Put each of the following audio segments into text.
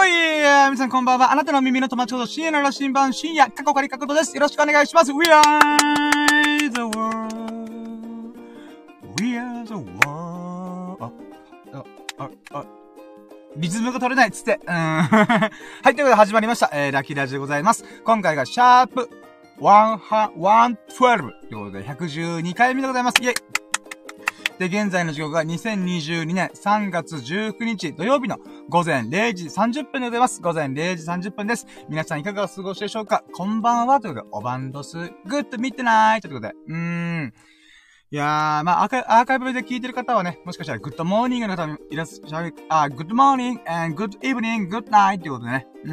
ぽい皆さんこんばんは。あなたの耳の友達ほど深夜の羅針盤、深夜、過去仮過去とです。よろしくお願いします。We are the world. We are the world. あ、あ、あ、あ、リズムが取れないっつって。うん。はい、ということで始まりました。えー、ラッキーラジでございます。今回がシャープ112ということで112回目でございます。イェイで、現在の時刻が2022年3月19日土曜日の午前0時30分でございます。午前0時30分です。皆さんいかがお過ごしでしょうか？こんばんはということで、おばんどす、 Good midnight ということで、うーん。いやー、まあ、アーカイブで聞いてる方はね、もしかしたら good morning の方もいらっしゃる、あ、 good morning and good evening, good night ということでね、うー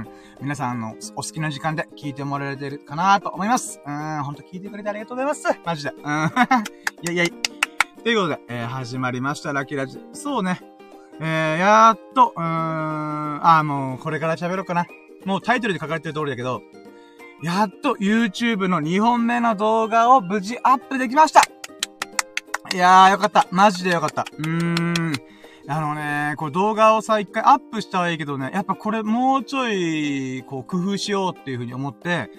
ん。皆さんのお好きな時間で聞いてもらえてるかなと思います。うーん、ほんと聞いてくれてありがとうございます。マジで。うん。いやいや。ということで、えー、始まりました、ラキラジ。そうね。えー、やっと、うーん、あーもう、これから喋ろうかな。もうタイトルで書かれてる通りだけど、やっと YouTube の2本目の動画を無事アップできましたいやー、よかった。マジでよかった。うーん。あのね、これ動画をさ、一回アップしたはいいけどね、やっぱこれもうちょい、こう、工夫しようっていう風に思って、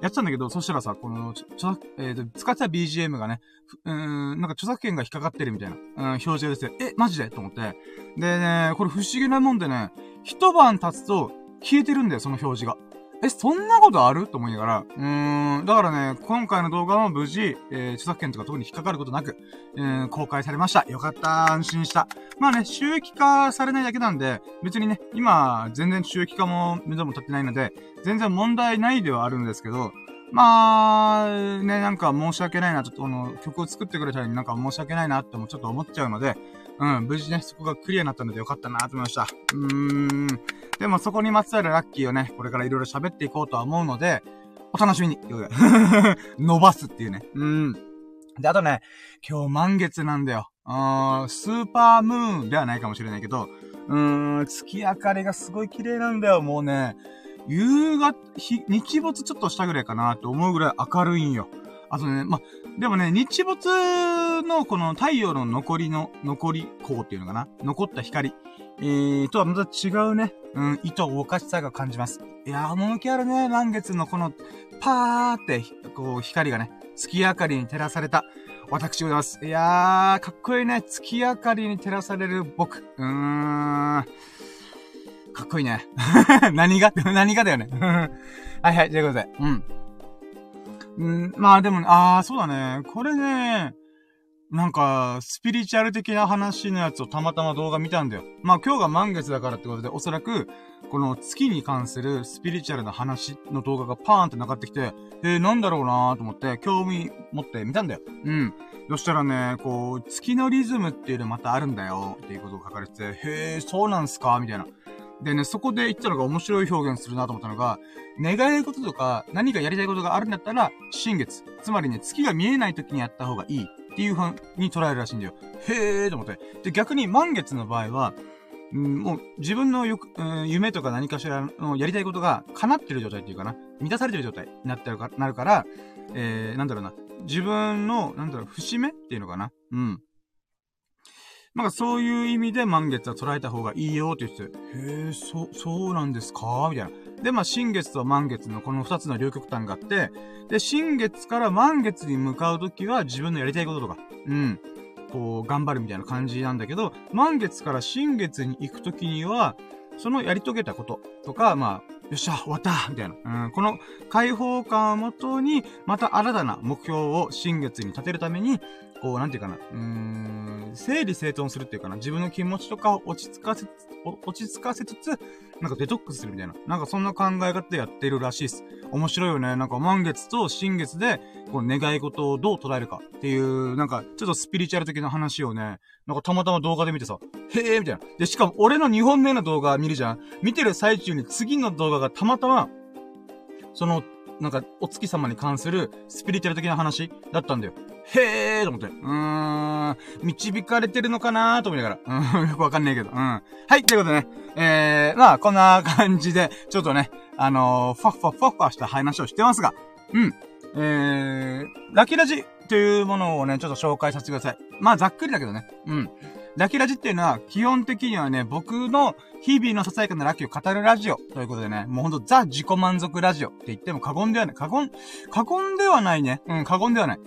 やってたんだけど、そしたらさ、この、ちょ、えっ、ー、と、使ってた BGM がね、うん、なんか著作権が引っかかってるみたいな、うん、表示が出て。え、マジで？と思って。でね、これ不思議なもんでね、一晩経つと消えてるんだよ、その表示が。え、そんなことある？と思いながら、うーん、だからね、今回の動画も無事、えー、著作権とか特に引っかかることなく、えー、公開されました。よかった、安心した。まあね、収益化されないだけなんで、別にね、今、全然収益化も目処も立ってないので、全然問題ないではあるんですけど、まあ、ね、なんか申し訳ないな、ちょっとこの曲を作ってくれたりなんか申し訳ないなってもちょっと思っちゃうので、うん、無事ね、そこがクリアになったのでよかったなと思いました。うーん。でもそこにまつわるラッキーをね、これからいろいろ喋っていこうとは思うので、お楽しみに。伸ばすっていうね。うん。で、あとね、今日満月なんだよ。あースーパームーンではないかもしれないけど、うーん、月明かりがすごい綺麗なんだよ。もうね、夕方、日、日没ちょっとしたぐらいかなと思うぐらい明るいんよ。あとね、ま、でもね、日没のこの太陽の残りの、残り光っていうのかな？残った光。えー、とはまた違うね、うん、糸を動かしさが感じます。いやー、趣あるね、満月のこの、パーって、こう、光がね、月明かりに照らされた、私でございます。いやー、かっこいいね、月明かりに照らされる僕。うーん。かっこいいね。何が？何がだよね。はいはい、ということで。うん。うん、まあでも、ああ、そうだね。これね、なんか、スピリチュアル的な話のやつをたまたま動画見たんだよ。まあ今日が満月だからってことで、おそらく、この月に関するスピリチュアルな話の動画がパーンって流ってきて、えー、なんだろうなーと思って、興味持って見たんだよ。うん。そしたらね、こう、月のリズムっていうのまたあるんだよ、っていうことが書かれてて、へえ、そうなんすか？みたいな。でね、そこで言ったのが面白い表現するなと思ったのが、願い事とか何かやりたいことがあるんだったら、新月。つまりね、月が見えない時にやった方がいいっていう風に捉えるらしいんだよ。へーと思って。で、逆に満月の場合は、うん、もう自分のよく、うん、夢とか何かしらのやりたいことが叶ってる状態っていうかな、満たされてる状態になってるか、なるから、えー、なんだろうな、自分の、なんだろう、節目っていうのかな。うん。なんかそういう意味で満月は捉えた方がいいよって言ってて、へえ、そ、そうなんですか？みたいな。で、まあ、新月と満月のこの二つの両極端があって、で、新月から満月に向かうときは自分のやりたいこととか、うん、こう、頑張るみたいな感じなんだけど、満月から新月に行くときには、そのやり遂げたこととか、まあ、よっしゃ、終わったみたいな。うん、この解放感をもとに、また新たな目標を新月に立てるために、こう、なんていうかな、うーん、整理整頓するっていうかな、自分の気持ちとかを落ち着かせ、落ち着かせつつ、なんかデトックスするみたいな。なんかそんな考え方でやってるらしいです。面白いよね。なんか満月と新月で、この願い事をどう捉えるかっていう、なんかちょっとスピリチュアル的な話をね、なんかたまたま動画で見てさ、へえみたいな。で、しかも俺の2本目の動画見るじゃん。見てる最中に次の動画がたまたま、その、なんか、お月様に関するスピリチュアル的な話だったんだよ。へーと思って。うーん。導かれてるのかなーと思いながら。うん。よくわかんないけど。うん。はい。ということでね。えー、まあ、こんな感じで、ちょっとね、あのー、ファッファッファッファした話をしてますが。うん。えー、ラキラジというものをね、ちょっと紹介させてください。まあ、ざっくりだけどね。うん。ラッキーラジっていうのは、基本的にはね、僕の日々のささやかなラッキーを語るラジオということでね、もうほんとザ自己満足ラジオって言っても過言ではない。過言、過言ではないね。うん、過言ではない。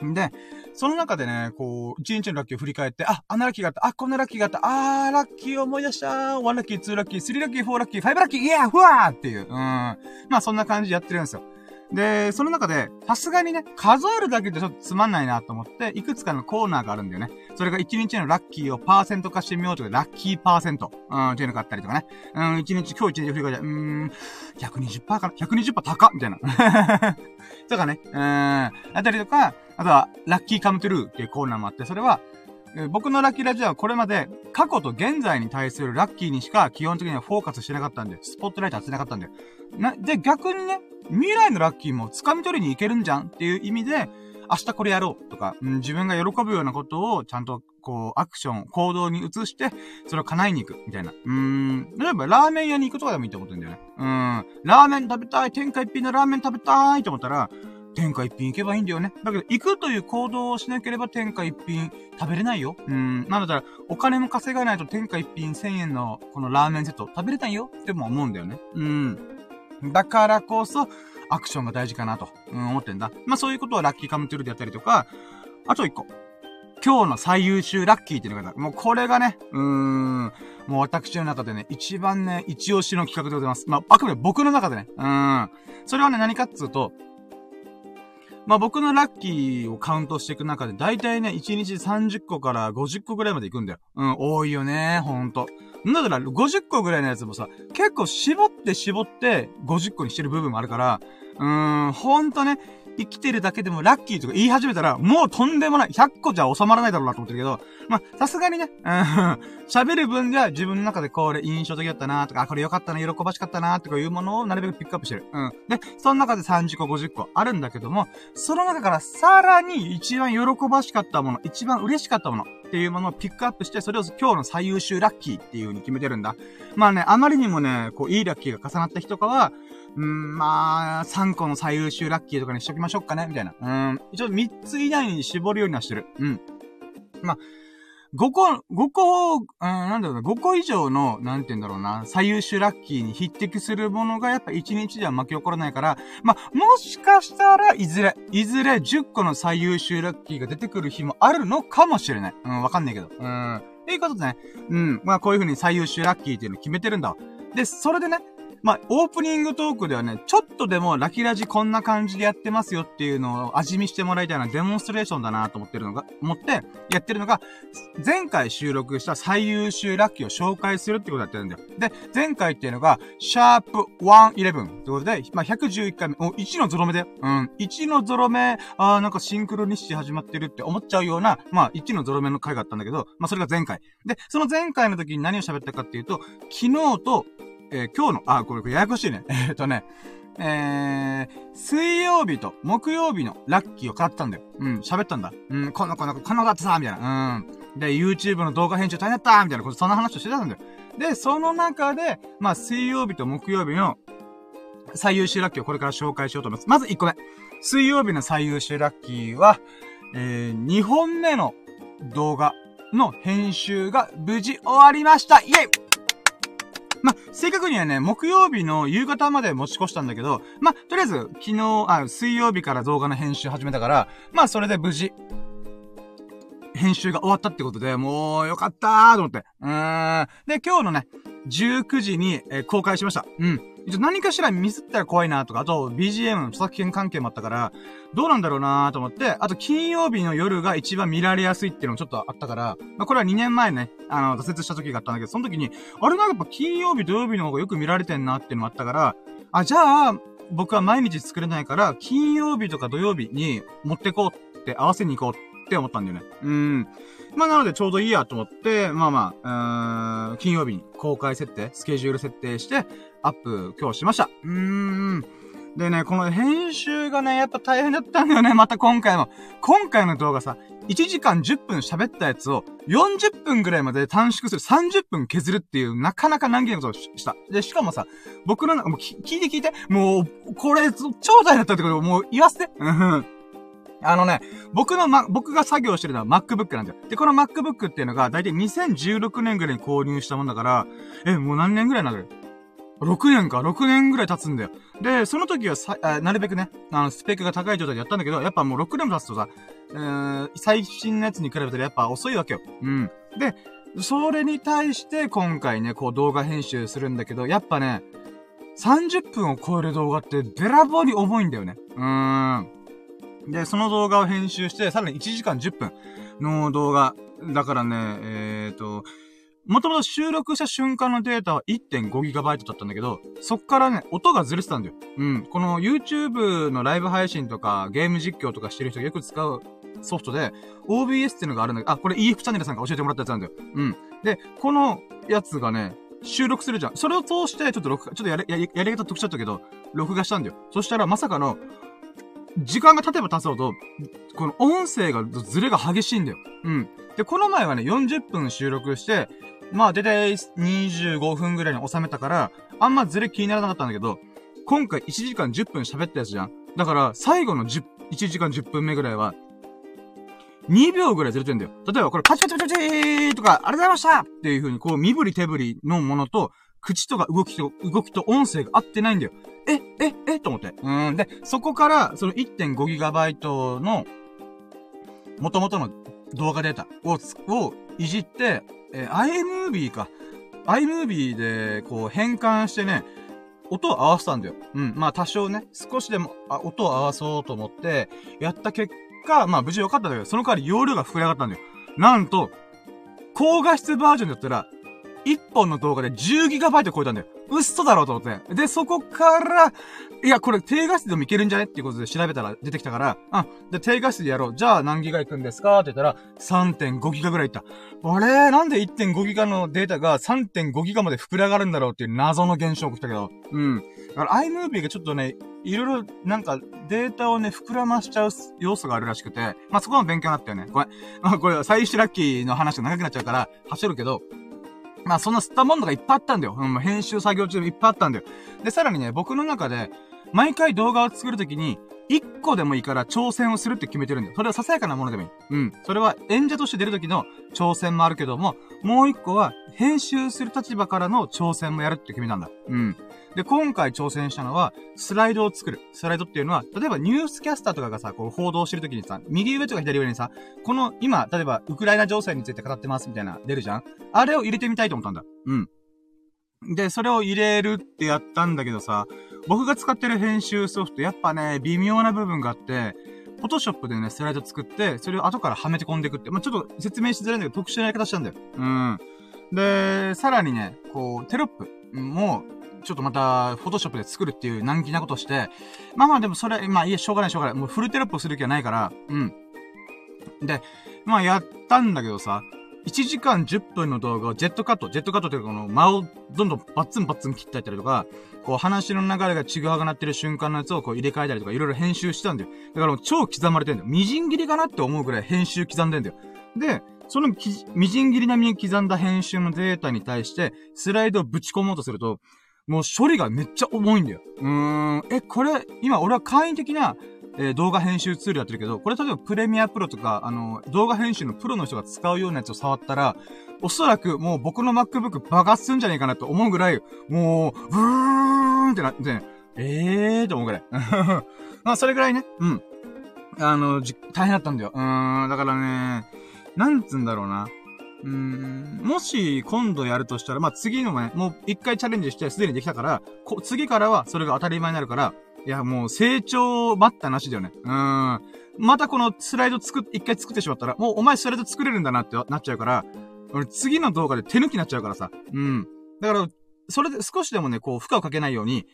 うん。で、その中でね、こう、一日のラッキーを振り返って、あ、あんなラッキーがあった、あ、こんなラッキーがあった、あー、ラッキー思い出したー、1ラッキー、2ラッキー、3ラッキー、4ラッキー、5ラッキー、イヤー、ふわーっていう、うん。まあそんな感じでやってるんですよ。で、その中で、さすがにね、数えるだけでちょっとつまんないなと思って、いくつかのコーナーがあるんだよね。それが1日のラッキーをパーセント化してみようとか、ラッキーパーセント、うん、っていうのがあったりとかね。うん、1日、今日1日振り返って、うーん、120%かな ?120% 高みたいな。とかね。うん、あったりとか、あとは、ラッキーカムトゥルーっていうコーナーもあって、それは、僕のラッキーラジオはこれまで過去と現在に対するラッキーにしか基本的にはフォーカスしてなかったんで、スポットライト当てなかったんで。な、で、逆にね、未来のラッキーも掴み取りに行けるんじゃんっていう意味で、明日これやろうとか、うん、自分が喜ぶようなことをちゃんとこう、アクション、行動に移して、それを叶えに行く、みたいな。うーん。例えば、ラーメン屋に行くとかでもいいと思ってんだよね。うん。ラーメン食べたい、天下一品のラーメン食べたいと思ったら、天下一品行けばいいんだよね。だけど、行くという行動をしなければ天下一品食べれないよ。うん。なんだったら、お金も稼がないと天下一品1000円のこのラーメンセット食べれないよっても思うんだよね。うん。だからこそ、アクションが大事かなと、うん、思ってんだ。まあそういうことはラッキーカムトゥルでやったりとか、あと一個。今日の最優秀ラッキーっていうのが、もうこれがね、うーん、もう私の中でね、一番ね、一押しの企画でございます。まあ、あくまで僕の中でね、うーん。それはね、何かっつうと、まあ僕のラッキーをカウントしていく中で、だいたいね、1日30個から50個ぐらいまで行くんだよ。うん、多いよね、ほんと。だから、50個ぐらいのやつもさ、結構絞って絞って50個にしてる部分もあるから、うーん、ほんとね、生きてるだけでもラッキーとか言い始めたら、もうとんでもない。100個じゃ収まらないだろうなと思ってるけど、ま、さすがにね、うん、喋る分では自分の中でこれ印象的だったなとか、あ、これ良かったな、喜ばしかったなとかいうものをなるべくピックアップしてる。うん。で、その中で30個、50個あるんだけども、その中からさらに一番喜ばしかったもの、一番嬉しかったものっていうものをピックアップして、それを今日の最優秀ラッキーっていう風に決めてるんだ。まあね、あまりにもね、こう、いいラッキーが重なった日とかは、うん、まあ、3個の最優秀ラッキーとかにしときましょうかね、みたいな。うん、一応3つ以内に絞るようにはしてる。うん。まあ、5個、5個、うん、なんだろうな、5個以上の、なんて言うんだろうな、最優秀ラッキーに匹敵するものがやっぱ1日では巻き起こらないから、まあ、もしかしたら、いずれ、いずれ10個の最優秀ラッキーが出てくる日もあるのかもしれない。うん、わかんないけど。うん。っていうことでね、うん、まあこういう風に最優秀ラッキーっていうのを決めてるんだ。で、それでね、まあ、オープニングトークではね、ちょっとでもラキラジこんな感じでやってますよっていうのを味見してもらいたいなデモンストレーションだなと思ってるのが、思ってやってるのが、前回収録した最優秀ラッキーを紹介するってことやってるんだよ。で、前回っていうのが、シャープ111ということで、まあ、111回目、お、1のゾロ目で、うん、1のゾロ目、あーなんかシンクロニシティ始まってるって思っちゃうような、まあ、1のゾロ目の回があったんだけど、まあ、それが前回。で、その前回の時に何を喋ったかっていうと、昨日とえー、今日の、あ、これ、これややこしいね。え、っとね、えー、水曜日と木曜日のラッキーを買ったんだよ。うん、喋ったんだ。うん、この子の子、この子だってさ、みたいな。うん。で、YouTube の動画編集大変だったみたいなこと、そんな話をしてたんだよ。で、その中で、まあ、水曜日と木曜日の最優秀ラッキーをこれから紹介しようと思います。まず1個目。水曜日の最優秀ラッキーは、えー、2本目の動画の編集が無事終わりましたイェイま、正確にはね、木曜日の夕方まで持ち越したんだけど、ま、とりあえず、昨日、あ、水曜日から動画の編集始めたから、まあ、それで無事、編集が終わったってことで、もう、よかったーと思って。うーん。で、今日のね、19時に、えー、公開しました。うん。一応何かしらミスったら怖いなとか、あと BGM の著作権関係もあったから、どうなんだろうなと思って、あと金曜日の夜が一番見られやすいっていうのもちょっとあったから、まあ、これは2年前ね、あの、挫折した時があったんだけど、その時に、あれなんかやっぱ金曜日土曜日の方がよく見られてんなっていうのもあったから、あ、じゃあ、僕は毎日作れないから、金曜日とか土曜日に持ってこうって合わせに行こうって思ったんだよね。うん。まあなのでちょうどいいやと思って、まあまあ、うーん、金曜日に公開設定、スケジュール設定して、アップ今日しました。うーん。でね、この編集がね、やっぱ大変だったんだよね、また今回も。今回の動画さ、1時間10分喋ったやつを40分ぐらいまで短縮する、30分削るっていう、なかなか難儀なことをした。で、しかもさ、僕の、もう聞いて聞いて、もう、これ、超大変だったってことをもう言わせて。うん。あのね、僕のま、僕が作業してるのは MacBook なんだよ。で、この MacBook っていうのが、だいたい2016年ぐらいに購入したもんだから、え、もう何年ぐらいになる ?6 年か、6年ぐらい経つんだよ。で、その時はさ、なるべくね、あの、スペックが高い状態でやったんだけど、やっぱもう6年も経つとさ、えー、最新のやつに比べたらやっぱ遅いわけよ。うん。で、それに対して今回ね、こう動画編集するんだけど、やっぱね、30分を超える動画ってべらぼうに重いんだよね。うーん。で、その動画を編集して、さらに1時間10分の動画。だからね、えっ、ー、と、もともと収録した瞬間のデータは 1.5GB だったんだけど、そっからね、音がずれてたんだよ。うん。この YouTube のライブ配信とか、ゲーム実況とかしてる人がよく使うソフトで、OBS っていうのがあるんだけど、あ、これ EF チャンネルさんが教えてもらったやつなんだよ。うん。で、このやつがね、収録するじゃん。それを通して、ちょっと録画、ちょっとやり、やり、やり方特殊だったけど、録画したんだよ。そしたらまさかの、時間が経てば経つほど、この音声がズレが激しいんだよ。うん。で、この前はね、40分収録して、まあ、だいたい25分ぐらいに収めたから、あんまズレ気にならなかったんだけど、今回1時間10分喋ったやつじゃん。だから、最後の10、1時間10分目ぐらいは、2秒ぐらいずれてんだよ。例えばこれパチパチパチパチとか、ありがとうございましたっていう風にこう身振り手振りのものと、口とか動きと、動きと音声が合ってないんだよ。え、え、えと思って。うん。で、そこから、その 1.5GB の、元々の動画データを、をいじって、えー、iMovie か。iMovie で、こう変換してね、音を合わせたんだよ。うん。まあ多少ね、少しでも、あ、音を合わそうと思って、やった結果、まあ無事良かったんだけど、その代わり容量が膨れ上がったんだよ。なんと、高画質バージョンだったら、1本の動画で 10GB 超えたんだよ。嘘だろうと思って。で、そこから、いや、これ低画質でもいけるんじゃねっていうことで調べたら出てきたから、あ、で、低画質でやろう。じゃあ何ギガいくんですかって言ったら、3.5ギガぐらいいった。あれ？なんで1.5ギガのデータが3.5ギガまで膨れ上がるんだろうっていう謎の現象が起きたけど、うん。だから iMovie がちょっとね、いろいろなんかデータをね、膨らましちゃう要素があるらしくて、まあ、そこの勉強になったよね。これ、まあ、これ、最終ラッキーの話が長くなっちゃうから、走るけど、まあそんな吸ったもんとかいっぱいあったんだよ。うん、編集作業中もいっぱいあったんだよ。で、さらにね、僕の中で、毎回動画を作るときに、一個でもいいから挑戦をするって決めてるんだよ。それはささやかなものでもいい。うん。それは演者として出るときの挑戦もあるけども、もう一個は編集する立場からの挑戦もやるって決めたんだ。うん。で、今回挑戦したのは、スライドを作る。スライドっていうのは、例えばニュースキャスターとかがさ、こう報道してるときにさ、右上とか左上にさ、この今、例えば、ウクライナ情勢について語ってますみたいな、出るじゃんあれを入れてみたいと思ったんだ。うん。で、それを入れるってやったんだけどさ、僕が使ってる編集ソフト、やっぱね、微妙な部分があって、フォトショップでね、スライド作って、それを後からはめて込んでいくって。まあ、ちょっと説明しづらいんだけど、特殊なやり方したんだよ。うん。で、さらにね、こう、テロップも、ちょっとまた、フォトショップで作るっていう難儀なことして、まあまあでもそれ、まあいいや、しょうがないしょうがない。もうフルテロップする気はないから、うん。で、まあやったんだけどさ、1時間10分の動画をジェットカット、ジェットカットっていうかこの間をどんどんバッツンバッツン切ったりとか、こう話の流れがちぐはがなってる瞬間のやつをこう入れ替えたりとかいろいろ編集してたんだよ。だからもう超刻まれてんだよ。みじん切りかなって思うぐらい編集刻んでんだよ。で、そのみじん切り並みに刻んだ編集のデータに対して、スライドをぶち込もうとすると、もう処理がめっちゃ重いんだよ。うーん。え、これ、今俺は簡易的な、えー、動画編集ツールやってるけど、これ例えばプレミアプロとか、あの、動画編集のプロの人が使うようなやつを触ったら、おそらくもう僕の MacBook 爆発すんじゃないかなと思うぐらい、もう、ブーンってなって、ねえーと思うぐらい。まあ、それぐらいね、うん。あの、大変だったんだよ。うーん、だからね、なんつうんだろうな。うん、もし今度やるとしたら、まあ、次のね、もう一回チャレンジしてすでにできたから、こ、次からはそれが当たり前になるから、いや、もう成長待ったなしだよね。うん。またこのスライド作っ、一回作ってしまったら、もうお前スライド作れるんだなってなっちゃうから、俺次の動画で手抜きになっちゃうからさ。うん。だから、それで少しでもね、こう、負荷をかけないように、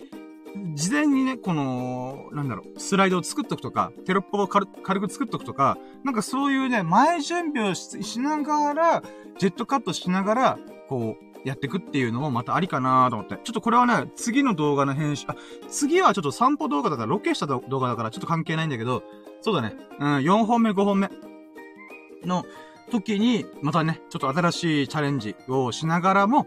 事前にね、この、なんだろう、スライドを作っとくとか、テロップを軽く作っとくとか、なんかそういうね、前準備をしながら、ジェットカットしながら、こう、やっていくっていうのもまたありかなと思って。ちょっとこれはね、次の動画の編集、あ、次はちょっと散歩動画だから、ロケした動画だからちょっと関係ないんだけど、そうだね、うん、4本目、5本目の時に、またね、ちょっと新しいチャレンジをしながらも、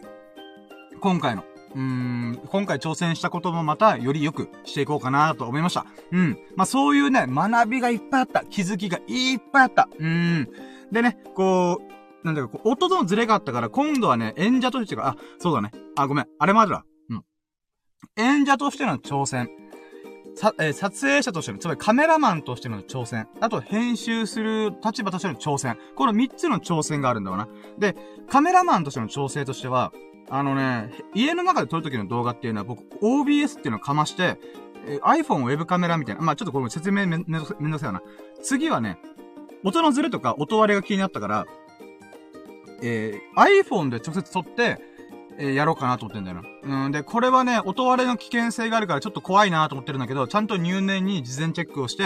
今回のうん、今回挑戦したこともまたより良くしていこうかなと思いました。うん。まあ、そういうね、学びがいっぱいあった。気づきがいっぱいあった。うん。でね、こう、なんだか、こう、音のズレがあったから、今度はね、演者としてが、あ、そうだね。あ、ごめん。あれまでだ。うん。演者としての挑戦。さ、えー、撮影者としての、つまりカメラマンとしての挑戦。あと、編集する立場としての挑戦。この3つの挑戦があるんだよな。で、カメラマンとしての調整としては、あのね、家の中で撮るときの動画っていうのは僕、OBS っていうのをかまして、え、iPhone ウェブカメラみたいな。まあ、ちょっとこれも説明めんどくさいな。次はね、音のズレとか音割れが気になったから、えー、iPhone で直接撮って、えー、やろうかなと思ってんだよな。うん、で、これはね、音割れの危険性があるからちょっと怖いなと思ってるんだけど、ちゃんと入念に事前チェックをして、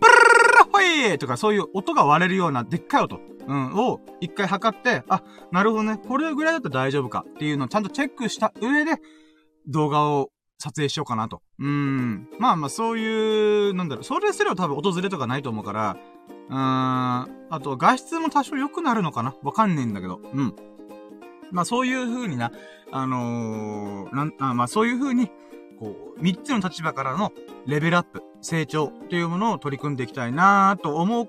ブルルルほいとかそういう音が割れるようなでっかい音、うん、を一回測って、あ、なるほどね、これぐらいだったら大丈夫かっていうのをちゃんとチェックした上で、動画を撮影しようかなと。うん。まあまあそういう、なんだろう、それすれば多分訪れとかないと思うから、うーん。あと、画質も多少良くなるのかなわかんねえんだけど。うん。まあそういう風にな、あのー、なん、あまあそういう風に、こう、三つの立場からのレベルアップ、成長というものを取り組んでいきたいなと思っ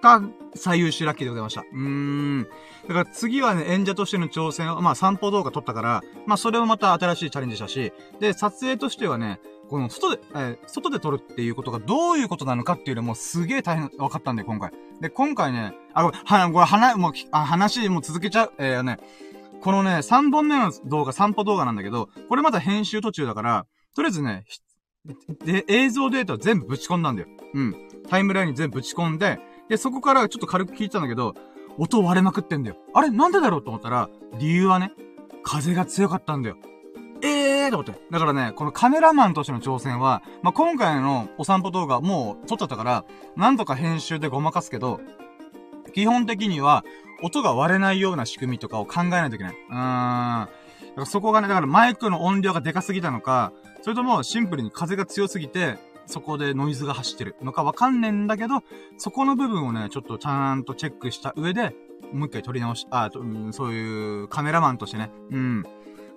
た最優秀ラッキーでございました。うーん。だから次はね、演者としての挑戦を、まあ散歩動画撮ったから、まあそれをまた新しいチャレンジしたし、で、撮影としてはね、この外で、えー、外で撮るっていうことがどういうことなのかっていうのもすげえ大変、分かったんで、今回。で、今回ね、あ、ごめん、は、これ、話、もう、あ、話、もう続けちゃう。えー、ね、このね、3本目の動画、散歩動画なんだけど、これまだ編集途中だから、とりあえずね、で、映像データ全部ぶち込んだんだよ。うん。タイムラインに全部ぶち込んで、で、そこからちょっと軽く聞いたんだけど、音割れまくってんだよ。あれなんでだろうと思ったら、理由はね、風が強かったんだよ。ええーと思って。だからね、このカメラマンとしての挑戦は、まあ、今回のお散歩動画もう撮っちゃったから、なんとか編集でごまかすけど、基本的には、音が割れないような仕組みとかを考えないといけない。うーん。だからそこがね、だからマイクの音量がでかすぎたのか、それともシンプルに風が強すぎて、そこでノイズが走ってるのかわかんねえんだけど、そこの部分をね、ちょっとちゃんとチェックした上で、もう一回撮り直し、あ、うん、そういうカメラマンとしてね、うん。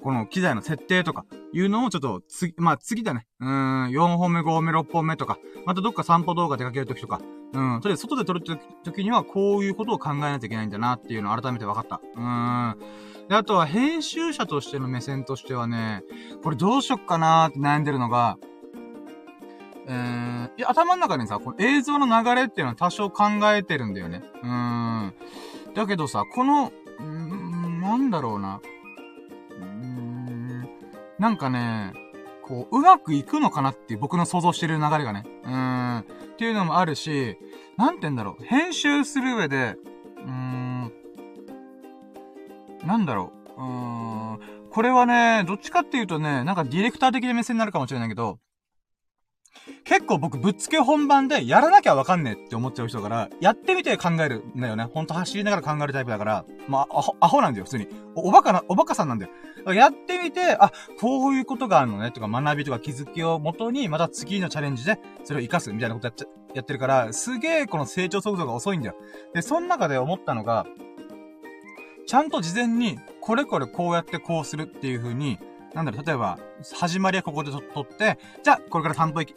この機材の設定とか、いうのをちょっと、次、まあ次だね。うん、4本目、5本目、6本目とか、またどっか散歩動画出かけるときとか、うん、とりあえず外で撮るときにはこういうことを考えないといけないんだなっていうのを改めて分かった。うん。で、あとは編集者としての目線としてはね、これどうしよっかなーって悩んでるのが、えー、いや、頭の中にさ、この映像の流れっていうのは多少考えてるんだよね。うん。だけどさ、この、ん、なんだろうな。うんなんかね、こう、うまくいくのかなっていう僕の想像してる流れがね。うん。っていうのもあるし、なんて言うんだろう。編集する上で、うん。なんだろう。うーん。これはね、どっちかっていうとね、なんかディレクター的な目線になるかもしれないけど、結構僕ぶっつけ本番でやらなきゃわかんねえって思っちゃう人から、やってみて考えるんだよね。ほんと走りながら考えるタイプだから、まあ、アホ、アホなんだよ、普通に。お、おバカな、おバカさんなんだよ。やってみて、あ、こういうことがあるのね、とか学びとか気づきをもとに、また次のチャレンジで、それを活かすみたいなことやっちゃ、やってるから、すげえこの成長速度が遅いんだよ。で、その中で思ったのが、ちゃんと事前に、これこれこうやってこうするっていう風に、なんだろう、例えば、始まりはここで撮って、じゃあ、これから散歩行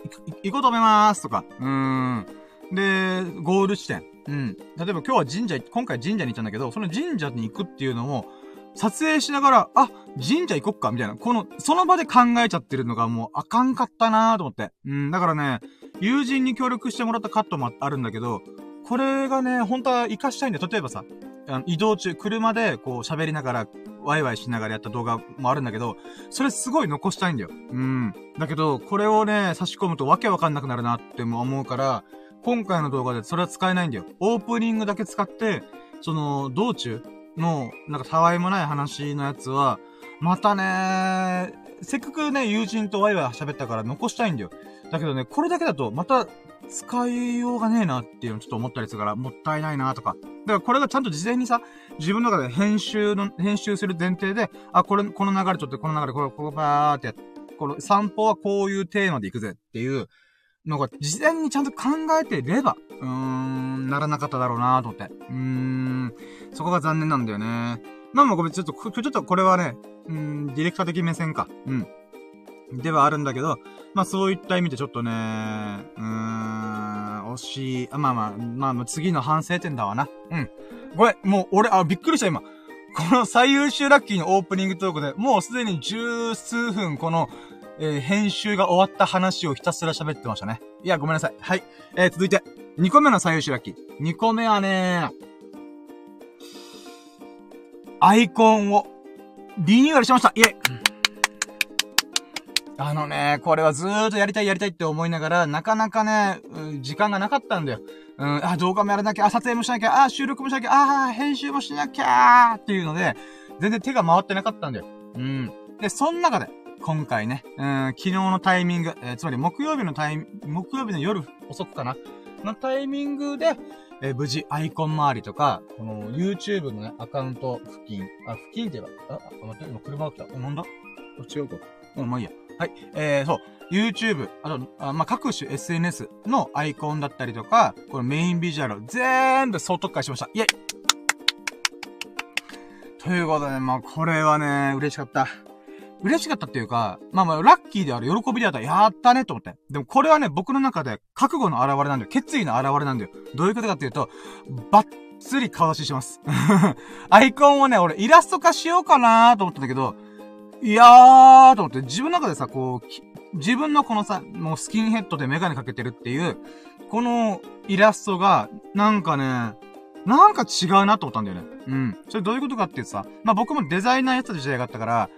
こうと思いますとか、うーん。で、ゴール地点。うん。例えば今日は神社、今回神社に行ったんだけど、その神社に行くっていうのも、撮影しながら、あ、神社行こっか、みたいな。この、その場で考えちゃってるのがもうあかんかったなーと思って。うん、だからね、友人に協力してもらったカットもあるんだけど、これがね、本当は活かしたいんだよ。例えばさ、あの移動中、車でこう喋りながら、ワイワイしながらやった動画もあるんだけど、それすごい残したいんだよ。うん。だけど、これをね、差し込むとわけわかんなくなるなって思うから、今回の動画でそれは使えないんだよ。オープニングだけ使って、その、道中の、なんかたわいもない話のやつは、またね、せっかくね、友人とワイワイ喋ったから残したいんだよ。だけどね、これだけだと、また、使いようがねえなっていうのちょっと思ったりするから、もったいないなとか。だからこれがちゃんと事前にさ、自分の中で編集の、編集する前提で、あ、これ、この流れちょっとこの流れ、これ、ここバーってやっ、この散歩はこういうテーマで行くぜっていうのが事前にちゃんと考えてれば、うーん、ならなかっただろうなと思って。うーん、そこが残念なんだよね。まあまあごめん、ちょっと、ちょっとこれはね、うん、ディレクター的目線か。うん。ではあるんだけど、まあそういった意味でちょっとね、うーん、惜しい。まあまあ、まあまあ次の反省点だわな。うん。これ、もう俺、あ、びっくりした今。この最優秀ラッキーのオープニングトークで、もうすでに十数分この、えー、編集が終わった話をひたすら喋ってましたね。いや、ごめんなさい。はい。えー、続いて、2個目の最優秀ラッキー。2個目はねアイコンをリニューアルしました。イェイあのね、これはずーっとやりたいやりたいって思いながら、なかなかね、時間がなかったんだよ。うん、あ、動画もやらなきゃ、あ、撮影もしなきゃ、あ、収録もしなきゃ、あ、編集もしなきゃーっていうので、全然手が回ってなかったんだよ。うん。で、その中で、今回ね、うん、昨日のタイミング、えー、つまり木曜日のタイミング、木曜日の夜遅くかなのタイミングで、えー、無事アイコン周りとか、この YouTube のね、アカウント付近、あ、付近って言えば、あ、待って、今車が来た。あ、なんだ？違うか。うん、まあいいや。はい。えー、そう。YouTube、あと、あまあ、各種 SNS のアイコンだったりとか、このメインビジュアル、全部総特化しました。イェイということで、まあ、これはね、嬉しかった。嬉しかったっていうか、まあまあ、ラッキーである、喜びであった、やったねと思って。でもこれはね、僕の中で覚悟の表れなんだよ。決意の表れなんだよ。どういうことかっていうと、バッツリ顔出しします。アイコンをね、俺イラスト化しようかなと思ったんだけど、いやーと思って、自分の中でさ、こう、自分のこのさ、もうスキンヘッドでメガネかけてるっていう、このイラストが、なんかね、なんか違うなと思ったんだよね。うん。それどういうことかっていうとさ、まあ僕もデザイナーやってた時代があったから、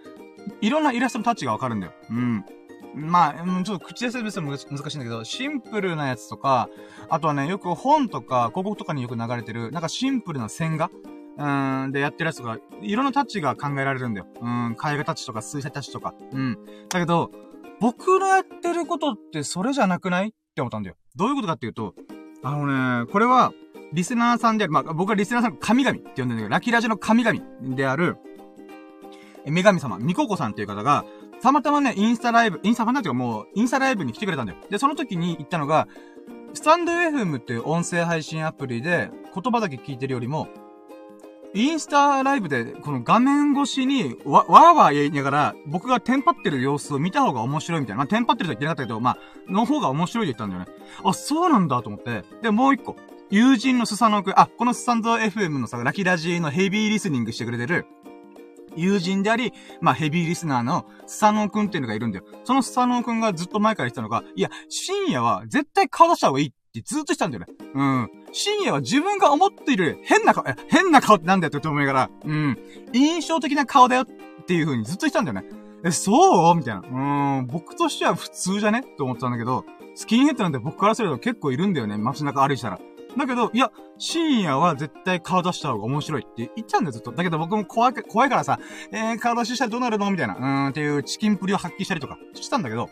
いろんなイラストのタッチがわかるんだよ。うん。まあ、ちょっと口で説明するの難しいんだけど、シンプルなやつとか、あとはね、よく本とか広告とかによく流れてる、なんかシンプルな線画うん、でやってるやつが、いろんなタッチが考えられるんだよ。うん、絵画タッチとか水彩タッチとか。うん。だけど、僕のやってることってそれじゃなくないって思ったんだよ。どういうことかっていうと、あのね、これは、リスナーさんである、まあ、僕はリスナーさんの神々って呼んでるんだけど、ラキラジの神々である、女神様、ミココさんっていう方が、たまたまね、インスタライブ、インスタファンだっていうかもう、インスタライブに来てくれたんだよ。で、その時に言ったのが、スタンド FM っていう音声配信アプリで、言葉だけ聞いてるよりも、インスタライブで、この画面越しに、わ、わーわー言いながら、僕がテンパってる様子を見た方が面白いみたいな。まあ、テンパってるとは言ってなかったけど、まあ、の方が面白いって言ったんだよね。あ、そうなんだと思って。で、もう一個。友人のスサノくん、あ、このスタンド FM のさ、ラキラジのヘビーリスニングしてくれてる、友人であり、まあ、ヘビーリスナーのスサノーくんっていうのがいるんだよ。そのスサノーくんがずっと前から言ってたのが、いや、深夜は絶対顔出した方がいいってずっと言ったんだよね。うん。深夜は自分が思っている変な顔、変な顔ってなんだよって思いながら、うん。印象的な顔だよっていう風にずっと言ってたんだよね。え、そう？みたいな。うん、僕としては普通じゃね？って思ってたんだけど、スキンヘッドなんて僕からすると結構いるんだよね。街中歩いたら。だけど、いや、深夜は絶対顔出した方が面白いって言っちゃうんだよ、ずっと。だけど僕も怖い、怖いからさ、えー、顔出ししたらどうなるの？みたいな、うーん、っていうチキンプリを発揮したりとかしたんだけど、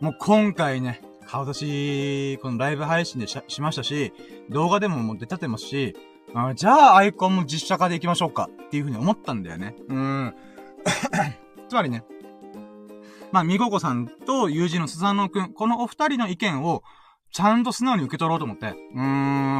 もう今回ね、顔出し、このライブ配信でししましたし、動画でももう出たてますし、あじゃあアイコンも実写化でいきましょうかっていうふうに思ったんだよね。うん。つまりね、まあ、みごこさんと友人のスザノくん、このお二人の意見を、ちゃんと素直に受け取ろうと思って。うー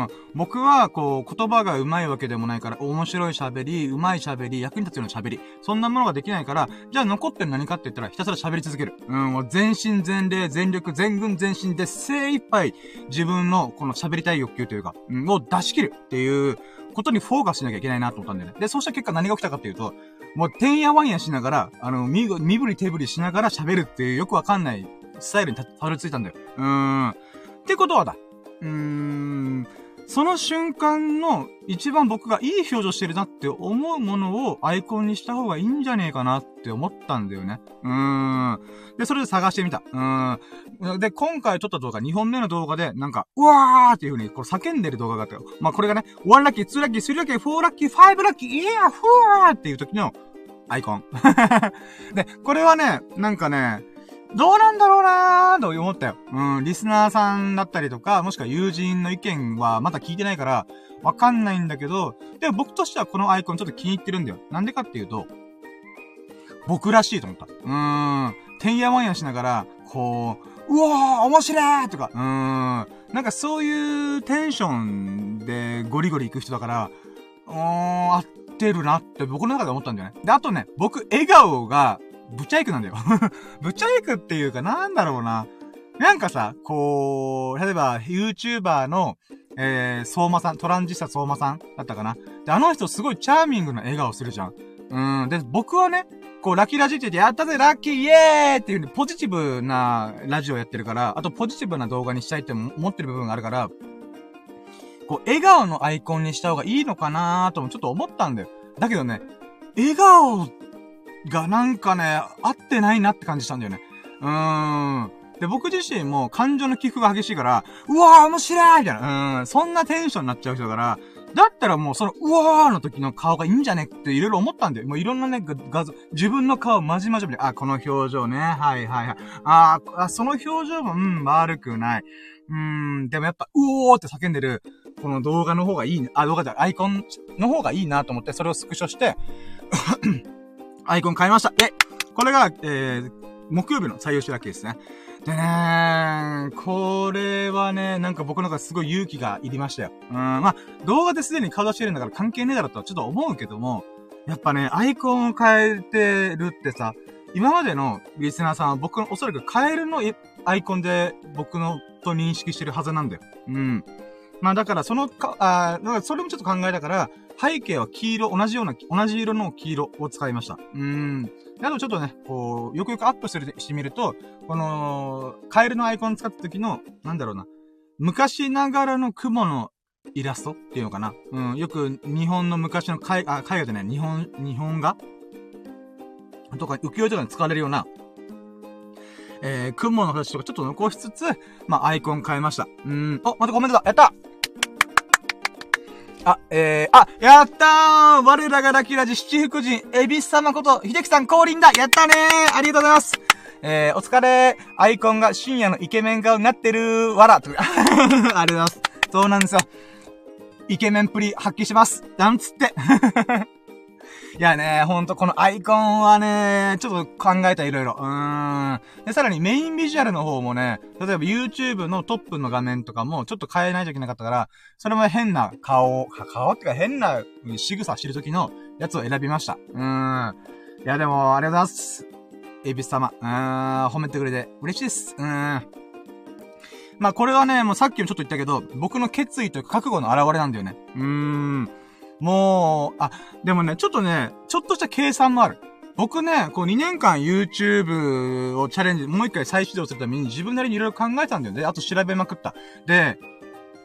ん。僕は、こう、言葉が上手いわけでもないから、面白い喋り、上手い喋り、役に立つような喋り、そんなものができないから、じゃあ残ってる何かって言ったら、ひたすら喋り続ける。うん、もう全身全霊、全力、全軍全身で精一杯、自分の、この喋りたい欲求というか、うん、を出し切るっていうことにフォーカスしなきゃいけないなと思ったんだよね。で、そうした結果何が起きたかっていうと、もう、てんやわんやしながら、あの、身、振り手振りしながら喋るっていうよくわかんないスタイルにたどり着いたんだよ。うーん。ってことはだ。うーん。その瞬間の一番僕がいい表情してるなって思うものをアイコンにした方がいいんじゃねえかなって思ったんだよね。うーん。で、それで探してみた。うーん。で、今回撮った動画、2本目の動画で、なんか、うわーっていう風に、これ叫んでる動画があったよ。まあ、これがね、1ラッキー、2ラッキー、3ラッキー、4ラッキー、5ラッキー、イヤー、フーっていう時のアイコン。で、これはね、なんかね、どうなんだろうなーと思ったよ。うん、リスナーさんだったりとか、もしくは友人の意見はまだ聞いてないから、わかんないんだけど、でも僕としてはこのアイコンちょっと気に入ってるんだよ。なんでかっていうと、僕らしいと思った。うーん、てんやわんやしながら、こう、うわー面白いとか、うーん、なんかそういうテンションでゴリゴリ行く人だから、うーん、合ってるなって僕の中で思ったんだよね。で、あとね、僕、笑顔が、ぶちゃいくなんだよ。ぶちゃいくっていうか、なんだろうな。なんかさ、こう、例えば、YouTuber の、えー、相馬さん、トランジスタ相馬さんだったかな。で、あの人すごいチャーミングな笑顔するじゃん。うん。で、僕はね、こう、ラッキーラジって言って、やったぜ、ラッキーイエーイっていう、ポジティブなラジオやってるから、あとポジティブな動画にしたいって思ってる部分があるから、こう、笑顔のアイコンにした方がいいのかなーともちょっと思ったんだよ。だけどね、笑顔っがなんかね、合ってないなって感じしたんだよね。うーん。で、僕自身も感情の起伏が激しいから、うわー面白いみたいな、うん、そんなテンションになっちゃう人だから、だったらもうその、うわーの時の顔がいいんじゃねっていろいろ思ったんだよ。もういろんなね、画像、自分の顔まじまじで、あ、この表情ね、はいはいはい。ああ、その表情も、うん、悪くない。うーん、でもやっぱ、うおーって叫んでる、この動画の方がいい、あ、動画じゃアイコンの方がいいなと思って、それをスクショして、アイコン変えました。で、これが、えー、木曜日の採用しだけですね。でねこれはね、なんか僕の中ですごい勇気がいりましたよ。うん、まあ、動画ですでに顔出してるんだから関係ねえだろとはちょっと思うけども、やっぱね、アイコンを変えてるってさ、今までのリスナーさんは僕のおそらくカエルのアイコンで僕のと認識してるはずなんだよ。うん。まあだからそのか、あだからそれもちょっと考えたから、背景は黄色、同じような、同じ色の黄色を使いました。うん。あとちょっとね、こう、よくよくアップする、してみると、この、カエルのアイコン使った時の、なんだろうな、昔ながらの雲のイラストっていうのかな。うん、よく日本の昔の絵、あ、絵画でね、日本、日本画？とか、浮世絵とかに使われるような、えー、雲の形とかちょっと残しつつ、まあ、アイコン変えました。うん、お、またコメントだやったあ、えー、あ、やったー我らがラキラジ七福神、エビス様こと、秀樹さん降臨だやったねーありがとうございますえー、お疲れアイコンが深夜のイケメン顔になってるわらと ありがとうございます。そうなんですよ。イケメンプリ発揮します。なんつって。いやね、ほんとこのアイコンはね、ちょっと考えたいろいろ。うーん。で、さらにメインビジュアルの方もね、例えば YouTube のトップの画面とかもちょっと変えないといけなかったから、それも変な顔、顔ってか変な仕草してる時のやつを選びました。うーん。いやでも、ありがとうございます。エビス様。うーん、褒めてくれて嬉しいです。うーん。まあこれはね、もうさっきもちょっと言ったけど、僕の決意というか覚悟の表れなんだよね。うーん。もう、あ、でもね、ちょっとね、ちょっとした計算もある。僕ね、こう2年間 YouTube をチャレンジ、もう一回再始動するために自分なりにいろいろ考えたんだよね。あと調べまくった。で、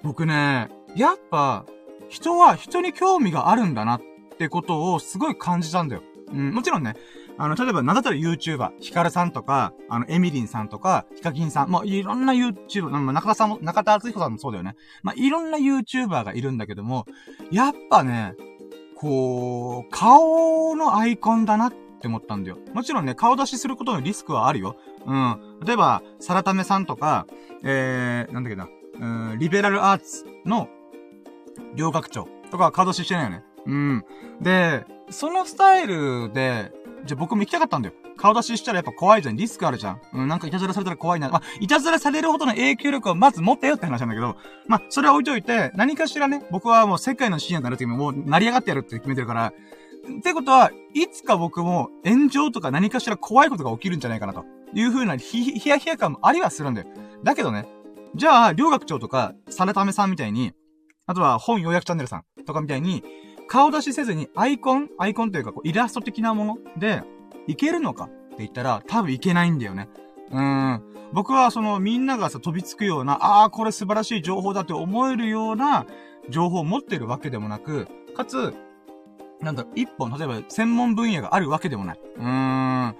僕ね、やっぱ、人は人に興味があるんだなってことをすごい感じたんだよ。うん、もちろんね、あの、例えば、名だたる YouTuber、ヒカルさんとか、あの、エミリンさんとか、ヒカキンさん、まあ、いろんな YouTuber、まあ、中田さんも、中田敦彦さんもそうだよね。まあ、いろんな YouTuber がいるんだけども、やっぱね、こう、顔のアイコンだなって思ったんだよ。もちろんね、顔出しすることのリスクはあるよ。うん。例えば、サラタメさんとか、えー、なんだっけな、うん、リベラルアーツの、両学長とか顔出ししてないよね。うん。で、そのスタイルで、じゃあ僕も行きたかったんだよ。顔出ししたらやっぱ怖いじゃん。リスクあるじゃん。うん、なんかいたずらされたら怖いな。まあ、いたずらされるほどの影響力をまず持ってよって話なんだけど、まあ、それは置いといて、何かしらね、僕はもう世界の深夜になる時ももう成り上がってやるって決めてるから、ってことは、いつか僕も炎上とか何かしら怖いことが起きるんじゃないかなという風なひ、ひやひや感もありはするんだよ。だけどね、じゃあ、両学長とか、サラタメさんみたいに、あとは本要約チャンネルさんとかみたいに、顔出しせずにアイコンアイコンというか、こう、イラスト的なもので、いけるのかって言ったら、多分いけないんだよね。うん。僕はそのみんながさ飛びつくような、ああ、これ素晴らしい情報だって思えるような情報を持ってるわけでもなく、かつ、なんだ、一本、例えば専門分野があるわけでもない。うーん。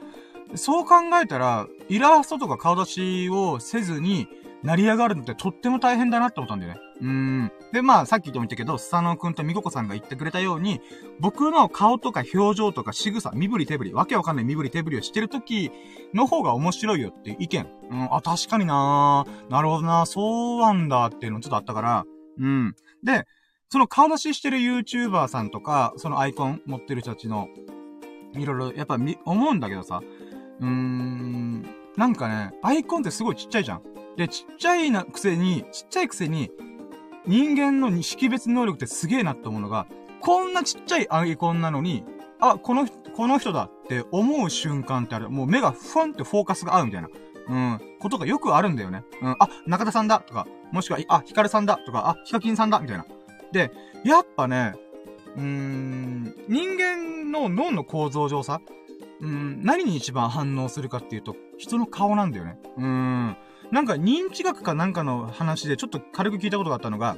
そう考えたら、イラストとか顔出しをせずに、成り上がるのってとっても大変だなって思ったんだよね。うん。で、まあ、さっきも言ったけど、スサノオくんとミココさんが言ってくれたように、僕の顔とか表情とか仕草、身振り手振り、わけわかんない身振り手振りをしてる時の方が面白いよっていう意見。うん、あ、確かにななるほどなそうなんだっていうのちょっとあったから、うん。で、その顔出ししてる YouTuber さんとか、そのアイコン持ってる人たちの、いろいろ、やっぱみ、思うんだけどさ、うーん、なんかね、アイコンってすごいちっちゃいじゃん。で、ちっちゃいなくせに、ちっちゃいくせに、人間の識別能力ってすげえなって思うのが、こんなちっちゃいアイコンなのに、あ、この、この人だって思う瞬間ってある。もう目がふわんってフォーカスが合うみたいな。うん、ことがよくあるんだよね。うん、あ、中田さんだとか、もしくは、あ、ヒカルさんだとか、あ、ヒカキンさんだみたいな。で、やっぱね、うーん、人間の脳の構造上さ、うん、何に一番反応するかっていうと、人の顔なんだよね。うーん。なんか認知学かなんかの話でちょっと軽く聞いたことがあったのが、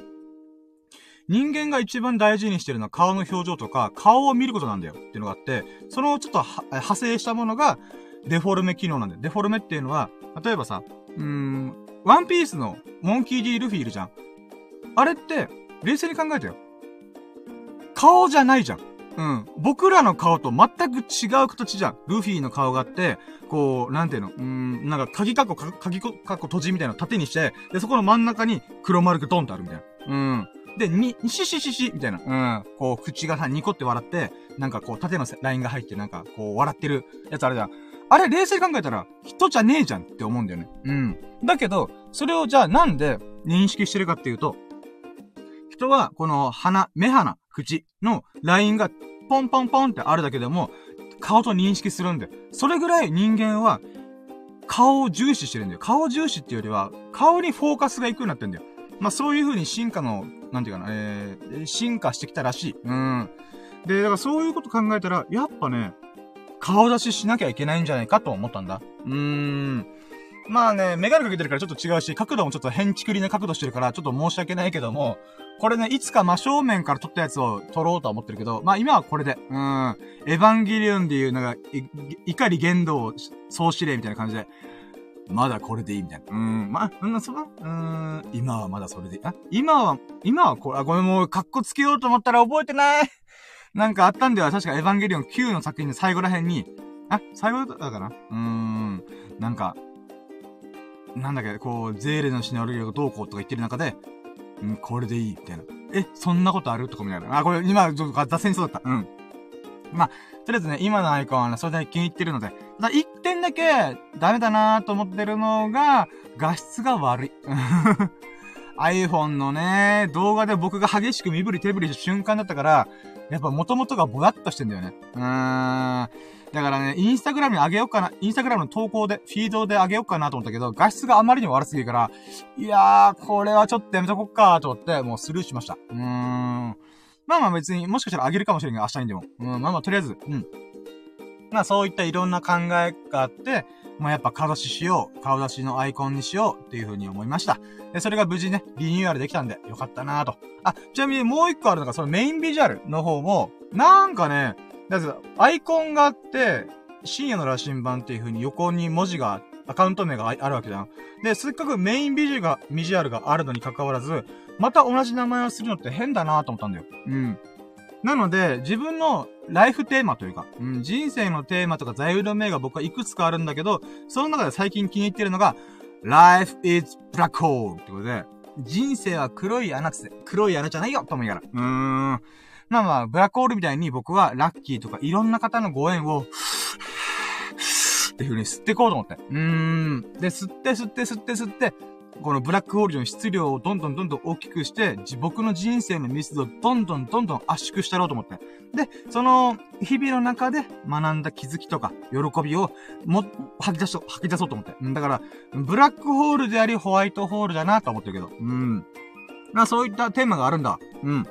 人間が一番大事にしてるのは顔の表情とか、顔を見ることなんだよっていうのがあって、そのちょっと派生したものが、デフォルメ機能なんだよ。デフォルメっていうのは、例えばさ、うーん、ワンピースのモンキー・ディ・ルフィいるじゃん。あれって、冷静に考えてよ。顔じゃないじゃん。うん。僕らの顔と全く違う形じゃん。ルフィの顔があって、こう、なんていうの？うーん、なんか、鍵カッコ、鍵カッコ閉じみたいなの縦にして、で、そこの真ん中に黒丸くドンとあるみたいな。うん。で、に、しししし、みたいな。うん。こう、口がさ、ニコって笑って、なんかこう、縦のラインが入って、なんか、こう、笑ってるやつあるじゃん。あれ、冷静に考えたら、人じゃねえじゃんって思うんだよね。うん。だけど、それをじゃあなんで認識してるかっていうと、人は、この鼻、目鼻、口のラインがポンポンポンってあるだけでも、顔と認識するんで。それぐらい人間は、顔を重視してるんだよ。顔重視っていうよりは、顔にフォーカスがいくようになってんだよ。まあ、そういう風に進化の、なんていうかな、えー、進化してきたらしい。うん。で、だからそういうこと考えたら、やっぱね、顔出ししなきゃいけないんじゃないかと思ったんだ。うーん。まあね、メガネかけてるからちょっと違うし、角度もちょっと変ちくりな角度してるから、ちょっと申し訳ないけども、これね、いつか真正面から撮ったやつを撮ろうとは思ってるけど、まあ今はこれで、うん、エヴァンゲリオンでいう、なんか、怒り言動総司令みたいな感じで、まだこれでいいみたいな。うん、まあ、うん、そうだ、うん、今はまだそれでいい、あ、今は、今はこれ、あ、ごめん、もう、格好つけようと思ったら覚えてない。なんかあったんでは、確かエヴァンゲリオン9の作品の最後ら辺に、あ、最後だったかな。うーん、なんか、なんだっけ、こう、ゼーレのシナリオがどうこうとか言ってる中で、うん、これでいい、みたいな。え、そんなことある？とかみたいな。あ、これ、今、ちょっと脱線しそうだった。うん。まあ、とりあえずね、今のアイコンはね、それだけ気に入ってるので、ただ一点だけダメだなと思ってるのが、画質が悪い。iPhone のね、動画で僕が激しく身振り手振りした瞬間だったから、やっぱ元々がぼやっとしてんだよね。うーん。だからね、インスタグラムに上げようかな、インスタグラムの投稿で、フィードで上げようかなと思ったけど、画質があまりにも悪すぎるから、いやー、これはちょっとやめとこっかと思って、もうスルーしました。うーん。まあまあ別に、もしかしたら上げるかもしれんけど、明日にでも。うん、まあまあとりあえず、うん。まあそういったいろんな考えがあって、まあやっぱ顔出ししよう、顔出しのアイコンにしようっていう風に思いました。で、それが無事ね、リニューアルできたんで、よかったなぁと。あ、ちなみにもう一個あるのが、そのメインビジュアルの方も、なんかね、だってアイコンがあって、深夜の羅針盤っていう風に横に文字が、アカウント名があるわけじゃん。で、せっかくメインビジュが、ビジュアルがあるのに関わらず、また同じ名前をするのって変だなと思ったんだよ。うん。なので、自分のライフテーマというか、うん、人生のテーマとか座右の銘が僕はいくつかあるんだけど、その中で最近気に入ってるのが、Life is Black Hole ってことで、人生は黒い穴つって、黒い穴じゃないよと思いながら。うーん。まあまあ、ブラックホールみたいに僕はラッキーとかいろんな方のご縁を、っていう風に吸っていこうと思って。うーん。で、吸って吸って吸って吸って、このブラックホールの質量をどんどんどんどん大きくして、僕の人生の密度をどんどんどんどん圧縮したろうと思って。で、その日々の中で学んだ気づきとか喜びをも、吐き出そう、吐き出そうと思って。だから、ブラックホールでありホワイトホールだなと思ってるけど。うん。まあそういったテーマがあるんだ。うん。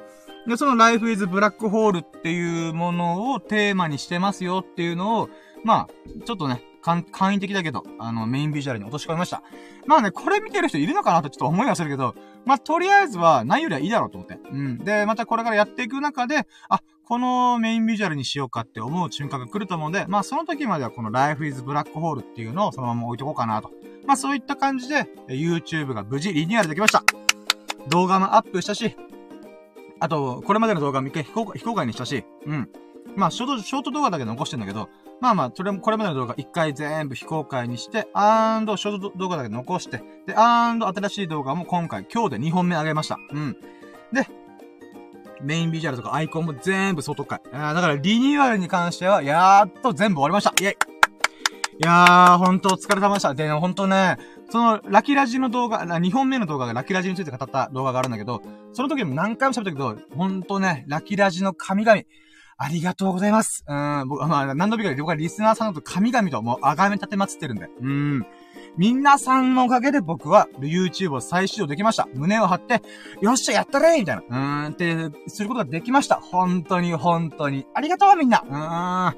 で、その Life is Black Hole っていうものをテーマにしてますよっていうのを、まあ、ちょっとね、簡易的だけど、あの、メインビジュアルに落とし込みました。まあね、これ見てる人いるのかなとちょっと思いはするけど、まあ、とりあえずは、ないよりはいいだろうと思って。うん。で、またこれからやっていく中で、あ、このメインビジュアルにしようかって思う瞬間が来ると思うんで、まあ、その時まではこの Life is Black Hole っていうのをそのまま置いとこうかなと。まあ、そういった感じで、YouTube が無事リニューアルできました。動画もアップしたし、あと、これまでの動画も一回非公開にしたし、うん。まあ、ショート、ショート動画だけ残してんだけど、まあまあ、それも、これまでの動画一回全部非公開にして、アンド、ショート動画だけ残して、で、アンド、新しい動画も今回、今日で2本目上げました。うん。で、メインビジュアルとかアイコンも全部外回。あだから、リニューアルに関しては、やーっと全部終わりました。イェイいやー、ほんとお疲れ様でした。で、ほんとね、その、ラキラジの動画、2本目の動画がラキラジについて語った動画があるんだけど、その時も何回も喋ったけど、ほんとね、ラキラジの神々、ありがとうございます。うん、僕、まあ、何度もか僕はリスナーさんと神々ともう崇め立てまつってるんで。うん。皆さんのおかげで僕は YouTube を再始動できました。胸を張って、よっしゃ、やったれみたいな。うーん、って、することができました。本当に、本当に。ありがとう、みんな。うー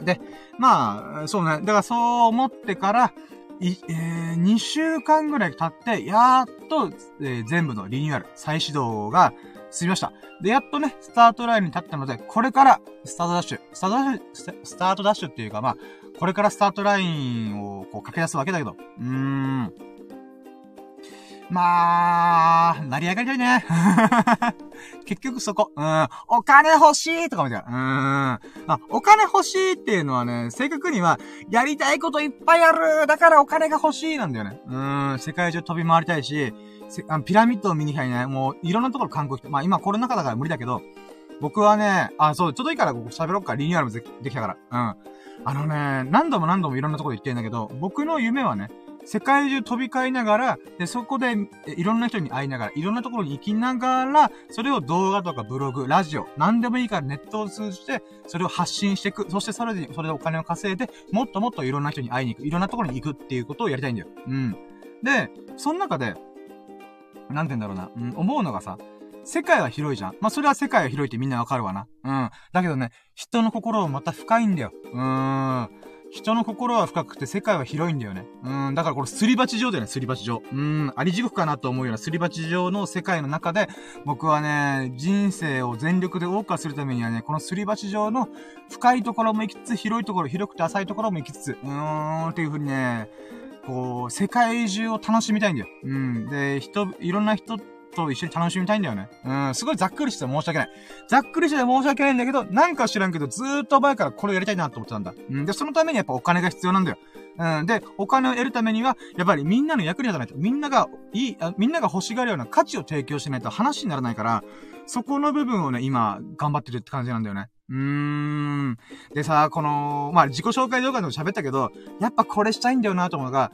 ん。で、まあ、そうね。だからそう思ってから、い、えー、2週間ぐらい経って、やっと、えー、全部のリニューアル、再始動が済みました。で、やっとね、スタートラインに立ったので、これから、スタートダッシュ、スタートダッシュ、スタートダッシュっていうか、まあ、これからスタートラインをこう駆け出すわけだけど、うーん。まあ、成り上がりたいね。結局そこ。うん。お金欲しいとかみたいな。うん。あ、お金欲しいっていうのはね、正確には、やりたいこといっぱいあるだからお金が欲しいなんだよね。うん。世界中飛び回りたいし、あピラミッドを見に行きたいね。もう、いろんなところ観光して、まあ今コロナ禍だから無理だけど、僕はね、あ、そう、ちょっといいからここ喋ろっか。リニューアルもできたから。うん。あのね、何度も何度もいろんなところで言ってんだけど、僕の夢はね、世界中飛び交いながら、で、そこで、いろんな人に会いながら、いろんなところに行きながら、それを動画とかブログ、ラジオ、何でもいいからネットを通じて、それを発信していく。そしてそれで、それでお金を稼いで、もっともっといろんな人に会いに行く。いろんなところに行くっていうことをやりたいんだよ。うん。で、その中で、なんて言うんだろうな、うん、思うのがさ、世界は広いじゃん。まあ、それは世界は広いってみんなわかるわな。うん。だけどね、人の心はまた深いんだよ。うーん。人の心は深くて世界は広いんだよね。うん。だからこれすり鉢状だよね、すり鉢状。うん。あり地獄かなと思うようなすり鉢状の世界の中で、僕はね、人生を全力で謳歌するためにはね、このすり鉢状の深いところも行きつつ、広いところ、広くて浅いところも行きつつ、うーん、っていう風にね、こう、世界中を楽しみたいんだよ。うん。で、人、いろんな人と一緒に楽しみたいんだよね。うん、すごいざっくりして申し訳ない。ざっくりして申し訳ないんだけど、なんか知らんけど、ずーっと前からこれやりたいなと思ってたんだ。うん、で、そのためにやっぱお金が必要なんだよ。うん、で、お金を得るためには、やっぱりみんなの役に立たないと、みんなが、いい、みんなが欲しがるような価値を提供しないと話にならないから、そこの部分をね、今、頑張ってるって感じなんだよね。うーん。でさ、この、まあ、自己紹介動画でも喋ったけど、やっぱこれしたいんだよなと思うのが、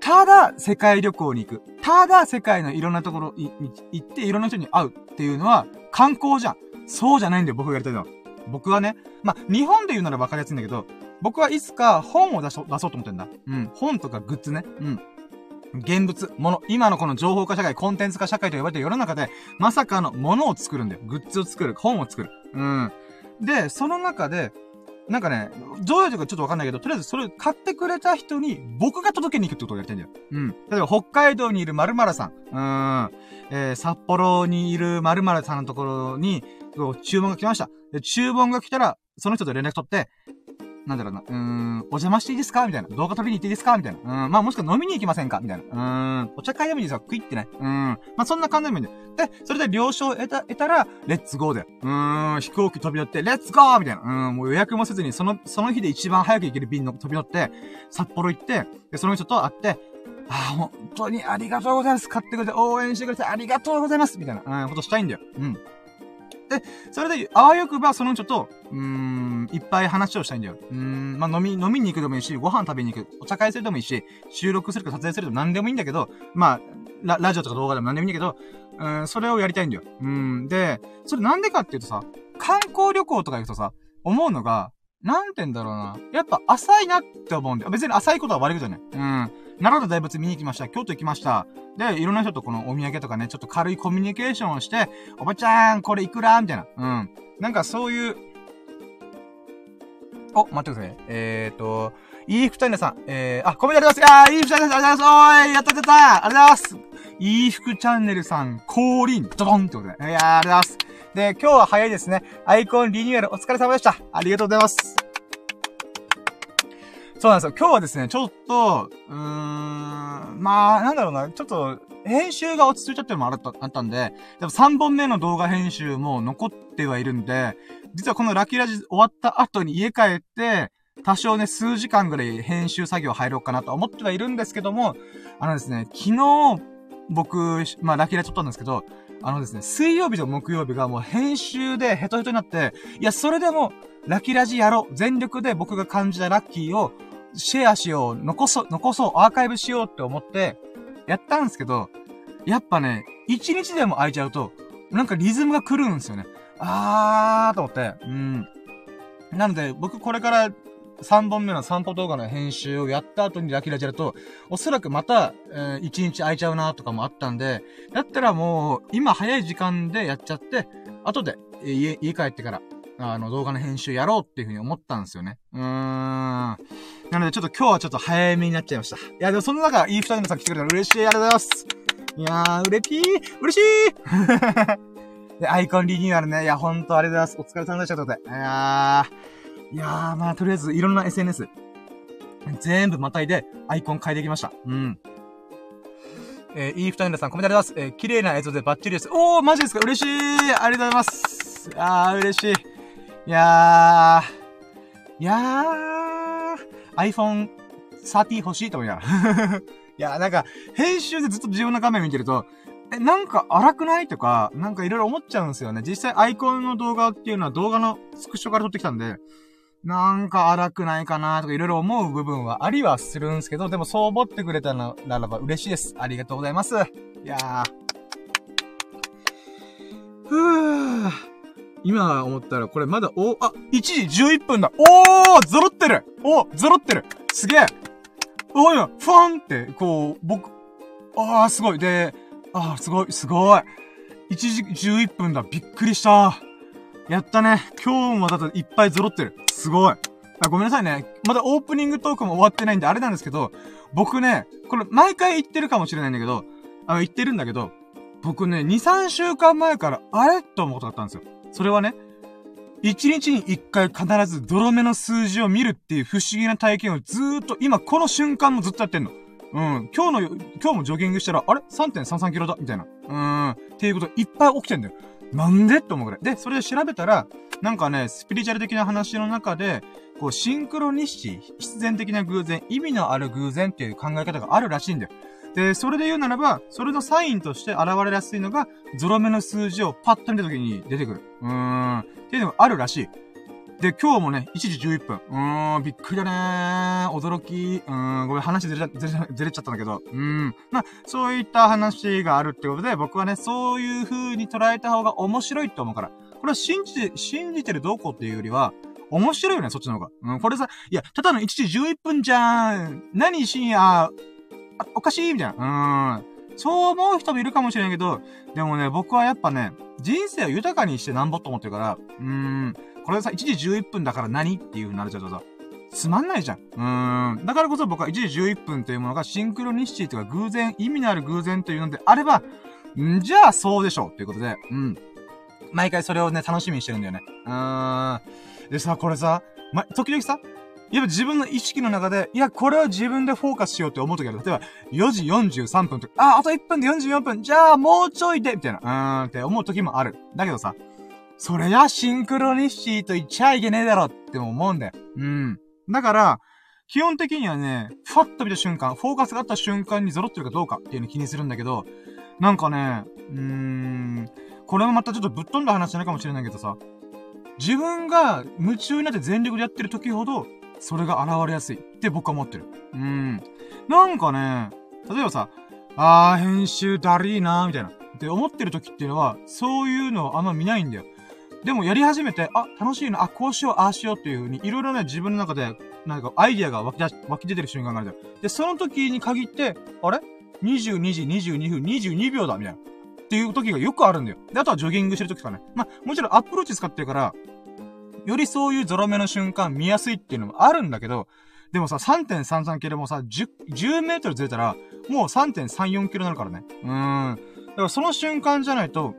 ただ世界旅行に行く。ただ世界のいろんなところに行っていろんな人に会うっていうのは観光じゃん。そうじゃないんだよ、僕がやりたいのは。僕はね、まあ、日本で言うなら分かりやすいんだけど、僕はいつか本を出そう、出そうと思ってんだ。うん。本とかグッズね。うん。現物、もの、今のこの情報化社会、コンテンツ化社会と呼ばれてる世の中で、まさかのものを作るんだよ。グッズを作る、本を作る。うん。で、その中で、なんかね、どういうとかちょっとわかんないけど、とりあえずそれを買ってくれた人に僕が届けに行くってことをやりたいんだよ。うん。例えば北海道にいる〇〇さん、うん、えー、札幌にいる〇〇さんのところに、注文が来ました。で、注文が来たら、その人と連絡取って、なんだろうな、うーん、お邪魔していいですか？みたいな。動画撮りに行っていいですか？みたいな。うん、まあもしくは飲みに行きませんか？みたいな。うーん、お茶会でもいいですよ。食いってね。うん、まあそんな感じでもいいんだよ。で、それで了承を得た、得たら、レッツゴーだよ。うーん、飛行機飛び乗って、レッツゴーみたいな。うん、もう予約もせずに、その、その日で一番早く行ける便の飛び乗って、札幌行って、で、その人と会って、ああ、本当にありがとうございます。買ってくれて、応援してくれてありがとうございます。みたいな、うん、ことしたいんだよ。うん。で、それで、あわよくばその人と、うーん、いっぱい話をしたいんだよ。うーん、まあ、飲み、飲みに行くでもいいし、ご飯食べに行く、お茶会するでもいいし、収録するか撮影するでも何でもいいんだけど、まあ、ラ、ラジオとか動画でも何でもいいんだけど、うん、それをやりたいんだよ。うん、で、それなんでかっていうとさ、観光旅行とか行くとさ、思うのが、なんて言うんだろうな。やっぱ浅いなって思うんだよ。別に浅いことは悪いことじゃない。うん。奈良の大仏見に行きました。京都行きました。で、いろんな人とこのお土産とかね、ちょっと軽いコミュニケーションをして、おばちゃん、これいくら？みたいな。うん。なんかそういう、お、待ってください。えーと、いいふたねさん、えー、あ、コメントありがとうございます。いいふたねさん、ありがとうございます。おーい、やったやったありがとうございます。いいふくチャンネルさん、降臨、ドドンってことで。いやー、ありがとうございます。で、今日は早いですね。アイコンリニューアルお疲れ様でした。ありがとうございます。そうなんですよ。今日はですね、ちょっと、うーん、まあ、なんだろうな、ちょっと、編集が落ち着いちゃってるのもあったあったんで、でも3本目の動画編集も残ってはいるんで、実はこのラキラジ終わった後に家帰って、多少ね、数時間ぐらい編集作業入ろうかなと思ってはいるんですけども、あのですね、昨日、僕、まあ、ラキラジ撮ったんですけど、あのですね、水曜日と木曜日がもう編集でヘトヘトになって、いや、それでも、ラキラジやろう。全力で僕が感じたラッキーをシェアしよう、残そう、残そう、アーカイブしようって思って、やったんですけど、やっぱね、一日でも空いちゃうと、なんかリズムが来るんですよね。あーと思って、うん。なので、僕これから3本目の散歩動画の編集をやった後にラキラジやると、おそらくまた、えー、1日空いちゃうなとかもあったんで、だったらもう、今早い時間でやっちゃって、後で家、家帰ってから、あの動画の編集やろうっていうふうに思ったんですよね。うーん。なのでちょっと今日はちょっと早めになっちゃいました。いや、でもその中、いい二人のさん来てくれたら嬉しい。ありがとうございます。いやー、嬉しい嬉しい で、アイコンリニューアルね。いや、ほんとありがとうございます。お疲れ様でした。ということで。いやー、いやー、まあ、とりあえず、いろんな SNS、全部またいで、アイコン変えてきました。うん。えー、いい二人のさん、コメントありがとうございます。えー、綺麗な映像でバッチリです。おー、マジですか？嬉しいありがとうございます。あー、嬉しい。いやー、いやー、iPhone 30欲しいと思いながら。いや、なんか、編集でずっと自分の画面見てると、え、なんか荒くないとか、なんかいろいろ思っちゃうんですよね。実際アイコンの動画っていうのは動画のスクショから撮ってきたんで、なんか荒くないかなとかいろいろ思う部分はありはするんですけど、でもそう思ってくれたのならば嬉しいです。ありがとうございます。いやー。ふぅー。今思ったらこれまだ、お、あ、1時11分だ。おーゾロってるおゾロってるすげえおいファンって、こう、僕、あー、すごい。で、あー、すごい、すごい。1時11分だ。びっくりした。やったね。今日もだといっぱい揃ってる。すごい。あ、ごめんなさいね。まだオープニングトークも終わってないんであれなんですけど、僕ね、これ毎回言ってるかもしれないんだけど、あの、言ってるんだけど、僕ね、2、3週間前から、あれ？と思うことがあったんですよ。それはね、一日に一回必ず泥目の数字を見るっていう不思議な体験をずーっと、今この瞬間もずっとやってんの。うん。今日の、今日もジョギングしたら、あれ ?3.33 キロだみたいな。うーん。っていうこといっぱい起きてんだよ。なんで？って思うぐらい。で、それで調べたら、なんかね、スピリチュアル的な話の中で、こう、シンクロニシティ、必然的な偶然、意味のある偶然っていう考え方があるらしいんだよ。で、それで言うならば、それのサインとして現れやすいのが、ゾロ目の数字をパッと見た時に出てくる。うーん。っていうのがあるらしい。で、今日もね、1時11分。うーん、びっくりだねー。驚き。うーん、ごめん、話ずれちゃ、ずれずれちゃったんだけど。うーん。まあ、そういった話があるってことで、僕はね、そういう風に捉えた方が面白いって思うから。これは信じて、信じてるどうこうっていうよりは、面白いよね、そっちの方が。うん、これさ、いや、ただの1時11分じゃーん。何深夜、おかしいみたいな。うん。そう思う人もいるかもしれないけど、でもね、僕はやっぱね、人生を豊かにしてなんぼと思ってるから、うーん。これさ、1時11分だから何っていう風になっちゃうとさ、つまんないじゃん。うーん。だからこそ僕は1時11分というものがシンクロニシティというか偶然、意味のある偶然というのであれば、んじゃあそうでしょうっていうことで、うん。毎回それをね、楽しみにしてるんだよね。うーん。でさ、これさ、ま、時々さ、やっぱ自分の意識の中で、いや、これは自分でフォーカスしようって思う時ある。例えば、4時43分とか、あ、あと1分で44分、じゃあもうちょいで、みたいな、うーんって思う時もある。だけどさ、それやシンクロニシティと言っちゃいけねえだろって思うんだよ。うん。だから、基本的にはね、ファッと見た瞬間、フォーカスがあった瞬間に揃ってるかどうかっていうのを気にするんだけど、なんかね、うーん、これもまたちょっとぶっ飛んだ話じゃないかもしれないけどさ、自分が夢中になって全力でやってる時ほど、それが現れやすいって僕は思ってる。うん。なんかね、例えばさ、あー、編集だりーなーみたいな。って思ってる時っていうのは、そういうのをあんま見ないんだよ。でもやり始めて、あ、楽しいな、あ、こうしよう、ああしようっていう風に、いろいろね、自分の中で、なんかアイディアが湧き出し、湧き出てる瞬間があるんだよ。で、その時に限って、あれ ?22 時22分22秒だ、みたいな。っていう時がよくあるんだよ。で、あとはジョギングしてる時とかね。まあ、もちろんアップローチ使ってるから、よりそういうゾロ目の瞬間見やすいっていうのもあるんだけど、でもさ、3.33キロもさ、10、10メートルずれたら、もう3.34キロになるからね。うーん。だからその瞬間じゃないと、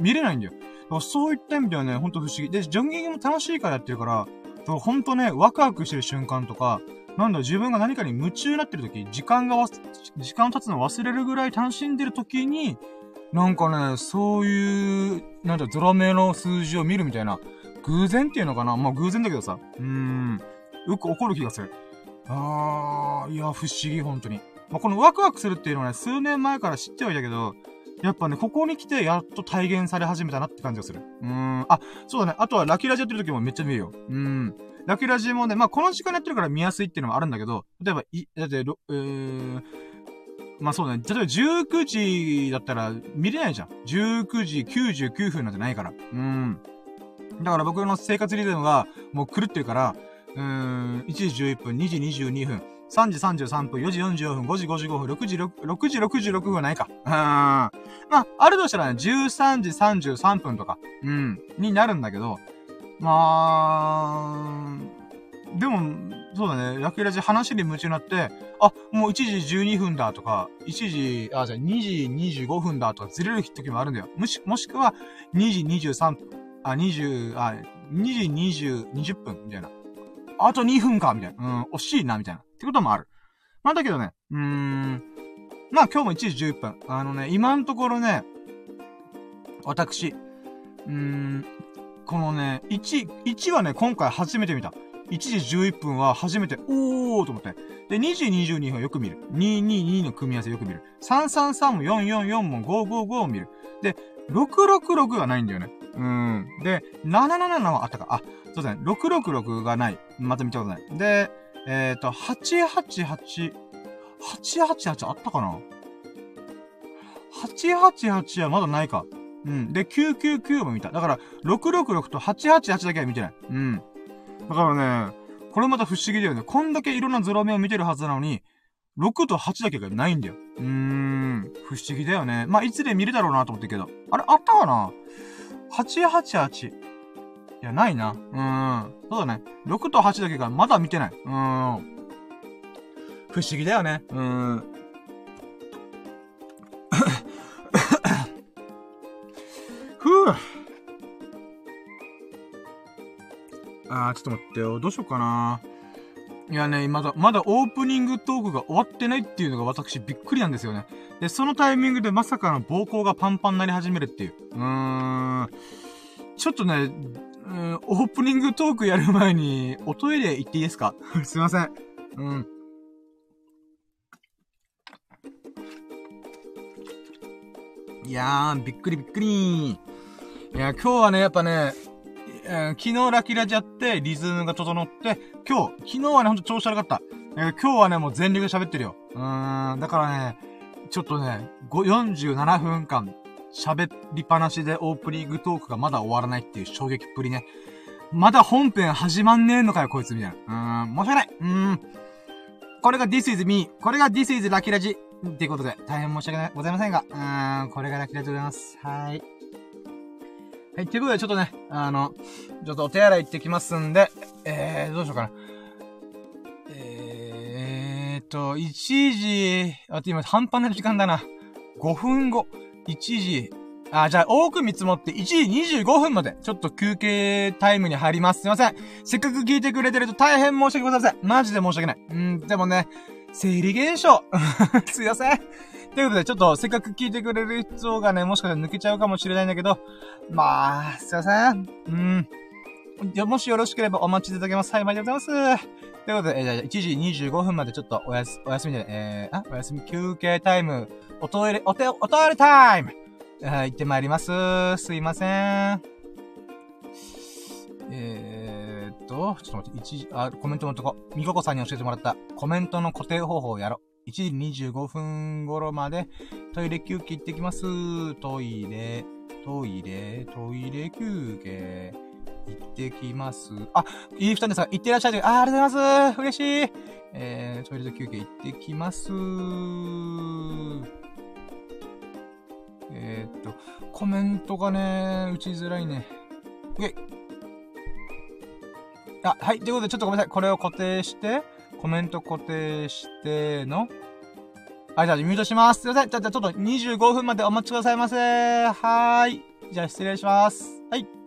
見れないんだよ。そういった意味ではね、ほんと不思議。で、ジョギングも楽しいからやってるから、ほんとね、ワクワクしてる瞬間とか、なんだ、自分が何かに夢中になってる時、時間がわ、時間経つの忘れるぐらい楽しんでる時に、なんかね、そういう、なんだ、ゾロ目の数字を見るみたいな、偶然っていうのかな？まあ偶然だけどさ、うーん、よく起こる気がする。あー、いや、不思議、本当に。まあ、このワクワクするっていうのはね、数年前から知ってはいたけど、やっぱね、ここに来てやっと体現され始めたなって感じがする。うーん。あ、そうだね。あとはラキラジやってる時もめっちゃ見るよ。うん。ラキラジもね、まあ、この時間やってるから見やすいっていうのもあるんだけど、例えば、い、だって、えー、まあそうだね。例えば19時だったら見れないじゃん。19時99分なんてないから。うん。だから僕の生活リズムがもう狂ってるから、うーん、1時11分、2時22分、3時33分、4時44分、5時55分、6時6、6時66分はないか。うん。まあ、あるとしたらね、13時33分とか、うん、になるんだけど、まあ、でも、そうだね、ラッキラジ話に夢中になって、あ、もう1時12分だとか、1時、あ、じゃあ2時25分だとかずれる時もあるんだよ。もし、もしくは2時23分、あ、20、あ、2時20、20分みたいな。あと2分かみたいな。うん、惜しいなみたいな。ってこともある。まあだけどね、うーん、まあ今日も1時11分。あのね、今のところね、私、うーん、このね、1、1はね、今回初めて見た。1時11分は初めて、おーと思って。で、2時22分よく見る。222の組み合わせよく見る。333も444も555も見る。で、666がないんだよね。うん。で、777はあったか。あ、そうだね。666がない。また見たことない。で、えっ、ー、と、888、888あったかな ?888 はまだないか。うん。で、999も見た。だから、666と888だけは見てない。うん。だからね、これまた不思議だよね。こんだけいろんなゾロ目を見てるはずなのに、6と8だけがないんだよ。うーん。不思議だよね。まあ、いつで見るだろうなと思ってるけど。あれ、あったかな？?888。いや、ないな。うーん。そうだね。6と8だけがまだ見てない。うーん。不思議だよね。うーん。ふぅ。あー、ちょっと待ってよ。どうしようかな。いやね、まだ、まだオープニングトークが終わってないっていうのが私びっくりなんですよね。で、そのタイミングでまさかの膀胱がパンパンになり始めるっていう。うーん。ちょっとね、うん、オープニングトークやる前に、おトイレ行っていいですか？すいません。うん。いやー、びっくりびっくりいや、今日はね、やっぱね、えー、昨日ラキラジやって、リズムが整って、今日、昨日はね、ほんと調子悪かった。え、今日はね、もう全力で喋ってるよ。うーん、だからね、ちょっとね、47分間、喋りっぱなしでオープニングトークがまだ終わらないっていう衝撃っぷりね。まだ本編始まんねえのかよ、こいつ、みたいな。うーん、申し訳ない。うーん。これが This is me. これが This is ラキラジ。っていうことで、大変申し訳、ございませんが、うーん、これがラキラジでございます。はい。はい、ということで、ちょっとね、あの、ちょっとお手洗い行ってきますんで、えー、どうしようかな。えーと、1時、あと今半端な時間だな。5分後、1時、あ、じゃあ、多く見積もって1時25分まで、ちょっと休憩タイムに入ります。すいません。せっかく聞いてくれてると大変申し訳ございません。マジで申し訳ない。うん、でもね、生理現象。すいません。ということで、ちょっとせっかく聞いてくれる人がね、もしかしたら抜けちゃうかもしれないんだけど、まあ、すいません。うん。もしよろしければお待ちいただけます。幸いでございます。ということで、えー、じゃあ1時25分までちょっとおやす、お休みで、えー、あ、お休み休憩タイム、おトイレ、お手、おトイレタイムはい、行ってまいります。すいません。えーっと、ちょっと待って、一時、あ、コメントのとこ、みここさんに教えてもらったコメントの固定方法をやろう。1時25分頃までトイレ休憩行ってきます。トイレ、トイレ、トイレ休憩。行ってきます。あ、いい二人さん、行ってらっしゃい。あ、ありがとうございます。嬉しい。えー、トイレ休憩行ってきます。えー、っと、コメントがね、打ちづらいね。イェイ。あ、はい。ということで、ちょっとごめんなさい。これを固定して、コメント固定しての、はい、じゃあ、ミュートします。すいません。じゃあ、ちょっと25分までお待ちくださいませ。はーい。じゃあ、失礼します。はい。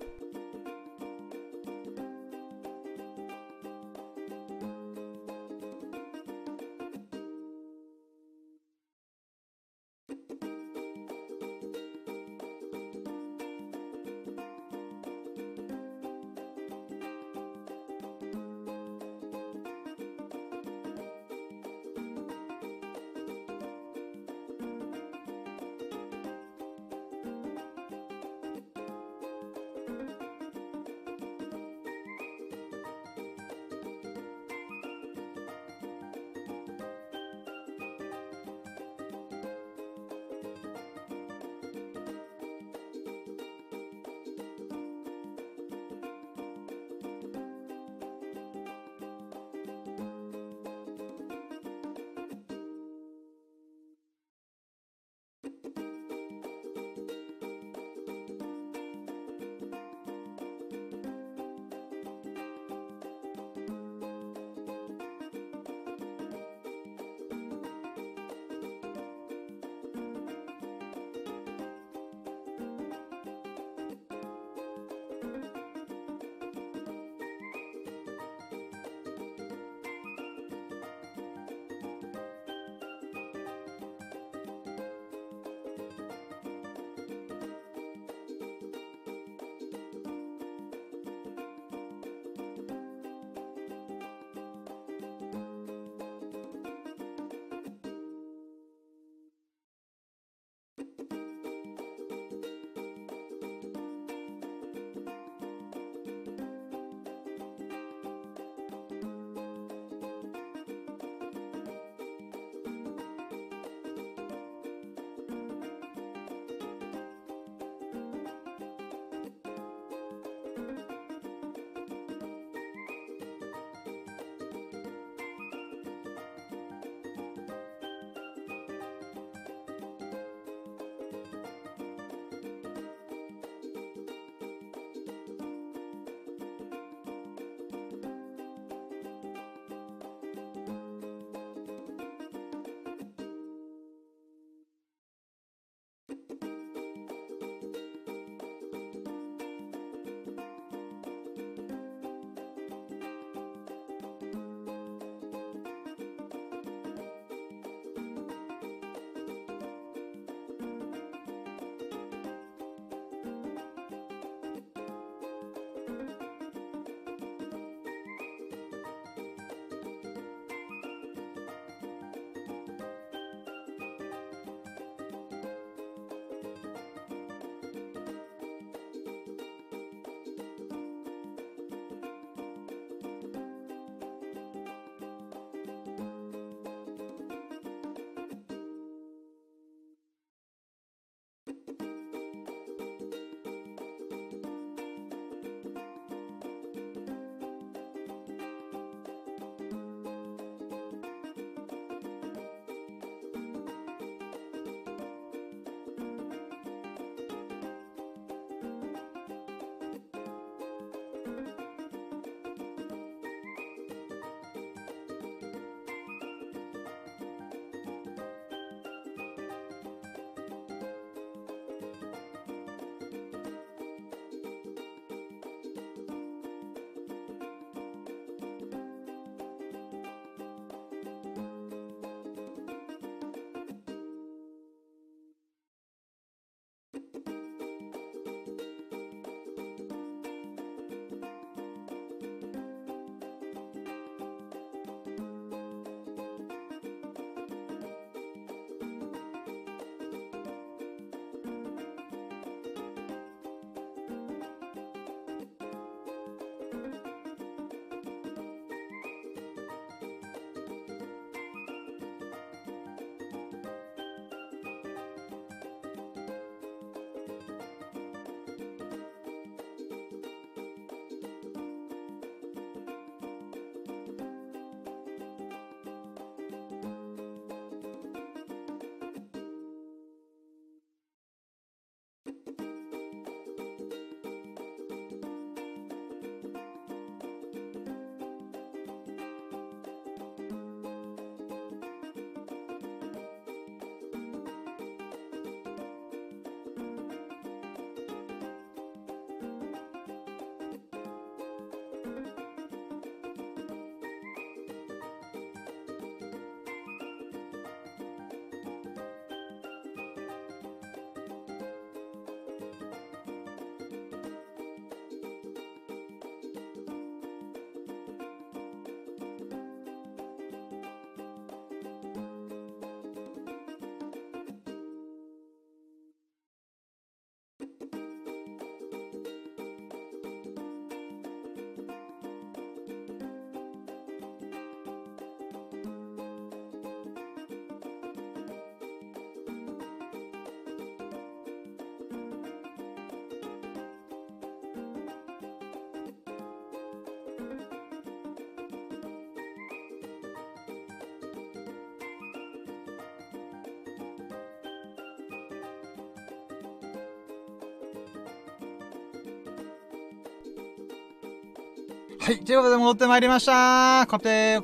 はい、ということで戻ってまいりました。固定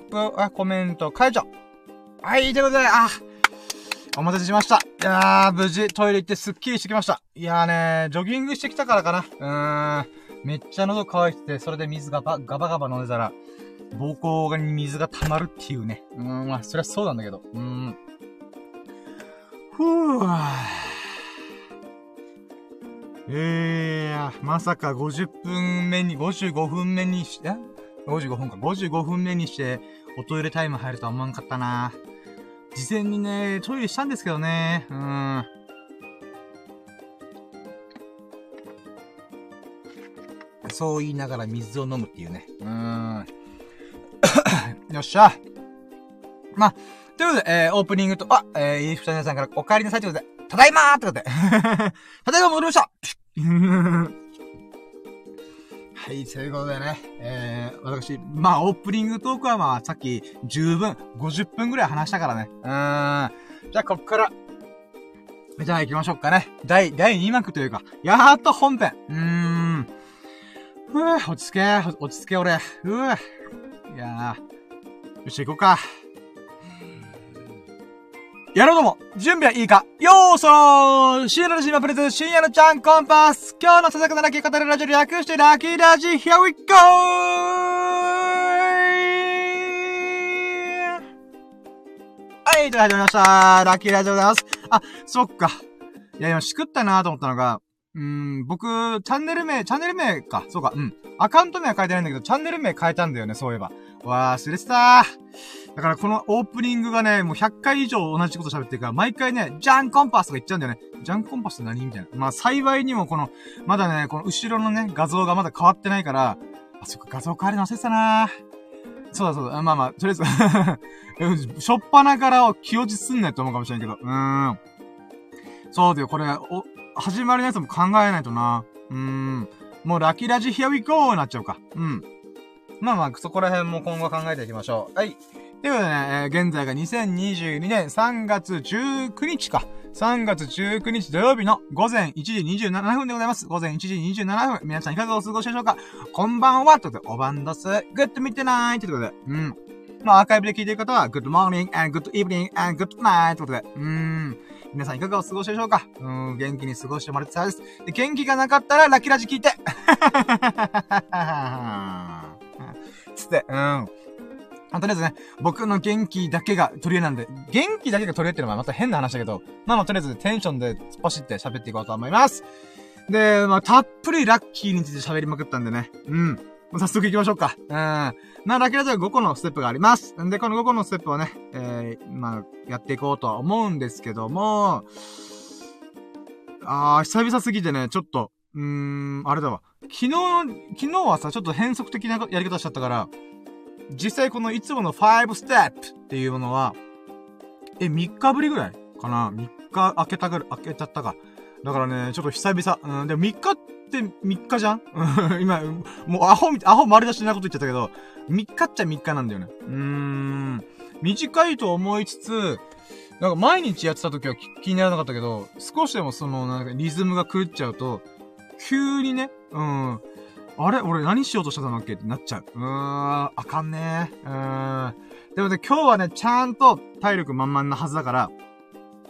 コメント解除。はい、ということで、あ、お待たせしました。いやー、無事トイレ行ってスッキリしてきました。いやーねジョギングしてきたからかな。うーん。めっちゃ喉乾いてて、それで水がば、ガバガバ飲んでたら、膀胱に水が溜まるっていうね。うーん、まあ、そりゃそうなんだけど。うーん。ふぅーえー、まさか50分目に、55分目にし、え ?55 分か。55分目にして、おトイレタイム入るとは思わんかったな。事前にね、トイレしたんですけどね。うん。そう言いながら水を飲むっていうね。うーん。よっしゃ。まあ、ということで、えー、オープニングと、あ、えー、いい二人さんからお帰りなさいということで、ただいまーってことで。ただいま戻りましたはい、ということでね、えー、私、まあ、オープニングトークはまあ、さっき、十分、50分くらい話したからね。うーん。じゃあ、こっから、じゃあ行きましょうかね。第、第2幕というか、やーっと本編。うーん。ふぅ、落ち着け、落ち着け、俺。ふぅ。いやー。よし、行こうか。やろうども、準備はいいかよーそー深夜の島プレゼン深夜のちゃんコンパス今日のささくなラッキー語るラジオ略してラッキーラジー Here we go! はい、と始まりました。ラッキーラジオでございます。あ、そっか。いや、今、しくったなと思ったのが、うーん、僕、チャンネル名、チャンネル名か。そうか、うん。アカウント名は変えてないんだけど、チャンネル名変えたんだよね、そういえば。わー、忘れてたー。だからこのオープニングがね、もう100回以上同じこと喋ってるから、毎回ね、ジャンコンパスとか言っちゃうんだよね。ジャンコンパスって何みたいな。まあ幸いにもこの、まだね、この後ろのね、画像がまだ変わってないから、あ、そっか、画像変わるの忘れてたなそうだそうだ。まあまあ、とりあえず しょっぱなから気落ちすんないと思うかもしれんけど。うーん。そうだよ、これ、お、始まりのやつも考えないとな。うーん。もうラキラジ Here we go! なっちゃうか。うん。まあまあ、そこら辺も今後考えていきましょう。はい。ということでね、えー、現在が2022年3月19日か。3月19日土曜日の午前1時27分でございます。午前1時27分。皆さんいかがお過ごしでしょうか？こんばんはということで、おばんどす。 Good midnight ということで。うん。まあ、アーカイブで聞いてる方は、Good morning and good evening and good night ということで。うーん。皆さんいかがお過ごしでしょうか？うん、元気に過ごしてもらってたです。で、元気がなかったら、ラッキーラジ聞いて つって、うん。まとりあえずね、僕の元気だけが取り柄なんで、元気だけが取り柄っていうのはまた変な話だけど、まあまあとりあえずテンションで突っ走って喋っていこうと思います。で、まあたっぷりラッキーについて喋りまくったんでね。うん。早速行きましょうか。うん。まあ、ラッキーラジオは5個のステップがあります。んで、この5個のステップをね、えー、まあ、やっていこうとは思うんですけども、あー、久々すぎてね、ちょっと、うーん、あれだわ。昨日、昨日はさ、ちょっと変則的なやり方しちゃったから、実際このいつもの5ステップっていうものは、え、3日ぶりぐらいかな ?3 日開けたぐらい、開けちゃったか。だからね、ちょっと久々。うん、でも3日って3日じゃん？今、もうアホ、アホ丸出しなこと言っちゃったけど、3日っちゃ3日なんだよね。うーん。短いと思いつつ、なんか毎日やってた時は気にならなかったけど、少しでもその、なんかリズムが狂っちゃうと、急にね、うん、あれ？俺何しようとしてたんだっけ？ってなっちゃう。うーん、あかんねうーん。でもね、今日はね、ちゃんと体力満々なはずだから、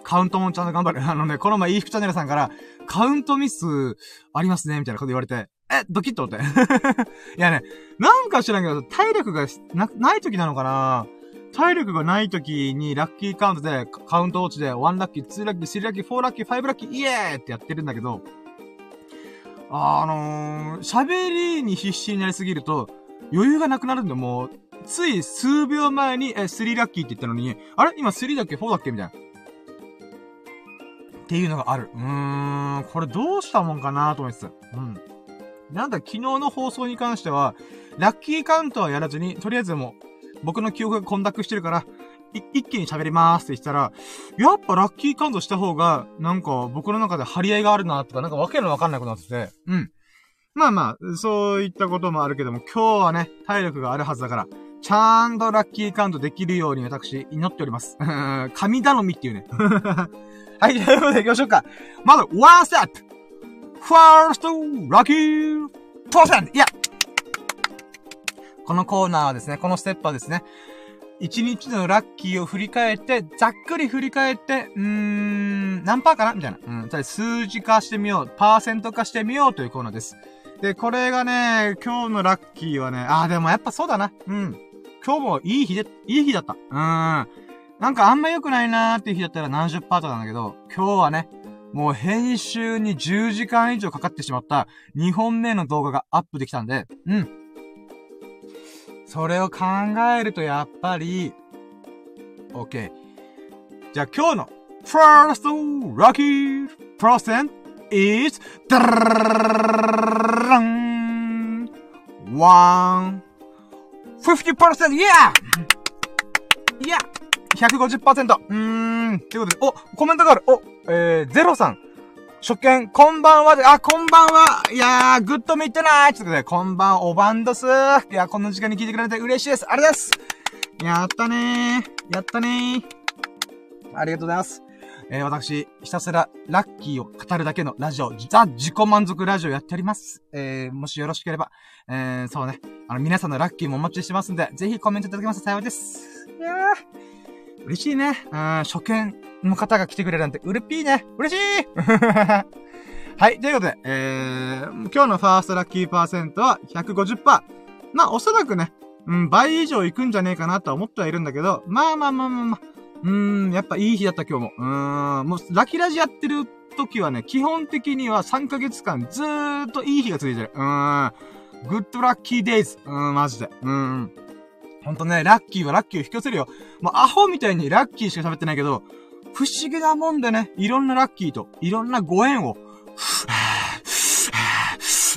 カウントもちゃんと頑張る。あのね、この前、イーフチャンネルさんから、カウントミスありますね、みたいなこと言われて、え、ドキッと思って。いやね、なんか知らんけど、体力がな、ない時なのかな？体力がない時にラッキーカウントで、カウントウォッチで、1ラッキー、2ラッキー、3ラッキー、4ラッキー、5ラッキー、イエーってやってるんだけど、あのー、喋りに必死になりすぎると、余裕がなくなるんで、もう、つい数秒前に、え、3ラッキーって言ったのに、あれ？今3だっけ ?4 だっけ？みたいな。っていうのがある。うーん、これどうしたもんかなと思いつつ。うん。なんだ、昨日の放送に関しては、ラッキーカウントはやらずに、とりあえずもう、僕の記憶が混濁してるから、一気に喋りますって言ったら、やっぱラッキーカウントした方が、なんか僕の中で張り合いがあるなとか、なんかわけのわかんなくなってて、うん。まあまあ、そういったこともあるけども、今日はね、体力があるはずだから、ちゃんとラッキーカウントできるように私、祈っております。神頼みっていうね。はい、ということで行きましょうか。まず、 One step, first, lucky percent いやこのコーナーはですね、このステップはですね、一日のラッキーを振り返って、ざっくり振り返って、うーん、何パーかなみたいな。うん。じゃ数字化してみよう。パーセント化してみようというコーナーです。で、これがね、今日のラッキーはね、あーでもやっぱそうだな。うん。今日もいい日で、いい日だった。うーん。なんかあんま良くないなーっていう日だったら何十パーとなんだけど、今日はね、もう編集に10時間以上かかってしまった2本目の動画がアップできたんで、うん。それを考えるとやっぱり、OK。じゃあ今日の First Lucky Percent is 1 50%! Yeah! Yeah! 150%! うーん。ということで、お、コメントがある。お、えー、ゼロさん。初見、こんばんはで、あ、こんばんは。いやー、 good midnight ということで、こんばん、おばんどすー。いや、この時間に聞いてくれて嬉しいです。ありがとうございます。やったねー。やったねー。ありがとうございます。えー、私、ひたすら、ラッキーを語るだけのラジオ、ザ・自己満足ラジオやっております。えー、もしよろしければ、えー、そうね、あの、皆さんのラッキーもお待ちしてますんで、ぜひコメントいただけますと幸いです。いやー、嬉しいね。うん、初見の方が来てくれるなんて、うれっぴーね。嬉しい はい、ということで、えー、今日のファーストラッキーパーセントは150%。まあ、おそらくね、うん、倍以上いくんじゃねえかなとは思ってはいるんだけど、まあまあまあまあまあ、うーん、やっぱいい日だった今日も。うーん、もう、ラキラジやってる時はね、基本的には3ヶ月間ずーっといい日が続いてる。うん、グッドラッキーデイズ。うん、マジで。うん。ほんとね、ラッキーはラッキーを引き寄せるよ。もうアホみたいにラッキーしか喋ってないけど、不思議なもんでね、いろんなラッキーと、いろんなご縁を、っ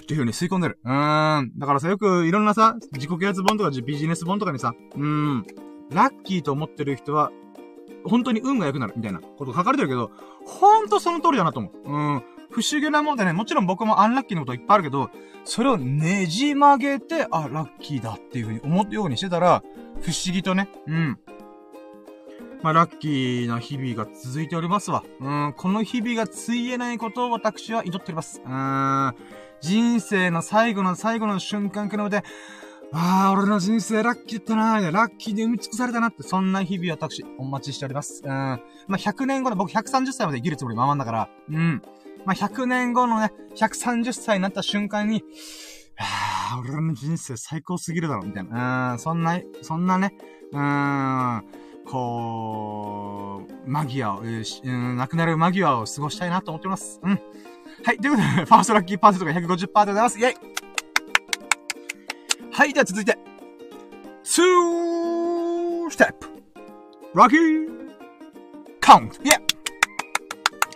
ていう風に吸い込んでる。うーん。だからさ、よくいろんなさ、自己啓発本とかビジネス本とかにさ、うーん、ラッキーと思ってる人は、本当に運が良くなるみたいなこと書かれてるけど、ほんとその通りだなと思う。うん。不思議なもんでね、もちろん僕もアンラッキーなこといっぱいあるけど、それをねじ曲げて、あ、ラッキーだっていう風に思うようにしてたら、不思議とね、うん。まあ、ラッキーな日々が続いておりますわ。うん、この日々がついえないことを私は祈っております。うん、人生の最後の最後の瞬間くらいで、ああ、俺の人生ラッキーだったなラッキーで埋め尽くされたなって、そんな日々私、お待ちしております。うん。まあ、100年後の、僕130歳まで生きるつもりままんだから、うん。まあ、100年後のね、130歳になった瞬間に、ああ、俺の人生最高すぎるだろ、みたいな。うん、そんな、そんなね、うーん、こう、間際を、えー、うん、なくなる間際を過ごしたいなと思ってます。うん。はい、ということで、ファーストラッキーパーセントが150%でございます。イェイはい、では続いて、2ステップラッキーカウントイェイ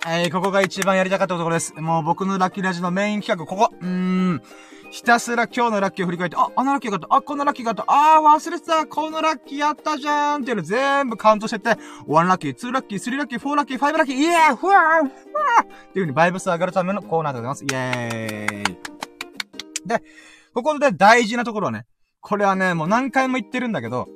えー、ここが一番やりたかったところです。もう僕のラッキーラジのメイン企画、ここ。うーん。ひたすら今日のラッキーを振り返って、あ、あのラッキーがあった、あ、このラッキーがあった、あー、忘れてた、このラッキーやったじゃーんっていうの全部カウントしてって、1ラッキー、2ラッキー、3ラッキー、4ラッキー、5ラッキー、イエーふわーふわーっていう風にバイブス上がるためのコーナーでございます。イエーイ。で、ここで大事なところはね、これはね、もう何回も言ってるんだけど、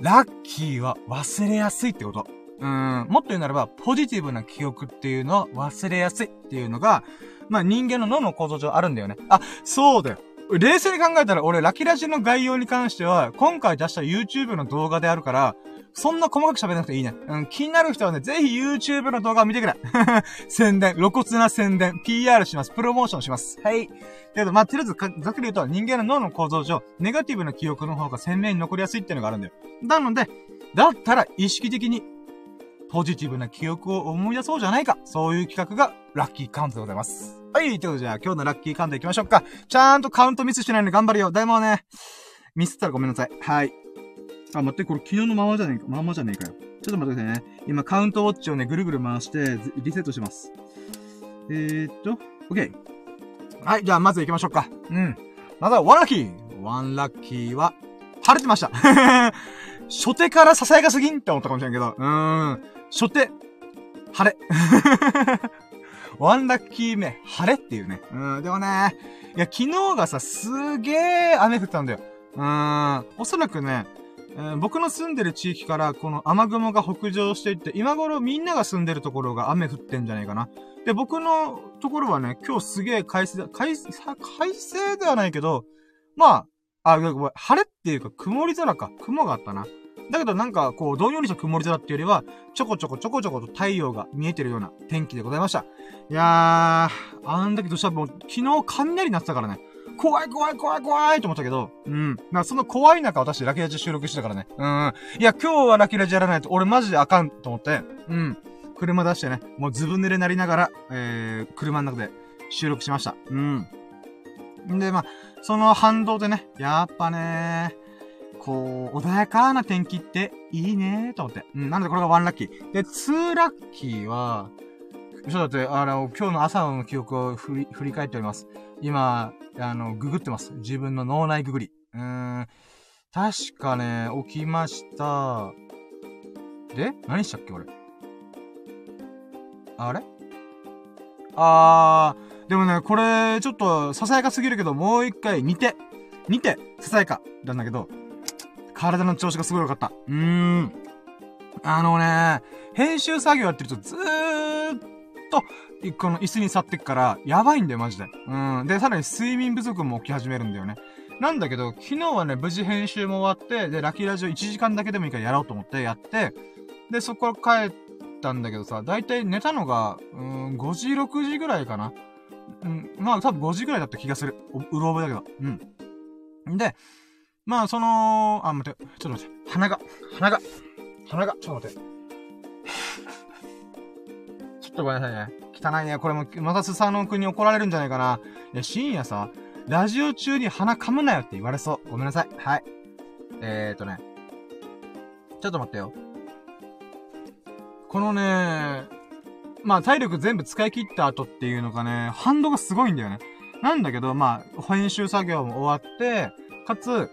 ラッキーは忘れやすいってこと。うん、もっと言うならば、ポジティブな記憶っていうのは忘れやすいっていうのが、まあ人間の脳の構造上あるんだよね。あ、そうだよ。冷静に考えたら俺、ラキラジの概要に関しては、今回出した YouTube の動画であるから、そんな細かく喋らなくていいね。うん、気になる人はね、ぜひ YouTube の動画を見てくれ。宣伝、露骨な宣伝、PR します。プロモーションします。はい。けど、まあ、とりあえず、ざっくり言うと、人間の脳の構造上、ネガティブな記憶の方が鮮明に残りやすいっていうのがあるんだよ。なので、だったら意識的に、ポジティブな記憶を思い出そうじゃないか。そういう企画が、ラッキーカウントでございます。はい、ということで、じゃあ、今日のラッキーカウント行きましょうか。ちゃんとカウントミスしないので頑張るよ。でもね、ミスったらごめんなさい。はい。あ、待って、これ昨日のままじゃねえか、ままじゃねえかよ。ちょっと待ってくださいね。今、カウントウォッチをね、ぐるぐる回して、リセットします。えー、っと、OK。はい、じゃあ、まず行きましょうか。うん。まずは、ワンラッキーワンラッキーは、晴れてました 初手からささやかすぎんって思ったかもしれんけど、うーん。初手、晴れ。ワンラッキー目、晴れっていうね。うん、でもね、いや、昨日がさ、すげー雨降ったんだよ。うん、おそらくね、えー、僕の住んでる地域からこの雨雲が北上していって、今頃みんなが住んでるところが雨降ってんじゃないかな。で、僕のところはね、今日すげえ快晴、快、快晴ではないけど、まあ、あ、ごめん晴れっていうか曇り空か。雲があったな。だけどなんか、こう、どんよりした曇り空っていうよりは、ちょこちょこちょこちょこと太陽が見えてるような天気でございました。いやー、あんだけどしたらもう、昨日雷鳴ってたからね。怖い怖い怖い怖いと思ったけど、うん。まあ、その怖い中私ラキラジ収録してたからね。うん。いや、今日はラキラジやらないと俺マジであかんと思って、うん。車出してね、もうずぶ濡れなりながら、えー、車の中で収録しました。うん。んで、まあ、その反動でね、やっぱねこう、穏やかな天気っていいねーと思って。うん、なのでこれがワンラッキー。で、ツーラッキーは、ちょっと待って、あの、今日の朝の記憶を振り、振り返っております。今、あの、ググってます。自分の脳内ググり。うーん。確かね、起きました。で何したっけ俺。あれ？あー、でもね、これ、ちょっと、ささやかすぎるけど、もう一回似て、似て、ささやか、なんだけど、体の調子がすごい良かった。うーん。あのね、編集作業やってるとずーっと、この椅子に去ってっから、やばいんだよ、マジで。うん。で、さらに睡眠不足も起き始めるんだよね。なんだけど、昨日はね、無事編集も終わって、で、ラッキーラジオ1時間だけでもいいからやろうと思ってやって、で、そこから帰ったんだけどさ、だいたい寝たのが、うん、5時、6時ぐらいかな。うん、まあ多分5時ぐらいだった気がする。うろ覚えだけど。うん。で、まあその、あ、待って、ちょっと待って。鼻が、鼻が、鼻が、ちょっと待って。ちょっとごめんなさいね。汚いね。これも、またスサノ君に怒られるんじゃないかな。いや、深夜さ、ラジオ中に鼻噛むなよって言われそう。ごめんなさい。はい。えーとね。ちょっと待ってよ。このね、まあ体力全部使い切った後っていうのがね、反動がすごいんだよね。なんだけど、まあ、編集作業も終わって、かつ、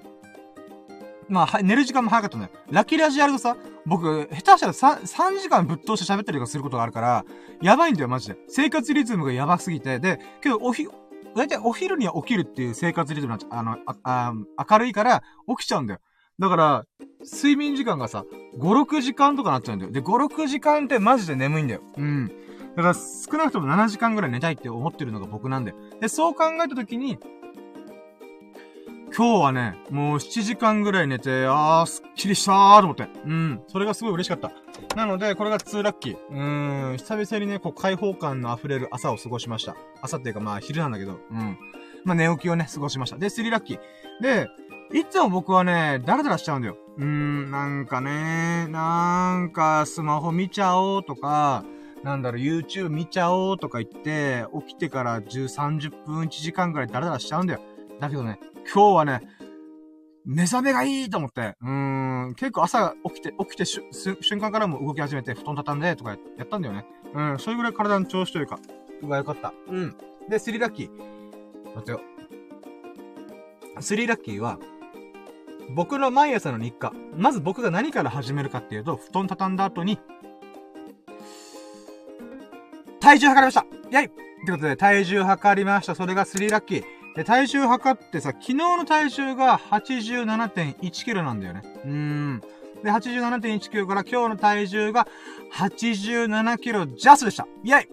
まあ、寝る時間も早かったんだよ。ラッキーラジやるとさ、僕、下手したら 3, 3時間ぶっ通して喋ったりとかすることがあるから、やばいんだよ、マジで。生活リズムがやばすぎて。で、けど、おひ、だいたいお昼には起きるっていう生活リズムなあの、あ、あ、明るいから起きちゃうんだよ。だから、睡眠時間がさ、5、6時間とかなっちゃうんだよ。で、5、6時間ってマジで眠いんだよ。うん。だから少なくとも7時間ぐらい寝たいって思ってるのが僕なんだよ。で、そう考えたときに、今日はね、もう7時間ぐらい寝て、あー、すっきりしたーと思って。うん。それがすごい嬉しかった。なので、これが2ラッキー。うーん。久々にね、こう、開放感の溢れる朝を過ごしました。朝っていうかまあ、昼なんだけど。うん。まあ、寝起きをね、過ごしました。で、3ラッキー。で、いつも僕はね、ダラダラしちゃうんだよ。うーん、なんかね、なんか、スマホ見ちゃおうとか、なんだろう、YouTube 見ちゃおうとか言って、起きてから10、30分、1時間くらいダラダラしちゃうんだよ。だけどね、今日はね、目覚めがいいと思って、うん、結構朝起きて、起きて瞬間からも動き始めて、布団畳んでとかやったんだよね。うん、それぐらい体の調子というか、うわ、よかった。うん。で、スリーラッキー。待ってよ。スリーラッキーは、僕の毎朝の日課。まず僕が何から始めるかっていうと、布団畳んだ後に、体重測りましたやいってことで、体重測りました。それが3ラッキー。で、体重測ってさ、昨日の体重が87.1キロなんだよね。うーん。で、87.1キロから今日の体重が87キロジャスでした。イェイ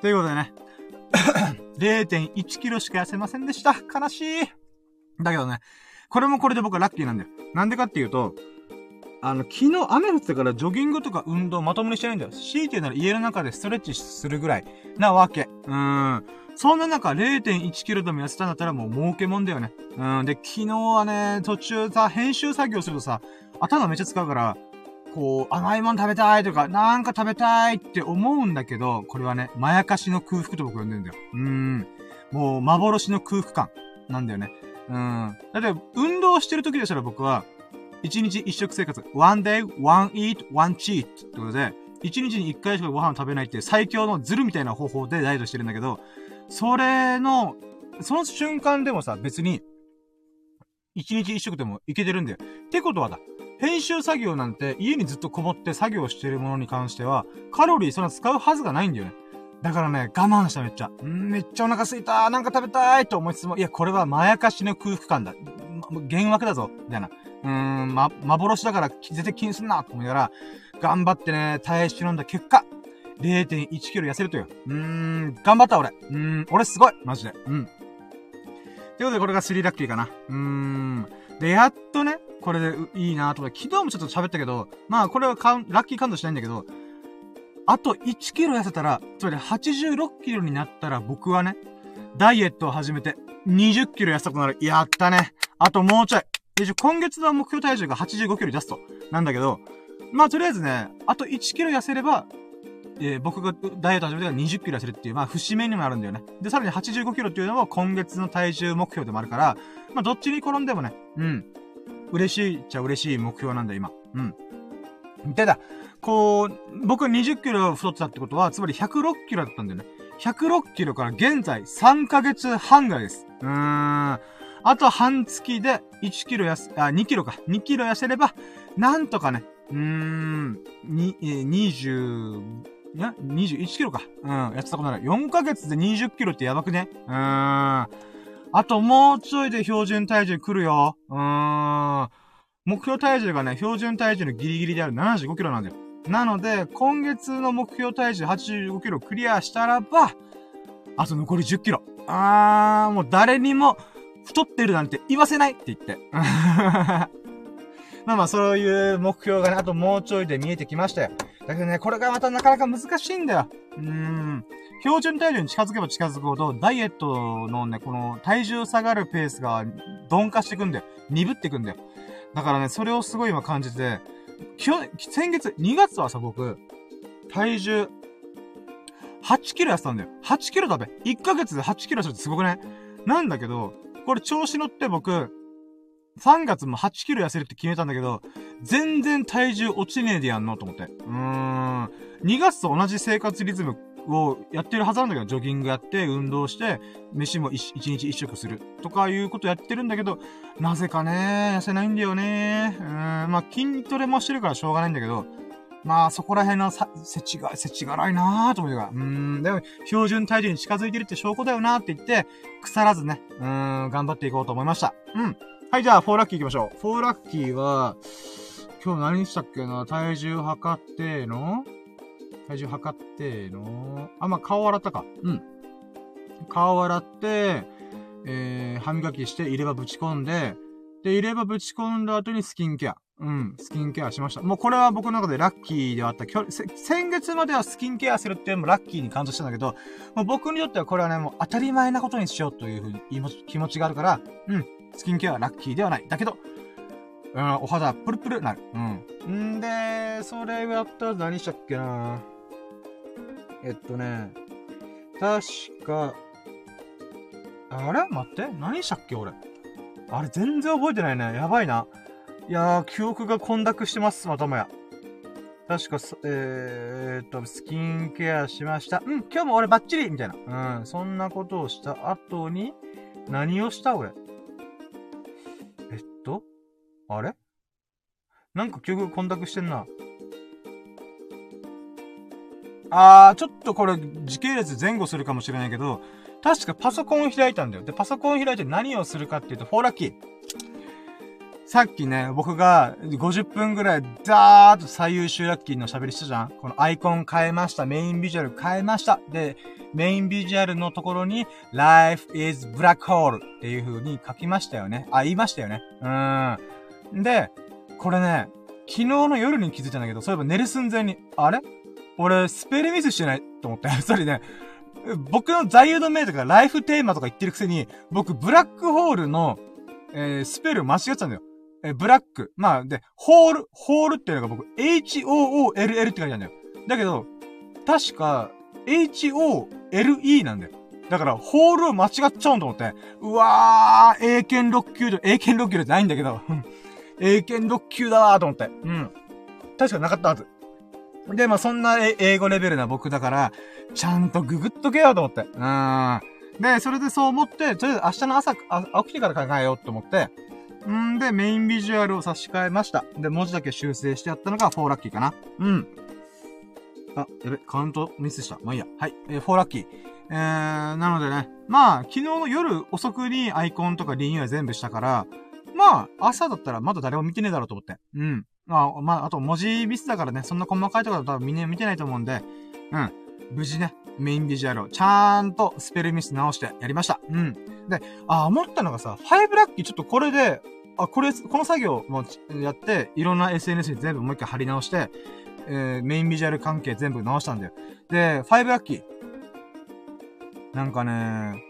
ということでね、0.1キロしか痩せませんでした。悲しい。だけどね、これもこれで僕はラッキーなんだよ。なんでかっていうと、あの、昨日雨降ってからジョギングとか運動まともにしてないんだよ。強いてなら家の中でストレッチするぐらいなわけ。うーん。そんな中0.1キロでも痩せたんだったらもう儲けもんだよね。うん。で、昨日はね、途中さ、編集作業するとさ、頭めっちゃ使うから、こう、甘いもん食べたいとか、なんか食べたいって思うんだけど、これはね、まやかしの空腹と僕呼んでんだよ。うーん。もう、幻の空腹感なんだよね。うん。だって、運動してる時でしたら僕は、一日一食生活。one day, one eat, one cheat ってことで、一日に一回しかご飯を食べないって最強のズルみたいな方法でダイエットしてるんだけど、それの、その瞬間でもさ、別に、一日一食でもいけてるんだよ。ってことはだ、編集作業なんて家にずっとこもって作業してるものに関しては、カロリーそんな使うはずがないんだよね。だからね、我慢しためっちゃ。んめっちゃお腹すいたなんか食べたいと思いつつも、いや、これはまやかしの空腹感だ。幻惑だぞ。みたいな。うーん、ま、幻だから絶対気にすんなと思いながら、頑張ってね、耐え忍んだ結果、0.1キロ痩せるとよ。うーん、頑張った俺。うーん、俺すごいマジで。うん。ということでこれが3ラッキーかな。うーん。で、やっとね、これでいいなと思って、昨日もちょっと喋ったけど、まあこれはカウン、ラッキーカウントしないんだけど、あと1キロ痩せたら、つまり86キロになったら僕はね、ダイエットを始めて20キロ痩せたくなる。やったね。あともうちょい。で、今月の目標体重が85キロジャスト。なんだけど、まあとりあえずね、あと1キロ痩せれば、えー、僕がダイエット始めてから20キロ痩せるっていう、まあ節目にもなるんだよね。で、さらに85キロっていうのも今月の体重目標でもあるから、まあどっちに転んでもね、うん。嬉しいっちゃ嬉しい目標なんだ、今。うん。でだ、こう、僕20キロ太ってたってことは、つまり106キロだったんだよね。106キロから現在3ヶ月半ぐらいです。うーん。あと半月で1キロやす、あ、2キロか。2キロ痩せれば、なんとかね、うーん、に、えー、20、いや、21キロか。うん、やってたことない。4ヶ月で20キロってやばくね？うーん。あともうちょいで標準体重来るよ。うーん。目標体重がね、標準体重のギリギリである75キロなんだよ。なので、今月の目標体重85キロクリアしたらば、あと残り10キロ。あー、もう誰にも太ってるなんて言わせないって言って。まあまあ、そういう目標がね、あともうちょいで見えてきましたよ。だけどね、これがまたなかなか難しいんだよ。うーん。標準体重に近づけば近づくほど、ダイエットのね、この体重下がるペースが鈍化していくんだよ。鈍っていくんだよ。だからね、それをすごい今感じて、今日、先月、2月はさ、僕、体重、8キロ痩せたんだよ。8キロだべ。1ヶ月で8キロするってすごくない？なんだけど、これ調子乗って僕、3月も8キロ痩せるって決めたんだけど、全然体重落ちねえでやんのと思って。うーん。2月と同じ生活リズムをやってるはずなんだけど、ジョギングやって、運動して、飯も一日一食する。とかいうことやってるんだけど、なぜかね、痩せないんだよね。うーん、まあ筋トレもしてるからしょうがないんだけど、まあそこら辺のさ、せちが、せちがないなーと思うから、うん、でも標準体重に近づいてるって証拠だよなーって言って、腐らずね、うん、頑張っていこうと思いました。うん。はい、じゃあ、4ラッキー行きましょう。4ラッキーは、今日何したっけな？体重測っての？体重測っての？あ、まあ、顔洗ったか。うん。顔洗って、えー、歯磨きして入れ歯ぶち込んで、で、入れ歯ぶち込んだ後にスキンケア。うん、スキンケアしました。もうこれは僕の中でラッキーではあった。先月まではスキンケアするっていうのもラッキーに感じしたんだけど、もう僕にとってはこれはね、もう当たり前なことにしようというふうに気持ちがあるから、うん、スキンケアはラッキーではない。だけど、うん、お肌プルプルなる。うん。んで、それをやったら何したっけなえっとね、確か、あれ？待って。何したっけ俺？あれ全然覚えてないね。やばいな。いやー、記憶が混濁してます、またもや。確か、えー、っと、スキンケアしました。うん、今日も俺バッチリみたいな。うん、そんなことをした後に、何をした俺？えっと、あれ？なんか記憶が混濁してんな。あー、ちょっとこれ、時系列前後するかもしれないけど、確かパソコンを開いたんだよ。で、パソコンを開いて何をするかっていうと、フォーラッキー。さっきね、僕が50分ぐらい、ザーッと最優秀ラッキーの喋りしたじゃんこのアイコン変えました。メインビジュアル変えました。で、メインビジュアルのところに、life is black hole っていう風に書きましたよね。あ、言いましたよね。うーん。で、これね、昨日の夜に気づいたんだけど、そういえば寝る寸前に、あれ？俺、スペルミスしてない？と思って。それね、僕の座右の銘とかライフテーマとか言ってるくせに、僕、ブラックホールの、えー、スペル間違ってたんだよ。え、ブラック。まあ、で、ホール、ホールっていうのが僕、HOOLL って書いてあるんだよ。だけど、確か、HOLE なんだよ。だから、ホールを間違っちゃうんと思って。うわー、英検6級で、英検6級じゃないんだけど、英検6級だわーと思って。うん。確かなかったはず。で、まあ、そんな英語レベルな僕だから、ちゃんとググっとけよと思って。うん。で、それでそう思って、とりあえず明日の朝、あ起きてから考えようと思って、んで、メインビジュアルを差し替えました。で、文字だけ修正してやったのが4ラッキーかな。うん。あ、やべ、カウントミスした。まあいいや。はい。えー、4ラッキー。えー、なのでね。まあ、昨日の夜遅くにアイコンとかリニューアル全部したから、まあ、朝だったらまだ誰も見てねえだろうと思って。うん。まあ、まあ、あと文字ミスだからね、そんな細かいところだとみんな見てないと思うんで、うん。無事ね、メインビジュアルをちゃんとスペルミス直してやりました。うん。で、あ、思ったのがさ、5ラッキーちょっとこれで、あ、これ、この作業もやって、いろんな SNS に全部もう一回貼り直して、えー、メインビジュアル関係全部直したんだよ。で、5ラッキー。なんかね、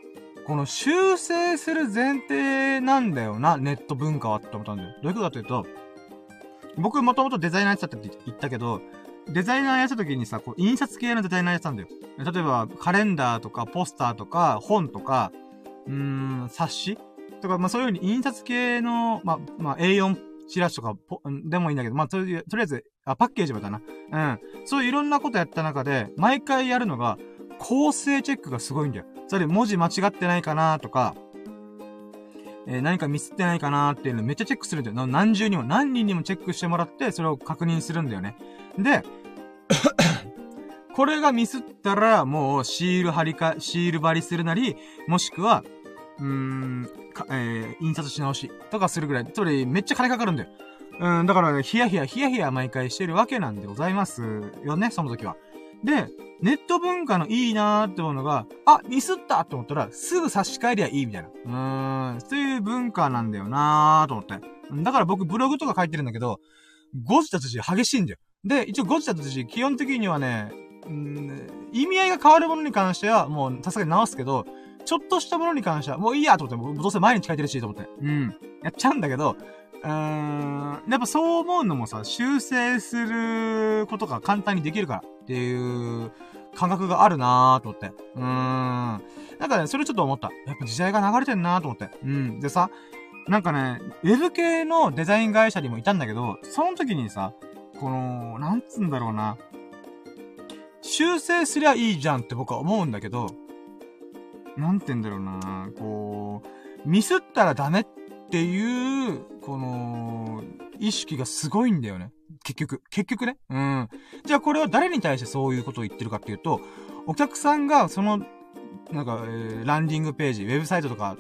この修正する前提なんだよな、ネット文化はって思ったんだよ。どういうことかというと、僕もともとデザイナーやってたって言ったけど、デザイナーやった時にさ、こう、印刷系のデザイナーやってたんだよ。例えば、カレンダーとか、ポスターとか、本とか、うーん、冊子とか、まあそういう風に印刷系の、まあ、まあ A4 チラシとか、でもいいんだけど、まあとりあえず、あ、パッケージもだな。うん。そういういろんなことやった中で、毎回やるのが、構成チェックがすごいんだよ。それ文字間違ってないかなとか、えー、何かミスってないかなっていうのめっちゃチェックするんだよ。何重にも、何人にもチェックしてもらって、それを確認するんだよね。で、これがミスったら、もう、シール貼りか、シール貼りするなり、もしくは、うん、えー、印刷し直しとかするぐらい。それ、めっちゃ金かかるんだよ。うん、だから、ヒヤヒヤ、ヒヤヒヤ毎回してるわけなんでございますよね、その時は。で、ネット文化のいいなーって思うのが、あ、ミスったって思ったら、すぐ差し替えりゃいいみたいな。うーん、そういう文化なんだよなーと思って。だから僕ブログとか書いてるんだけど、誤字脱字激しいんだよ。で、一応誤字脱字、基本的にはね、ん意味合いが変わるものに関しては、もうさすがに直すけど、ちょっとしたものに関しては、もういいやと思って、もうどうせ毎日書いてるし、と思って。うん。やっちゃうんだけど、うーん、やっぱそう思うのもさ、修正することが簡単にできるからっていう感覚があるなーと思って。うーん。なんかね、それちょっと思った。やっぱ時代が流れてんなーと思って。うん。でさ、なんかね、ウェブ系のデザイン会社にもいたんだけど、その時にさ、この、なんつうんだろうな。修正すりゃいいじゃんって僕は思うんだけど、なんて言うんだろうな。こう、ミスったらダメっていう、この、意識がすごいんだよね。結局。結局ね。うん。じゃあこれは誰に対してそういうことを言ってるかっていうと、お客さんがその、なんか、えー、ランディングページ、ウェブサイトとか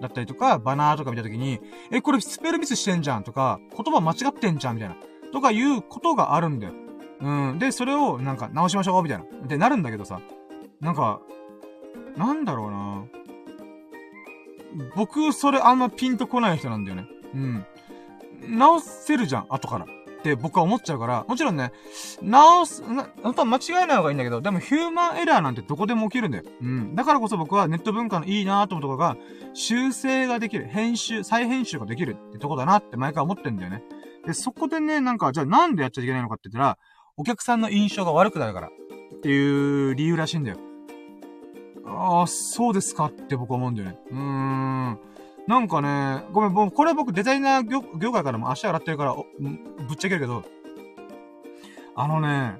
だったりとか、バナーとか見たときに、え、これスペルミスしてんじゃんとか、言葉間違ってんじゃんみたいな。とかいうことがあるんだよ。うん。で、それをなんか直しましょうみたいな。ってなるんだけどさ、なんか、なんだろうな僕、それあんまピンとこない人なんだよね。うん。直せるじゃん、後から。って僕は思っちゃうから、もちろんね、直す、な、本当は間違えない方がいいんだけど、でもヒューマンエラーなんてどこでも起きるんだよ。うん。だからこそ僕はネット文化のいいなと思うところが、修正ができる、編集、再編集ができるってとこだなって毎回思ってんだよね。で、そこでね、なんか、じゃあなんでやっちゃいけないのかって言ったら、お客さんの印象が悪くなるから。っていう理由らしいんだよ。ああ、そうですかって僕は思うんだよね。うーん。なんかね、ごめん、もうこれは僕デザイナー業業界からも足洗ってるから、ぶっちゃけるけど、あのね、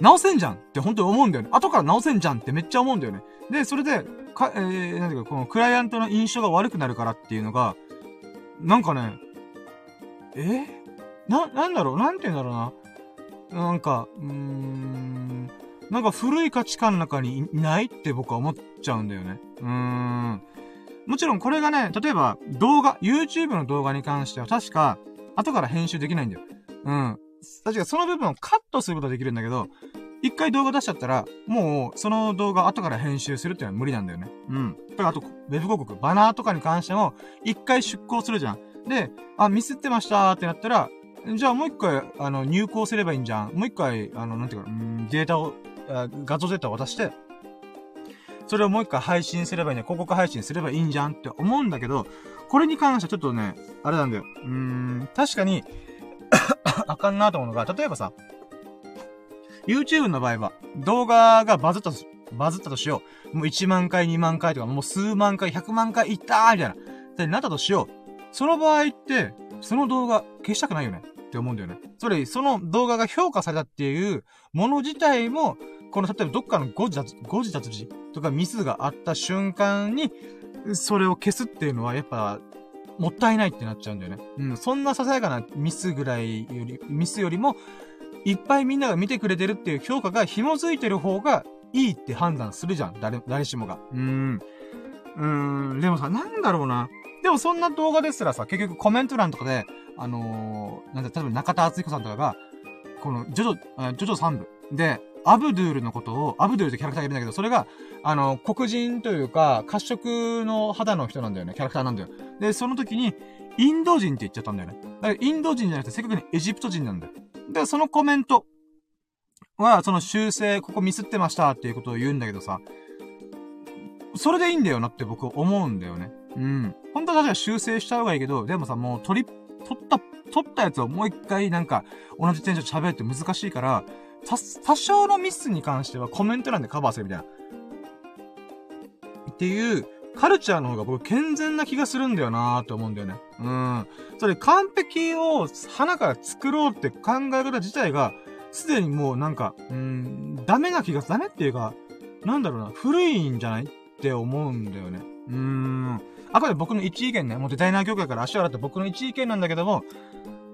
直せんじゃんって本当に思うんだよね。後から直せんじゃんってめっちゃ思うんだよね。で、それで、か、えー、なんていうか、このクライアントの印象が悪くなるからっていうのが、なんかね、え？な、なんだろう？なんて言うんだろうな？なんか、うーん、なんか古い価値観の中にいないって僕は思っちゃうんだよね。うーん。もちろんこれがね、例えば動画、YouTube の動画に関しては確か後から編集できないんだよ。うん。確かその部分をカットすることはできるんだけど、一回動画出しちゃったら、もうその動画後から編集するっていうのは無理なんだよね。うん。だからあと、ウェブ広告、バナーとかに関しても、一回出稿するじゃん。で、あ、ミスってましたーってなったら、じゃあもう一回、あの、入稿すればいいんじゃん。もう一回、あの、なんていうか、ん、データを、画像データを渡して、それをもう一回配信すればいいね。広告配信すればいいんじゃんって思うんだけど、これに関してはちょっとね、あれなんだよ。うーん、確かに あかんなと思うのが、例えばさ、YouTube の場合は、動画がバズったと、バズったとしよう。もう1万回、2万回とか、もう数万回、100万回いったーみたいな。ってなったとしよう。その場合って、その動画消したくないよねって思うんだよね。それ、その動画が評価されたっていうもの自体も、この、例えばどっかの誤字脱、誤字脱字とかミスがあった瞬間に、それを消すっていうのは、やっぱ、もったいないってなっちゃうんだよね。うん、そんなささやかなミスぐらいより、ミスよりも、いっぱいみんなが見てくれてるっていう評価が紐づいてる方がいいって判断するじゃん。誰、誰しもが。うーん。うーん、でもさ、なんだろうな。でもそんな動画ですらさ、結局コメント欄とかで、あのー、なんだ、例えば中田敦彦さんとかが、この、ジョジョ、ジョジョ3部で、アブドゥールのことを、アブドゥールってキャラクターがいるんだけど、それが、あの、黒人というか、褐色の肌の人なんだよね、キャラクターなんだよ。で、その時に、インド人って言っちゃったんだよね。だからインド人じゃなくて、せっかくにエジプト人なんだよ。で、そのコメントは、その修正、ここミスってましたっていうことを言うんだけどさ、それでいいんだよなって僕思うんだよね。うん。本当は確か修正した方がいいけど、でもさ、もう取り、取った、取ったやつをもう一回なんか、同じテンション喋るって難しいから、多、多少のミスに関してはコメント欄でカバーするみたいな。っていう、カルチャーの方が僕健全な気がするんだよなーって思うんだよね。うん。それ完璧を花から作ろうって考え方自体が、すでにもうなんか、うん、ダメな気が、ダメっていうか、なんだろうな、古いんじゃないって思うんだよね。うーん。あくまで僕の一意見ね。もうデザイナー業界から足を洗って僕の一意見なんだけども、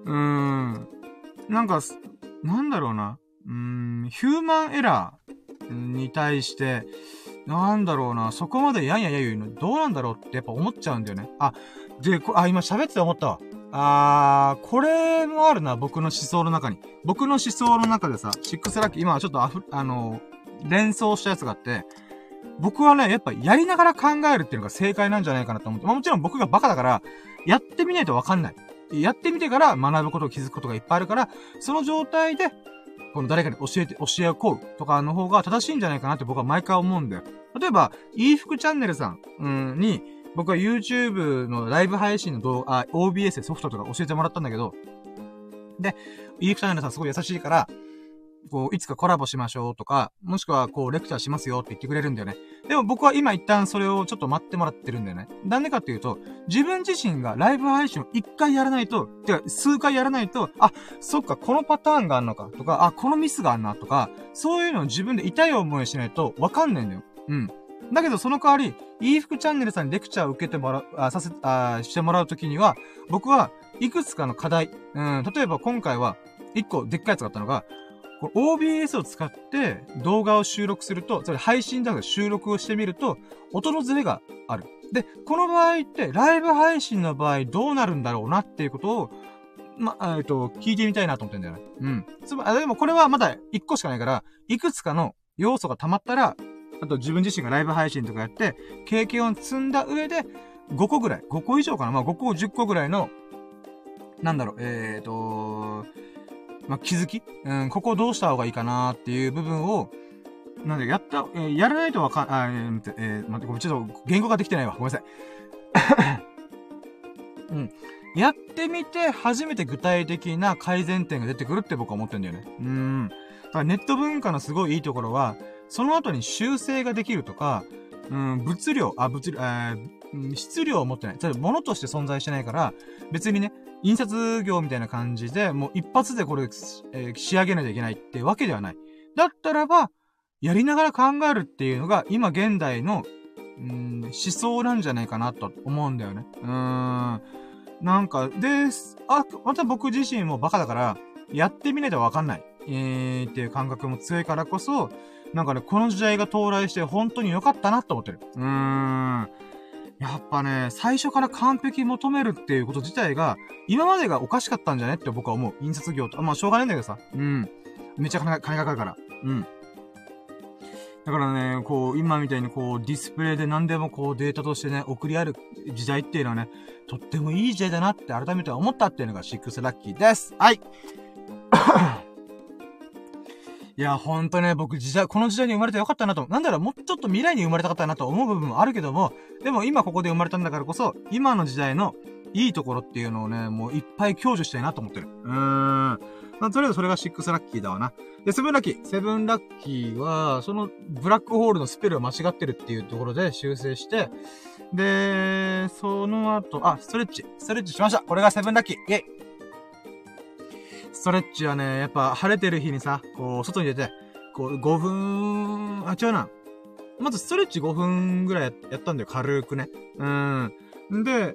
うーん。なんか、なんだろうな。うーん、ヒューマンエラーに対して、なんだろうな、そこまでやんやや言うの、どうなんだろうってやっぱ思っちゃうんだよね。あ、で、こあ、今喋って思ったわ。あー、これもあるな、僕の思想の中に。僕の思想の中でさ、シックスラッキー、今はちょっとあふ、あの連想したやつがあって、僕はね、やっぱやりながら考えるっていうのが正解なんじゃないかなと思って。まあもちろん僕がバカだから、やってみないとわかんない。やってみてから学ぶことを気づくことがいっぱいあるから、その状態で、この誰かに教えて、教えをこうとかの方が正しいんじゃないかなって僕は毎回思うんだよ。例えば、いい服チャンネルさん、うん、に、僕は YouTube のライブ配信の動画、OBS でソフトとか教えてもらったんだけど、で、いい服チャンネルさんすごい優しいから、こう、いつかコラボしましょうとか、もしくはこう、レクチャーしますよって言ってくれるんだよね。でも僕は今一旦それをちょっと待ってもらってるんだよね。なんでかっていうと、自分自身がライブ配信を一回やらないと、てか、数回やらないと、あ、そっか、このパターンがあんのか、とか、あ、このミスがあんな、とか、そういうのを自分で痛い思いしないとわかんないんだよ。うん。だけど、その代わり、いい服チャンネルさんにレクチャーを受けてもらう、あ、させ、あ、してもらうときには、僕はいくつかの課題、うん、例えば今回は、一個でっかいやつがあったのが、これ OBS を使って動画を収録すると、それ配信だから収録をしてみると、音のズレがある。で、この場合って、ライブ配信の場合どうなるんだろうなっていうことを、ま、えっと、聞いてみたいなと思ってんだよね。うん。つまり、でもこれはまだ1個しかないから、いくつかの要素が溜まったら、あと自分自身がライブ配信とかやって、経験を積んだ上で、5個ぐらい、5個以上かなまあ5個、10個ぐらいの、なんだろう、えーと、まあ、気づき？うん、ここどうした方がいいかなっていう部分を、なんで、やった、えー、やらないとわかん、あ、えー、えー、待って、ちょっと、言語ができてないわ。ごめんなさい。うん。やってみて、初めて具体的な改善点が出てくるって僕は思ってんだよね。うん。だからネット文化のすごいいいところは、その後に修正ができるとか、うん、物量、あ、物量、えー、質量を持ってない。例えば物として存在してないから、別にね、印刷業みたいな感じで、もう一発でこれ、えー、仕上げないといけないってわけではない。だったらば、やりながら考えるっていうのが、今現代の、うん、思想なんじゃないかなと思うんだよね。うーん。なんか、で、あ、また僕自身もバカだから、やってみないとわかんない。えー、っていう感覚も強いからこそ、なんかね、この時代が到来して本当に良かったなと思ってる。うーん。やっぱね、最初から完璧求めるっていうこと自体が、今までがおかしかったんじゃねって僕は思う。印刷業と。まあ、しょうがないんだけどさ。うん。めっちゃ金金がかかるから。うん。だからね、こう、今みたいにこう、ディスプレイで何でもこう、データとしてね、送り合る時代っていうのはね、とってもいい時代だなって改めて思ったっていうのがシックスラッキーです。はい。いや、ほんとね、僕時代、この時代に生まれてよかったなと。なんだろう、もうちょっと未来に生まれたかったなと思う部分もあるけども、でも今ここで生まれたんだからこそ、今の時代のいいところっていうのをね、もういっぱい享受したいなと思ってる。うーん。まあ、とりあえずそれが6ラッキーだわな。で、セブンラッキー。セブンラッキーは、そのブラックホールのスペルを間違ってるっていうところで修正して、で、その後、あ、ストレッチ。ストレッチしました。これがセブンラッキー。イェイストレッチはね、やっぱ晴れてる日にさ、こう、外に出て、こう、5分、あ、違うな。まずストレッチ5分ぐらいやったんだよ、軽くね。うん。で、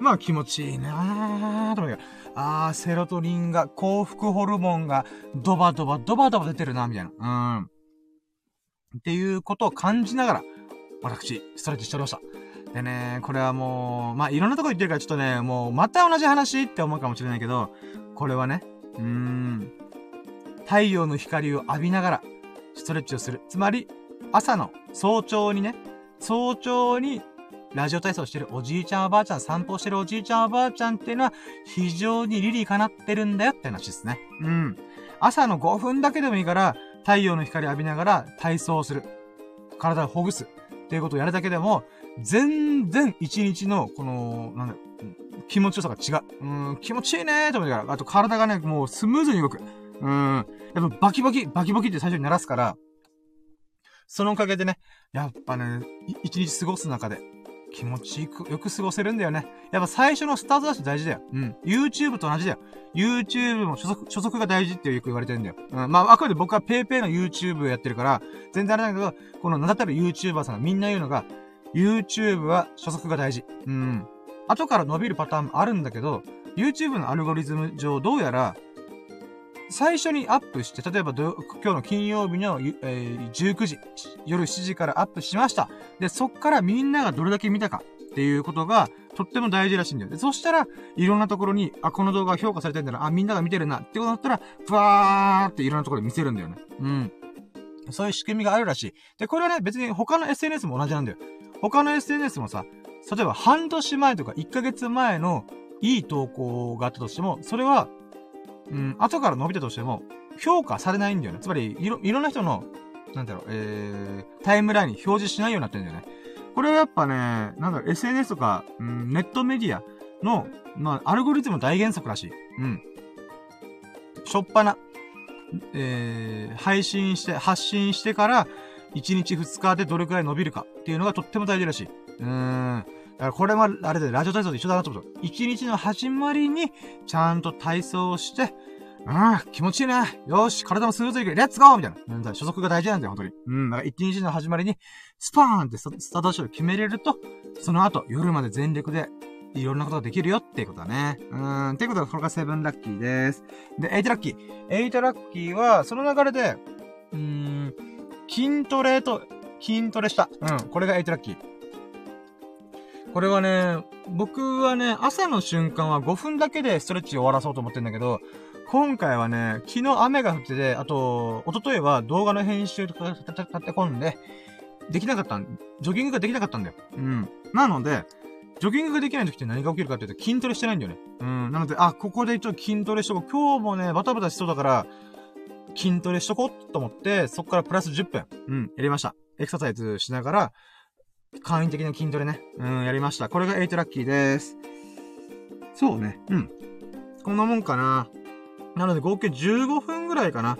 まあ気持ちいいなーと思って、あー、セロトニンが、幸福ホルモンが、ドバドバ、ドバドバ出てるな、みたいな。うん。っていうことを感じながら、私、ストレッチしておりました。でね、これはもう、まあ、いろんなとこ行ってるからちょっとね、もう、また同じ話って思うかもしれないけど、これはね、うーん、太陽の光を浴びながら、ストレッチをする。つまり、朝の早朝にね、早朝にラジオ体操してるおじいちゃんおばあちゃん、散歩してるおじいちゃんおばあちゃんっていうのは、非常にリリーかなってるんだよって話ですね。うん。朝の5分だけでもいいから、太陽の光浴びながら体操をする。体をほぐす。っていうことをやるだけでも、全然一日の、この、なんだ気持ちよさが違う。うん、気持ちいいねーと思いながら、あと体がね、もうスムーズに動く。うん、やっぱバキバキ、バキバキって最初に鳴らすから、そのおかげでね、やっぱね、一日過ごす中で、気持ちよく、よく過ごせるんだよね。やっぱ最初のスタートダッシュ大事だよ。うん。YouTube と同じだよ。YouTube も所属、所属が大事ってよく言われてるんだよ。うん。まあ、あくまで僕は PayPay の YouTube やってるから、全然あれだけど、この名だたる YouTuber さんがみんな言うのが、YouTube は所属が大事。うん。後から伸びるパターンもあるんだけど、YouTube のアルゴリズム上、どうやら、最初にアップして、例えば今日の金曜日の、えー、19時、夜7時からアップしました。で、そっからみんながどれだけ見たかっていうことが、とっても大事らしいんだよ。で、そしたら、いろんなところに、あ、この動画評価されてんだな、あ、みんなが見てるな、ってことだったら、ふわーっていろんなところで見せるんだよね。うん。そういう仕組みがあるらしい。で、これはね、別に他の SNS も同じなんだよ。他の SNS もさ、例えば半年前とか1ヶ月前のいい投稿があったとしても、それはうん、後から伸びたとしても、評価されないんだよね。つまり、いろ、いろんな人の、なんだろう、えー、タイムラインに表示しないようになってるんだよね。これはやっぱね、なんだろう、SNS とか、うん、ネットメディアの、まあ、アルゴリズム大原則らしい。うん。しょっぱな、えー、配信して、発信してから、1日2日でどれくらい伸びるかっていうのがとっても大事らしい。うーん。だからこれは、あれで、ラジオ体操と一緒だなと思う。一日の始まりに、ちゃんと体操をして、うん、気持ちいいね。よし、体もスムーズにいく。 Let's go みたいな。うん、初速が大事なんだよ、本当に。うん、だから一日の始まりに、スパーンってスタートダッシュ決めれると、その後、夜まで全力で、いろんなことができるよっていうことだね。うん、っていうことは、これが seven lucky です。で、 eight lucky。eight lucky は、その流れで、うーん、筋トレと、筋トレした。うん、これが eight lucky。これはね、僕はね、朝の習慣は5分だけでストレッチ終わらそうと思ってんだけど、今回はね、昨日雨が降ってて、あと、一昨日は動画の編集とか立て込んで、できなかったん、ジョギングができなかったんだよ。うん。なので、ジョギングができない時って何が起きるかっていうと筋トレしてないんだよね。うん。なので、あ、ここでちょっと筋トレしとこう。今日もね、バタバタしそうだから、筋トレしとこうと思って、そこからプラス10分、うん、やりました。エクササイズしながら、簡易的な筋トレね。うん、やりました。これが8ラッキーです。そうね。うん。こんなもんかな。なので合計15分ぐらいかな。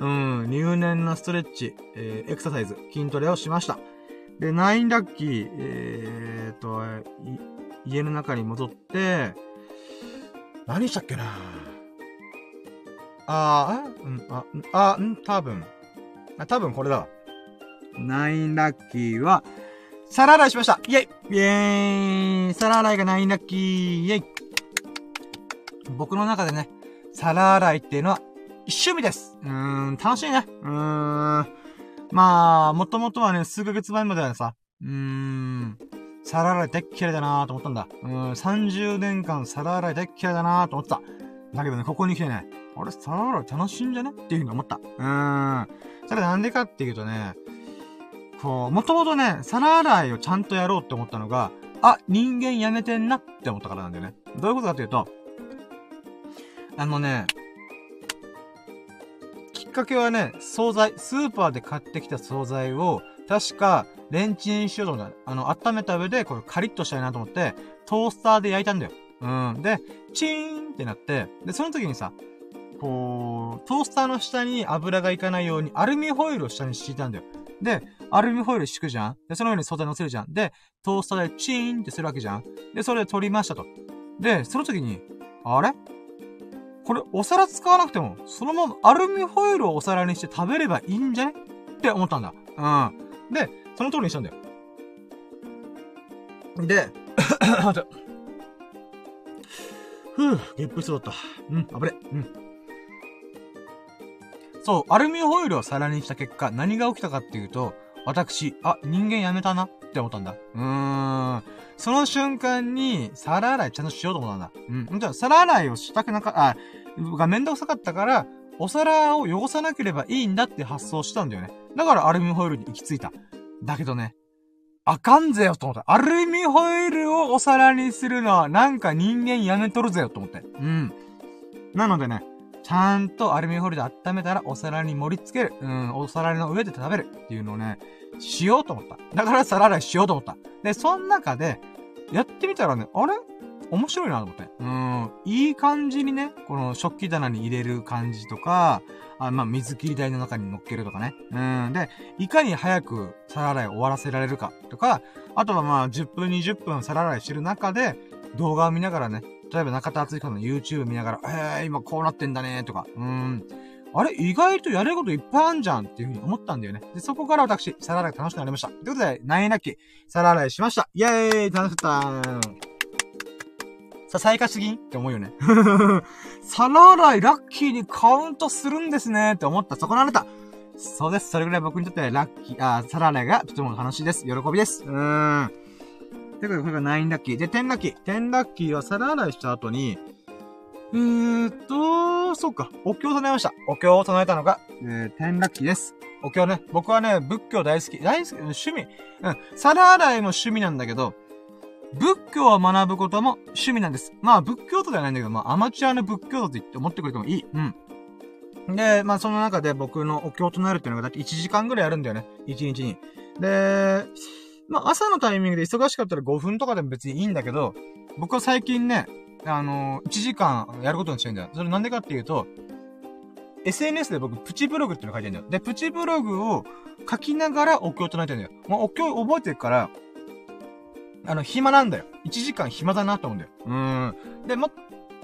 うん、入念なストレッチ、えー、エクササイズ、筋トレをしました。で、9ラッキー、えーと、家の中に戻って、何したっけなあー、うん、あ、あ、うん、多分。あ、多分これだわ。9ラッキーは、皿洗いしましたイェイイェーイ皿洗いがないラッキーイェイ僕の中でね、皿洗いっていうのは趣味です。うーん、楽しいね。うーん。まあ、もともとはね、数ヶ月前まではさ、うーん、皿洗い大っ嫌いだなーと思ったんだ。うーん、30年間皿洗い大っ嫌いだなーと思った。だけどね、ここに来てね、あれ、皿洗い楽しいんじゃね？っていうふうに思った。うーん。それなんでかっていうとね、こう、もともとね、皿洗いをちゃんとやろうって思ったのが、あ、人間やめてんなって思ったからなんだよね。どういうことかというと、あのね、きっかけはね、惣菜、スーパーで買ってきた惣菜を、確か、レンチンしようと思った。あの、温めた上で、これカリッとしたいなと思って、トースターで焼いたんだよ。うん。で、チーンってなって、で、その時にさ、こう、トースターの下に油がいかないようにアルミホイルを下に敷いたんだよ。で、アルミホイル敷くじゃん？で、その上に素材乗せるじゃん？で、トースターでチーンってするわけじゃん？で、それで取りましたと。で、その時に、あれ？これ、お皿使わなくても、そのままアルミホイルをお皿にして食べればいいんじゃね？って思ったんだ。うん。で、その通りにしたんだよ。で、待って。ふぅ、ゲップしそうだった。うん、危ね。うん。そう、アルミホイルを皿にした結果、何が起きたかっていうと、私、あ、人間やめたなって思ったんだ。うーん。その瞬間に、皿洗いちゃんとしようと思ったんだ。うん。じゃあ、皿洗いをしたくなか、あ、がめんどくさかったから、お皿を汚さなければいいんだって発想したんだよね。だからアルミホイルに行き着いた。だけどね、あかんぜよと思った。アルミホイルをお皿にするのはなんか人間やめとるぜよと思って。うん。なのでね、ちゃんとアルミホイルで温めたらお皿に盛り付ける。うん、お皿の上で食べるっていうのをね、しようと思った。だから皿洗いしようと思った。で、その中で、やってみたらね、あれ？面白いなと思って。うん、いい感じにね、この食器棚に入れる感じとか、あまあ、水切り台の中に乗っけるとかね。うん。で、いかに早く皿洗い終わらせられるかとか、あとはまあ、10分、20分皿洗いしてる中で、動画を見ながらね、例えば中田敦彦の YouTube 見ながら、えー、今こうなってんだねとか、うん。あれ？意外とやれることいっぱいあんじゃんっていうふうに思ったんだよね。で、そこから私、皿洗い楽しくなりました。ということで、ナイナッキ、皿洗いしました。イェーイ楽しかったささやかすぎんって思うよね。皿洗いラッキーにカウントするんですねって思った。そこのあなた。そうです。それぐらい僕にとってラッキー、あ、皿洗いがとても楽しいです。喜びです。うーん。ということで、これが9ラッキー？で、10ラッキー。10ラッキーは皿洗いした後に、えーっと、そっか。お経を唱えました。お経を唱えたのが、えー、10ラッキーです。お経ね。僕はね、仏教大好き。大好き？趣味？うん。皿洗いも趣味なんだけど、仏教を学ぶことも趣味なんです。まあ、仏教徒ではないんだけど、まあ、アマチュアの仏教徒って言って思ってくれてもいい。うん。で、まあ、その中で僕のお経を唱えるっていうのがだって1時間ぐらいやるんだよね。1日に。で、まあ、朝のタイミングで忙しかったら5分とかでも別にいいんだけど、僕は最近ね、あの、1時間やることにしてんだよ。それなんでかっていうと、SNS で僕、プチブログっていうの書いてるんだよ。で、プチブログを書きながらお経を唱えてんだよ。もうお経覚えてるから、あの、暇なんだよ。1時間暇だなと思うんだよ。うーん。で、も、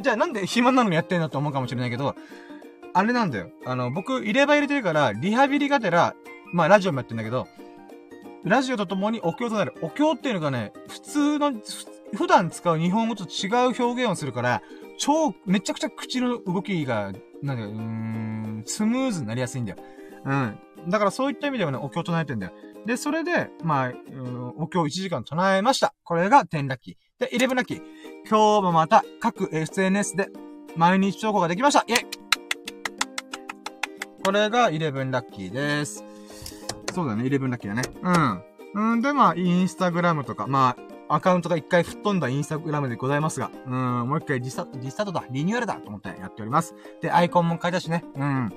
じゃあなんで暇なのにやってんだと思うかもしれないけど、あれなんだよ。あの、僕、入れ歯入れてるから、リハビリがてら、まあ、ラジオもやってんだけど、ラジオとともにお経となる。お経っていうのがね、普通の、普普段使う日本語と違う表現をするから、超、めちゃくちゃ口の動きが、なんだよ、うーん、スムーズになりやすいんだよ。うん。だからそういった意味ではね、お経唱えてんだよ。で、それで、まあ、お経1時間唱えました。これが10ラッキー。で、11ラッキー。今日もまた各 SNS で毎日投稿ができました。イェイこれが11ラッキーです。そうだね、11ラッキーだね。うん。うんで、まあ、インスタグラムとか、まあ、アカウントが一回吹っ飛んだインスタグラムでございますが、うん、もう一回リスタート、リスタートだ、リニューアルだと思ってやっております。で、アイコンも変えたしね、うん。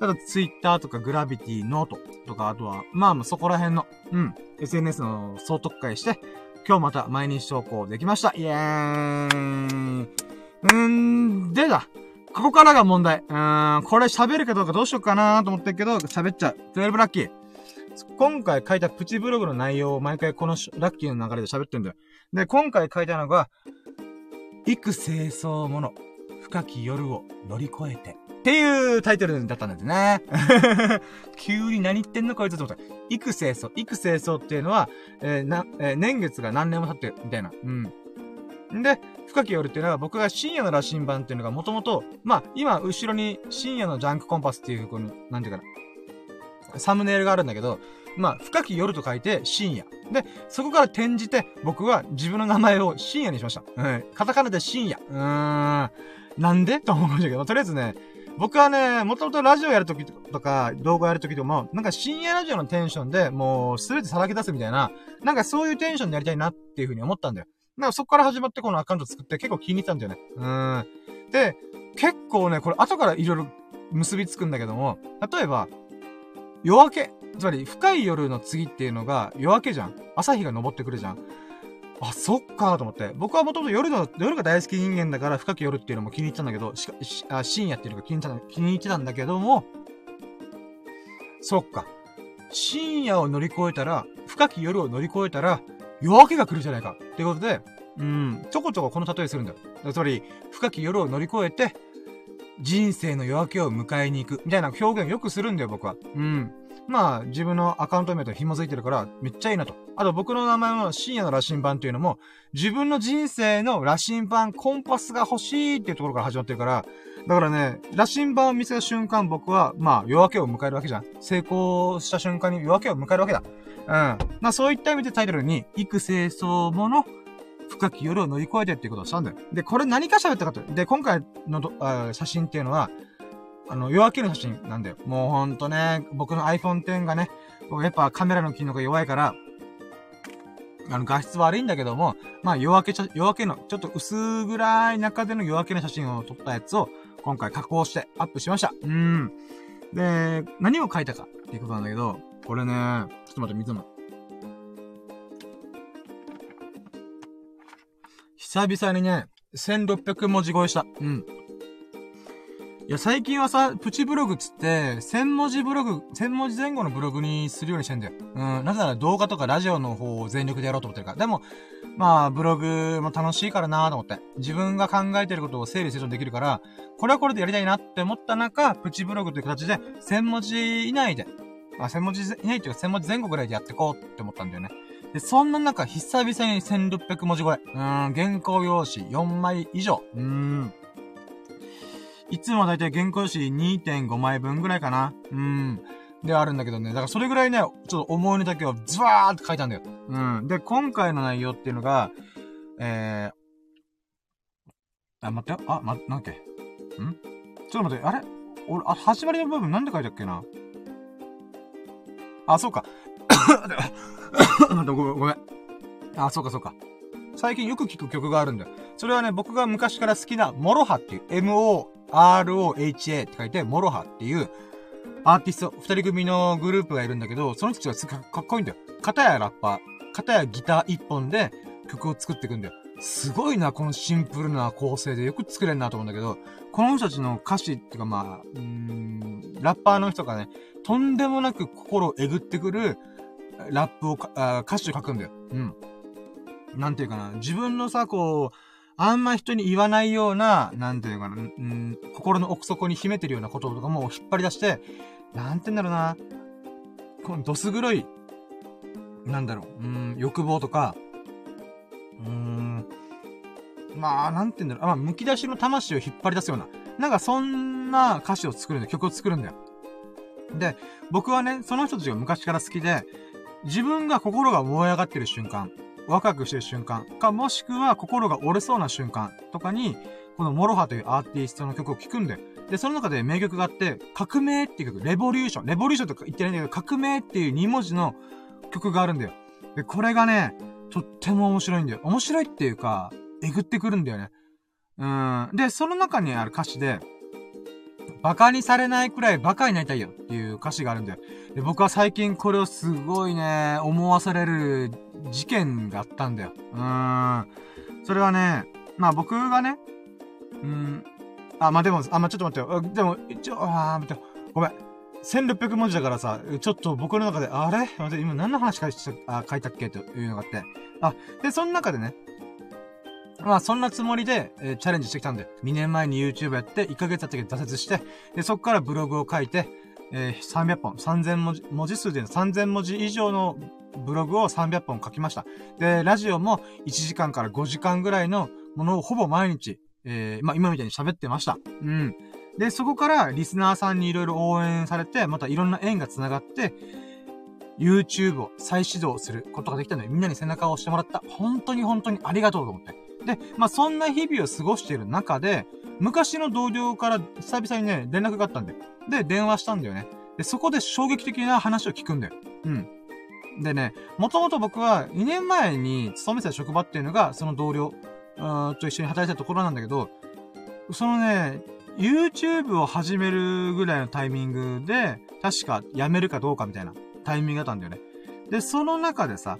ただ、ツイッターとかグラビティ、ノートとか、あとは、まあ、まあ、そこら辺の、うん、SNS の総とっかえして、今日また毎日投稿できました。イエーイ。うーんでだ。ここからが問題。うーん、これ喋るかどうかどうしようかなと思ってるけど、喋っちゃう。12ラッキー。今回書いたプチブログの内容を毎回このラッキーの流れで喋ってるんだよ。で、今回書いたのが、幾清掃もの、深き夜を乗り越えて。っていうタイトルだったんだよね。急に何言ってんのこいつと思った。幾清掃。幾清掃っていうのは、えー、な、えー、年月が何年も経ってる、みたいな。うん。で、深き夜っていうのは僕が深夜の羅針盤っていうのがもともと、まあ、今、後ろに深夜のジャンクコンパスっていう、この、なんていうかな、サムネイルがあるんだけど、まあ、深き夜と書いて深夜。で、そこから転じて、僕は自分の名前を深夜にしました。うん。カタカナで深夜。うーん。なんで？と思うんだけど、とりあえずね、僕はね、もともとラジオやるときとか、動画やるときとも、なんか深夜ラジオのテンションで、もう、すべてさらけ出すみたいな、なんかそういうテンションでやりたいなっていうふうに思ったんだよ。なんかそこから始まってこのアカウント作って結構気に入ったんだよね。うん。で、結構ね、これ後からいろいろ結びつくんだけども、例えば、夜明け。つまり、深い夜の次っていうのが夜明けじゃん。朝日が昇ってくるじゃん。あ、そっかーと思って。僕はもともと夜の、夜が大好き人間だから深く夜っていうのも気に入ってたんだけど、しか、しあ深夜っていうのが気に入った、気に入ってたんだけども、そっか。深夜を乗り越えたら、深き夜を乗り越えたら、夜明けが来るじゃないか。っていうことで、うん、ちょこちょここの例えするんだよ。つまり、深き夜を乗り越えて、人生の夜明けを迎えに行く。みたいな表現をよくするんだよ、僕は。うん。まあ、自分のアカウント名と紐づいてるから、めっちゃいいなと。あと僕の名前は深夜の羅針盤っていうのも、自分の人生の羅針盤、コンパスが欲しいっていうところから始まってるから、だからね、羅針盤を見せた瞬間僕は、まあ、夜明けを迎えるわけじゃん。成功した瞬間に夜明けを迎えるわけだ。うん。まあそういった意味でタイトルに、育成層もの、深き夜を乗り越えてっていうことをしたんだよ。で、これ何か喋ったかと。で、今回のどあ写真っていうのは、あの、夜明けの写真なんだよ。もうほんとね、僕の iPhone X がね、やっぱカメラの機能が弱いから、あの、画質悪いんだけども、まあ夜明け夜明けの、ちょっと薄暗い中での夜明けの写真を撮ったやつを、今回加工してアップしました。うん。で、何を書いたかっていうことなんだけど、これね、ちょっと待って、水も。久々にね、1600文字超えした。うん。いや、最近はさ、プチブログつって、1000文字ブログ、1000文字前後のブログにするようにしてんだよ。うん。なぜなら動画とかラジオの方を全力でやろうと思ってるから。でも、まあ、ブログも楽しいからなーと思って。自分が考えてることを整理整頓できるから、これはこれでやりたいなって思った中、プチブログという形で、1000文字以内で、まあ、1000文字以内というか1000文字前後ぐらいでやってこうって思ったんだよね。で、そんな中、久々に1600文字超え。うーん、原稿用紙4枚以上。うーん。いつもだいたい原稿用紙2.5枚分ぐらいかな。うん。であるんだけどね。だからそれぐらいね、ちょっと思いの丈をズワーって書いたんだよ。うん。で、今回の内容っていうのが、えー、あ、待ってよ。あ、ま、なんだっけ？ん？ちょっと待って、あれ？俺、あ、始まりの部分なんで書いたっけな？あ、そうか。ごめん、ごめん。あ、そうか、そうか。最近よく聴く曲があるんだよ。それはね、僕が昔から好きな、モロハっていう、M-O-R-O-H-A って書いて、モロハっていう、アーティスト、二人組のグループがいるんだけど、その人たちがかっこいいんだよ。片やラッパー、片やギター一本で曲を作っていくんだよ。すごいな、このシンプルな構成でよく作れるなと思うんだけど、この人たちの歌詞っていうかまあ、うーん、ラッパーの人がね、とんでもなく心をえぐってくる、ラップをあ、歌詞を書くんだよ。うん。なんていうかな、自分のさ、こう、あんま人に言わないような、なんていうかな、うん、心の奥底に秘めてるようなこととかも引っ張り出して、なんて言うんだろうな、このどす黒い、なんだろう、うん、欲望とか、うーん、まあ、なんて言うんだろう、まあ、剥き出しの魂を引っ張り出すような、なんかそんな歌詞を作るんだよ、曲を作るんだよ。で、僕はね、その人たちが昔から好きで、自分が心が燃え上がってる瞬間、ワクワクしてる瞬間か、もしくは心が折れそうな瞬間とかに、このモロハというアーティストの曲を聴くんで、で、その中で名曲があって、革命っていう曲、レボリューション、レボリューションとか言ってないんだけど、革命っていう2文字の曲があるんだよ。で、これがね、とっても面白いんだよ。面白いっていうか、えぐってくるんだよね。うん。で、その中にある歌詞で、馬鹿にされないくらい馬鹿になりたいよっていう歌詞があるんだよ。で、僕は最近これをすごいね、思わされる事件があったんだよ。うーん。それはね、まあ僕がね、うん、あ、まあでも、あ、まあちょっと待ってよ。でも、一応、あー、待ってよ。ごめん。1600文字だからさ、ちょっと僕の中で、あれ？待って、今何の話書いあ書いたっけ？というのがあって。あ、で、その中でね、まあそんなつもりで、えー、チャレンジしてきたんで、2年前に YouTube やって、1ヶ月経って挫折して、で、そっからブログを書いて、えー、300本、3000文字、文字数で3000文字以上のブログを300本書きました。で、ラジオも1時間から5時間ぐらいのものをほぼ毎日、えー、まあ今みたいに喋ってました。うん。で、そこからリスナーさんにいろいろ応援されて、またいろんな縁が繋がって、YouTube を再始動することができたので、みんなに背中を押してもらった。本当に本当にありがとうと思って。で、まあ、そんな日々を過ごしている中で、昔の同僚から久々にね、連絡があったんで。で、電話したんだよね。で、そこで衝撃的な話を聞くんだよ。うん。でね、もともと僕は2年前に勤めてた職場っていうのが、その同僚、と一緒に働いたところなんだけど、そのね、YouTube を始めるぐらいのタイミングで、確か辞めるかどうかみたいなタイミングだったんだよね。で、その中でさ、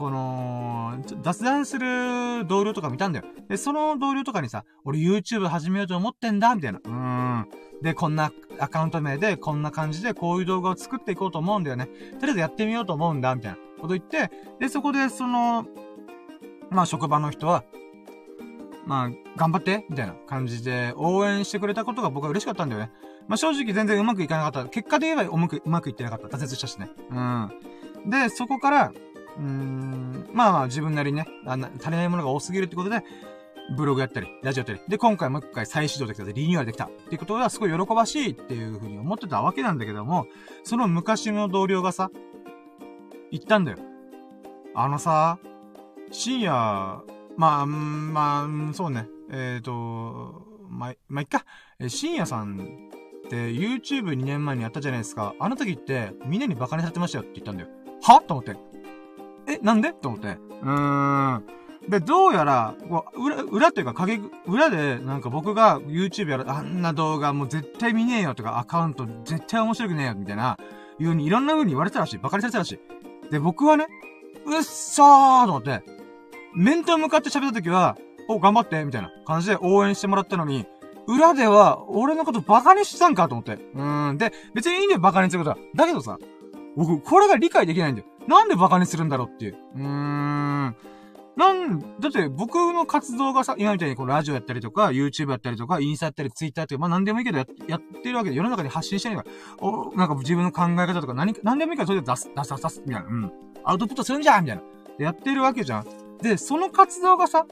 この、雑談する同僚とか見たんだよ。で、その同僚とかにさ、俺 YouTube 始めようと思ってんだ、みたいな。うん。で、こんなアカウント名で、こんな感じで、こういう動画を作っていこうと思うんだよね。とりあえずやってみようと思うんだ、みたいなこと言って、で、そこで、その、まあ、職場の人は、まあ、頑張って、みたいな感じで応援してくれたことが僕は嬉しかったんだよね。まあ、正直全然うまくいかなかった。結果で言えばうまく、うまくいってなかった。挫折したしね。うん。で、そこから、うーん、まあまあ自分なりにね、あ足りないものが多すぎるってことで、ブログやったり、ラジオやったり。で、今回もう一回再始動できたでリニューアルできた。っていうことはすごい喜ばしいっていうふうに思ってたわけなんだけども、その昔の同僚がさ、言ったんだよ。あのさ、深夜、まあ、まあ、そうね。えっ、ー、と、まあ、まあ、いっか。深夜さんで、YouTube2 年前にやったじゃないですか。あの時って、みんなにバカにされてましたよって言ったんだよ。は？と思って。え、なんで？と思って。うーん。で、どうやら、裏、裏っていうか影、裏で、なんか僕が YouTube やる、あんな動画もう絶対見ねえよとか、アカウント絶対面白くねえよ、みたいな、いう風にいろんな風に言われてたらしい。バカにされてたらしい。で、僕はね、うっそーと思って、面と向かって喋った時は、お、頑張って、みたいな感じで応援してもらったのに、裏では、俺のことバカにしてたんかと思って。うーん。で、別にいいんだよ、バカにすることは。だけどさ、僕、これが理解できないんだよ。なんでバカにするんだろうっていう。うーん。なん、だって僕の活動がさ、今みたいにこのラジオやったりとか、YouTube やったりとか、インスタやったり、Twitter やったり、まあ何でもいいけどややってるわけで、世の中に発信してないから、お、なんか自分の考え方とか何、何でもいいからそれで出す、出す、出す、みたいな。うん。アウトプットするんじゃんみたいな。で、やってるわけじゃん。で、その活動がさ、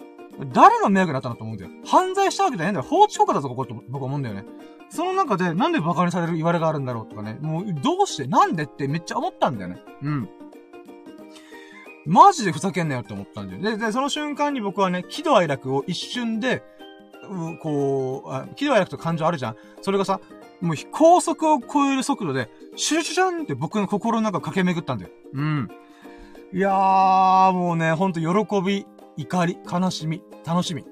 誰の迷惑だったのと思うんだよ。犯罪したわけじゃないんだよ。法治国だぞ、ここって僕は思うんだよね。その中で、なんで馬鹿にされる言われがあるんだろうとかね。もう、どうしてなんでってめっちゃ思ったんだよね。うん。マジでふざけんなよって思ったんだよ。で、で、その瞬間に僕はね、喜怒哀楽を一瞬で、うこう、あ喜怒哀楽と感情あるじゃん。それがさ、もう高速を超える速度で、シュシュシュンって僕の心の中駆け巡ったんだよ。うん。いやー、もうね、ほんと喜び、怒り、悲しみ、楽しみ。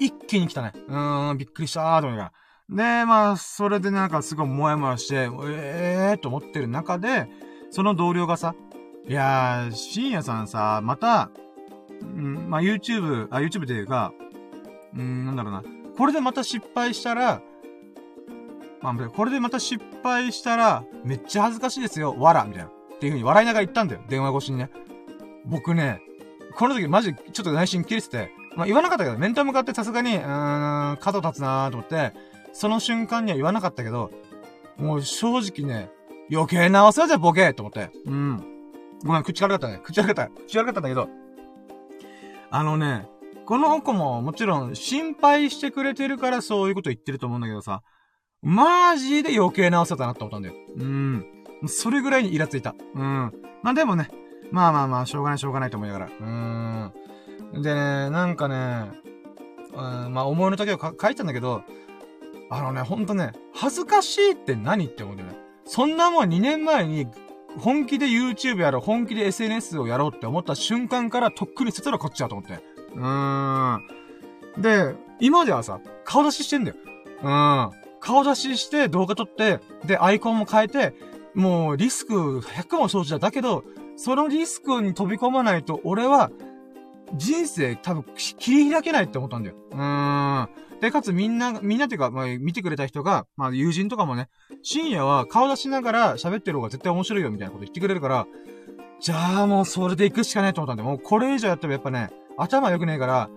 一気に来たね。うーん、びっくりしたーと思いながら。で、まあ、それでなんかすごいもやもやして、えーと思ってる中で、その同僚がさ、いやー、深夜さんさ、また、うん、まあ、YouTube、あ、YouTube というか、うん、なんだろうな。これでまた失敗したら、まあ、これでまた失敗したら、めっちゃ恥ずかしいですよ、わら、みたいな。っていう風に笑いながら言ったんだよ。電話越しにね。僕ね、この時マジちょっと内心切れてて、まあ、言わなかったけど、面と向かってさすがに、うーん、角立つなーと思って、その瞬間には言わなかったけど、もう正直ね、余計なお世話じゃボケーと思って。うん。ごめん、口悪かったね。口悪かった。口悪かったんだけど、あのね、この子ももちろん心配してくれてるからそういうこと言ってると思うんだけどさ、マジで余計なお世話だなって思ったんだよ。うん。それぐらいにイラついた。うん。まあでもね、まあまあまあ、しょうがないしょうがないと思いながら。うん。でね、なんかね、うん、まあ思いの丈を書いたんだけど、あのね、ほんとね、恥ずかしいって何って思うんだよね。そんなもん2年前に本気で YouTube やろう、本気で SNS をやろうって思った瞬間からとっくに捨てたらこっちだと思って。うーん。で、今ではさ、顔出ししてんだよ。うん。顔出しして動画撮って、で、アイコンも変えて、もうリスク100も承知だ。だけど、そのリスクに飛び込まないと、俺は、人生多分切り開けないって思ったんだよ。うーん。で、かつみんな、みんなっていうか、まあ、見てくれた人が、まあ、友人とかもね、深夜は顔出しながら喋ってる方が絶対面白いよみたいなこと言ってくれるから、じゃあもうそれで行くしかないと思ったんで、もうこれ以上やってもやっぱね、頭良くねえから、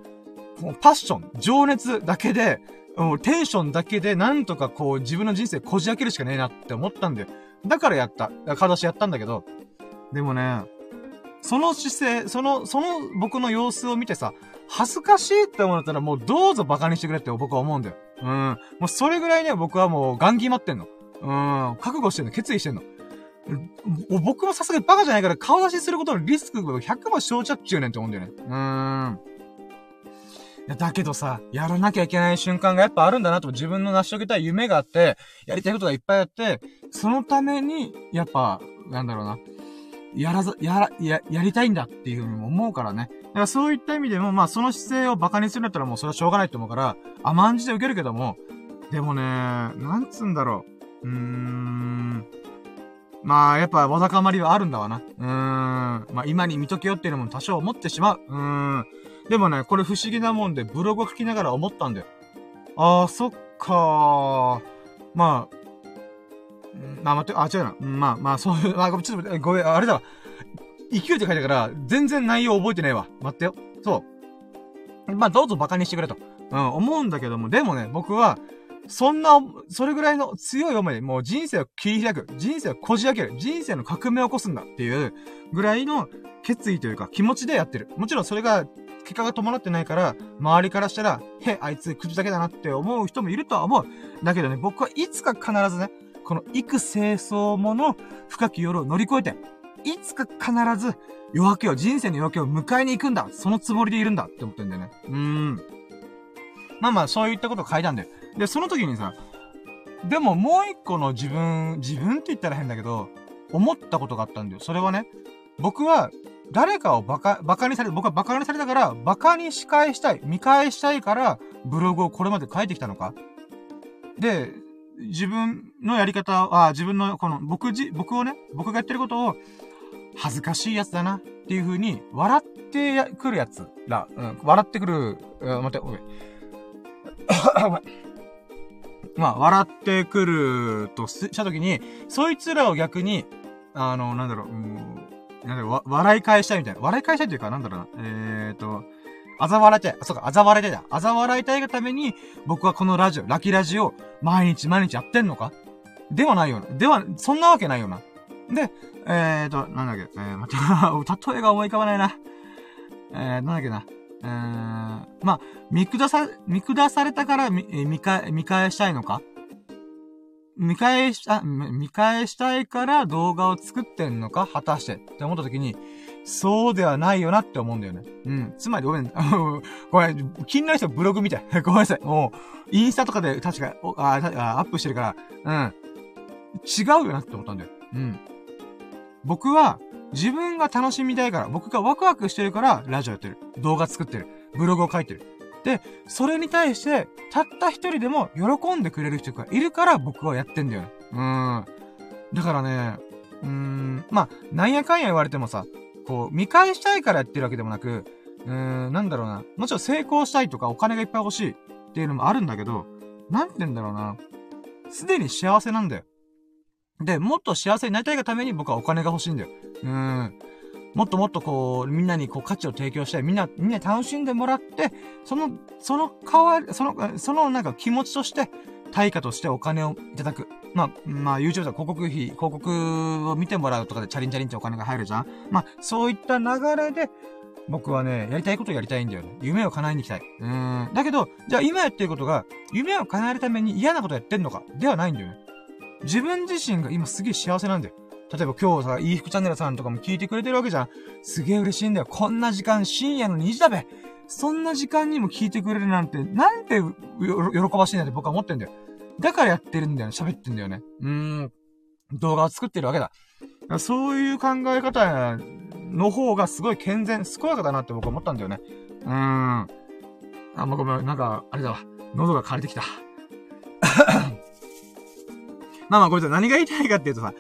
もうパッション、情熱だけで、もうテンションだけでなんとかこう自分の人生こじ開けるしかねえなって思ったんだよ。だからやった。顔出しやったんだけど、でもね、その姿勢、その、その僕の様子を見てさ、恥ずかしいって思ったらもうどうぞ馬鹿にしてくれって僕は思うんだよ。うん。もうそれぐらいね、僕はもうガン決まってんの。うん。覚悟してんの。決意してんの。僕もさすがにバカじゃないから顔出しすることのリスクが100も承知っちゅうねんって思うんだよね。うーん。だけどさ、やらなきゃいけない瞬間がやっぱあるんだなと自分の成し遂げたい夢があって、やりたいことがいっぱいあって、そのために、やっぱ、なんだろうな。やらず、やら、や、やりたいんだっていうふうに思うからね。だからそういった意味でも、まあその姿勢を馬鹿にするんだったらもうそれはしょうがないと思うから、甘んじて受けるけども、でもね、なんつうんだろう。うーん。まあ、やっぱ、わだかまりはあるんだわな。うーん。まあ、今に見とけよっていうのも多少思ってしまう。うーん。でもね、これ不思議なもんで、ブログを書きながら思ったんだよ。あー、そっかー。まあ、まあ、待って、あ、違うな。まあ、まあ、そういう、あ、ちょっと、ごめん、あれだわ。勢いで書いたから、全然内容覚えてないわ。待ってよ。そう。まあ、どうぞ馬鹿にしてくれと。うん、思うんだけども、でもね、僕は、そんな、それぐらいの強い思いで、もう人生を切り開く、人生をこじ開ける、人生の革命を起こすんだっていうぐらいの決意というか気持ちでやってる。もちろんそれが結果が伴ってないから、周りからしたら、へ、あいつ口だけだなって思う人もいるとは思う。だけどね、僕はいつか必ずね、この幾清掃もの深き夜を乗り越えて、いつか必ず夜明けを、人生の夜明けを迎えに行くんだそのつもりでいるんだって思ってんだよね。うーん。まあまあ、そういったことを書いたんだよ。で、その時にさ、でももう一個の自分、自分って言ったら変だけど、思ったことがあったんだよ。それはね、僕は誰かをバカ、バカにされ、僕はバカにされたから、バカに仕返したい、見返したいから、ブログをこれまで書いてきたのかで、自分のやり方は、自分の、この、僕じ、僕をね、僕がやってることを、恥ずかしいやつだな、っていう風に、笑ってくるやつら、うん、笑ってくる、うん、待って、ごめん。まあ、笑ってくるとしたときに、そいつらを逆に、あの、なんだろう、うん、なんだろう、笑い返したいみたいな。笑い返したいというか、なんだろうな、えーと、あざ笑いたい。あ、そうか、あざ笑いたいだ。あざ笑いたいがために、僕はこのラジオ、ラキラジを、毎日毎日やってんのか？ではないよな。では、そんなわけないよな。で、えーと、なんだっけ、えー、また、例えが思い浮かばないな。えー、なんだっけな。えー、まあ、見下さ、見下されたから見、見返、見返したいのか？見返し、あ、見返したいから動画を作ってんのか？果たしてって思った時に、そうではないよなって思うんだよね。うん。つまりごめん、ごめん、気になる人ブログみたい。ごめんなさい。もう、インスタとかで確か、ああアップしてるから、うん。違うよなって思ったんだよ。うん。僕は、自分が楽しみたいから、僕がワクワクしてるから、ラジオやってる。動画作ってる。ブログを書いてる。で、それに対して、たった一人でも喜んでくれる人がいるから僕はやってんだよね。うん。だからね、うーん、まあ、なんやかんや言われてもさ、こう、見返したいからやってるわけでもなく、うーん、なんだろうな。もちろん成功したいとかお金がいっぱい欲しいっていうのもあるんだけど、なんて言うんだろうな。すでに幸せなんだよ。で、もっと幸せになりたいがために僕はお金が欲しいんだよ。うん。もっともっとこう、みんなにこう価値を提供して、みんな、みんな楽しんでもらって、その、その代わり、その、そのなんか気持ちとして、対価としてお金をいただく。まあ、まあ、YouTube とか広告費、広告を見てもらうとかでチャリンチャリンってお金が入るじゃんまあ、そういった流れで、僕はね、やりたいことやりたいんだよね。夢を叶えに行きたい。うん。だけど、じゃあ今やってることが、夢を叶えるために嫌なことやってんのかではないんだよね。自分自身が今すげえ幸せなんだよ。例えば今日さ、いい服チャンネルさんとかも聞いてくれてるわけじゃん。すげえ嬉しいんだよ。こんな時間、深夜の2時だべ。そんな時間にも聞いてくれるなんて、なんて喜ばしいんだって僕は思ってんだよ。だからやってるんだよね。喋ってんだよね。うーん。動画を作ってるわけだ。そういう考え方の方がすごい健全、健やかだなって僕は思ったんだよね。うーん。あ、もうごめん、なんか、あれだわ。喉が枯れてきた。まあまあ、これ何が言いたいかっていうとさ、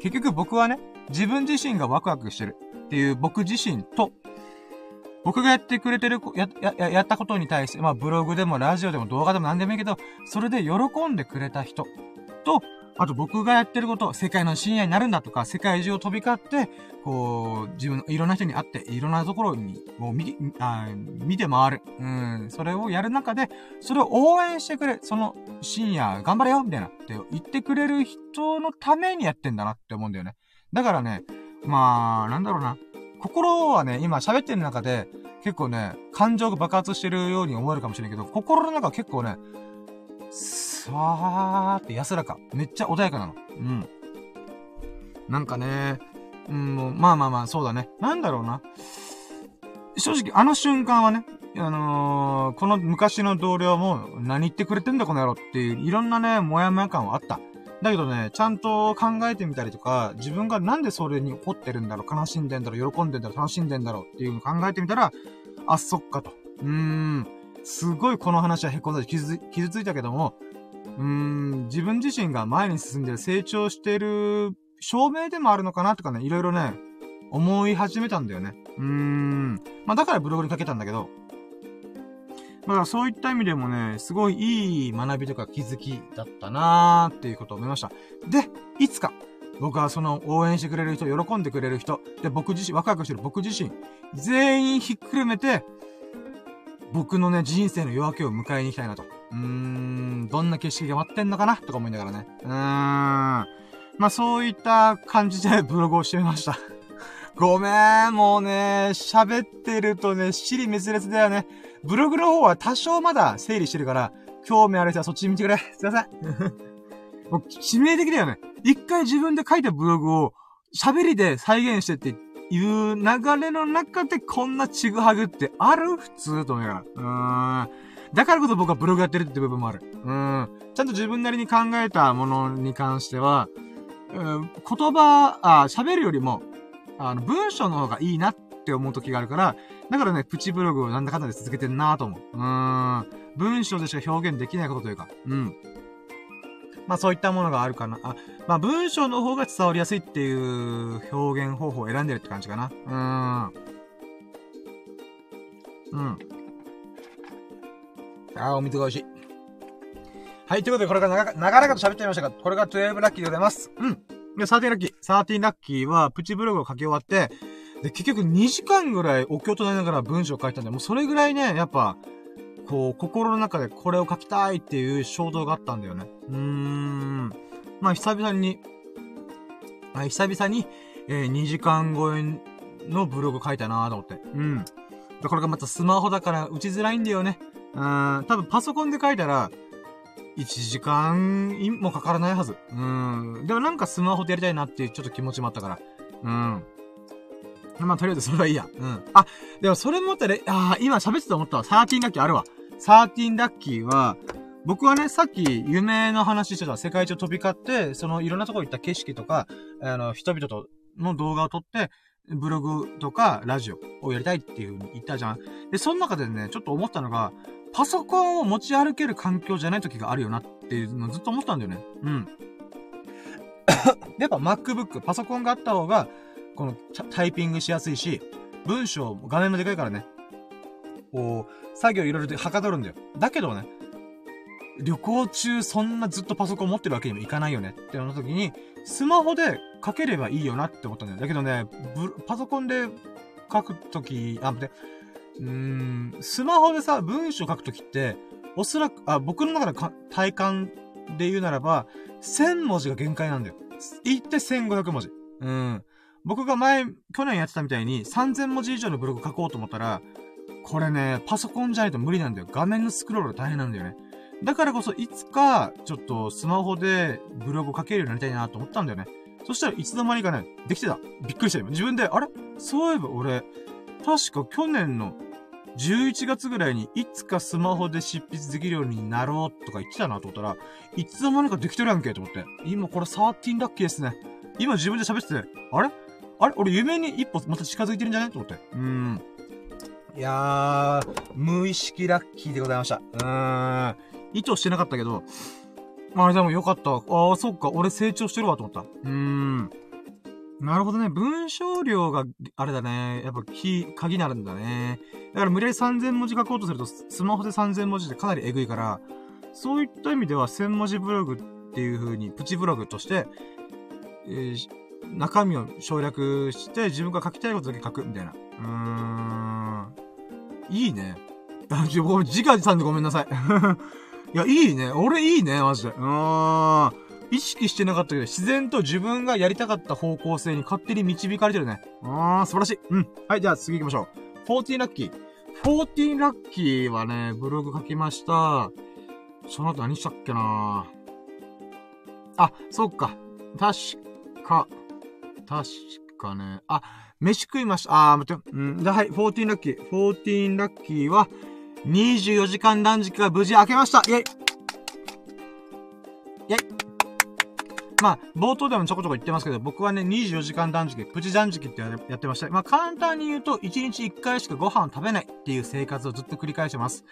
結局僕はね、自分自身がワクワクしてるっていう僕自身と、僕がやってくれてる、や、や、やったことに対して、まあブログでもラジオでも動画でも何でもいいけど、それで喜んでくれた人と、あと僕がやってること、世界の深夜になるんだとか、世界中を飛び交って、こう、自分、いろんな人に会って、いろんなところに、もう見、あ見て回る。うん、それをやる中で、それを応援してくれ、その深夜頑張れよみたいな、って言ってくれる人のためにやってんだなって思うんだよね。だからね、まあ、なんだろうな。心はね、今喋ってる中で、結構ね、感情が爆発してるように思えるかもしれないけど、心の中は結構ね、さーって安らか。めっちゃ穏やかなの。うん。なんかね、うん、まあまあまあ、そうだね。なんだろうな。正直、あの瞬間はね、あのー、この昔の同僚も何言ってくれてんだこの野郎っていう、いろんなね、もやもや感はあった。だけどね、ちゃんと考えてみたりとか、自分がなんでそれに怒ってるんだろう、悲しんでんだろう、喜んでんだろう、楽しんでんだろうっていうのを考えてみたら、あ、そっかと。うーん。すごいこの話は凹んだり傷傷ついたけども、うーん、自分自身が前に進んでる成長してる証明でもあるのかなとかね、いろいろね、思い始めたんだよね。うーん。まあだからブログに書けたんだけど、まあそういった意味でもね、すごいいい学びとか気づきだったなーっていうことを思いました。で、いつか、僕はその応援してくれる人、喜んでくれる人、で、僕自身、ワクワクしてる僕自身、全員ひっくるめて、僕のね、人生の夜明けを迎えに行きたいなと。うーん、どんな景色が待ってんのかなとか思いながらね。うーん。まあそういった感じでブログをしてみました。ごめん、もうね、喋ってるとね、尻滅裂だよね。ブログの方は多少まだ整理してるから、興味ある人はそっち見てくれ。すいません。もう、致命的だよね。一回自分で書いたブログを、喋りで再現してっていう流れの中でこんなちぐはぐってある？普通と思うよ。うーん。だからこそ僕はブログやってるって部分もある。うん。ちゃんと自分なりに考えたものに関しては、うん、言葉、あ、喋るよりも、あの、文章の方がいいなって思う時があるから、だからね、プチブログをなんだかんだで続けてんなと思う。うん。文章でしか表現できないことというか、うん。まあそういったものがあるかな。あ、まあ文章の方が伝わりやすいっていう表現方法を選んでるって感じかな。うーん。うん。あー、お水が美味しい。はい、ということで、これが長々と喋っちゃいましたが、これが12ラッキーでございます。うん。で、13ラッキー。13ラッキーは、プチブログを書き終わって、で、結局2時間ぐらいお経となりながら文章を書いたんで、もうそれぐらいね、やっぱ、こう、心の中でこれを書きたいっていう衝動があったんだよね。うーん。まあ、久々に、まあ、久々に、えー、2時間超えのブログ書いたなと思って。うん。で、これがまたスマホだから打ちづらいんだよね。うん、多分パソコンで書いたら、1時間もかからないはず。うん。でもなんかスマホでやりたいなっていうちょっと気持ちもあったから。うん。まあ、とりあえずそれはいいや。うん。あ、でもそれもったら、ああ、今喋ってた思ったわ。13ラッキーあるわ。13ラッキーは、僕はね、さっき夢の話してた世界中飛び交って、そのいろんなとこ行った景色とか、あの、人々との動画を撮って、ブログとかラジオをやりたいっていう風に言ったじゃん。で、その中でね、ちょっと思ったのが、パソコンを持ち歩ける環境じゃない時があるよなっていうのずっと思ったんだよね。うん。やっぱ MacBook、パソコンがあった方が、このタイピングしやすいし、文章、画面もでかいからね。こう、作業いろいろではかどるんだよ。だけどね、旅行中そんなずっとパソコン持ってるわけにもいかないよねって思った時に、スマホで書ければいいよなって思ったんだよ。だけどね、パソコンで書くとき、あ、で、うーん、スマホでさ、文章書くときって、おそらく、あ、僕の中で体感で言うならば、1000文字が限界なんだよ。言って1500文字。うん。僕が前、去年やってたみたいに3000文字以上のブログ書こうと思ったら、これね、パソコンじゃないと無理なんだよ。画面のスクロール大変なんだよね。だからこそ、いつか、ちょっとスマホでブログ書けるようになりたいなと思ったんだよね。そしたらいつの間にかね、できてた。びっくりしたよ。自分で、あれ？そういえば俺、確か去年の11月ぐらいにいつかスマホで執筆できるようになろうとか言ってたなと思ったら、いつの間にかできてるやんけと思って。今これ13ラッキーですね。今自分で喋ってて、あれ？あれ？俺夢に一歩また近づいてるんじゃないと思って。うーん。いやー、無意識ラッキーでございました。うーん。意図してなかったけど、あれでもよかった。ああ、そっか。俺成長してるわと思った。うーん。なるほどね。文章量が、あれだね。やっぱ、キ、鍵になるんだね。だから無理やり3000文字書こうとすると、スマホで3000文字ってかなりエグいから、そういった意味では1000文字ブログっていう風に、プチブログとして、えー、中身を省略して、自分が書きたいことだけ書く、みたいな。うーん。いいね。あ、ちょ、ごめん、自画自賛でごめんなさい。いや、いいね。俺いいね、マジで。うーん。意識してなかったけど、自然と自分がやりたかった方向性に勝手に導かれてるね。あー、素晴らしい。うん。はい、じゃあ次行きましょう。14ラッキー。14ラッキーはね、ブログ書きました。その後何したっけなあ、そっか。確か、確かね。あ、飯食いました。あー、待って。うん。で、はい、14ラッキー。14ラッキーは、24時間断食が無事開けましたイェイまあ、冒頭でもちょこちょこ言ってますけど、僕はね、24時間断食、プチ断食ってやってました。まあ、簡単に言うと、1日1回しかご飯を食べないっていう生活をずっと繰り返してます。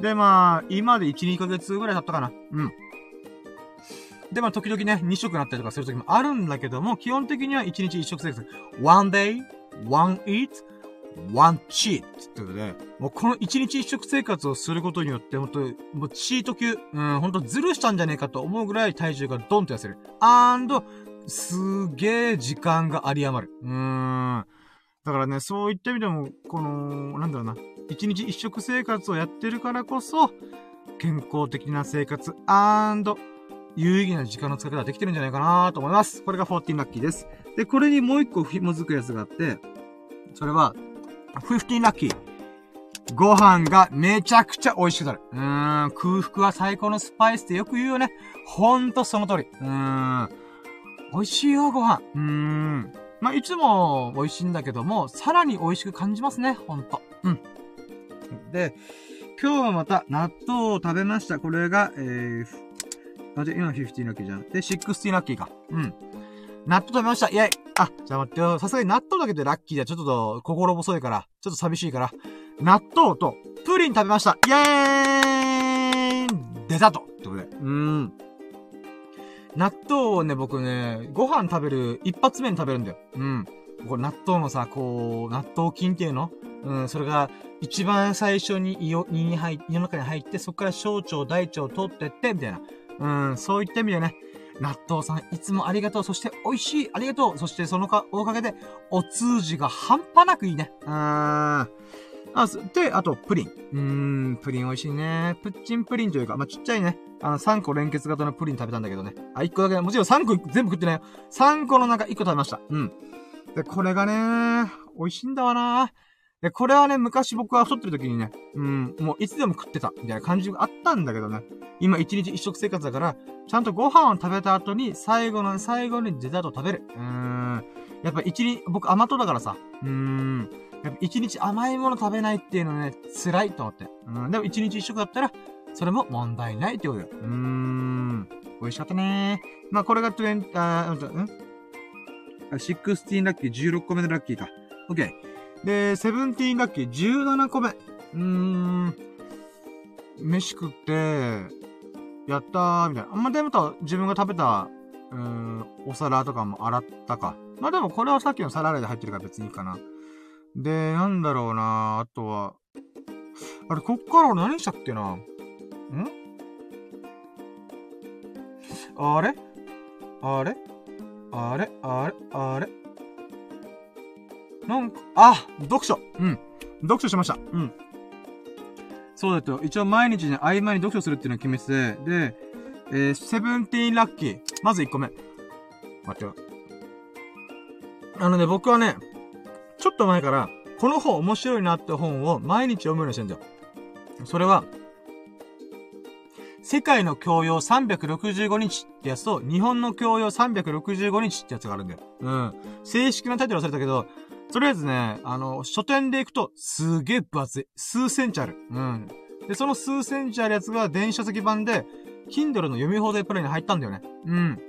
で、まあ、今で1、2ヶ月ぐらい経ったかな。うん。で、まあ、時々ね、2食なったりとかする時もあるんだけども、基本的には1日1食生活。one day, one eat, one cheat ってことで、もうこの1日1食生活をすることによって、ほんと、もうチート級、うん、ほんとずるしたんじゃねえかと思うぐらい体重がドンと痩せる。アンド、すげえ時間が有り余る。うーん。だからね、そういった意味でも、この、なんだろうな、1日1食生活をやってるからこそ、健康的な生活、アンド、有意義な時間の使い方できてるんじゃないかなと思います。これが14ラッキーです。で、これにもう一個紐づくやつがあって、それは、15ラッキー。ご飯がめちゃくちゃ美味しくなる。うーん、空腹は最高のスパイスってよく言うよね。ほんとその通り。うん。美味しいよ、ご飯。うん。まあ、いつも美味しいんだけども、さらに美味しく感じますね、ほんと。うん。で、今日はまた納豆を食べました。これが、えー、あ、じゃ、今15ラッキーじゃん。で、16ラッキーか。うん。納豆食べました。イェイあ、じゃあ待ってよ。さすがに納豆だけでラッキーじゃちょっと心細いから、ちょっと寂しいから。納豆とプリン食べました。イェーイデザートってことで。うーん。納豆をね、僕ね、ご飯食べる、一発目に食べるんだよ。うん。これ納豆のさ、こう、納豆菌っていうの？うん、それが、一番最初に胃を、胃に入胃の中に入って、そこから小腸、大腸を通ってって、みたいな。うん、そういった意味でね、納豆さんいつもありがとう。そして美味しい。ありがとう。そしてそのか、おかげで、お通じが半端なくいいね。うーん。あ、で、あと、プリン。うーん、プリン美味しいね。プッチンプリンというか、まあ、ちっちゃいね。あの、3個連結型のプリン食べたんだけどね。あ、1個だけ、もちろん3個全部食ってないよ。3個の中1個食べました。うん。で、これがね、美味しいんだわなで、これはね、昔僕は太ってる時にね、うん、もういつでも食ってた、みたいな感じがあったんだけどね。今一日一食生活だから、ちゃんとご飯を食べた後に、最後の最後にデザートを食べる。うーん。やっぱ一日、僕甘党だからさ、うーん。やっぱ一日甘いもの食べないっていうのね、辛いと思って。うん。でも一日一食だったら、それも問題ないってことよ。うーん。美味しかったねまあ、これが20、あ、うん ?16 ラッキー、16個目のラッキーか。OK。で、セブンティーンラッキー17個目。うーん。飯食って、やったー、みたいな。あんまでもと自分が食べた、うーん、お皿とかも洗ったか。まあでもこれはさっきのサラダで入ってるから別にいいかな。で、なんだろうなあとは、あれ、こっから俺何したっけな？ん？あれ？あれ？あれ？あれ？あれ？なんか、あ読書うん。読書しました。うん。そうだと。一応毎日ね、合間に読書するっていうのを決めてて、で、えー、セブンティーンラッキー。まず1個目。待ってよ。あのね、僕はね、ちょっと前から、この本面白いなって本を毎日読むようにしてんだよ。それは、世界の教養365日ってやつと、日本の教養365日ってやつがあるんだよ。うん。正式なタイトル忘れたけど、とりあえずね、あの、書店で行くと、すげえ分厚い。数センチある。うん。で、その数センチあるやつが電子書籍版で、Kindle の読み放題プランに入ったんだよね。うん。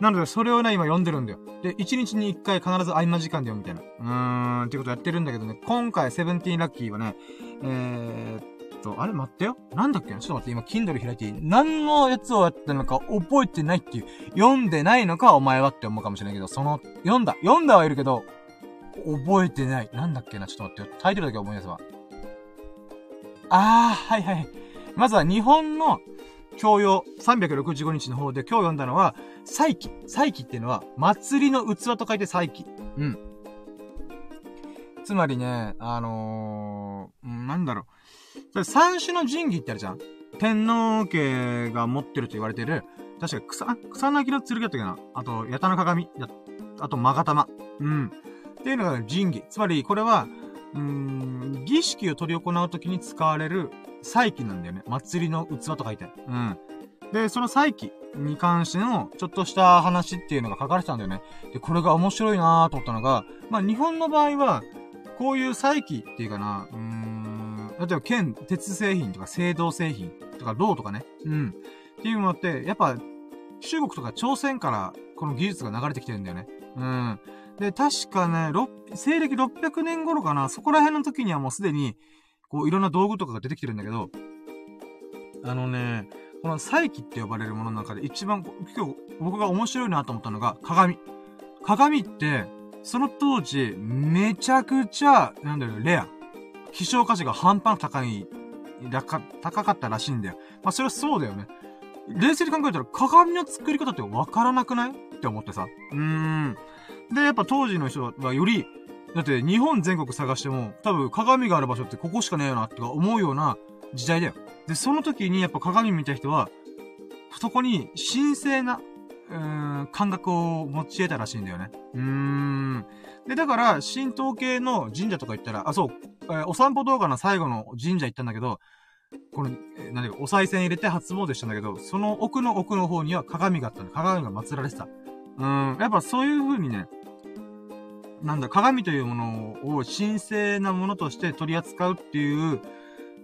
なので、それをね、今読んでるんだよ。で、1日に1回必ず合間時間だよ、みたいな。うーん、っていうことやってるんだけどね、今回、セブンティーンラッキーはね、えー、っと、あれ待ってよ。なんだっけちょっと待って、今、Kindle 開いていい？何のやつをやったのか覚えてないっていう。読んでないのか、お前はって思うかもしれないけど、その、読んだ。読んだはいるけど、覚えてない。なんだっけな？ちょっと待ってよ。タイトルだけ思い出せば。あー、はいはい。まずは日本の教養365日の方で今日読んだのは、祭記。祭記っていうのは、祭りの器と書いて祭記。うん。つまりね、あのー、なんだろう。三種の神器ってあるじゃん。天皇家が持ってると言われてる、確か草、草薙の剣だったっけな？あと、八田の鏡。あと、勾玉。うん。っていうのが神器。つまり、これは、うん、儀式を取り行うときに使われる祭器なんだよね。祭りの器と書いてある。うん。で、その祭器に関しての、ちょっとした話っていうのが書かれてたんだよね。で、これが面白いなーと思ったのが、まあ、日本の場合は、こういう祭器っていうかな、うーん、例えば剣、鉄製品とか青銅製品とか銅とかね。うん。っていうのって、やっぱ、中国とか朝鮮からこの技術が流れてきてるんだよね。うん。で、確かね、西暦600年頃かな、そこら辺の時にはもうすでに、こう、いろんな道具とかが出てきてるんだけど、あのね、この再起って呼ばれるものの中で一番、今日僕が面白いなと思ったのが、鏡。鏡って、その当時、めちゃくちゃ、なんだろう、レア。希少価値が半端なく高い、高かったらしいんだよ。まあ、それはそうだよね。冷静に考えたら、鏡の作り方ってわからなくない？って思ってさ。うーん。で、やっぱ当時の人はより、だって日本全国探しても、多分鏡がある場所ってここしかねえよなって思うような時代だよ。で、その時にやっぱ鏡見た人は、そこに神聖な、うーん、感覚を持ち得たらしいんだよね。うーん。で、だから、神道系の神社とか行ったら、あ、そう、えー、お散歩動画の最後の神社行ったんだけど、この、えー、なんで、お賽銭入れて初詣したんだけど、その奥の奥の方には鏡があったんだ。鏡が祀られてた。うん、やっぱそういう風にね、なんだ、鏡というものを神聖なものとして取り扱うっていう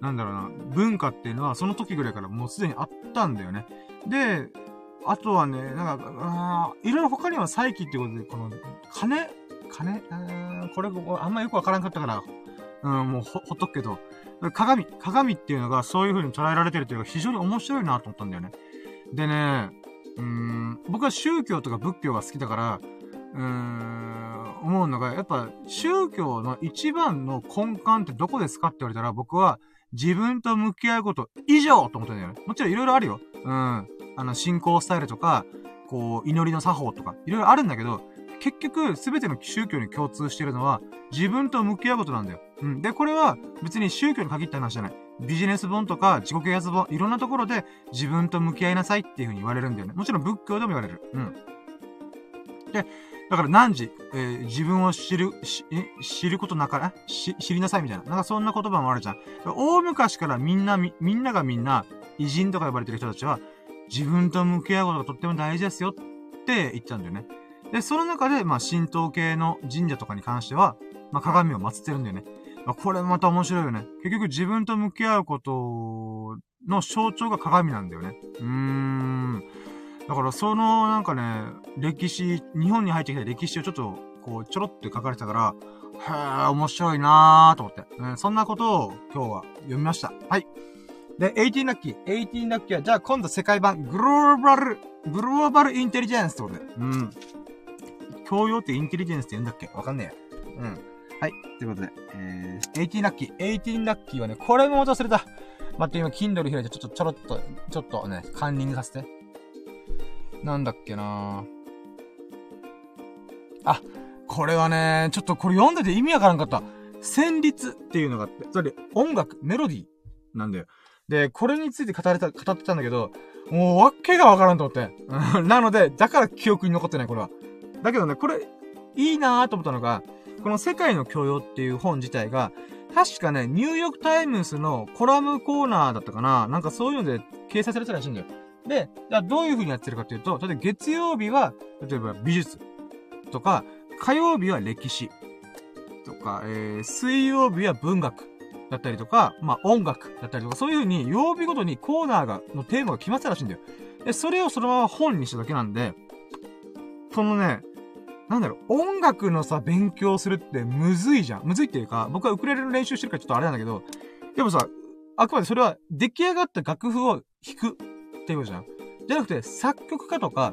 なんだろうな、文化っていうのはその時ぐらいからもうすでにあったんだよね。で、あとはね、なんか、あいろいろ他には再起っていうことで、この、金金これ、あんまよくわからんかったから、うん、もうほ、ほっとくけど、鏡、鏡っていうのがそういう風に捉えられてるというか非常に面白いなと思ったんだよね。でね、うん、僕は宗教とか仏教が好きだから、うーん、思うのが、やっぱ宗教の一番の根幹ってどこですかって言われたら僕は自分と向き合うこと以上と思ったんだよね。もちろんいろいろあるよ。うん。あの、信仰スタイルとか、こう、祈りの作法とか、いろいろあるんだけど、結局、すべての宗教に共通してるのは、自分と向き合うことなんだよ。うん。で、これは、別に宗教に限った話じゃない。ビジネス本とか、自己啓発本、いろんなところで、自分と向き合いなさいっていう風に言われるんだよね。もちろん仏教でも言われる。うん。で、だから何時、えー、自分を知る、知ることなから、知りなさいみたいな。なんかそんな言葉もあるじゃん。大昔からみんな、み、みんながみんな、偉人とか呼ばれてる人たちは、自分と向き合うことがとっても大事ですよって言ったんだよね。で、その中で、まあ、神道系の神社とかに関しては、まあ、鏡を祀ってるんだよね。まあ、これまた面白いよね。結局自分と向き合うことの象徴が鏡なんだよね。うーん。だからそのなんかね、歴史、日本に入ってきた歴史をちょっと、こう、ちょろって書かれてたから、へー、面白いなーと思って、ね。そんなことを今日は読みました。はい。で、18ラッキー。18ラッキーは、じゃあ今度世界版、グローバル、グローバルインテリジェンスってことで。うん。教養ってインテリジェンスって言うんだっけ？わかんねえ。うん。はい。ということで、えー、18ラッキー。18ラッキーはね、これも忘れた。待って、今、Kindle 開いて、ちょっと、ちょろっと、ちょっとね、カンニングさせて。なんだっけなあ、これはね、ちょっとこれ読んでて意味わからんかった。旋律っていうのがあって、それ音楽、メロディーなんだよ。で、これについて語れた、語ってたんだけど、もうわけがわからんと思って。なので、だから記憶に残ってない、これは。だけどね、これ、いいなーと思ったのが、この世界の教養っていう本自体が、確かね、ニューヨークタイムズのコラムコーナーだったかななんかそういうので掲載されてたらしいんだよ。で、じゃあどういう風にやってるかっていうと、例えば月曜日は、例えば美術とか、火曜日は歴史とか、えー、水曜日は文学だったりとか、まあ音楽だったりとか、そういう風に曜日ごとにコーナーが、のテーマが決まってたらしいんだよ。で、それをそのまま本にしただけなんで、そのね、なんだろう、音楽のさ、勉強するってむずいじゃん。むずいっていうか、僕はウクレレの練習してるからちょっとあれなんだけど、でもさ、あくまでそれは出来上がった楽譜を弾くていうじゃん。じゃなくて、作曲家とか、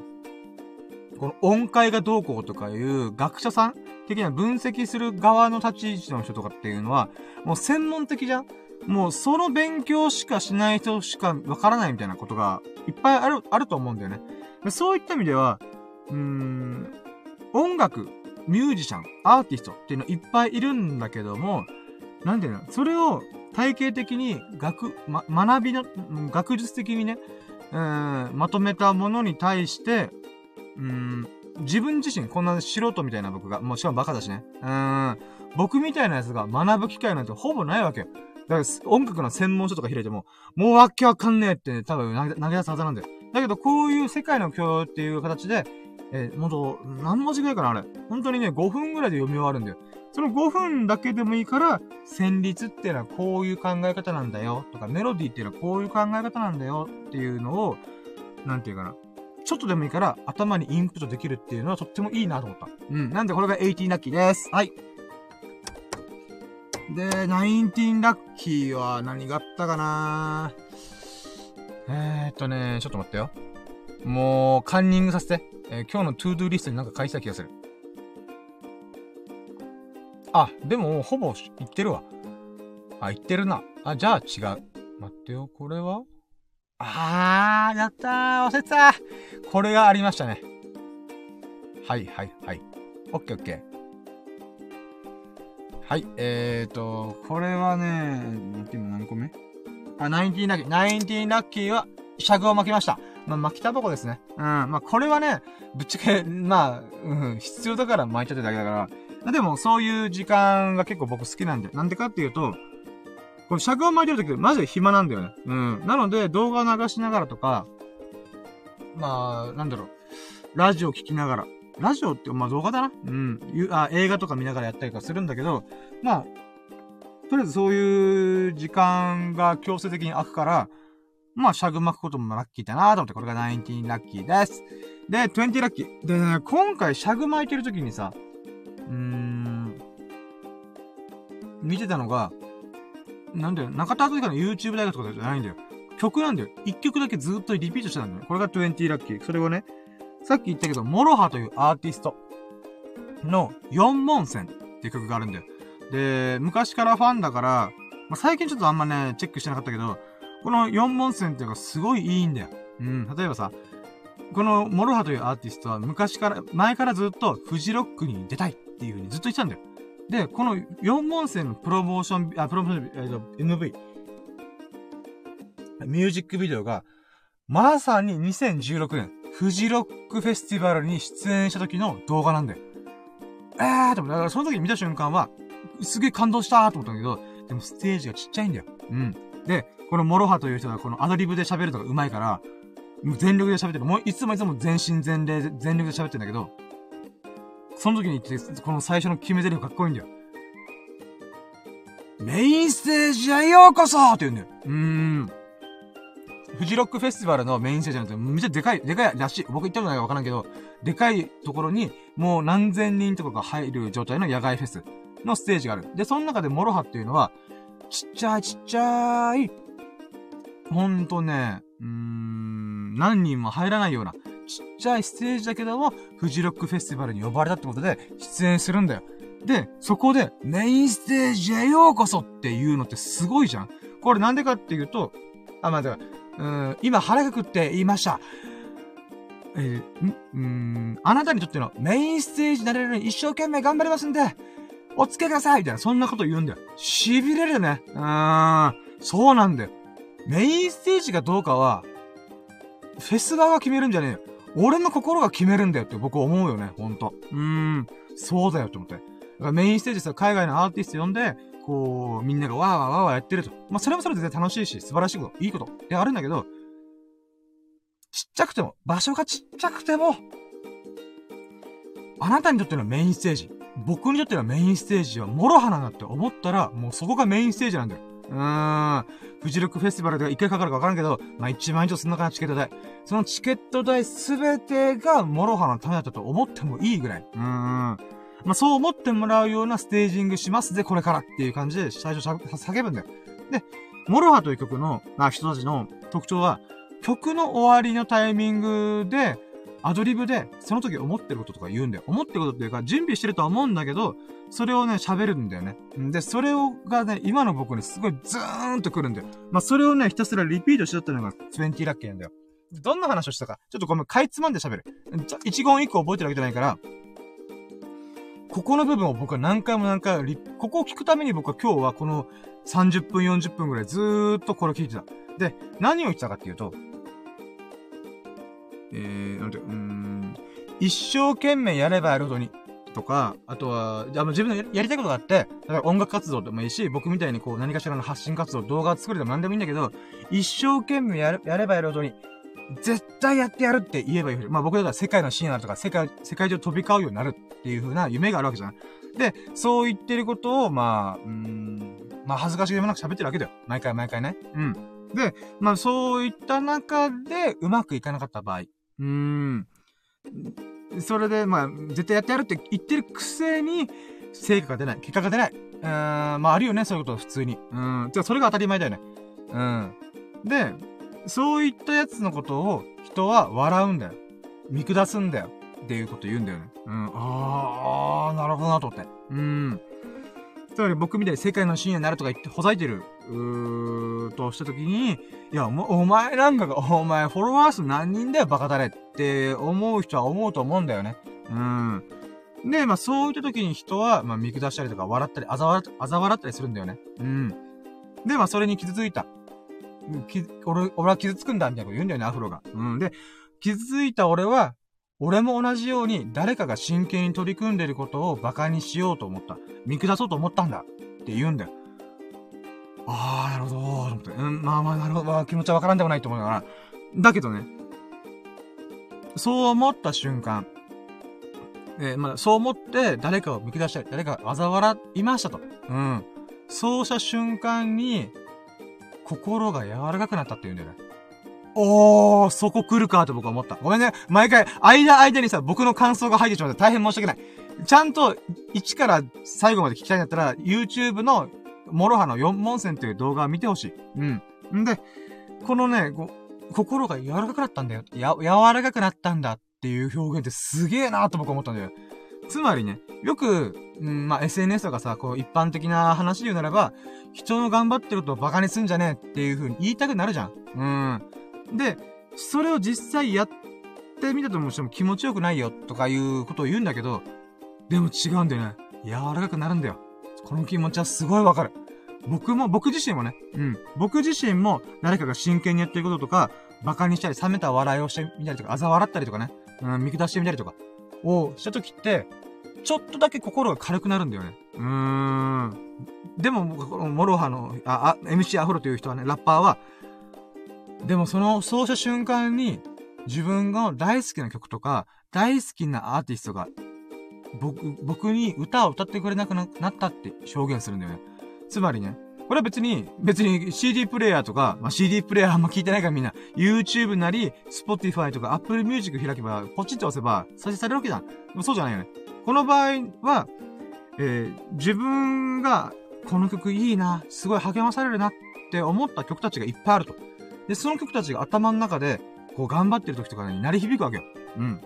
この音階がどうこうとかいう学者さん的な分析する側の立ち位置の人とかっていうのは、もう専門的じゃんもうその勉強しかしない人しかわからないみたいなことがいっぱいある、あると思うんだよね。そういった意味では、うーん、音楽、ミュージシャン、アーティストっていうのいっぱいいるんだけども、なんていうのそれを体系的に学、ま、学びの、学術的にね、うん、まとめたものに対して、うん、自分自身、こんな素人みたいな僕が、もうしかもバカだしね。うん、僕みたいなやつが学ぶ機会なんてほぼないわけよ。だから音楽の専門書とか開いても、もうわけわかんねえって、ね、多分投げ出すはずなんだよ。だけど、こういう世界の教養っていう形で、えー、ほんと、何文字ぐらいかなあれ。本当にね、5分ぐらいで読み終わるんだよ。その5分だけでもいいから、旋律っていうのはこういう考え方なんだよ。とか、メロディーっていうのはこういう考え方なんだよ。っていうのを、なんていうかな。ちょっとでもいいから頭にインプットできるっていうのはとってもいいなと思った。うん。なんでこれが18ラッキーです。はい。で、19ラッキーは何があったかな？えーっとね、ちょっと待ってよ。もう、カンニングさせて。えー、今日の to do リストになんか書いてた気がする。あ、でも、ほぼ言ってるわ。あ、言ってるな。あ、じゃあ違う。待ってよ、これは？あー、やったー、忘れてたこれがありましたね。はい、はい、はい。オッケーオッケー。はい、えーと、これはね、待って今何個目？あ、19ラッキー。19ラッキーは、尺を巻きました。まあ、巻きタバコですね。うん。まあ、これはね、ぶっちゃけ、まあ、うん、必要だから巻いちゃってだけだから。でも、そういう時間が結構僕好きなんで。なんでかっていうと、この尺を巻いてる時、マジで暇なんだよね。うん。なので、動画流しながらとか、まあ、なんだろう。ラジオ聞きながら。ラジオって、まあ動画だな。うん。あ映画とか見ながらやったりとかするんだけど、まあ、とりあえずそういう時間が強制的に空くから、まあ、シャグ巻くこともラッキーだなと思って、これが19ラッキーです。で、20ラッキー。でね、今回シャグ巻いてる時にさ、うーん、見てたのが、なんだよ、中田敦彦の YouTube 大学とかじゃないんだよ。曲なんだよ。一曲だけずっとリピートしてたんだよ。これが20ラッキー。それをね、さっき言ったけど、モロハというアーティストの四文銭っていう曲があるんだよ。で、昔からファンだから、まあ、最近ちょっとあんまね、チェックしてなかったけど、この四文銭っていうのがすごいいいんだよ。うん、例えばさ、このモロハというアーティストは昔から、前からずっとフジロックに出たいっていう風にずっと言ってたんだよ。で、この四文銭のプロモーション、あ、プロモーション、えっと、MV、ミュージックビデオが、まさに2016年、フジロックフェスティバルに出演した時の動画なんだよ。えーと思、だからその時見た瞬間は、すげえ感動したーと思ったんだけど、でもステージがちっちゃいんだよ。うん。で、このモロハという人がこのアドリブで喋るのが上手いから、もう全力で喋ってる。もういつもいつも全身全霊、全力で喋ってるんだけど、その時に言って、この最初の決め台詞かっこいいんだよ。メインステージへようこそって言うんだよ。うーん。フジロックフェスティバルのメインステージなんてめっちゃでかい、でかいらしい。僕行ったことないかわからんけど、でかいところにもう何千人とかが入る状態の野外フェスのステージがある。で、その中でモロハっていうのは、ちっちゃいちっちゃい、ほんとね、うーん、何人も入らないような、ちっちゃいステージだけども、フジロックフェスティバルに呼ばれたってことで、出演するんだよ。で、そこで、メインステージへようこそっていうのってすごいじゃんこれなんでかっていうと、あ、まあ、だから、うん、今腹がくって言いました。えー、ん、うん、あなたにとってのメインステージになれるように一生懸命頑張りますんで、お付けくださいみたいな、そんなこと言うんだよ。痺れるね。うーん、そうなんだよ。メインステージがどうかは、フェス側が決めるんじゃねえよ。俺の心が決めるんだよって僕思うよね、ほんと。うーん、そうだよって思って。だからメインステージさ、海外のアーティスト呼んで、こう、みんながわーわーわーわーやってると。まあ、それもそれで楽しいし、素晴らしいこと、いいことであるんだけど、ちっちゃくても、場所がちっちゃくても、あなたにとってのメインステージ、僕にとってのメインステージは、モロハなんだって思ったら、もうそこがメインステージなんだよ。うーん。フジロックフェスティバルでいくらかかるかわからんけど、まあ、1万以上すんのかな、チケット代。そのチケット代すべてが、モロハのためだったと思ってもいいぐらい。うーん。まあ、そう思ってもらうようなステージングしますぜ、これからっていう感じで、最初叫ぶんだよ。で、モロハという曲の、まあ、人たちの特徴は、曲の終わりのタイミングで、アドリブで、その時思ってることとか言うんだよ。思ってることっていうか、準備してるとは思うんだけど、それをね、喋るんだよね。で、それを、がね、今の僕にすごいズーンと来るんだよ。まあ、それをね、ひたすらリピートしとったのが20ラッキーなんだよ。どんな話をしたか、ちょっとごめん、かいつまんで喋る。一言一個覚えてるわけじゃないから、ここの部分を僕は何回も何回も、ここを聞くために僕は今日はこの30分40分ぐらいずーっとこれ聞いてた。で、何を言ってたかっていうと、えー、なんて、うん、一生懸命やればやるほどに、とか、あとは、あ自分のやりたいことがあって、だから音楽活動でもいいし、僕みたいにこう何かしらの発信活動、動画作るでも何でもいいんだけど、一生懸命やる、やればやるほどに、絶対やってやるって言えばいい。まあ僕だったら世界のシーンになるとか、世界、世界中飛び交うようになるっていう風な夢があるわけじゃん。で、そう言ってることを、まあ、うん、まあ恥ずかしげもなく喋ってるわけだよ。毎回毎回ね。うん。で、まあそういった中でうまくいかなかった場合。うーん。それで、まあ、絶対やってやるって言ってるくせに、成果が出ない。結果が出ない。うーん、まああるよね、そういうこと普通に。うん。じゃあそれが当たり前だよね。うん。で、そういったやつのことを人は笑うんだよ。見下すんだよ。っていうこと言うんだよね。うん。あー、なるほどなと思って。うん。つまり僕みたいに世界の深夜になるとか言ってほざいてる、うーとしたときに、いや、お前なんかが、お前フォロワー数何人だよ、バカだれって思う人は思うと思うんだよね。うん。で、まあそういった時に人は、まあ見下したりとか笑ったり、あざ笑あざ笑ったりするんだよね。うん。で、まあそれに傷ついた。き俺、俺は傷つくんだ、みたいなこと言うんだよね、アフロが。うん。で、傷ついた俺は、俺も同じように誰かが真剣に取り組んでることを馬鹿にしようと思った。見下そうと思ったんだ。って言うんだよ。あー、なるほど、と思って。うん、まあまあ、なるほど、気持ちはわからんでもないと思うから。だけどね、そう思った瞬間、えー、まあ、そう思って誰かを見下したり、誰かを嘲笑いましたと。うん。そうした瞬間に、心が柔らかくなったって言うんだよね。おー、そこ来るかと僕は思った。ごめんね。毎回、間間にさ、僕の感想が入ってしまって大変申し訳ない。ちゃんと、1から最後まで聞きたいんだったら、YouTube の、モロハの四文銭という動画を見てほしい。うん。んで、このね、心が柔らかくなったんだよ。や、柔らかくなったんだっていう表現ってすげえなーと僕は思ったんだよ。つまりね、よく、うん、まあ、SNS とかさ、こう、一般的な話で言うならば、人の頑張ってることをバカにすんじゃねえっていう風に言いたくなるじゃん。うん。で、それを実際やってみたとしても気持ちよくないよとかいうことを言うんだけど、でも違うんだよね。柔らかくなるんだよ。この気持ちはすごいわかる。僕も、僕自身もね、うん。僕自身も誰かが真剣にやってることとか、馬鹿にしたり、冷めた笑いをしてみたりとか、嘲笑ったりとかね、うん、見下してみたりとか、をした時って、ちょっとだけ心が軽くなるんだよね。うーん。でも、モロハの、あ、あ、MC アフロという人はね、ラッパーは、でもその、そうした瞬間に、自分が大好きな曲とか、大好きなアーティストが、僕、僕に歌を歌ってくれなくなったって表現するんだよね。つまりね、これは別に、別に CD プレイヤーとか、まあ、CD プレイヤーあんま聞いてないからみんな、YouTube なり、Spotify とか Apple Music 開けば、ポチッと押せば、再生されるわけじゃん。でもそうじゃないよね。この場合は、えー、自分が、この曲いいな、すごい励まされるなって思った曲たちがいっぱいあると。で、その曲たちが頭の中で、こう頑張ってる時とかに鳴り響くわけよ。うん。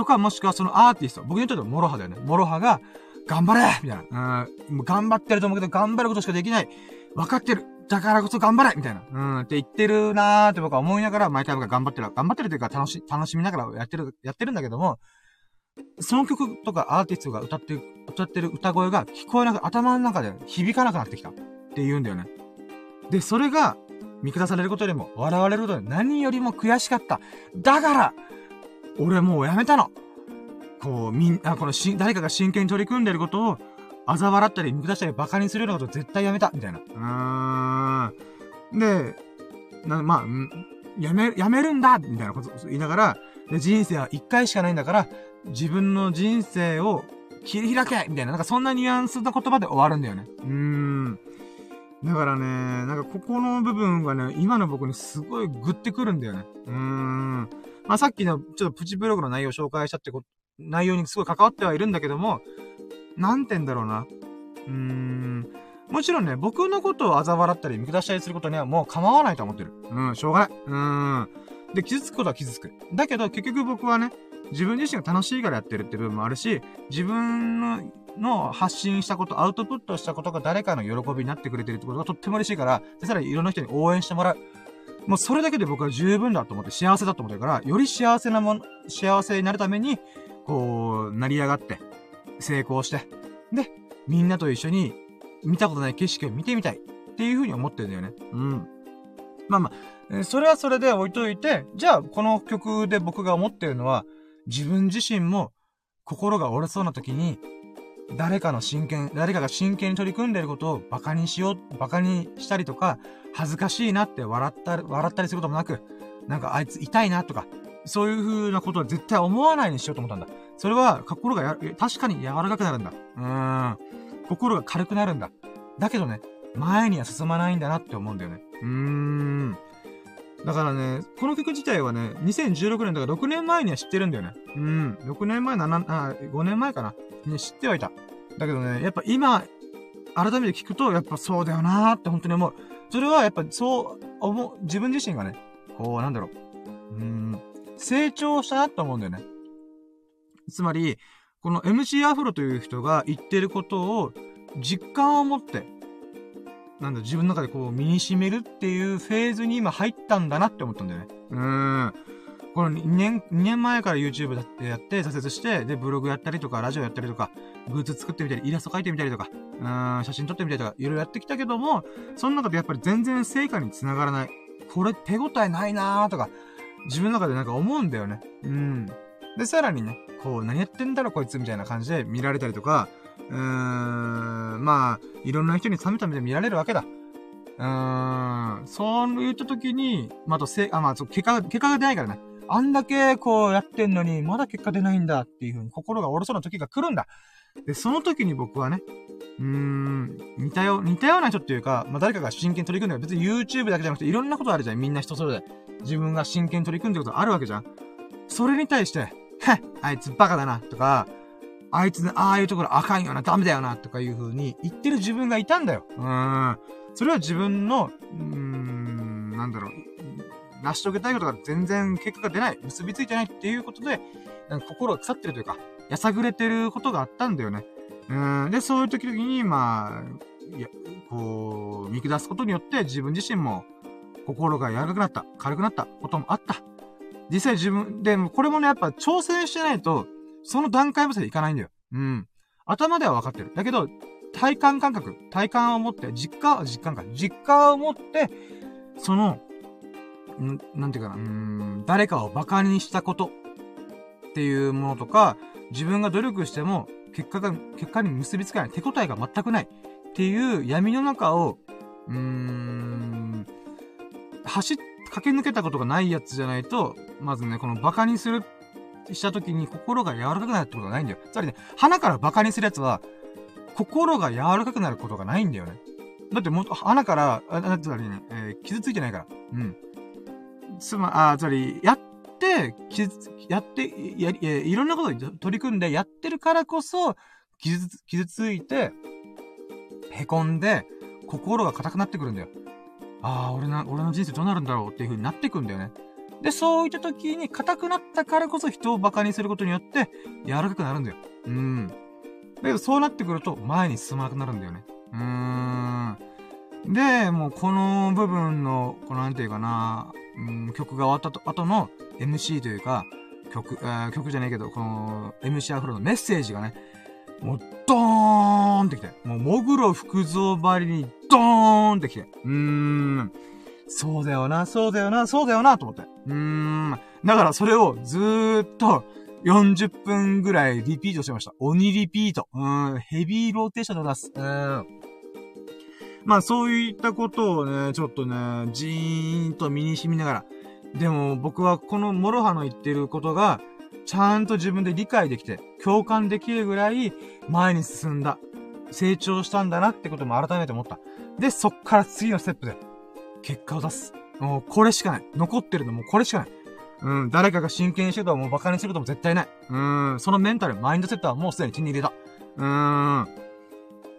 とか、もしくはそのアーティスト、僕にとってはモロハだよね。モロハが、頑張れみたいな。うん。もう頑張ってると思うけど、頑張ることしかできない。分かってる。だからこそ頑張れみたいな。うん。って言ってるなーって僕は思いながら、毎回僕が頑張ってる。頑張ってるというか、楽し、楽しみながらやってる、やってるんだけども、その曲とかアーティストが歌ってる、歌ってる歌声が聞こえなく、頭の中で響かなくなってきた。って言うんだよね。で、それが、見下されることよりも、笑われることで何よりも悔しかった。だから、俺もうやめたの。こう、みんな、このし、誰かが真剣に取り組んでることを、嘲笑ったり、見下したり、馬鹿にするようなこと絶対やめたみたいな。うーん。で、な、まあ、やめ、やめるんだみたいなこと言いながら、で、人生は一回しかないんだから、自分の人生を切り開けみたいな、なんかそんなニュアンスの言葉で終わるんだよね。うーん。だからね、なんかここの部分がね、今の僕にすごいグってくるんだよね。うーん。まあ、さっきのちょっとプチブログの内容を紹介したってこ、内容にすごい関わってはいるんだけども、なんて言うんだろうな。うーん。もちろんね、僕のことを嘲笑ったり見下したりすることにはもう構わないと思ってる。うん、しょうがない。うーん。で、傷つくことは傷つく。だけど、結局僕はね、自分自身が楽しいからやってるって部分もあるし、自分のの発信したこと、アウトプットしたことが誰かの喜びになってくれてるってことがとっても嬉しいから、で、さらにいろんな人に応援してもらう。もうそれだけで僕は十分だと思って、幸せだと思ってるから、より幸せなもの、幸せになるために、こう、成り上がって、成功して、で、みんなと一緒に見たことない景色を見てみたいっていう風に思ってるんだよね。うん。まあまあ、それはそれで置いといて、じゃあこの曲で僕が思ってるのは、自分自身も心が折れそうな時に、誰かの真剣、誰かが真剣に取り組んでることを馬鹿にしよう、馬鹿にしたりとか、恥ずかしいなって笑ったり、笑ったりすることもなく、なんかあいつ痛いなとか、そういう風なことは絶対思わないにしようと思ったんだ。それは、心がや、確かに柔らかくなるんだ。うーん。心が軽くなるんだ。だけどね、前には進まないんだなって思うんだよね。うーん。だからね、この曲自体はね、2016年だから6年前には知ってるんだよね。うん。6年前、7、あ、5年前かな。ね、知ってはいた。だけどね、やっぱ今、改めて聞くと、やっぱそうだよなーって本当に思う。それはやっぱそう思う、自分自身がね、こう、なんだろう。うん、成長したなって思うんだよね。つまり、この MC アフロという人が言ってることを実感を持って、なんだ、自分の中でこう身に染めるっていうフェーズに今入ったんだなって思ったんだよね。うーん。この2年、2年前から YouTube だってやって挫折して、で、ブログやったりとか、ラジオやったりとか、グッズ作ってみたり、イラスト描いてみたりとか、うーん、写真撮ってみたりとか、いろいろやってきたけども、その中でやっぱり全然成果につながらない。これ手応えないなーとか、自分の中でなんか思うんだよね。うん。で、さらにね、こう、何やってんだろこいつみたいな感じで見られたりとか、うーん、まあ、いろんな人に冷めた目で見られるわけだ。うーん、そういった時に、まあ、とせ、あ、まあ、結果、結果が出ないからね。あんだけこうやってんのに、まだ結果出ないんだっていう風に心が折れそうな時が来るんだ。で、その時に僕はね、うーん、似たよ、似たような人っていうか、まあ、誰かが真剣に取り組んでる。別に YouTube だけじゃなくていろんなことあるじゃん。みんな人それぞれ。自分が真剣に取り組んでることあるわけじゃん。それに対して、へっ、あいつバカだな、とか、あいつね、ああいうところあかんよな、ダメだよな、とかいう風に言ってる自分がいたんだよ。うん。それは自分の、うーん、なんだろう、成し遂げたいことが全然結果が出ない、結びついてないっていうことで、心が腐ってるというか、やさぐれてることがあったんだよね。うん。で、そういう時々に、まあ、いや、こう、見下すことによって自分自身も心が柔らかくなった、軽くなったこともあった。実際自分、でもこれもね、やっぱ挑戦してないと、その段階までいかないんだよ。うん。頭では分かってる。だけど、体感感覚、体感を持って、実感、実感か、実感を持って、その、なんていうかな、うん、誰かを馬鹿にしたことっていうものとか、自分が努力しても、結果が、結果に結びつかない。手応えが全くない。っていう闇の中を、うーん、走っ、駆け抜けたことがないやつじゃないと、まずね、この馬鹿にする、した時に心が柔らかくなるってことがないんだよ。つまりね、鼻から馬鹿にするやつは、心が柔らかくなることがないんだよね。だってもっと、鼻から、あ、つまりね、えー、傷ついてないから。うん。つま、あ、つまり、やって、傷つ、やって、やり、いろんなことに取り組んでやってるからこそ、傷つ、傷ついて、凹んで、心が硬くなってくるんだよ。ああ、俺な、俺の人生どうなるんだろうっていう風になってくんだよね。で、そういった時に硬くなったからこそ人を馬鹿にすることによって、柔らかくなるんだよ。うん。だけどそうなってくると前に進まなくなるんだよね。うーん。で、もうこの部分の、このなんていうかな、うん、曲が終わったと後の MC というか、曲、えー、曲じゃないけど、この MC アフロのメッセージがね、もうドーンってきて、もうモグロ福蔵ばりにドーンってきて、うーん、そうだよな、そうだよな、そうだよな、と思って。うーん、だからそれをずーっと、40分ぐらいリピートしてました。鬼リピート。うーん、ヘビーローテーションでございます。うん。まあそういったことをね、ちょっとね、じーんと身に染みながら。でも僕はこのモロハの言ってることが、ちゃんと自分で理解できて、共感できるぐらい前に進んだ。成長したんだなってことも改めて思った。で、そっから次のステップで、結果を出す。もうこれしかない。残ってるのもこれしかない。うん、誰かが真剣にしてるともう馬鹿にすることも絶対ない。うん、そのメンタル、マインドセットはもうすでに手に入れた。うーん。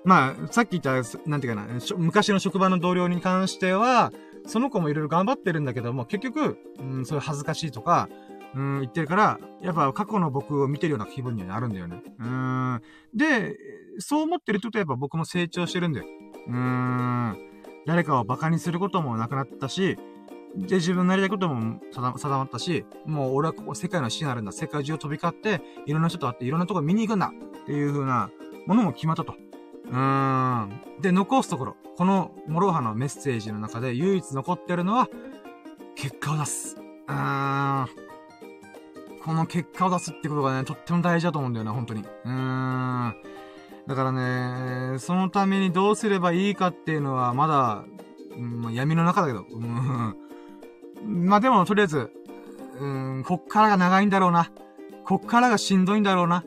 まあ、さっき言った、なんていうかな、昔の職場の同僚に関しては、その子もいろいろ頑張ってるんだけども、結局、うん、そういう恥ずかしいとか、うん、言ってるから、やっぱ過去の僕を見てるような気分にはなるんだよね。うん。で、そう思ってるとやっぱ僕も成長してるんだよ。うーん。誰かを馬鹿にすることもなくなったし、で、自分のやりたいことも定まったし、もう俺はここ世界の死になるんだ。世界中を飛び交って、いろんな人と会っていろんなとこ見に行くんだっていう風なものも決まったと。うーん。で、残すところ。この、モロのメッセージの中で唯一残ってるのは、結果を出す。うーん。この結果を出すってことがね、とっても大事だと思うんだよね、本当に。うーん。だからね、そのためにどうすればいいかっていうのは、まだ、うん、闇の中だけど。うん。まあでも、とりあえず、うん、こっからが長いんだろうな。こっからがしんどいんだろうな。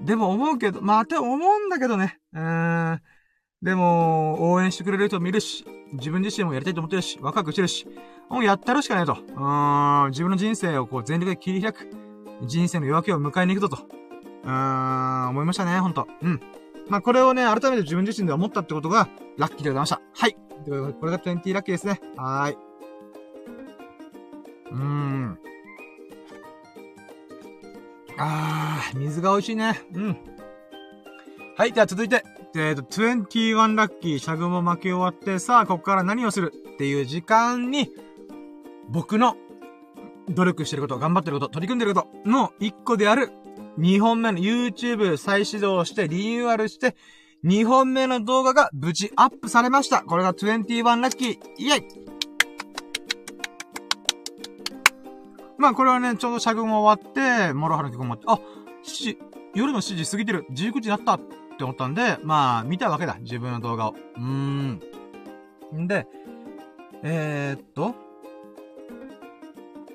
でも思うけど、まあ、って思うんだけどね。うん。でも、応援してくれる人もいるし、自分自身もやりたいと思ってるし、ワクワクしてるし、もうやったるしかないと。うん、自分の人生をこう全力で切り開く。人生の夜明けを迎えに行くぞと。うん、思いましたね、ほんと。うん。まあ、これをね、改めて自分自身で思ったってことが、ラッキーでございました。はい。ということで、これが20ラッキーですね。はーい。うーん。あー、水が美味しいね。うん。はい、では続いて、えっ、ー、と、21ラッキー、シャグも巻き終わって、さあ、ここから何をするっていう時間に、僕の努力してること、頑張ってること、取り組んでることの一個である、2本目の YouTube 再始動して、リニューアルして、2本目の動画が無事アップされました。これが21ラッキー。イェイまあこれはね、ちょうど尺も終わって、モロハの曲も終わって、あ、7時、夜の7時過ぎてる、19時になったって思ったんで、まあ、見たわけだ。自分の動画を。うーん。んで、えー、っと、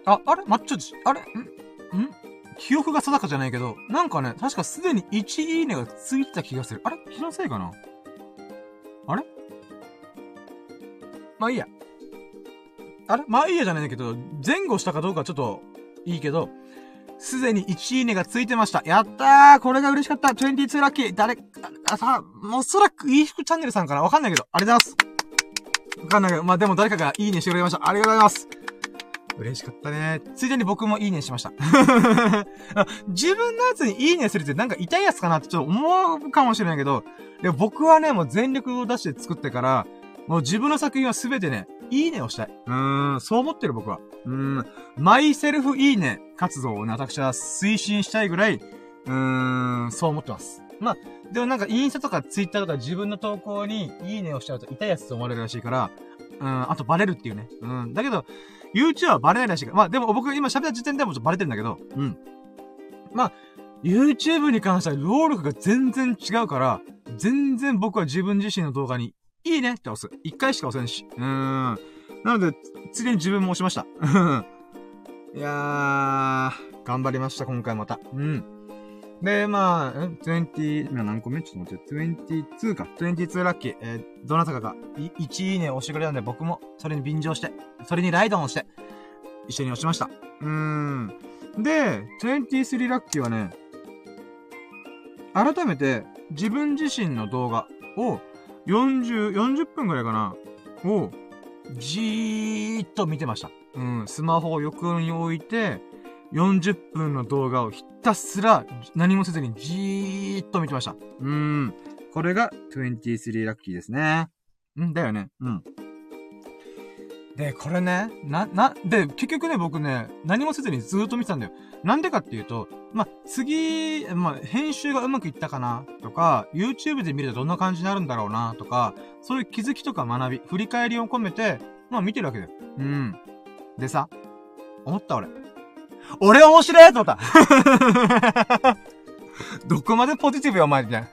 あ、あれ？マッチョあれ？ん？ん？記憶が定かじゃないけど、なんかね、確かすでに1いいねがついてた気がする。あれ？気のせいかな？あれ？まあいいや。あれ？まあいいやじゃないんだけど、前後したかどうかちょっといいけど、すでに1いいねがついてました。やったーこれが嬉しかった !22 ラッキー誰、あ、さ、おそらく、いい服チャンネルさんかな？わかんないけど、ありがとうございます。わかんないけど、まあでも誰かがいいねしてくれました。ありがとうございます。嬉しかったね。ついでに僕もいいねしました。自分のやつにいいねするってなんか痛いやつかなってちょっと思うかもしれないけど、でも僕はね、もう全力を出して作ってから、もう自分の作品はすべてね、いいねをしたい。うーん、そう思ってる僕は。うーん、マイセルフいいね活動をね、私は推進したいぐらい、うーん、そう思ってます。まあ、でもなんかインスタとかツイッターとか自分の投稿にいいねをしちゃうと痛いやつと思われるらしいから、うん、あとバレるっていうね。うん、だけど、YouTube はバレないらしいから。まあでも僕今喋った時点でもちょっとバレてるんだけど、うん。まあ、YouTube に関しては労力が全然違うから、全然僕は自分自身の動画にいいねって押す。一回しか押せんし。うーん。なので、ついでに自分も押しました。いやー、頑張りました、今回また。うん。で、まあ、え、20、今何個目？ちょっと待って、22か。22ラッキー。えー、どなたかが1いいね押してくれたんで、僕もそれに便乗して、それにライドンをして、一緒に押しました。うーん。で、23ラッキーはね、改めて自分自身の動画を40、40分ぐらいかなを、じーっと見てました。うん、スマホを横に置いて、40分の動画をひたすら何もせずにじーっと見てました。うん。これが23ラッキーですね。んだよね。うん。で、これね、な、な、で、結局ね、僕ね、何もせずにずーっと見てたんだよ。なんでかっていうと、ま次、ま編集がうまくいったかな？とか、YouTube で見るとどんな感じになるんだろうな？とか、そういう気づきとか学び、振り返りを込めて、まあ見てるわけだよ。うん。でさ、思った俺。俺面白いと思った。どこまでポジティブよ、お前、みたいな。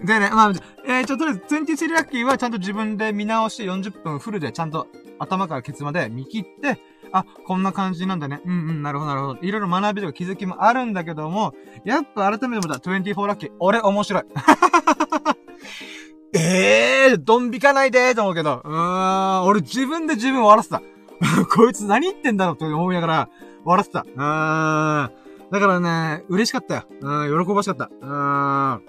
でね、まあ、えー、ちょっとりあえず、23ラッキーはちゃんと自分で見直して40分フルでちゃんと頭からケツまで見切って、あ、こんな感じなんだね。うんうん、なるほどなるほど。いろいろ学びとか気づきもあるんだけども、やっぱ改めて思った24ラッキー。俺面白い。え えー、ドン引かないでーと思うけど、うーん、俺自分で自分を笑ってた。こいつ何言ってんだろうって思いながら、笑ってた。うーん。だからね、嬉しかったよ。うん、喜ばしかった。うーん。ま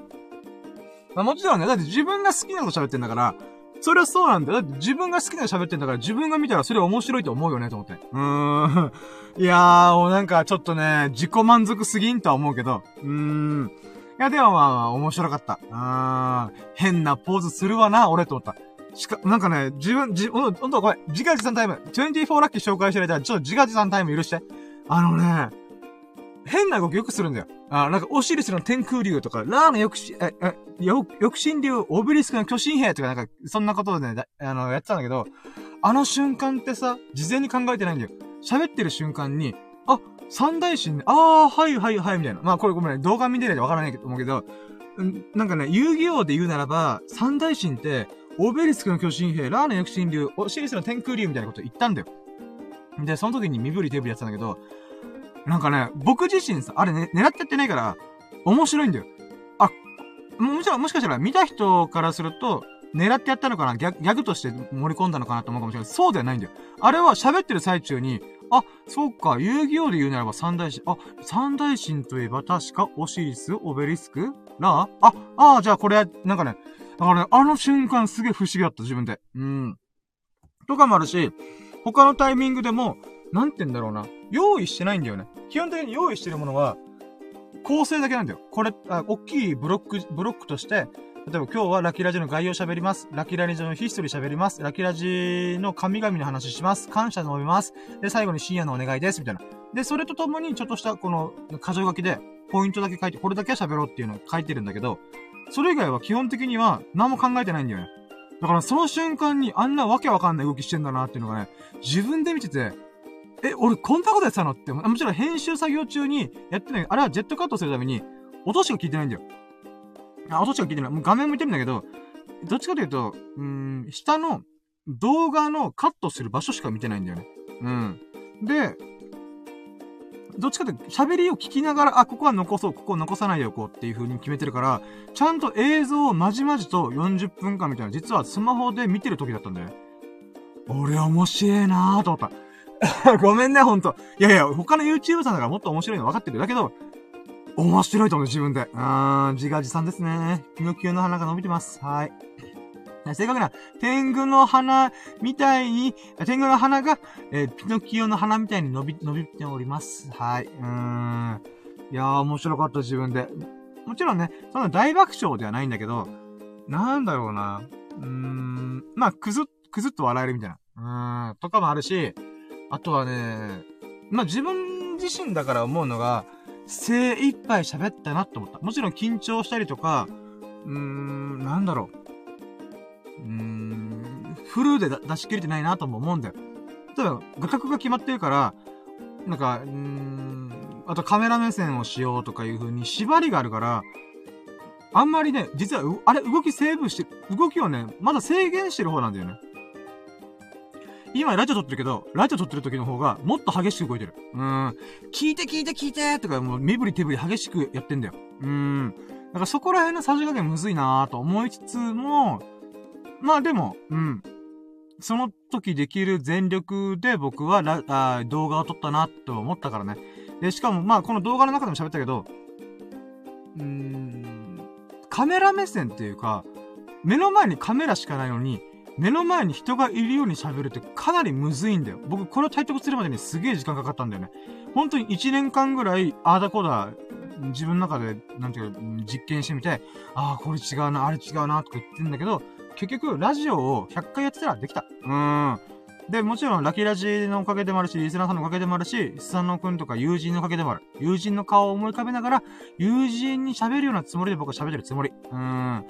あもちろんね、だって自分が好きなこと喋ってんだから、それはそうなんだよ。だって自分が好きなの喋ってんだから、自分が見たらそれ面白いと思うよね、と思って。うーん。いやー、もうなんかちょっとね、自己満足すぎんとは思うけど、うーん。いや、でもまあまあ、面白かった。うーん。変なポーズするわな、俺と思った。しか、なんかね、自分、じ、ほんと、ほんと、これ、自画自賛タイム。24ラッキー紹介してる間、ちょっと自画自賛タイム許して。あのね、変な動きよくするんだよ。あ、なんか、オシリスの天空竜とか、ラーの抑止、え、え、抑止竜、オベリスクの巨神兵とかなんか、そんなことでね、あの、やってたんだけど、あの瞬間ってさ、事前に考えてないんだよ。喋ってる瞬間に、あ、三大神ね、あー、はいはいはい、みたいな。まあ、これごめんね、動画見てないとわからないと思うけど、んなんかね、遊戯王で言うならば、三大神って、オベリスクの巨神兵、ラーの抑止竜、オシリスの天空竜みたいなこと言ったんだよ。で、その時に身振り手振りやってたんだけど、なんかね、僕自身さ、あれね、狙ってやってないから、面白いんだよ。あ、もちろん、もしかしたら見た人からすると、狙ってやったのかなギャグとして盛り込んだのかなと思うかもしれない。そうではないんだよ。あれは喋ってる最中に、あ、そうか、遊戯王で言うならば三大神、あ、三大神といえば確かオシリス、オベリスク、ラーあ、ああ、じゃあこれ、なんかね、だからね、あの瞬間すげえ不思議だった、自分で。うん。とかもあるし、他のタイミングでも、なんて言うんだろうな。用意してないんだよね。基本的に用意してるものは、構成だけなんだよ。これ、あ、大きいブロック、ブロックとして、例えば今日はラキラジの概要喋ります。ラキラジのヒストリー喋ります。ラキラジの神々の話します。感謝述べます。で、最後に深夜のお願いです。みたいな。で、それとともにちょっとしたこの箇条書きで、ポイントだけ書いて、これだけは喋ろうっていうのを書いてるんだけど、それ以外は基本的には何も考えてないんだよね。だからその瞬間にあんなわけわかんない動きしてんだなっていうのがね、自分で見てて、え、俺こんなことやってたのって、もちろん編集作業中にやってない、あれはジェットカットするために、音しか聞いてないんだよ。あ、音しか聞いてない。もう画面向いてるんだけど、どっちかというと、うん、下の動画のカットする場所しか見てないんだよね。うん。で、どっちかって喋りを聞きながら、あ、ここは残そう、ここは残さないでおこうっていう風に決めてるから、ちゃんと映像をまじまじと40分間みたいな、実はスマホで見てる時だったんだよね。俺面白いなぁと思った。ごめんね、ほんと。いやいや、他の YouTube さんだからもっと面白いの分かってる。だけど、面白いと思う、自分で。うーん、自画自賛ですね。ピノキオの花が伸びてます。はい。正確な、天狗の花みたいに、天狗の花が、えー、ピノキオの花みたいに伸び、伸びております。はい。うーん。いやー、面白かった、自分で。もちろんね、そんな大爆笑ではないんだけど、なんだろうな。うーん。まあ、くず、くずっと笑えるみたいな。うーん。とかもあるし、あとはね、まあ、自分自身だから思うのが、精一杯喋ったなって思った。もちろん緊張したりとか、うーん、なんだろう。うーん、フルで出し切れてないなとも思うんだよ。例えば、画角が決まってるから、なんか、うーん、あとカメラ目線をしようとかいう風に縛りがあるから、あんまりね、実は、あれ、動きセーブして、動きをね、まだ制限してる方なんだよね。今ラジオ撮ってるけど、ラジオ撮ってる時の方がもっと激しく動いてる。うーん。聞いて聞いて聞いてとかもう身振り手振り激しくやってんだよ。うーん。だからそこら辺のさじ加減むずいなぁと思いつつも、まあでも、うん。その時できる全力で僕はラあ動画を撮ったなと思ったからね。で、しかもまあこの動画の中でも喋ったけど、うーん、カメラ目線っていうか、目の前にカメラしかないのに、目の前に人がいるように喋るってかなりむずいんだよ。僕これを体得するまでにすげえ時間かかったんだよね。本当に1年間ぐらい、あーだこうだ、自分の中で、なんていうか、実験してみて、ああ、これ違うな、あれ違うな、とか言ってんだけど、結局、ラジオを100回やってたらできた。うーん。で、もちろん、ラキラジのおかげでもあるし、リスナーさんのおかげでもあるし、スサノくんとか友人のおかげでもある。友人の顔を思い浮かべながら、友人に喋るようなつもりで僕は喋ってるつもり。うーん。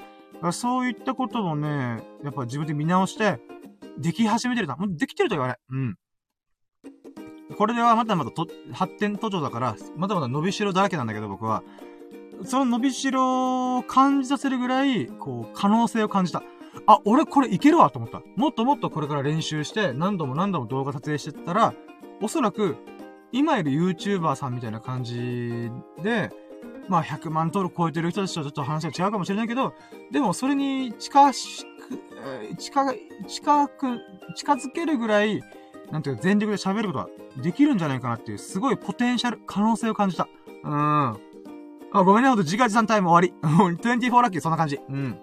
そういったこともね、やっぱ自分で見直して、でき始めてるな。もうできてると言われ。うん。これではまだまだと発展途上だから、まだまだ伸びしろだらけなんだけど、僕は。その伸びしろを感じさせるぐらい、こう、可能性を感じた。あ、俺これいけるわと思った。もっともっとこれから練習して、何度も何度も動画撮影してたら、おそらく、今いる YouTuber さんみたいな感じで、まあ100万登録超えてる人たちとちょっと話が違うかもしれないけど、でもそれに近しく、近、近く、近づけるぐらい、なんていうか全力で喋ることができるんじゃないかなっていう、すごいポテンシャル、可能性を感じた。うん。あ、ごめんね、ほんと自画自賛タイム終わり。24ラッキー、そんな感じ。うん。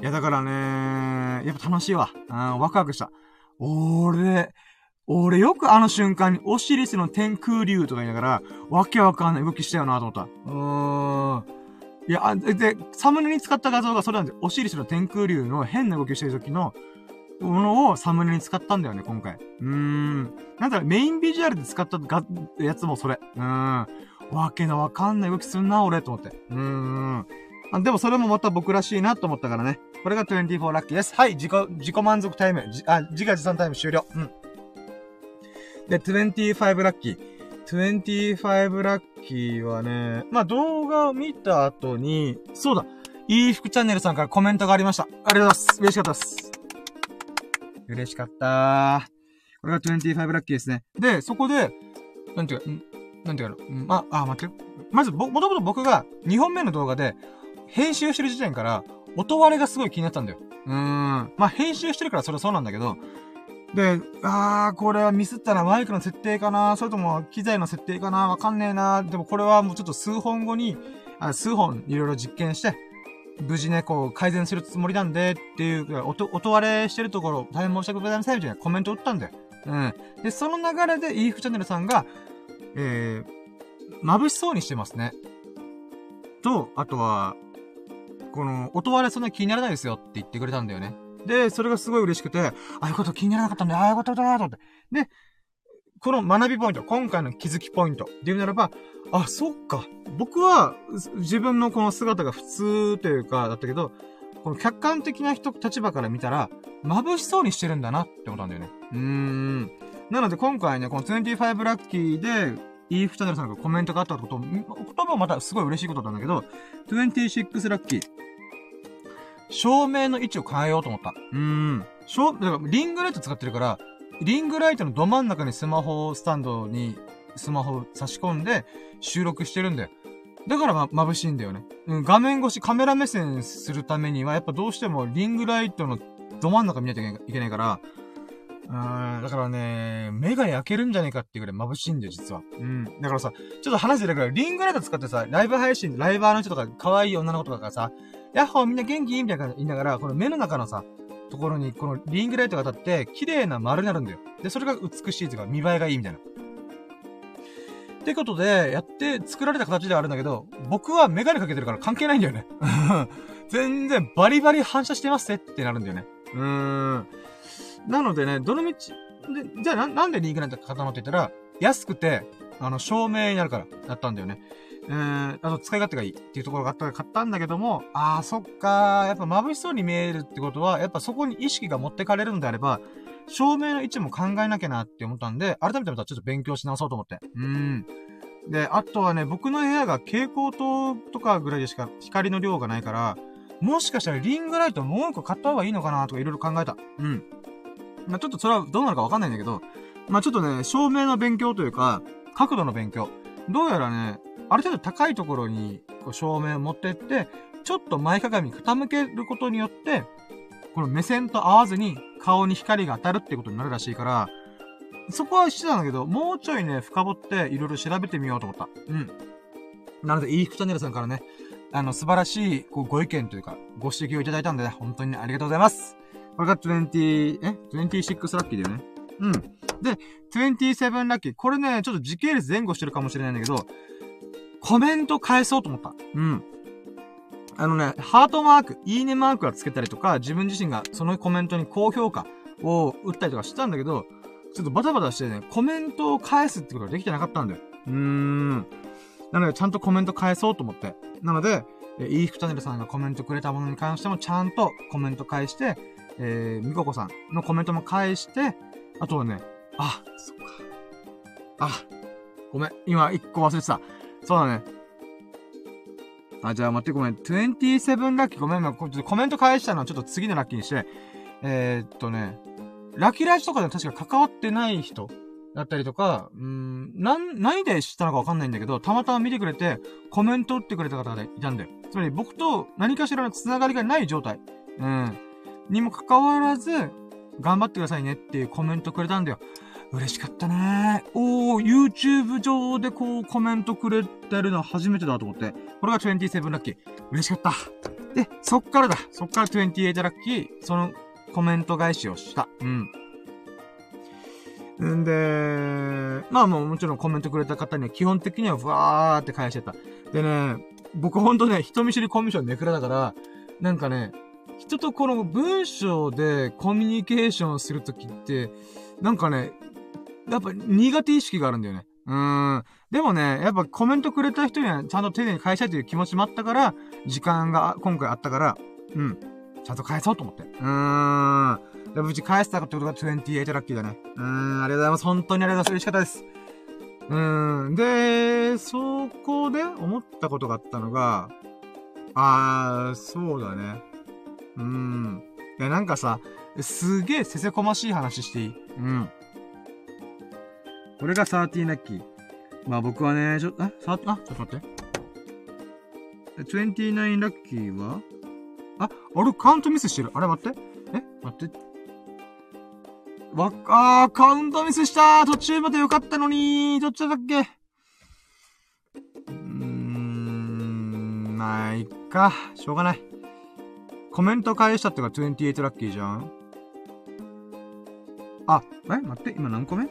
いや、だからね、やっぱ楽しいわ。うん、ワクワクした。俺、俺よくあの瞬間にオシリスの天空竜とか言いながら、わけわかんない動きしたよなと思った。うーん。いや、で、サムネに使った画像がそれなんで、オシリスの天空竜の変な動きしてる時の、ものをサムネに使ったんだよね、今回。うーん。なんだろ、メインビジュアルで使ったがやつもそれ。うーん。わけのわかんない動きすんな、俺、と思って。うーん。あでもそれもまた僕らしいなと思ったからね。これが24ラッキーです。はい、自己、自己満足タイム。あ、自画自賛タイム終了。うん。で、25ラッキー。25ラッキーはね、まあ、動画を見た後に、そうだ、いい服チャンネルさんからコメントがありました。ありがとうございます。嬉しかったです。嬉しかったこれが25ラッキーですね。で、そこで、なんていうか、なんていうか、ま、あ、待って。まず、ぼもともと僕が2本目の動画で、編集してる時点から、音割れがすごい気になったんだよ。うーん。まあ、編集してるからそれはそうなんだけど、で、あー、これはミスったな。マイクの設定かな？それとも機材の設定かな？わかんねえな。でもこれはもうちょっと数本後に、あ数本いろいろ実験して、無事ね、こう、改善するつもりなんで、っていう、音、音割れしてるところ、大変申し訳ございません、みたいなコメント打ったんだよ。うん。で、その流れで、イーフチャンネルさんが、えー、眩しそうにしてますね。と、あとは、この、音割れそんな気にならないですよって言ってくれたんだよね。で、それがすごい嬉しくて、ああいうこと気にならなかったんだ、ああいうことだと思って。で、この学びポイント、今回の気づきポイントで言うならば、あ、そっか。僕は、自分のこの姿が普通というか、だったけど、この客観的な人、立場から見たら、眩しそうにしてるんだなって思ったんだよね。うーん。なので今回ね、この25ラッキーで、イーフチャンネルさんがコメントがあったこと、言葉もまたすごい嬉しいことなんだけど、26ラッキー。照明の位置を変えようと思った。うーん。照、だからリングライト使ってるから、リングライトのど真ん中にスマホスタンドにスマホ差し込んで収録してるんだよ。だからま、眩しいんだよね。うん、画面越しカメラ目線するためには、やっぱどうしてもリングライトのど真ん中見ないといけないから、うん、だからね、目が焼けるんじゃねえかっていうぐらい眩しいんだよ、実は。うん。だからさ、ちょっと話ずれるから、リングライト使ってさ、ライブ配信、ライバーの人とか、可愛い女の子とかがさ、ヤッホーみんな元気？みたいな言いながら、この目の中のさ、ところに、このリングライトが当たって、綺麗な丸になるんだよ。で、それが美しいというか、見栄えがいいみたいな。ってことで、やって作られた形ではあるんだけど、僕はメガネかけてるから関係ないんだよね。全然バリバリ反射してますってなるんだよね。うーん。なのでね、どの道、で、じゃあな、なんでリーグなんて固まって言ったら、安くて、あの、照明になるから、だったんだよね。えー、あと使い勝手がいいっていうところがあったから買ったんだけども、あー、そっかー、やっぱ眩しそうに見えるってことは、やっぱそこに意識が持ってかれるんであれば、照明の位置も考えなきゃなって思ったんで、改めてまたちょっと勉強し直そうと思って。うん。で、あとはね、僕の部屋が蛍光灯とかぐらいでしか光の量がないから、もしかしたらリングライトもう一個買った方がいいのかなとかいろいろ考えた。うん。まあ、ちょっとそれはどうなるかわかんないんだけど、まあ、ちょっとね、照明の勉強というか、角度の勉強。どうやらね、ある程度高いところにこう照明を持ってって、ちょっと前かがみ傾けることによって、この目線と合わずに顔に光が当たるってことになるらしいから、そこはしてたんだけど、もうちょいね、深掘っていろいろ調べてみようと思った。うん。なので、イーフチャンネルさんからね、あの、素晴らしい、こう、ご意見というか、ご指摘をいただいたんで、ね、本当にありがとうございます。これが20、え ?26 ラッキーだよね。うん。で、27ラッキー。これね、ちょっと時系列前後してるかもしれないんだけど、コメント返そうと思った。うん。あのね、ハートマーク、いいねマークはつけたりとか、自分自身がそのコメントに高評価を打ったりとかしたんだけど、ちょっとバタバタしてね、コメントを返すってことができてなかったんだよ。うーん。なので、ちゃんとコメント返そうと思って。なので、えー、イーフチャンネルさんがコメントくれたものに関してもちゃんとコメント返して、えー、みここさんのコメントも返して、あとはね、あ、そっか。あ、ごめん。今、一個忘れてた。そうだね。あ、じゃあ待ってごめん。27ラッキーごめん。ちょっとコメント返したのはちょっと次のラッキーにして、えー、っとね、ラッキーライチとかで確か関わってない人だったりとか、うん、な、何で知ったのかわかんないんだけど、たまたま見てくれて、コメント打ってくれた方がいたんだよ。つまり僕と何かしらの繋がりがない状態。うん。にもかかわらず、頑張ってくださいねっていうコメントくれたんだよ。嬉しかったねおー、YouTube 上でこうコメントくれてるのは初めてだと思って。これが27ラッキー。嬉しかった。で、そっからだ。そっから28ラッキー。そのコメント返しをした。うん。んで、まあもうもちろんコメントくれた方には基本的にはふわーって返してた。でね、僕ほんとね、人見知りコミュ障ネクラだから、なんかね、人とこの文章でコミュニケーションするときって、なんかね、やっぱ苦手意識があるんだよね。うん。でもね、やっぱコメントくれた人にはちゃんと丁寧に返したいという気持ちもあったから、時間が今回あったから、うん。ちゃんと返そうと思って。うーん。で、無事返したってことが28ラッキーだね。うーん、ありがとうございます。本当にありがとうございます。嬉しかったです。うーん。で、そこで思ったことがあったのが、あー、そうだね。うーん。いや、なんかさ、すげえせせこましい話していい？うん。これが13ラッキー。まあ僕はね、ちょ、あ、さ、あ、ちょっと待って。29ラッキーは？あ、あれ、カウントミスしてる。あれ、待って。え待って。わ、あー、カウントミスした途中までよかったのにどっちだっけ？うーん、ないか。しょうがない。コメント返したってか28ラッキーじゃん。あ、え待って、今何個目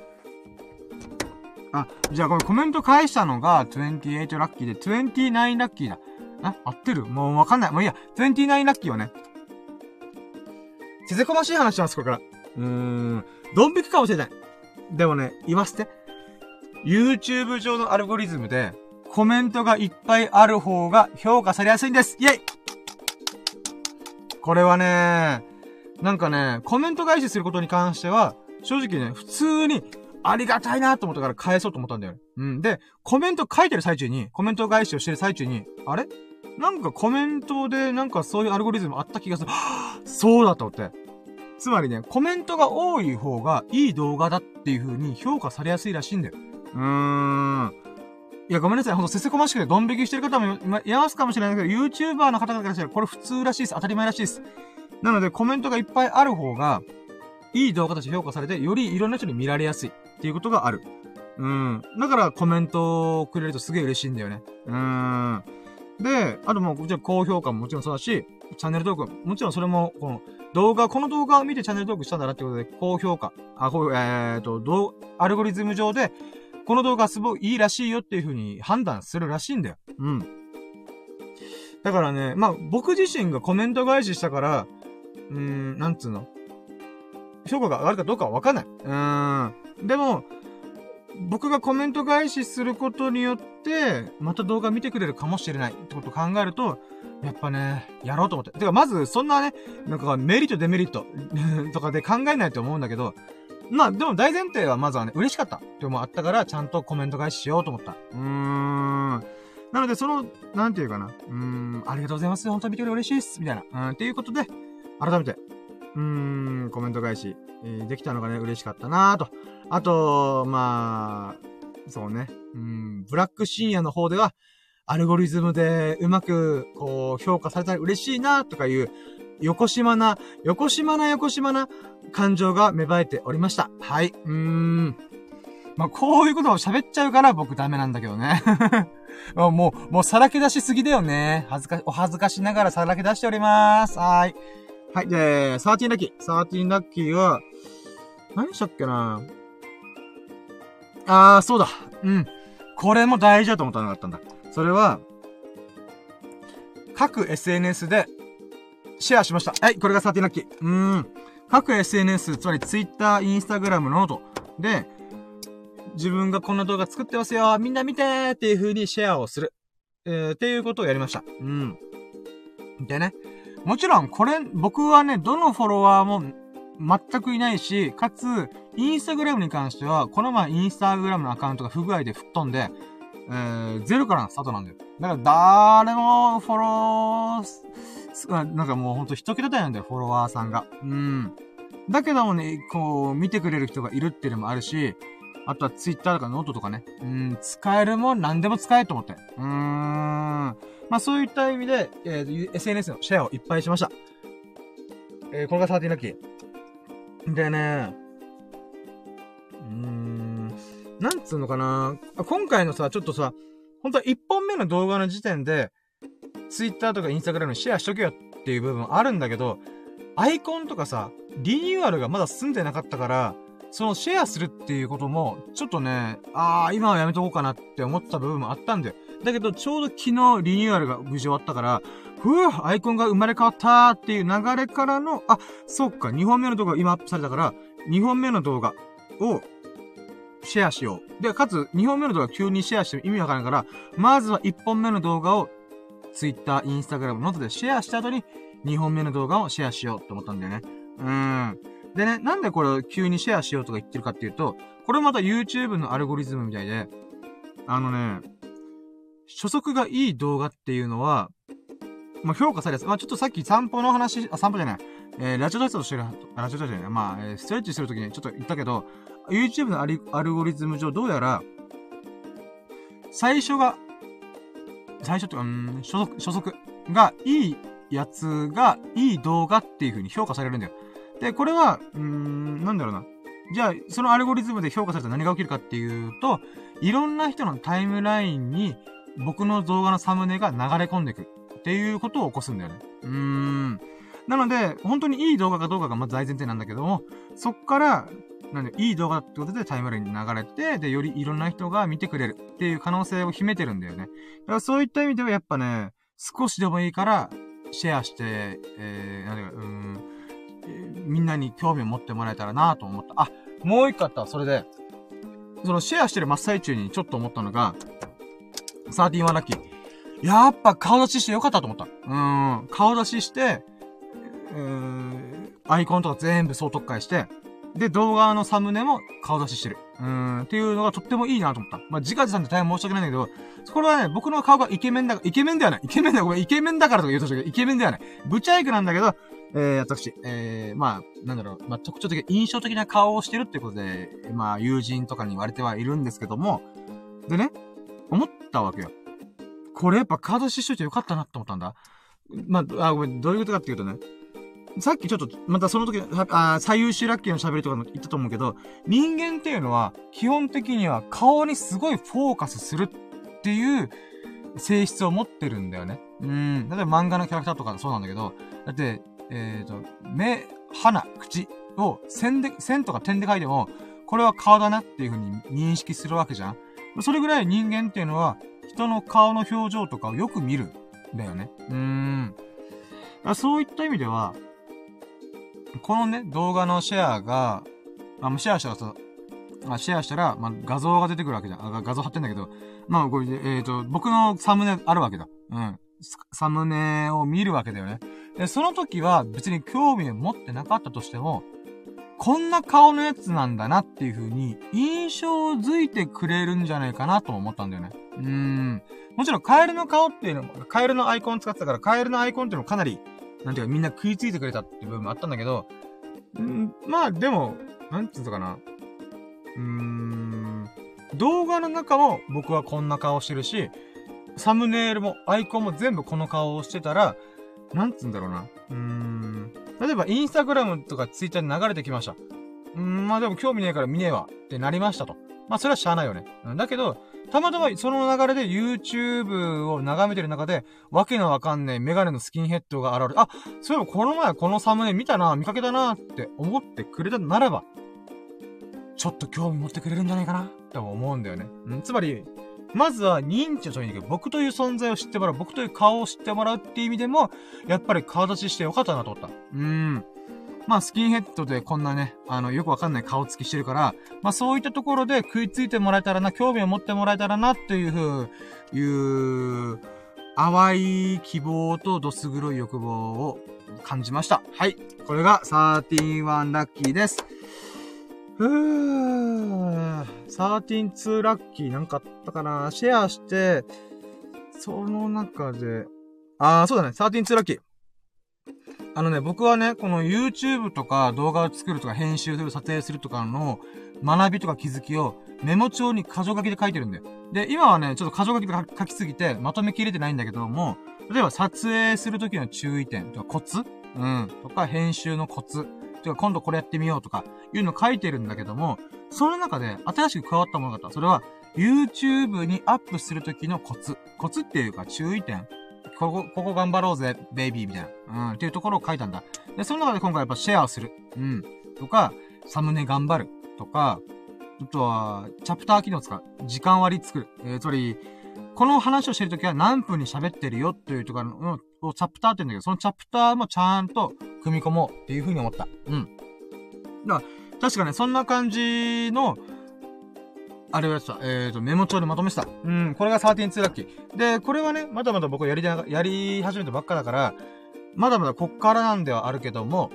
あ、じゃあこれコメント返したのが28ラッキーで29ラッキーだ。あ、合ってる？もうわかんない。もういいや。29ラッキーはね。せせこましい話します、これから。うーん。ドン引きかもしれない。でもね、言わせて。YouTube 上のアルゴリズムで、コメントがいっぱいある方が評価されやすいんです。イェイこれはね、なんかね、コメント返しすることに関しては、正直ね、普通に、ありがたいなと思ったから返そうと思ったんだよ。うん。で、コメント書いてる最中に、コメント返しをしてる最中に、あれ？なんかコメントでなんかそういうアルゴリズムあった気がする。そうだと思って。つまりね、コメントが多い方がいい動画だっていう風に評価されやすいらしいんだよ。うーん。いや、ごめんなさい。ほんと、せせこましくて、ドン引きしてる方もいますかもしれないけど、YouTuber の方々からしたら、これ普通らしいです。当たり前らしいです。なので、コメントがいっぱいある方が、いい動画として評価されて、よりいろんな人に見られやすいっていうことがある。うん。だからコメントをくれるとすげえ嬉しいんだよね。うん。で、あともう、もちろん高評価ももちろんそうだし、チャンネル登録、もちろんそれも、この動画、この動画を見てチャンネル登録したんだなってことで、高評価、あ、こう、えーと、どう、アルゴリズム上で、この動画すごいいいらしいよっていう風に判断するらしいんだよ。うん。だからね、まあ、僕自身がコメント返ししたから、うーん、なんつうの？評価が上がるかどうかはわかんない。うーん。でも、僕がコメント返しすることによって、また動画見てくれるかもしれないってことを考えると、やっぱね、やろうと思って。てか、まず、そんなね、なんかメリット、デメリット とかで考えないと思うんだけど、まあ、でも大前提はまずはね、嬉しかったって思あったから、ちゃんとコメント返ししようと思った。うーん。なので、その、なんていうかな。うーん、ありがとうございます。本当に見てくれ嬉しいっす。みたいな。うん、っていうことで、改めて、うーん、コメント返し、えー、できたのがね、嬉しかったなぁと。あと、まあ、そうね。うん、ブラック深夜の方では、アルゴリズムでうまく、こう、評価されたら嬉しいなとかいう、横島な、横島な横島な感情が芽生えておりました。はい。うーん。まあ、こういうことを喋っちゃうから僕ダメなんだけどね。もう、もうさらけ出しすぎだよね。恥ずか、お恥ずかしながらさらけ出しております。はい。はい。で、 thirteen lucky。thirteen lucky は、何したっけなあー、そうだ。うん。これも大事だと思ったのがあったんだ。それは、各 SNS でシェアしました。はい、これが thirteen lucky。うーん。各 SNS、つまり Twitter、Instagram、ノートで、自分がこんな動画作ってますよみんな見てーっていう風にシェアをする。えー、っていうことをやりました。うん。でね。もちろん、これ、僕はね、どのフォロワーも全くいないし、かつ、インスタグラムに関しては、この前インスタグラムのアカウントが不具合で吹っ飛んで、えー、ゼロからのスタートなんだよ。だから、誰もフォロー、なんかもうほんと一桁台なんだよ、フォロワーさんが。うん。だけどもね、こう、見てくれる人がいるっていうのもあるし、あとはツイッターとかノートとかね。うん、使えるもん何でも使えと思って。うーん。まあそういった意味で、えー、SNS のシェアをいっぱいしました。えー、これが13ラッキー。でね、うーん、なんつうのかな今回のさ、ちょっとさ、本当は1本目の動画の時点で、ツイッターとかインスタグラムにシェアしとけよっていう部分あるんだけど、アイコンとかさ、リニューアルがまだ済んでなかったから、そのシェアするっていうことも、ちょっとね、ああ、今はやめとこうかなって思った部分もあったんだよ。だけど、ちょうど昨日リニューアルが無事終わったから、ふぅ、アイコンが生まれ変わったっていう流れからの、あ、そっか、2本目の動画今アップされたから、2本目の動画をシェアしよう。で、かつ、2本目の動画急にシェアしても意味わからんから、まずは1本目の動画を Twitter、Instagram、ノートでシェアした後に、2本目の動画をシェアしようって思ったんだよね。うーん。でね、なんでこれを急にシェアしようとか言ってるかっていうと、これまた YouTube のアルゴリズムみたいで、あのね、初速がいい動画っていうのは、まあ、評価されやすい。まあ、ちょっとさっき散歩の話、あ、散歩じゃない。えー、ラジオ体操してる、ラジオ体操じゃない。まあ、えー、ストレッチするときにちょっと言ったけど、YouTube のアルゴリズム上どうやら、最初が最初って、うん、初速、初速がいいやつがいい動画っていう風に評価されるんだよ。で、これは、うーん、なんだろうな。じゃあ、そのアルゴリズムで評価されたら何が起きるかっていうと、いろんな人のタイムラインに僕の動画のサムネが流れ込んでいくっていうことを起こすんだよね。うーん。なので、本当にいい動画かどうかがまず大前提なんだけども、そっから、なんで、いい動画ってことでタイムラインに流れて、で、よりいろんな人が見てくれるっていう可能性を秘めてるんだよね。だからそういった意味ではやっぱね、少しでもいいから、シェアして、えー、なんか、うん、みんなに興味を持ってもらえたらなと思った。あ、もう一個あった。それで、そのシェアしてる真っ最中にちょっと思ったのが、サーティンワラッキー。やっぱ顔出ししてよかったと思った。うん。顔出しして、えー、アイコンとか全部総特化して、で、動画のサムネも顔出ししてる。うーん、っていうのがとってもいいなと思った。まあ、自家自産で大変申し訳ないんだけど、これはね、僕の顔がイケメンだ、イケメンではない。イケメンだ、ごめん、イケメンだからとか言うとしたけど、イケメンではない。ブチャイクなんだけど、えー、私、えー、まあ、なんだろう、まあ、特徴的、印象的な顔をしてるってことで、まあ、友人とかに言われてはいるんですけども、でね、思ったわけよ。これやっぱカードししといてよかったなって思ったんだ。まあ、あ、ごめん、どういうことかっていうとね、さっきちょっと、またその時、あ最優秀ラッキーの喋りとかも言ったと思うけど、人間っていうのは、基本的には顔にすごいフォーカスするっていう性質を持ってるんだよね。うん。例えば漫画のキャラクターとかそうなんだけど、だって、えっ、ー、と、目、鼻、口を線で、線とか点で書いても、これは顔だなっていう風に認識するわけじゃん。それぐらい人間っていうのは、人の顔の表情とかをよく見るだよね。うーん。そういった意味では、このね、動画のシェアが、あ、シェアしたらさ、あシェアしたら、まあ、画像が出てくるわけじゃん。あ画像貼ってんだけど、まあ、これで、えっ、ー、と、僕のサムネあるわけだ。うん。サムネを見るわけだよね。で、その時は別に興味を持ってなかったとしても、こんな顔のやつなんだなっていう風に印象づいてくれるんじゃないかなと思ったんだよね。うーん。もちろんカエルの顔っていうのも、カエルのアイコン使ってたから、カエルのアイコンっていうのもかなり、なんていうかみんな食いついてくれたっていう部分もあったんだけど、んまあでも、なんていうのかな。うーん。動画の中も僕はこんな顔してるし、サムネイルもアイコンも全部この顔をしてたら、なんつうんだろうな。うーん。例えば、インスタグラムとかツイッターに流れてきました。うん、まあでも興味ねえから見ねえわってなりましたと。まあそれはしゃあないよね。だけど、たまたまその流れで YouTube を眺めてる中で、わけのわかんねえメガネのスキンヘッドが現れ、あ、そういえばこの前このサムネ見たな、見かけたなって思ってくれたならば、ちょっと興味持ってくれるんじゃないかなって思うんだよね。うんつまり、まずは認知をそういんだけど、僕という存在を知ってもらう、僕という顔を知ってもらうっていう意味でも、やっぱり顔出ししてよかったなと思った。うーん。まあ、スキンヘッドでこんなね、あの、よくわかんない顔つきしてるから、まあ、そういったところで食いついてもらえたらな、興味を持ってもらえたらな、っていうふう、いう、淡い希望とどす黒い欲望を感じました。はい。これが13ラッキーです。ふぅー。132ラッキーなんかあったかなシェアして、その中で、あー、そうだね。132ラッキー。あのね、僕はね、この YouTube とか動画を作るとか編集する、撮影するとかの学びとか気づきをメモ帳に箇条書きで書いてるんだよ。で、今はね、ちょっと箇条書きで書きすぎてまとめきれてないんだけども、例えば撮影するときの注意点とかコツ？うん。とか編集のコツ。とか今度これやってみようとか、いうの書いてるんだけども、その中で新しく加わったものがあった。それは、YouTube にアップするときのコツ。コツっていうか注意点。ここ、ここ頑張ろうぜ、ベイビーみたいな。うん、っていうところを書いたんだ。で、その中で今回やっぱシェアをする。うん。とか、サムネ頑張る。とか、あとは、チャプター機能使う。時間割り作る。えー、つまり、この話をしてるときは何分に喋ってるよというところの、をチャプターって言うんだけど、そのチャプターもちゃんと組み込もうっていうふうに思った。うん。だから、確かね、そんな感じの、あれをやってた。えっ、ー、と、メモ帳でまとめてた。うん、これが13-2ラッキー。で、これはね、まだまだ僕やりな、やり始めたばっかだから、まだまだこっからなんではあるけども、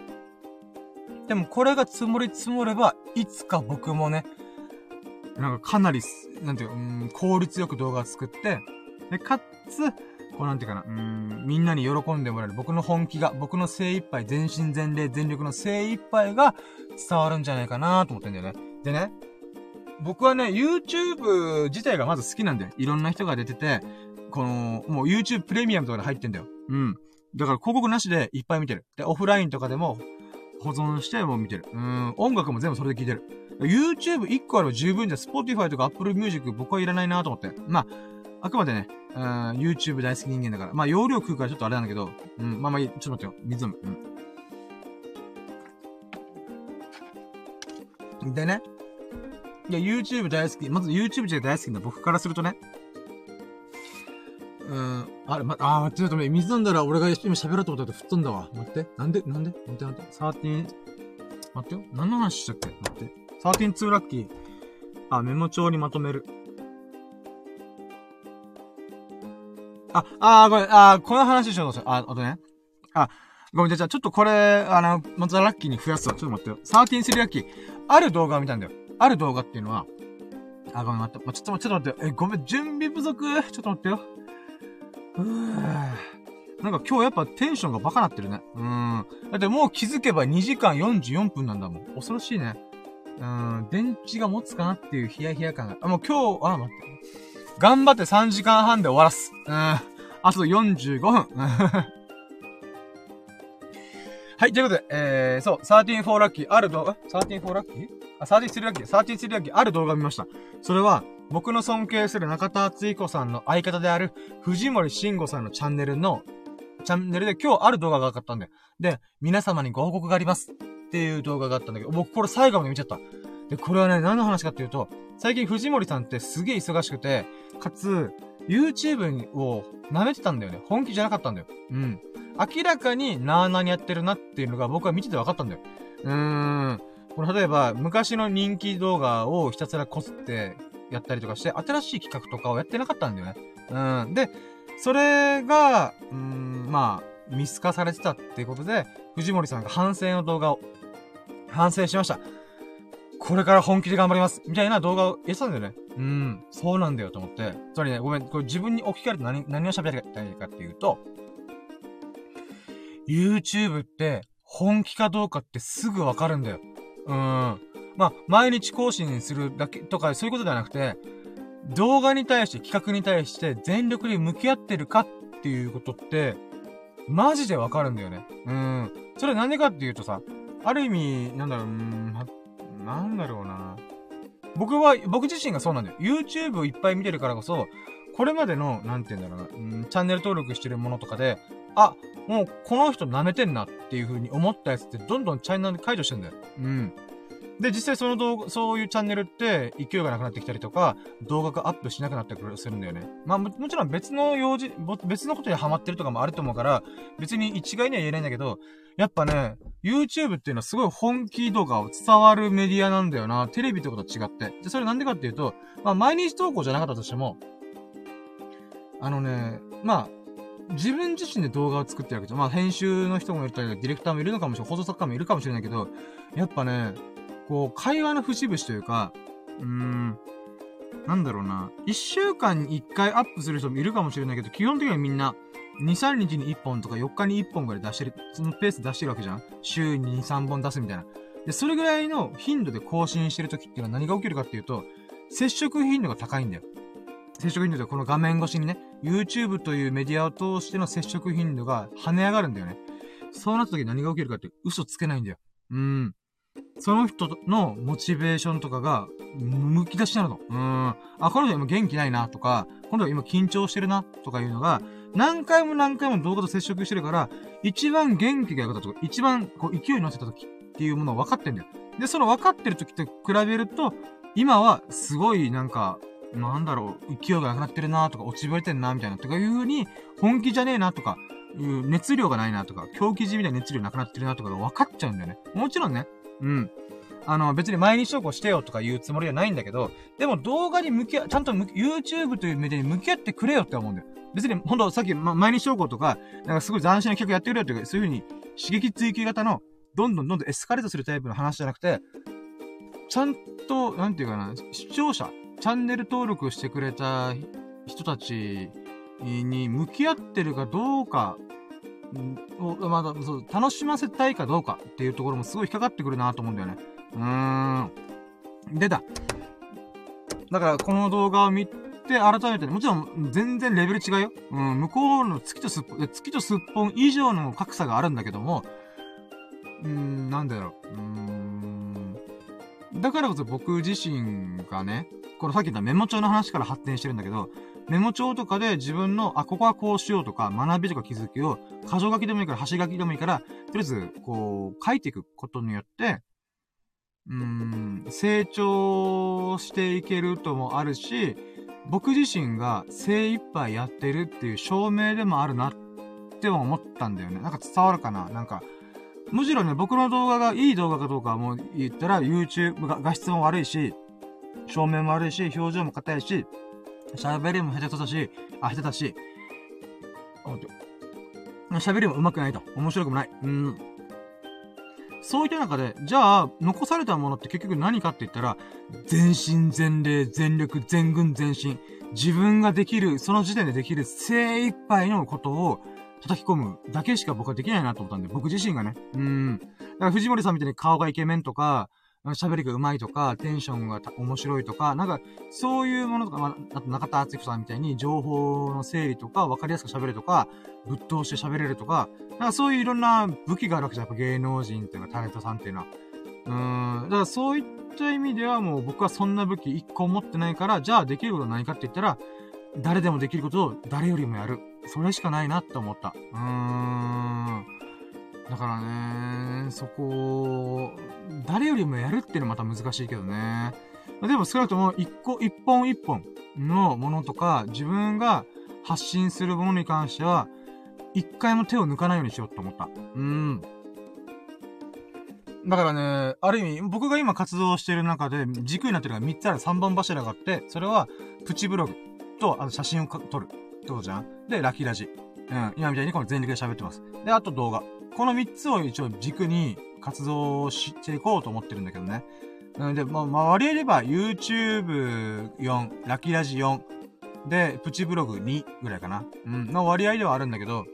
でもこれが積もり積もれば、いつか僕もね、なんかかなり、なんていうか、うん、効率よく動画を作って、で、かつ、こうなんていうかな、うん、みんなに喜んでもらえる僕の本気が、僕の精一杯、全身全霊、全力の精一杯が伝わるんじゃないかなと思ってんだよね。でね、僕はね、YouTube 自体がまず好きなんだよ。いろんな人が出てて、この、もう YouTube プレミアムとかで入ってんだよ。うん。だから広告なしでいっぱい見てる。で、オフラインとかでも保存しても見てる。うん。音楽も全部それで聴いてる。YouTube1 個あれば十分じゃ、Spotify とか Apple Music 僕はいらないなと思って。まあ、あくまでね、うん、YouTube 大好き人間だから。まあ、容量食うからちょっとあれなんだけど、うん、まあまあいい、ちょっと待ってよ。水飲む。うん。でね。いや、YouTube 大好き。まず YouTube 自体大好きな僕からするとね。うん、あれ、ま、あー、待って、ちょっと待って、水飲んだら俺が今喋ろうと思ったら吹っ飛んだわ。待って。なんで？なんで？待って、待って。サーティン、待ってよ。何の話したっけ？待って。サーティン2ラッキー。あ、メモ帳にまとめる。あ、あー、ごめん、あー、この話しようとあ、あとね。あ、ごめん、じゃあちょっとこれ、あの、またラッキーに増やすわ。ちょっと待ってよ。サーティン3ラッキー。ある動画を見たんだよ。ある動画っていうのは、あ、ごめん待って。ちょっと、ちょっと待ってよ。え、ごめん、準備不足？ちょっと待ってよ。うーなんか今日やっぱテンションがバカなってるね。うん。だってもう気づけば2時間44分なんだもん。恐ろしいね。うん、電池が持つかなっていうヒヤヒヤ感が。あ、もう今日、あ、待って。頑張って3時間半で終わらす。うん。あと45分。はい、ということで、えー、そう、13 for lucky ある動画、13 for lucky? あ、33ラッキー、33ラッキーある動画見ました。それは、僕の尊敬する中田敦彦さんの相方である藤森慎吾さんのチャンネルの、チャンネルで今日ある動画が上がったんで、で、皆様にご報告があります。っていう動画があったんだけど、僕これ最後まで見ちゃった。で、これはね、何の話かっていうと、最近藤森さんってすげえ忙しくて、かつ、YouTube を舐めてたんだよね。本気じゃなかったんだよ。うん。明らかになーなーにやってるなっていうのが僕は見てて分かったんだよ。うーん。これ例えば、昔の人気動画をひたすらこすってやったりとかして、新しい企画とかをやってなかったんだよね。うん。で、それが、うーん、まあ、見透かされてたっていうことで、藤森さんが反省の動画を、反省しました。これから本気で頑張ります。みたいな動画をやってたんだよね。うん。そうなんだよと思って。つまりね、ごめん、これ自分に置き換えると何、何を喋りたいかっていうと、YouTube って本気かどうかってすぐわかるんだよ。うん。まあ、毎日更新するだけとかそういうことではなくて、動画に対して、企画に対して全力で向き合ってるかっていうことって、マジでわかるんだよね。うん。それなんでかっていうとさ、ある意味、なんだろう、うん、なんだろうな。僕は、僕自身がそうなんだよ。YouTube をいっぱい見てるからこそ、これまでの、なんて言うんだろうな、うん、チャンネル登録してるものとかで、あ、もうこの人舐めてんなっていう風に思ったやつってどんどんチャンネル解除してんだよ。うん。で、実際その動画、そういうチャンネルって勢いがなくなってきたりとか、動画がアップしなくなってくる、するんだよね。まあも、ちろん別の用事、別のことにハマってるとかもあると思うから、別に一概には言えないんだけど、やっぱね、YouTube っていうのはすごい本気度が伝わるメディアなんだよな。テレビとかとは違って。で、それなんでかっていうと、まあ毎日投稿じゃなかったとしても、あのね、まあ、自分自身で動画を作ってるわけじゃん。まあ、編集の人もいたり、ディレクターもいるのかもしれない。放送作家もいるかもしれないけど、やっぱね、こう、会話の節々というか、うーん、なんだろうな。一週間に一回アップする人もいるかもしれないけど、基本的にはみんな、2、3日に1本とか4日に1本ぐらい出してる、そのペース出してるわけじゃん週に2、3本出すみたいな。で、それぐらいの頻度で更新してる時っていうのは何が起きるかっていうと、接触頻度が高いんだよ。接触頻度でこの画面越しにね、YouTube というメディアを通しての接触頻度が跳ね上がるんだよね。そうなった時何が起きるかって嘘つけないんだよ。うん。その人のモチベーションとかが、むき出しになるの。うん。あ、この人今元気ないなとか、今度は今緊張してるなとかいうのが、何回も何回も動画と接触してるから、一番元気が良かったとか、一番こう勢いに乗せた時っていうものを分かってんだよ。で、その分かってる時と比べると、今はすごいなんか、なんだろう、勢いがなくなってるなとか、落ちぶれてんなみたいな、とかいう風に、本気じゃねえなとか、熱量がないなとか、狂気じみたいな熱量なくなってるなとかが分かっちゃうんだよね。もちろんね、うん。あの、別に毎日投稿してよとか言うつもりはないんだけど、でも動画に向き合、ちゃんと YouTube というメディアに向き合ってくれよって思うんだよ。別に、ほんとさっき、ま、毎日投稿とか、なんかすごい斬新な企画やってくれよっていうか、そういう風に刺激追求型の、どんどんどんどんエスカレートするタイプの話じゃなくて、ちゃんと、なんていうかな、視聴者、チャンネル登録してくれた人たちに向き合ってるかどうか、を、まだ、そう、楽しませたいかどうかっていうところもすごい引っかかってくるなと思うんだよね。うーん。出た。だから、この動画を見て、改めて、ねもちろん、全然レベル違うよ。うん、向こうの月とすっぽん、月とすっぽん以上の格差があるんだけども、うーん、なんだろう。うーん。だからこそ僕自身がね、このさっき言ったメモ帳の話から発展してるんだけど、メモ帳とかで自分の、あ、ここはこうしようとか、学びとか気づきを、箇条書きでもいいから、端書きでもいいから、とりあえず、こう、書いていくことによって、うーん、成長していけるともあるし、僕自身が精一杯やってるっていう証明でもあるなって思ったんだよね。なんか伝わるかな？なんか、むしろね、僕の動画がいい動画かどうかも言ったら YouTube が画質も悪いし、照明も悪いし、表情も硬いし、喋りも下手だし、あ、下手だし、喋りも上手くないと。面白くもない。うん。そういった中で、じゃあ、残されたものって結局何かって言ったら、全身全霊、全力、全軍全身。自分ができる、その時点でできる精一杯のことを叩き込むだけしか僕はできないなと思ったんで、僕自身がね。うん。だから藤森さんみたいに顔がイケメンとか、喋りが上手いとか、テンションが面白いとか、なんか、そういうものとか、まあ、あと中田敦彦さんみたいに情報の整理とか、分かりやすく喋るとか、ぶっ通して喋れるとか、なんかそういういろんな武器があるわけじゃん。やっぱ芸能人っていうか、タレントさんっていうのは。うーん。だからそういった意味ではもう僕はそんな武器一個持ってないから、じゃあできることは何かって言ったら、誰でもできることを誰よりもやる。それしかないなって思った。うーん。だからね、そこを、誰よりもやるっていうのはまた難しいけどね。でも少なくとも一個、一本一本のものとか、自分が発信するものに関しては、一回も手を抜かないようにしようと思った。うん。だからね、ある意味、僕が今活動している中で軸になってるのが3つある3本柱があって、それは、プチブログと、あと写真を撮るってことじゃんで、ラッキーラジ。うん。今みたいにこの全力で喋ってます。で、あと動画。この3つを一応軸に活動していこうと思ってるんだけどね。うんで、まあ、まあ、割りれば YouTube4、ラキラジ4、で、プチブログ2ぐらいかな。うん、の割合ではあるんだけど、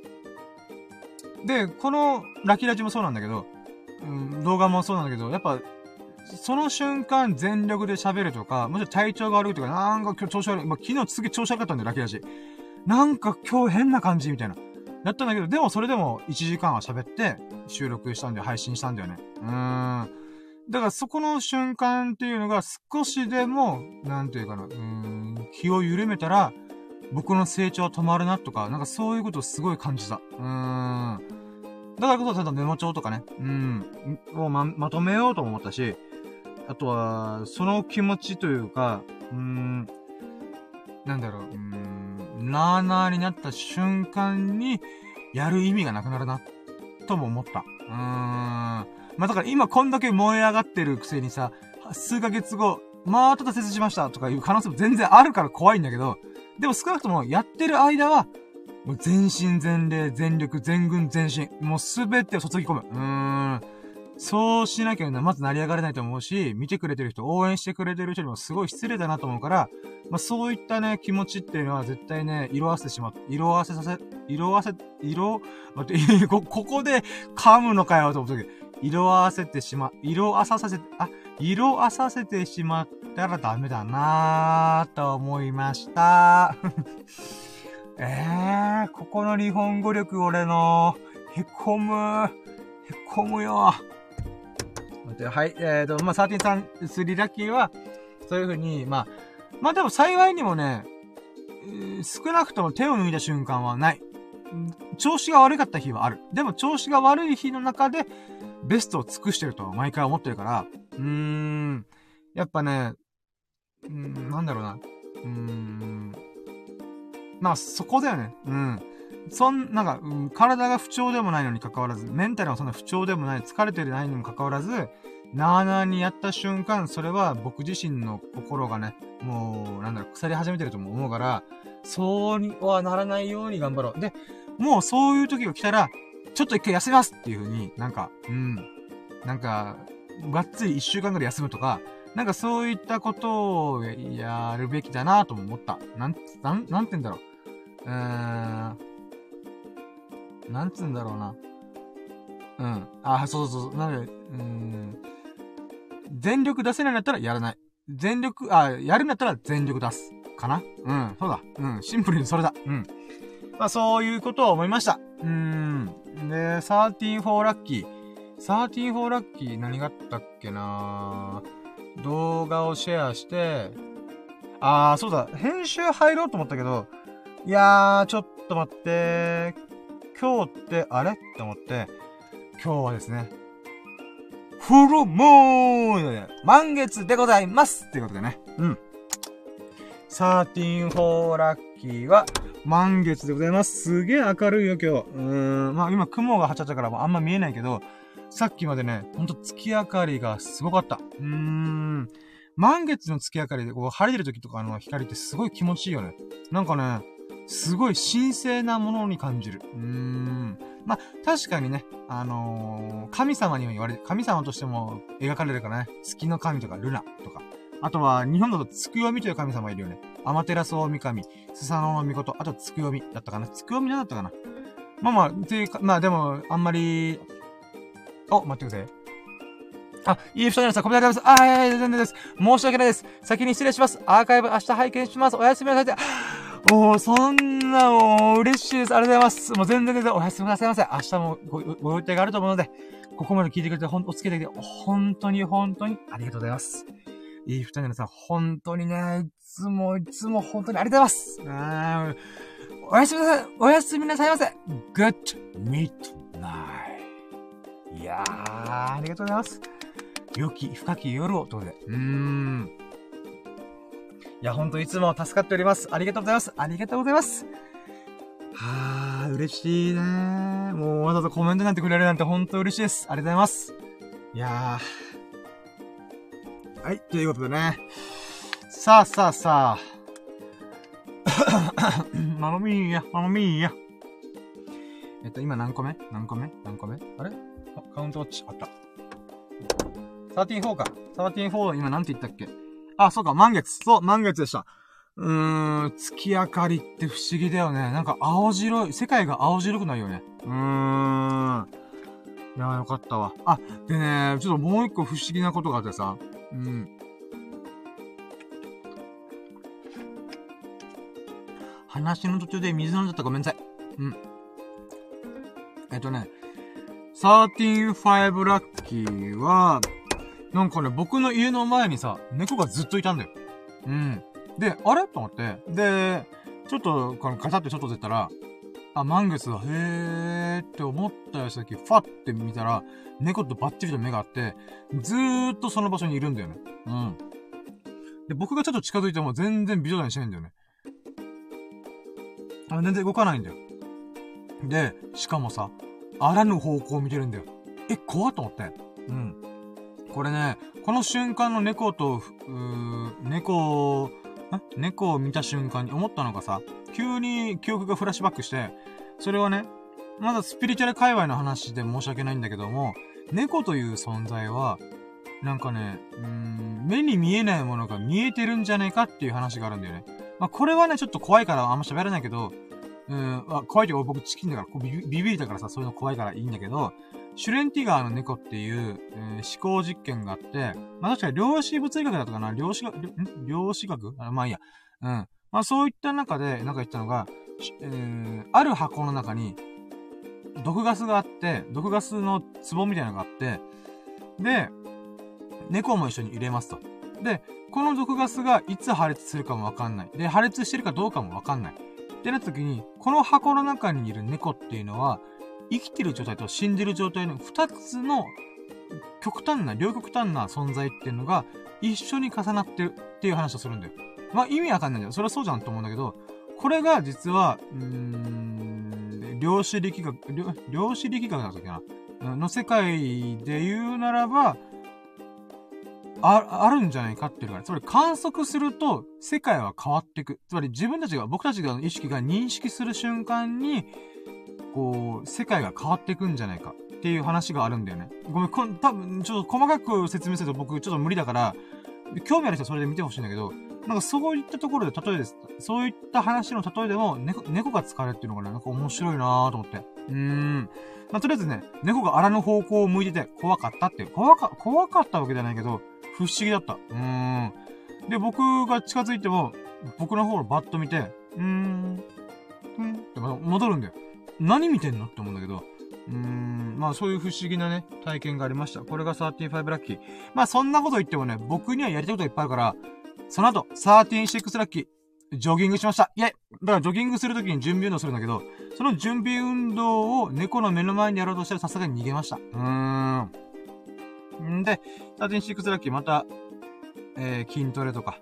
で、このラキラジもそうなんだけど、うん、動画もそうなんだけど、やっぱ、その瞬間全力で喋るとか、もし体調が悪いとか、なんか今日調子悪い。まあ、昨日すげえ調子悪かったんだよ、ラキラジ。なんか今日変な感じみたいな。やったんだけど、でもそれでも1時間は喋って収録したんだよ、配信したんだよね。うーん。だからそこの瞬間っていうのが少しでも、なんていうかな、うーん、気を緩めたら、僕の成長は止まるなとか、なんかそういうことをすごい感じた。うーん。だからこそちゃんとメモ帳とかね、うん、をま、まとめようと思ったし、あとは、その気持ちというか、うーん、なんだろう、うーん、なーなーになった瞬間に、やる意味がなくなるな、とも思った。うーん。まあ、だから今こんだけ燃え上がってるくせにさ、数ヶ月後、まあ、ただ切しましたとかいう可能性も全然あるから怖いんだけど、でも少なくともやってる間は、もう全身全霊、全力、全軍全身、もうすべてを注ぎ込む。うーん。そうしなきゃね、まず成り上がれないと思うし、見てくれてる人、応援してくれてる人にもすごい失礼だなと思うから、まあそういったね、気持ちっていうのは絶対ね、色あせてしまう。色あせさせ、色あせ、色、待って、こ、ここで噛むのかよと思ったけど、色あせてしま、色あささせ、あ、色あさせてしまったらダメだなぁと思いました。えー、ここの日本語力俺の、へこむ、へこむよ。って、はい、えーと、まあ、サーティンさん、スリラッキーは、そういう風に、まあ、まあでも幸いにもね、少なくとも手を抜いた瞬間はない。調子が悪かった日はある。でも調子が悪い日の中で、ベストを尽くしてると毎回思ってるから、うーん、やっぱね、うん、なんだろうな。うーん、まあそこだよね。うん。そん、なんか、うん、体が不調でもないのに関わらず、メンタルはそんな不調でもない、疲れてないにも関わらず、なーなーにやった瞬間、それは僕自身の心がね、もう、なんだろ、腐り始めてると思うから、そうにはならないように頑張ろう。で、もうそういう時が来たら、ちょっと一回休みますっていう風に、なんか、うん。なんか、がっつり一週間ぐらい休むとか、なんかそういったことをやるべきだなとも思った。なん、なん、なんて言うんだろう。うーん。なんつうんだろうな。うん。あ、そうそうそう。なんで、うん。全力出せないんだったらやらない。全力、あ、やるんだったら全力出す。かなうん、そうだ。うん、シンプルにそれだ。うん。まあ、そういうことを思いました。うーん。で、13 for lucky。13 for lucky 何があったっけな動画をシェアして、あー、そうだ。編集入ろうと思ったけど、いやー、ちょっと待って。今日って、あれ？って思って、今日はですね、フルムーン満月でございますっていうことでね。うん。13 for lucky は満月でございます。すげえ明るいよ、今日。うーん。まあ今雲が張っちゃったからあんま見えないけど、さっきまでね、ほんと月明かりがすごかった。うーん。満月の月明かりでこう晴れてる時とかの光ってすごい気持ちいいよね。なんかね、すごい神聖なものに感じる。うーん。まあ、確かにね、あのー、神様にも言われ、神様としても描かれるからね、月の神とかルナとか。あとは、日本だとつくよみという神様いるよね。アマテラスオオミ神、スサノオミコト、あとつくよみだったかな。つくよみなんだったかな。まあまあ、っていうか、まあでも、あんまり、お、待ってください。あ、いい人じゃないですか。コメントありがとうございます。あ、いやいや、全然です。申し訳ないです。先に失礼します。アーカイブ明日拝見します。おやすみなさい。おー、そんな、もう、嬉しいです。ありがとうございます。もう全然全然、おやすみなさいませ。明日もごご予定があると思うので、ここまで聞いてくれて、ほん、お付き合いで、本当に本当にありがとうございます。いい二人のさん、本当にね、いつもいつも本当にありがとうございます。おやすみなさい、おやすみなさいませ。Good midnight. いやー、ありがとうございます。良き、深き夜を、ということで。うーん。いや、ほんといつも助かっております。ありがとうございます。ありがとうございます。はー、嬉しいねもうわざわざコメントなんてくれるなんてほんと嬉しいです。ありがとうございます。いやー。はい、ということでね。さあさあさあ。ママミーや、ママミーや。えっと、今何個目？何個目？何個目？あれ？あ、カウントウォッチ、あった。13-4か。13-4、今なんて言ったっけ？あ、そうか、満月。そう、満月でした。うーん、月明かりって不思議だよね。なんか青白い、世界が青白くないよね。うーん。いやよかったわ。あ、でね、ちょっともう一個不思議なことがあってさ。うん。話の途中で水飲んじゃったごめんなさい。うん。えっとね、13-5ラッキーは、なんかね、僕の家の前にさ、猫がずっといたんだよ。うん。で、あれ？と思って。で、ちょっと、このガチャってちょっと出たら、あ、満月だ、へーって思ったやつだけ、ファって見たら、猫とバッチリと目があって、ずーっとその場所にいるんだよね。うん。で、僕がちょっと近づいても全然美女にしないんだよね。あ、全然動かないんだよ。で、しかもさ、あらぬ方向を見てるんだよ。え、怖っと思って。うん。これね、この瞬間の猫と、うー、猫、を見た瞬間に思ったのがさ、急に記憶がフラッシュバックして、それはね、まだスピリチュアル界隈の話で申し訳ないんだけども、猫という存在は、なんかね、うーん、目に見えないものが見えてるんじゃないかっていう話があるんだよね。まあ、これはね、ちょっと怖いからあんま喋らないけど、うん、あ怖いというか僕チキンだからビビ、ビビりだからさ、そういうの怖いからいいんだけど、シュレンティガーの猫っていう、えー、思考実験があって、まあ確かに量子物理学だったかな？量子学、量子学？あまあいいや。うん。まあそういった中で、なんか言ったのが、えー、ある箱の中に、毒ガスがあって、毒ガスの壺みたいなのがあって、で、猫も一緒に入れますと。で、この毒ガスがいつ破裂するかもわかんない。で、破裂してるかどうかもわかんない。ってなった時に、この箱の中にいる猫っていうのは、生きてる状態と死んでる状態の二つの極端な、両極端な存在っていうのが一緒に重なってるっていう話をするんだよ。まあ意味わかんないんだよ。それはそうじゃんと思うんだけど、これが実は、うーん、量子力学、量子力学だったっけな？の世界で言うならば、あ、あるんじゃないかっていうから、つまり観測すると世界は変わっていく。つまり自分たちが、僕たちが意識が認識する瞬間に、こう、世界が変わっていくんじゃないかっていう話があるんだよね。ごめん、こ多分、ちょっと細かく説明すると僕ちょっと無理だから、興味ある人はそれで見てほしいんだけど、なんかそういったところで例えです。そういった話の例えでも、猫、猫が使われっていうのがね、なんか面白いなぁと思って。うーん。まあ、とりあえずね、猫が荒の方向を向いてて怖かったって、怖か、怖かったわけじゃないけど、不思議だった。うーん。で、僕が近づいても、僕の方をバッと見て、うーん、うんって戻るんだよ。何見てんのって思うんだけど、うーん、まあそういう不思議なね、体験がありました。これが35ラッキー。まあそんなこと言ってもね、僕にはやりたいこといっぱいあるから、その後、36ラッキー、ジョギングしました。いえ、だからジョギングするときに準備運動するんだけど、その準備運動を猫の目の前にやろうとしたらさすがに逃げました。うーん。んで、36ラッキーまた、えー、筋トレとか、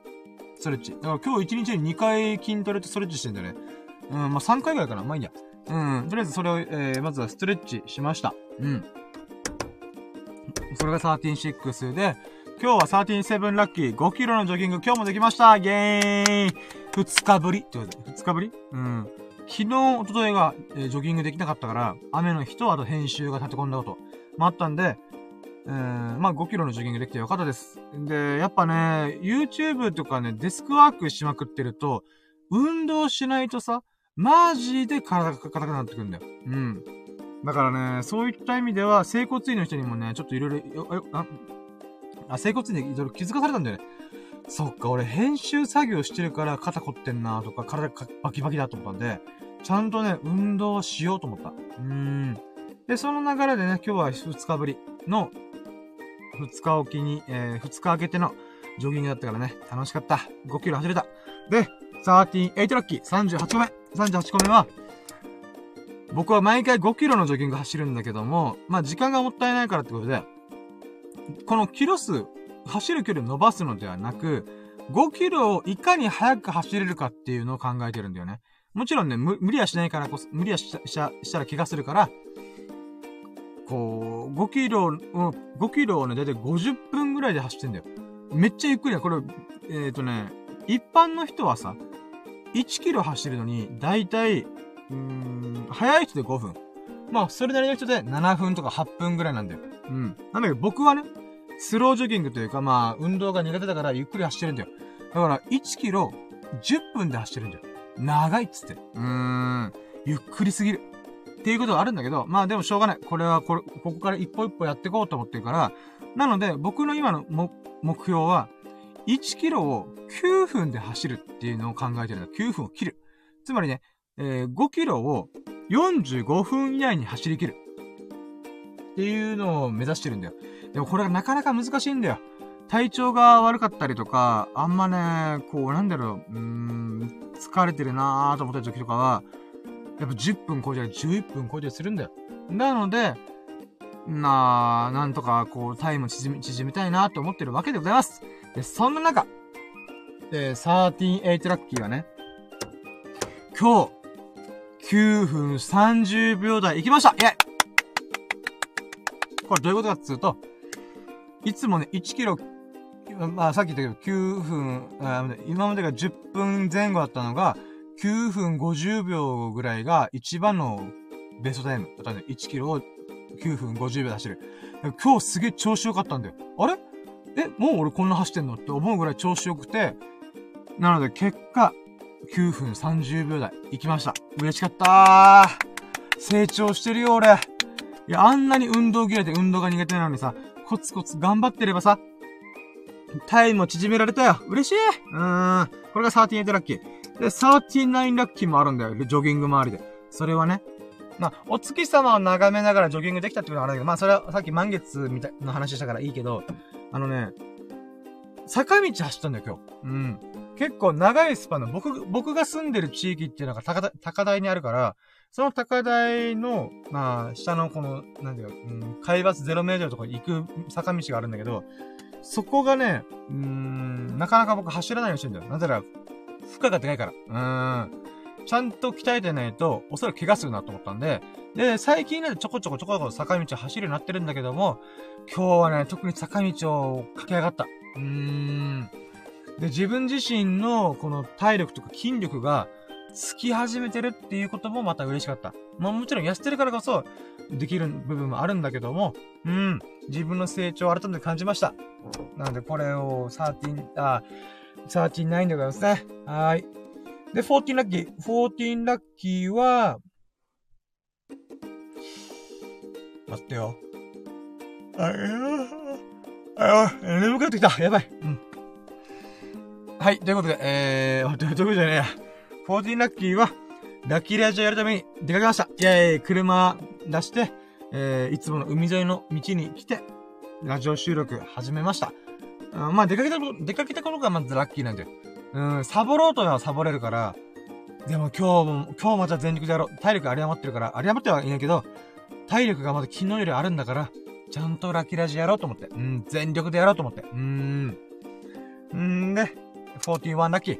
ストレッチ。だから今日1日に2回筋トレとストレッチしてんだよね。うん、まあ3回ぐらいかな。まあいいや。うん。とりあえずそれを、えー、まずはストレッチしました。うん。それが136で、今日は137ラッキー5キロのジョギング今日もできましたイェーイ !2 日ぶりってことで、2日ぶり？うん。昨日、おとといが、えー、ジョギングできなかったから、雨の日とあと編集が立て込んだこともあったんで、えー、まあ5キロのジョギングできてよかったです。で、やっぱね、YouTube とかね、デスクワークしまくってると、運動しないとさ、マジで体が硬くなってくるんだよ。うん。だからね、そういった意味では、整骨院の人にもね、ちょっといろいろ、あ、あ、整骨院でいろいろ気づかされたんだよね。そっか、俺編集作業してるから肩凝ってんなとか、体バキバキだと思ったんで、ちゃんとね、運動しようと思った。うーん。で、その流れでね、今日は2日ぶりの、2日おきに、えー、2日明けてのジョギングだったからね、楽しかった。5キロ走れた。で、13、8ラッキー、38個目。38個目は、僕は毎回5キロのジョギング走るんだけども、まあ時間がもったいないからってことで、このキロ数、走る距離を伸ばすのではなく、5キロをいかに早く走れるかっていうのを考えてるんだよね。もちろんね、無理はしないからこそ、無理はししたしたら怪我するから、こう、5キロ、うん、5キロをね、だいたい50分ぐらいで走ってんだよ。めっちゃゆっくりだ。これ、えっ、ー、とね、一般の人はさ、1キロ走るのに、だいたい、うーん、早い人で5分。まあ、それなりの人で7分とか8分ぐらいなんだよ。うん。なんだけど、僕はね、スロージョギングというか、まあ、運動が苦手だからゆっくり走ってるんだよ。だから、1キロ10分で走ってるんだよ。長いっつって。うーん。ゆっくりすぎる。っていうことはあるんだけど、まあでもしょうがない。これはこれ、ここから一歩一歩やっていこうと思ってるから、なので、僕の今の目標は、1キロを9分で走るっていうのを考えてるんだ。9分を切る。つまりね、えー、5キロを45分以内に走り切る。っていうのを目指してるんだよ。でもこれがなかなか難しいんだよ。体調が悪かったりとか、あんまね、こう、なんだろう、うーん、疲れてるなーと思った時とかは、やっぱ10分超えたり11分超えたりするんだよ。なので、なあ、なんとか、こう、タイム縮み、縮めたいなと思ってるわけでございます。で、そんな中、えー、138ラッキーはね、今日、9分30秒台行きましたイェイこれどういうことかっていうと、いつもね、1キロ、まあさっき言ったけど、9分、今までが10分前後だったのが、9分50秒ぐらいが一番のベストタイム。だったんで、1キロを9分50秒で走る。今日すげえ調子良かったんだよ。あれ？え、もう俺こんな走ってんのって思うぐらい調子良くて、なので結果、9分30秒台行きました。嬉しかったー。成長してるよ俺。いや、あんなに運動嫌いで運動が苦手なのにさ、コツコツ頑張ってればさ、タイムを縮められたよ。嬉しい。うーん。これが38ラッキー。で、39ラッキーもあるんだよ。ジョギング周りで。それはね、まあ、お月様を眺めながらジョギングできたってことはあるんだけど、まあ、それはさっき満月みたいな話したからいいけど、あのね、坂道走ったんだよ、今日。うん。結構長いスパンの、僕、僕が住んでる地域っていうのが高高台にあるから、その高台の、まあ、下のこの、なんていうか、うん、海抜0メートルとか行く坂道があるんだけど、そこがね、うーん、なかなか僕走らないようにしてんだよ。なぜなら、負荷がでかいから。うーん。ちゃんと鍛えてないと、おそらく怪我するなと思ったんで、で、最近ね、ちょこちょこちょこちょこ坂道走るようになってるんだけども、今日はね、特に坂道を駆け上がった。うーん。で、自分自身のこの体力とか筋力がつき始めてるっていうこともまた嬉しかった。まあもちろん痩せてるからこそできる部分もあるんだけども、うん。自分の成長を改めて感じました。なのでこれを13、あ、39でございますね。はい。で、14ラッキー。14ラッキーは、待ってよ。あやあや眠くなってきた。やばい。うん。はい、ということで、えー、ということじゃねえや。14ラッキーは、ラッキーラジオやるために出かけました。いやいや、車出して、えー、いつもの海沿いの道に来て、ラジオ収録始めました。うん、まあ、出かけた、出かけたことがまずラッキーなんで。うん、サボろうとはサボれるから、でも今日も、今日また全力でやろう。体力有り余ってるから、有り余ってはいないけど、体力がまだ昨日よりあるんだから、ちゃんとラキラジやろうと思って。うん、全力でやろうと思って。うーん。んで、41ラッキー。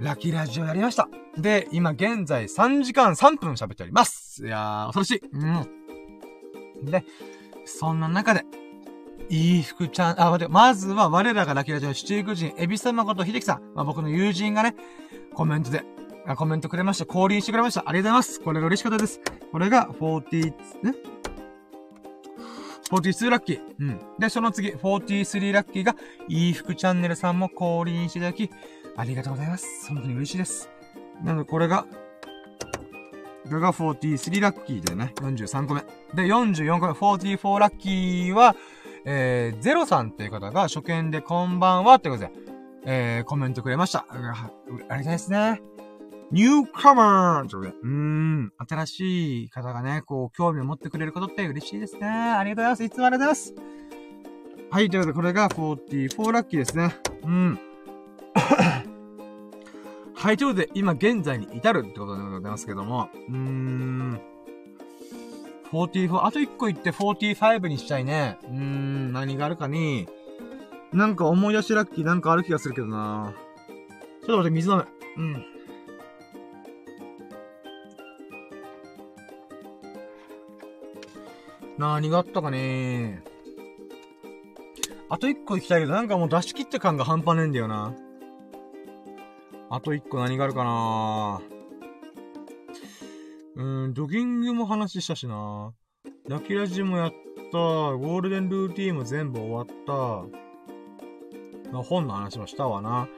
ラキラジオやりました。で、今現在3時間3分喋っております。いやー、恐ろしい。うん。で、そんな中で、いい服ちゃん、あ、待って、まずは我らがラキーラジオ七福神、エビスマこと秀樹さん、まあ、僕の友人がね、コメントで、あコメントくれました。降臨してくれました。ありがとうございます。これが嬉しかったです。これが40、ね？42ラッキー。うん。で、その次、43ラッキーが、いい服チャンネルさんも降臨していただき、ありがとうございます。本当に嬉しいです。なので、これが、これが43ラッキーでね、43個目。で、44個目、44ラッキーは、えー、ゼロさんっていう方が初見でこんばんはってことで、えー、コメントくれました。ありがたいですね。ニューカマーということで、うーん、新しい方がね、こう、興味を持ってくれることって嬉しいですね。ありがとうございます。いつもありがとうございます。はい、ということで、これが44ラッキーですね。うん。はい、ということで、今現在に至るってことでございますけども、うーん。44、あと1個言って45にしたいね。うーん、何があるかに。なんか思い出しラッキーなんかある気がするけどなちょっと待って、水飲め。うん。何があったかねあと一個行きたいけど、なんかもう出し切って感が半端ねえんだよな。あと一個何があるかなうん、ジョギングも話したしな。ラキラジもやった。ゴールデンルーティーンも全部終わった。まあ本の話もしたわな。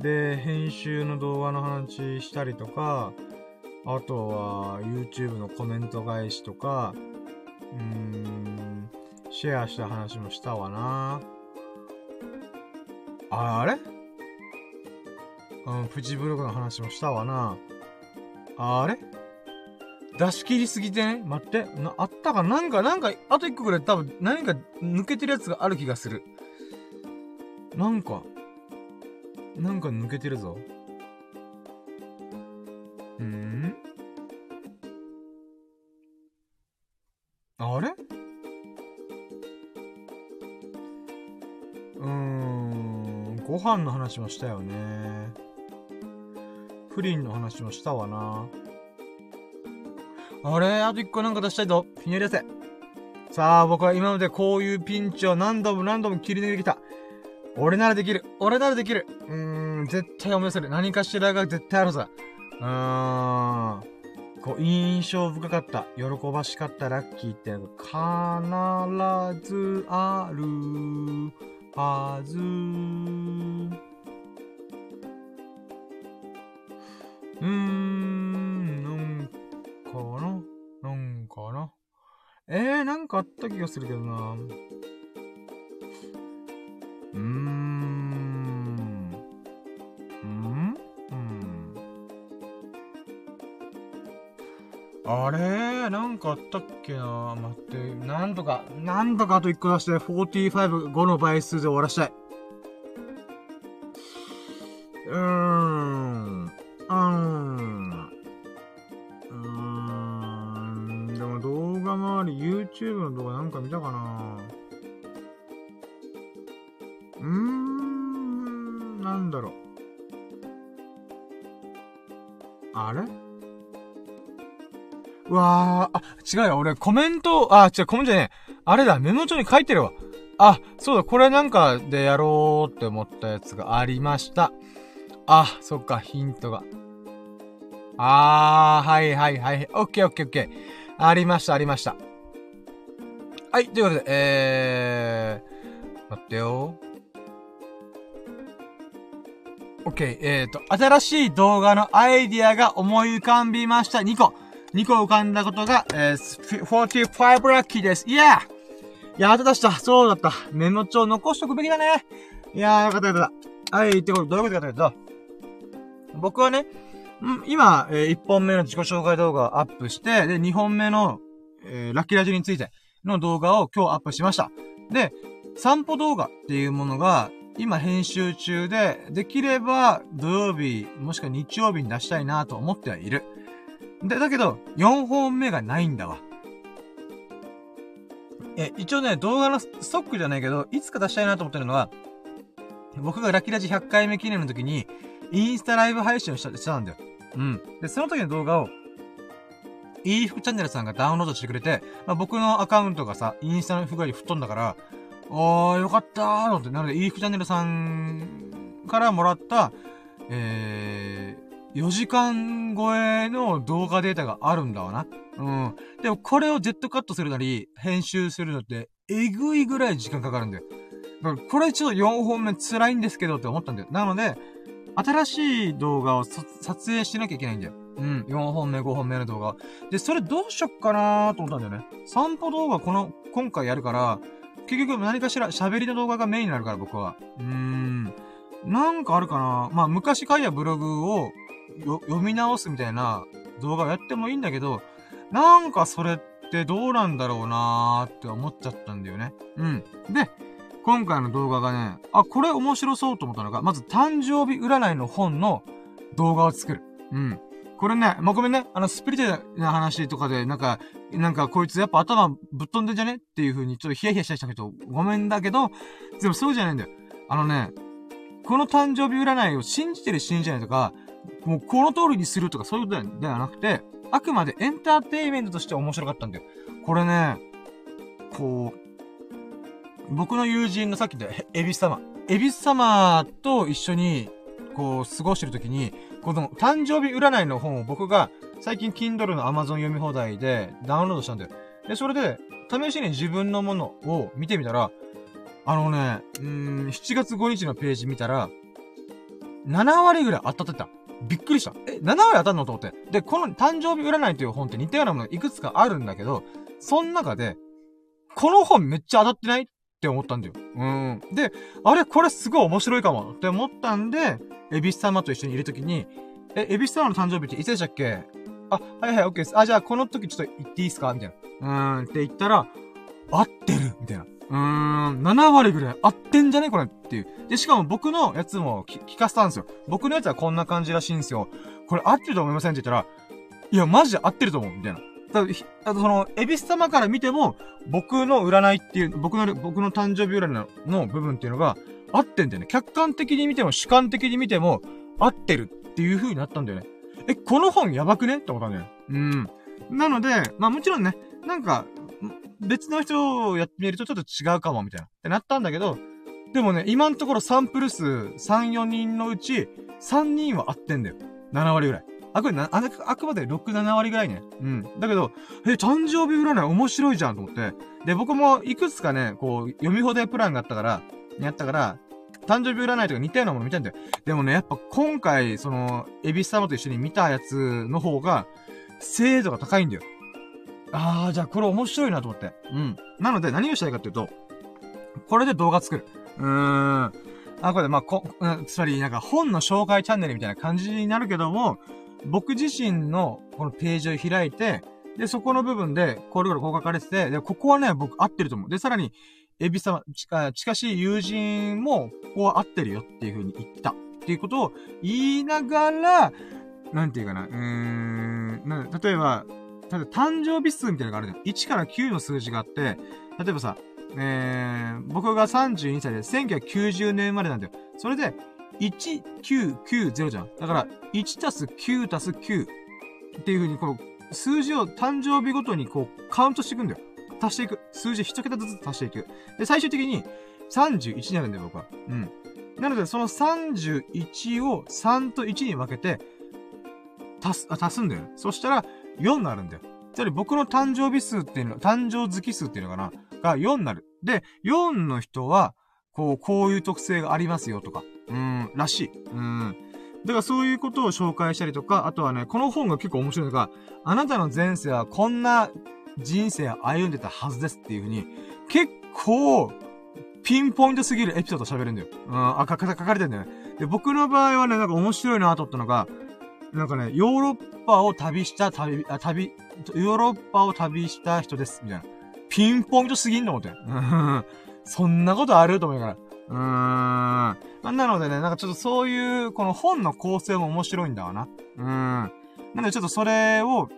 で、編集の動画の話したりとか、あとは YouTube のコメント返しとか、うーん、シェアした話もしたわな。あれ？うん、プチブログの話もしたわな。あれ？出し切りすぎてね？待って。な、あったか？なんか、なんか、あと一個ぐらい多分何か抜けてるやつがある気がする。なんか、なんか抜けてるぞ。うん？あれ？うーん、ご飯の話もしたよね。プリンの話もしたわな。あれ？あと一個なんか出したいぞ。ひねり出せ。さあ、僕は今までこういうピンチを何度も何度も切り抜けてきた。俺ならできる。俺ならできる。うーん、絶対思い出せる。何かしらが絶対あるさ。うーん。こう、印象深かった。喜ばしかったラッキーって必ずあるはず。うーん、なんかななんかな？えー、なんかあった気がするけどな。うーん。うんうん。あれ？なんかあったっけな？待って、なんとか、なんとかあと1個出して、45、5の倍数で終わらしたい。か見たかな？うーん。なんだろう。あれ？うわー、あ、違うよ。俺コメント、あ、違う、コメントじゃねえ。あれだ、メモ帳に書いてるわ。あ、そうだ、これなんかでやろうって思ったやつがありました。あ、そっか、ヒントが。あー、はいはいはい。オッケーオッケーオッケー。ありました、ありました。はい、ということで、えー、待ってよ。オッケー、えーと、新しい動画のアイディアが思い浮かびました。2個。2個浮かんだことが、えー、45ラッキーです。イエーやっと出した。そうだった。メモ帳残しとくべきだね。いやー、よかったよかった。はい、ってこと、どういうことかというと、僕はね、ん今、えー、1本目の自己紹介動画をアップして、で、2本目の、えー、ラッキーラジオについての動画を今日アップしました。で、散歩動画っていうものが、今編集中で、できれば土曜日、もしくは日曜日に出したいなと思ってはいる。で、だけど、4本目がないんだわ。え、一応ね、動画のストックじゃないけど、いつか出したいなと思ってるのは、僕がラキラジ100回目記念の時に、インスタライブ配信をした、したんだよ。うん。で、その時の動画を、いい服チャンネルさんがダウンロードしてくれて、まあ、僕のアカウントがさ、インスタの服より吹っ飛んだから、おー、よかったーと思って。なので、いい服チャンネルさんからもらった、えー、4時間超えの動画データがあるんだわな。うん。でも、これを Z カットするなり、編集するのって、えぐいぐらい時間かかるんだよ。だから、これちょっと4本目辛いんですけどって思ったんだよ。なので、新しい動画を撮影しなきゃいけないんだよ。うん、4本目、5本目の動画。で、それどうしよっかなーと思ったんだよね。散歩動画この、今回やるから、結局何かしら喋りの動画がメインになるから僕は。うーん。なんかあるかなまあ昔書いたブログを読み直すみたいな動画をやってもいいんだけど、なんかそれってどうなんだろうなーって思っちゃったんだよね。うん。で、今回の動画がね、あ、これ面白そうと思ったのが、まず誕生日占いの本の動画を作る。うん。これね、まあ、ごめんね、あの、スピリチュアルな話とかで、なんか、なんかこいつやっぱ頭ぶっ飛んでんじゃね？っていう風にちょっとヒヤヒヤした人がとごめんだけど、でもそうじゃないんだよ。あのね、この誕生日占いを信じてる信じないとか、もうこの通りにするとかそういうことではなくて、あくまでエンターテイメントとして面白かったんだよ。これね、こう、僕の友人のさっきで、エビス様。エビス様と一緒に、こう、過ごしてるときに、この誕生日占いの本を僕が最近 Kindle の Amazon 読み放題でダウンロードしたんだよ。で、それで、試しに自分のものを見てみたら、あのね、うーん、7月5日のページ見たら、7割ぐらい当たってた。びっくりした。え、7割当たるのと思って。で、この誕生日占いという本って似たようなものいくつかあるんだけど、その中で、この本めっちゃ当たってないって思ったんだよ。うん。で、あれこれすごい面白いかもって思ったんで、エビス様と一緒にいるときに、え、エビス様の誕生日っていつでしたっけ？あ、はいはい、オッケーです。あ、じゃあこの時ちょっと言っていいですか？みたいな。うーん、って言ったら、合ってるみたいな。うーん、7割ぐらい合ってんじゃね？これっていう。で、しかも僕のやつも聞かせたんですよ。僕のやつはこんな感じらしいんですよ。これ合ってると思いませんって言ったら、いや、マジで合ってると思うみたいな。ただあとその、エビス様から見ても、僕の占いっていう、僕の、僕の誕生日占いの部分っていうのが、合ってんだよね。客観的に見ても、主観的に見ても、合ってるっていう風になったんだよね。え、この本やばくね？って思ったんだよ。うん。なので、まあもちろんね、なんか、別の人をやってみるとちょっと違うかも、みたいな。ってなったんだけど、でもね、今のところサンプル数3、4人のうち、3人は合ってんだよ。7割ぐらい。あ、これな、ああくまで6、7割ぐらいね。うん。だけど、え、誕生日占い面白いじゃんと思って。で、僕もいくつかね、こう、読み放題プランがあったから、やったから、誕生日占いとか似たようなもの見たんだよ。でもね、やっぱ今回、その、エビス様と一緒に見たやつの方が、精度が高いんだよ。あー、じゃあこれ面白いなと思って。うん。なので何をしたいかっていうと、これで動画作る。うーん。あ、これ、まあ、こ、うん、つまり、なんか本の紹介チャンネルみたいな感じになるけども、僕自身のこのページを開いて、で、そこの部分で、これこれこう書かれてて、で、ここはね、僕合ってると思う。で、さらに、エビ様、近、近しい友人も、ここは合ってるよっていう風に言った。っていうことを言いながら、なんていうかな、うーん、な例えば、例えば誕生日数みたいなのがあるじゃん。1から9の数字があって、例えばさ、えー、僕が32歳で1990年生まれなんだよ。それで、1990じゃん。だから、1たす9たす9っていう風に、こう、数字を誕生日ごとにこう、カウントしていくんだよ。足していく。数字一桁ずつ足していく。で、最終的に31になるんだよ、僕は。うん。なので、その31を3と1に分けて、足す、あ足すんだよね。そしたら、4になるんだよ。つまり僕の誕生日数っていうの、誕生月数っていうのかな？が4になる。で、4の人は、こう、こういう特性がありますよとか、うん、らしい。うん。だからそういうことを紹介したりとか、あとはね、この本が結構面白いのが、あなたの前世はこんな人生歩んでたはずですっていう風に、結構、ピンポイントすぎるエピソード喋るんだよ。うん、あ、書かれてるんだよね。で、僕の場合はね、なんか面白いなと思ったのが、なんかね、ヨーロッパを旅した旅、あ、旅、ヨーロッパを旅した人です、みたいな。ピンポイントすぎんの思って。そんなことあると思うから。うーん。まあ、なのでね、なんかちょっとそういう、この本の構成も面白いんだわな。うーん。なのでちょっとそれを、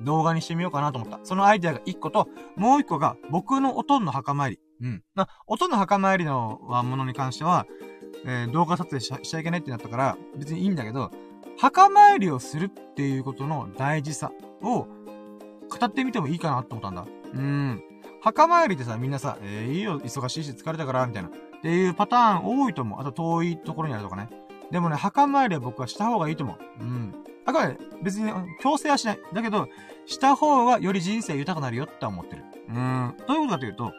動画にしてみようかなと思った。そのアイデアが一個と、もう一個が、僕の音の墓参り。うん。まあ、音の墓参りのものに関しては、えー、動画撮影しちゃいけないってなったから、別にいいんだけど、墓参りをするっていうことの大事さを語ってみてもいいかなって思ったんだ。うん。墓参りってさ、みんなさ、えー、いいよ、忙しいし疲れたから、みたいな。っていうパターン多いと思う。あと遠いところにあるとかね。でもね、墓参りは僕はした方がいいと思う。うん。だから、別に強制はしない。だけど、した方がより人生豊かなるよって思ってる。うん。どういうことかというと、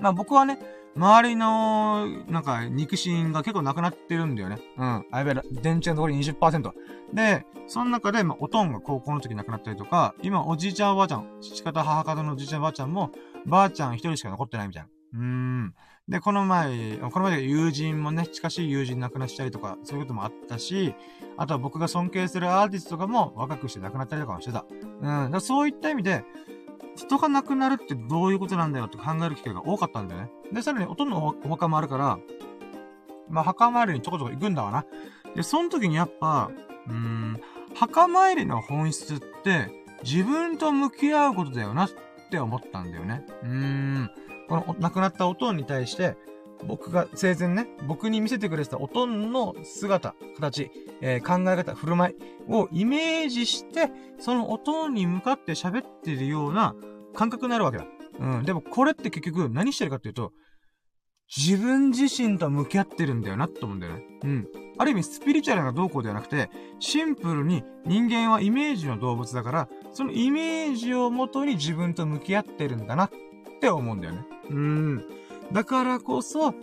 まあ僕はね、周りの、なんか、肉親が結構なくなってるんだよね。うん。あやべえ、電池の残り20%。で、その中で、まあ、おとんが高校の時亡くなったりとか、今、おじいちゃんおばあちゃん、父方母方のおじいちゃんおばあちゃんも、ばあちゃん一人しか残ってないみたいな。うーん。で、この前、この前で友人もね、近しい友人亡くなったりとか、そういうこともあったし、あとは僕が尊敬するアーティストとかも若くして亡くなったりとかもしてた。うん。だそういった意味で、人が亡くなるってどういうことなんだよって考える機会が多かったんだよね。で、さらに、おとんのお墓もあるから、まあ、墓参りにちょこちょこ行くんだわな。で、その時にやっぱ、うーん、墓参りの本質って、自分と向き合うことだよなって思ったんだよね。うーん。この亡くなったおとんに対して、僕が生前ね、僕に見せてくれてたおとんの姿、形、えー、考え方、振る舞いをイメージして、そのおとんに向かって喋ってるような感覚になるわけだ。うん。でもこれって結局何してるかっていうと、自分自身と向き合ってるんだよなって思うんだよね。うん。ある意味スピリチュアルな動向ではなくて、シンプルに人間はイメージの動物だから、そのイメージをもとに自分と向き合ってるんだなっって思うんだよね。うん。だからこそ、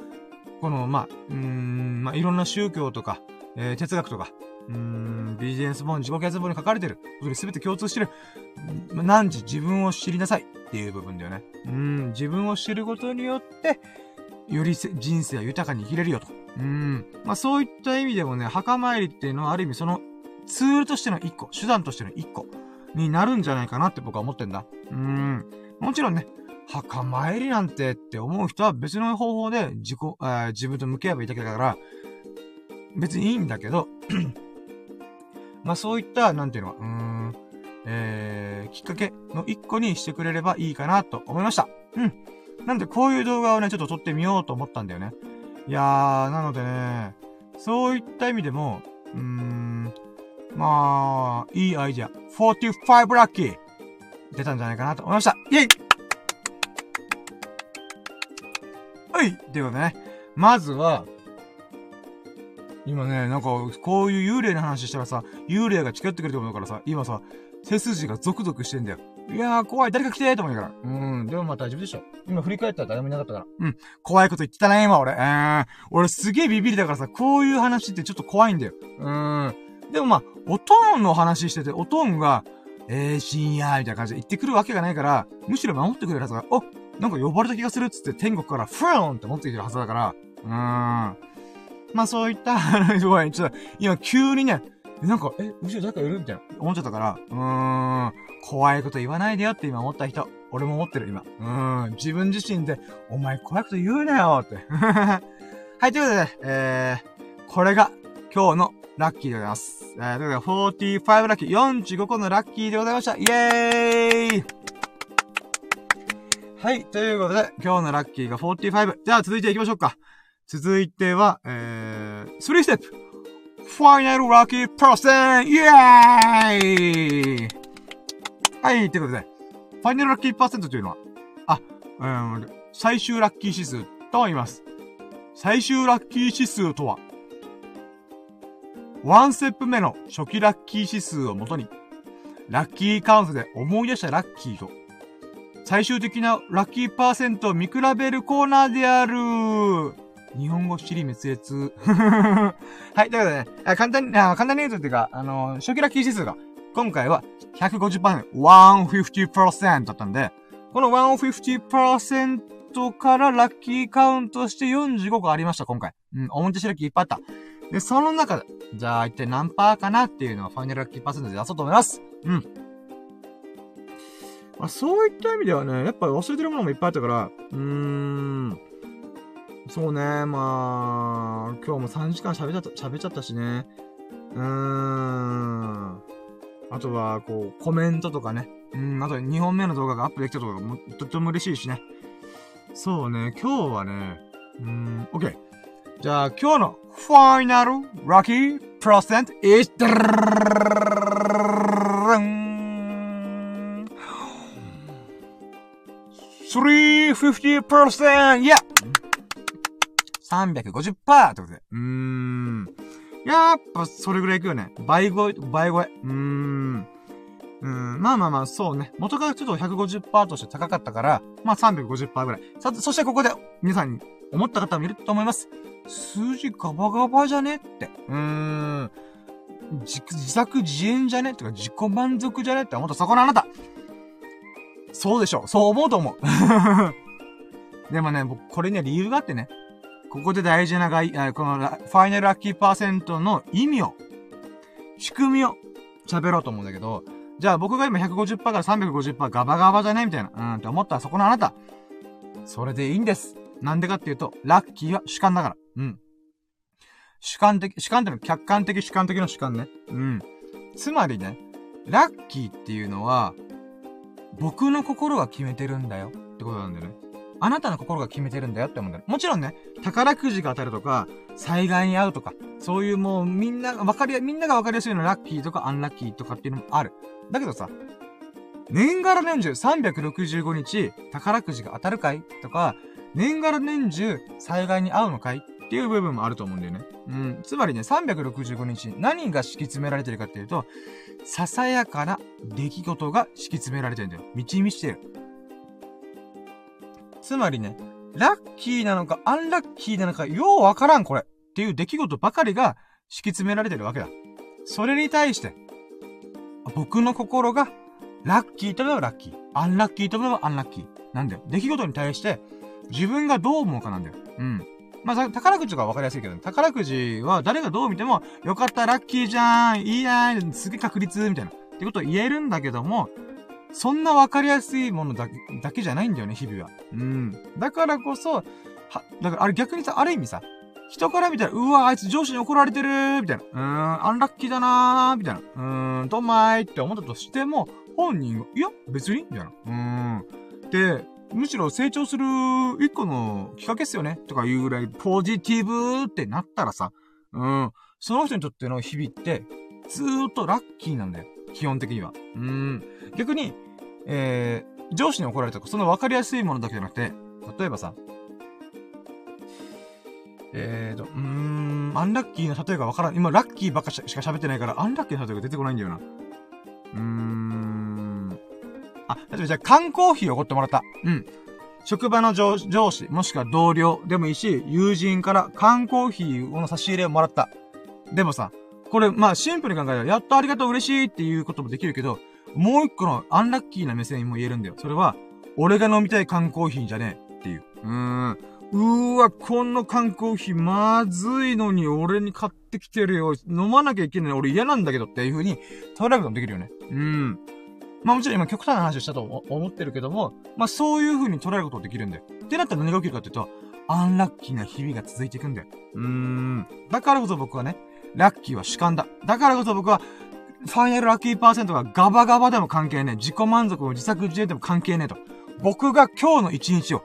この、まあ、うん、まあ、いろんな宗教とか、えー、哲学とか、うーん、ビジネス本、自己啓発本に書かれてる。それ全て共通してる。何時自分を知りなさいっていう部分だよね。うん、自分を知ることによって、より人生は豊かに生きれるよと。うん。まあそういった意味でもね、墓参りっていうのはある意味そのツールとしての一個、手段としての一個になるんじゃないかなって僕は思ってんだ。うん。もちろんね、墓参りなんてって思う人は別の方法で自己、あ自分と向き合えばいいだけだから、別にいいんだけど まあそういった、なんていうのは、うーん、えー、きっかけの一個にしてくれればいいかなと思いました。うん。なんでこういう動画をね、ちょっと撮ってみようと思ったんだよね。いやー、なのでね、そういった意味でも、うーん、まあ、いいアイディア。45ラッキー出たんじゃないかなと思いました。イェイはいでね、まずは、今ね、なんか、こういう幽霊の話したらさ、幽霊が近寄ってくると思うからさ、今さ、背筋がゾクゾクしてんだよ。いやー、怖い、誰か来てーと思うから。うん、でもまあ大丈夫でしょ。今振り返ったら誰もいなかったから。うん、怖いこと言ってたね、今俺。えー、俺すげえビビりだからさ、こういう話ってちょっと怖いんだよ。うん。でもまあ、おとんの話してて、おとんが、えー、深夜、みたいな感じで言ってくるわけがないから、むしろ守ってくれるはずが、おなんか呼ばれた気がするっつって天国からフーンって持ってきてるはずだから、うーん。まあそういったちょっと、今急にね、なんか、え、後ろ誰かいるみたいな、思っちゃったから、うーん、怖いこと言わないでよって今思った人、俺も思ってる今。うーん、自分自身で、お前怖いこと言うなよって。はい、ということで、えー、これが今日のラッキーでございます。えー、ということで、45ラッキー、45個のラッキーでございました。イェーイはい。ということで、今日のラッキーが45。じゃあ続いて行きましょうか。続いては、えー、3ステップ。ファイナルラッキーパーセンイェーイはい。ということで、ファイナルラッキーパーセントというのは、あ、うん、最終ラッキー指数と言います。最終ラッキー指数とは、ワンステップ目の初期ラッキー指数をもとに、ラッキーカウントで思い出したラッキーと最終的なラッキーパーセントを見比べるコーナーである。日本語尻滅裂。はい、ということでね、簡単に、簡単に言うとっていうか、あの、初期ラッキー指数が、今回は150%、150%だったんで、この150%からラッキーカウントして45個ありました、今回。うん、表白ラッキーいっぱいあった。で、その中で、じゃあ一体何パーかなっていうのをファイナルラッキーパーセントで出そうと思います。うん。まあ、そういった意味ではね、やっぱ忘れてるものもいっぱいあったから、うーん。そうね、まあ、今日も3時間喋っちゃった、喋っちゃったしね。うーん。あとは、こう、コメントとかね。うん、あと2本目の動画がアップできたとかも、とっても嬉しいしね。そうね、今日はね、うーん、OK。じゃあ、今日のファイナルラッキープロセント is 350%! いや !350% ってことで。うーん。やっぱ、それぐらいいくよね。倍超え、倍超え。うーん。うん、まあまあまあ、そうね。元からちょっと150%として高かったから、まあ350%ぐらい。さて、そしてここで、皆さんに思った方もいると思います。数字ガバガバじゃねって。うーん。自自作自演じゃねとか自己満足じゃねって思ったそこのあなた。そうでしょ。そう思うと思う。でもね、僕、これには理由があってね。ここで大事ながい、このファイナルラッキーパーセントの意味を、仕組みを喋ろうと思うんだけど、じゃあ僕が今150%から350%ガバガバじゃねみたいな、うんって思ったらそこのあなた。それでいいんです。なんでかっていうと、ラッキーは主観だから。うん。主観的、主観ってのは客観的主観的の主観ね。うん。つまりね、ラッキーっていうのは、僕の心が決めてるんだよってことなんだよね。あなたの心が決めてるんだよって思うんだよ。もちろんね、宝くじが当たるとか、災害に遭うとか、そういうもうみんながわかりや、みんながわかりやすいのラッキーとかアンラッキーとかっていうのもある。だけどさ、年がら年中365日宝くじが当たるかいとか、年がら年中災害に遭うのかいっていう部分もあると思うんだよね。うん。つまりね、365日何が敷き詰められてるかっていうと、ささやかな出来事が敷き詰められてるんだよ。道見してる。つまりね、ラッキーなのかアンラッキーなのかようわからんこれっていう出来事ばかりが敷き詰められてるわけだ。それに対して、僕の心がラッキーといえばラッキー、アンラッキーといえばアンラッキー。なんだよ。出来事に対して自分がどう思うかなんだよ。うん。まあ、宝くじとかわかりやすいけど、宝くじは誰がどう見ても、よかった、ラッキーじゃん、いいやん、すげえ確率、みたいな。ってことを言えるんだけども、そんなわかりやすいものだけ、だけじゃないんだよね、日々は。うん。だからこそ、は、だからあれ逆にさ、ある意味さ、人から見たら、うわ、あいつ上司に怒られてるみたいな。うーん、アンラッキーだなーみたいな。うーん、どんまいって思ったとしても、本人が、いや、別にみたいな。うーん。で、むしろ成長する一個のきっかけっすよねとかいうぐらいポジティブってなったらさ、うん。その人にとっての日々って、ずーっとラッキーなんだよ。基本的には。うん。逆に、えー、上司に怒られたとか、その分かりやすいものだけじゃなくて、例えばさ、えーと、うーん、アンラッキーな例えがわからん。今、ラッキーばっかしか喋ってないから、アンラッキーな例えが出てこないんだよな。うーん。あ、例えばじゃあ、缶コーヒーをおごってもらった。うん。職場の上司、もしくは同僚でもいいし、友人から缶コーヒーの差し入れをもらった。でもさ、これ、まあ、シンプルに考えたら、やっとありがとう嬉しいっていうこともできるけど、もう一個のアンラッキーな目線にも言えるんだよ。それは、俺が飲みたい缶コーヒーじゃねえっていう。うーん。うーわ、この缶コーヒーまずいのに俺に買ってきてるよ。飲まなきゃいけない。俺嫌なんだけどっていう風に捉えることもできるよね。うん。まあもちろん今極端な話をしたと思ってるけども、まあそういう風に捉えることができるんだよ。ってなったら何が起きるかっていうと、アンラッキーな日々が続いていくんだよ。うーん。だからこそ僕はね、ラッキーは主観だ。だからこそ僕は、ファイナルラッキーパーセントがガバガバでも関係ねえ。自己満足も自作自演でも関係ねえと。僕が今日の一日を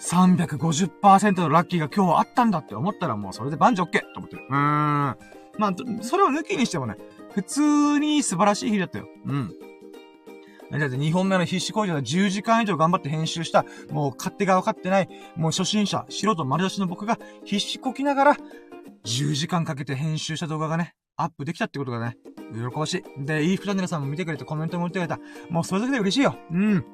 350%のラッキーが今日あったんだって思ったらもうそれで万事 OK! と思ってる。うーん。まあ、それを抜きにしてもね、普通に素晴らしい日だったよ。うん。だって2本目の必死工場で10時間以上頑張って編集した、もう勝手が分かってない、もう初心者、素人丸出しの僕が必死こきながら、10時間かけて編集した動画がね、アップできたってことがね、喜ばしい。で、いいフチャンネルさんも見てくれてコメントも打ってくれた。もうそれだけで嬉しいよ。うん。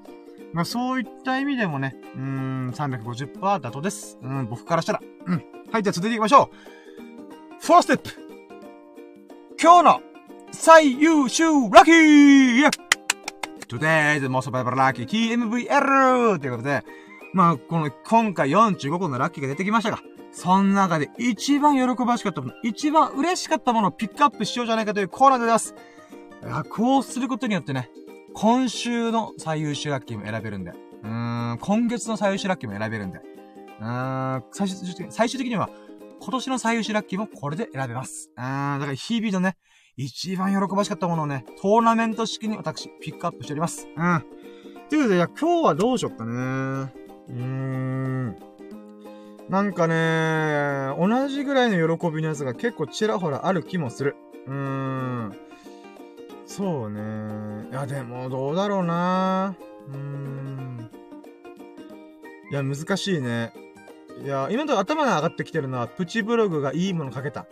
まあそういった意味でもね、うーん、350%妥当です。うん、僕からしたら。うん。はい、じゃあ続いていきましょう。フォーステップ今日の最優秀ラッキー !Today's most valuable lucky TMVL! ということで、まあ、この、今回45個のラッキーが出てきましたが、その中で一番喜ばしかったもの、一番嬉しかったものをピックアップしようじゃないかというコーナーでございます。こうすることによってね、今週の最優秀ラッキーも選べるんで、うーん、今月の最優秀ラッキーも選べるんで、うーん、最終的に、最終的には、今年の最優秀ラッキーもこれで選べます。うーん、だから日々のね、一番喜ばしかったものをね、トーナメント式に私、ピックアップしております。うん。ということで、いや、今日はどうしよっかね。うーん。なんかね、同じぐらいの喜びのやつが結構ちらほらある気もする。うーん。そうね。いや、でも、どうだろうな。うーん。いや、難しいね。いや、今のとこ頭が上がってきてるのは、プチブログがいいもの書けた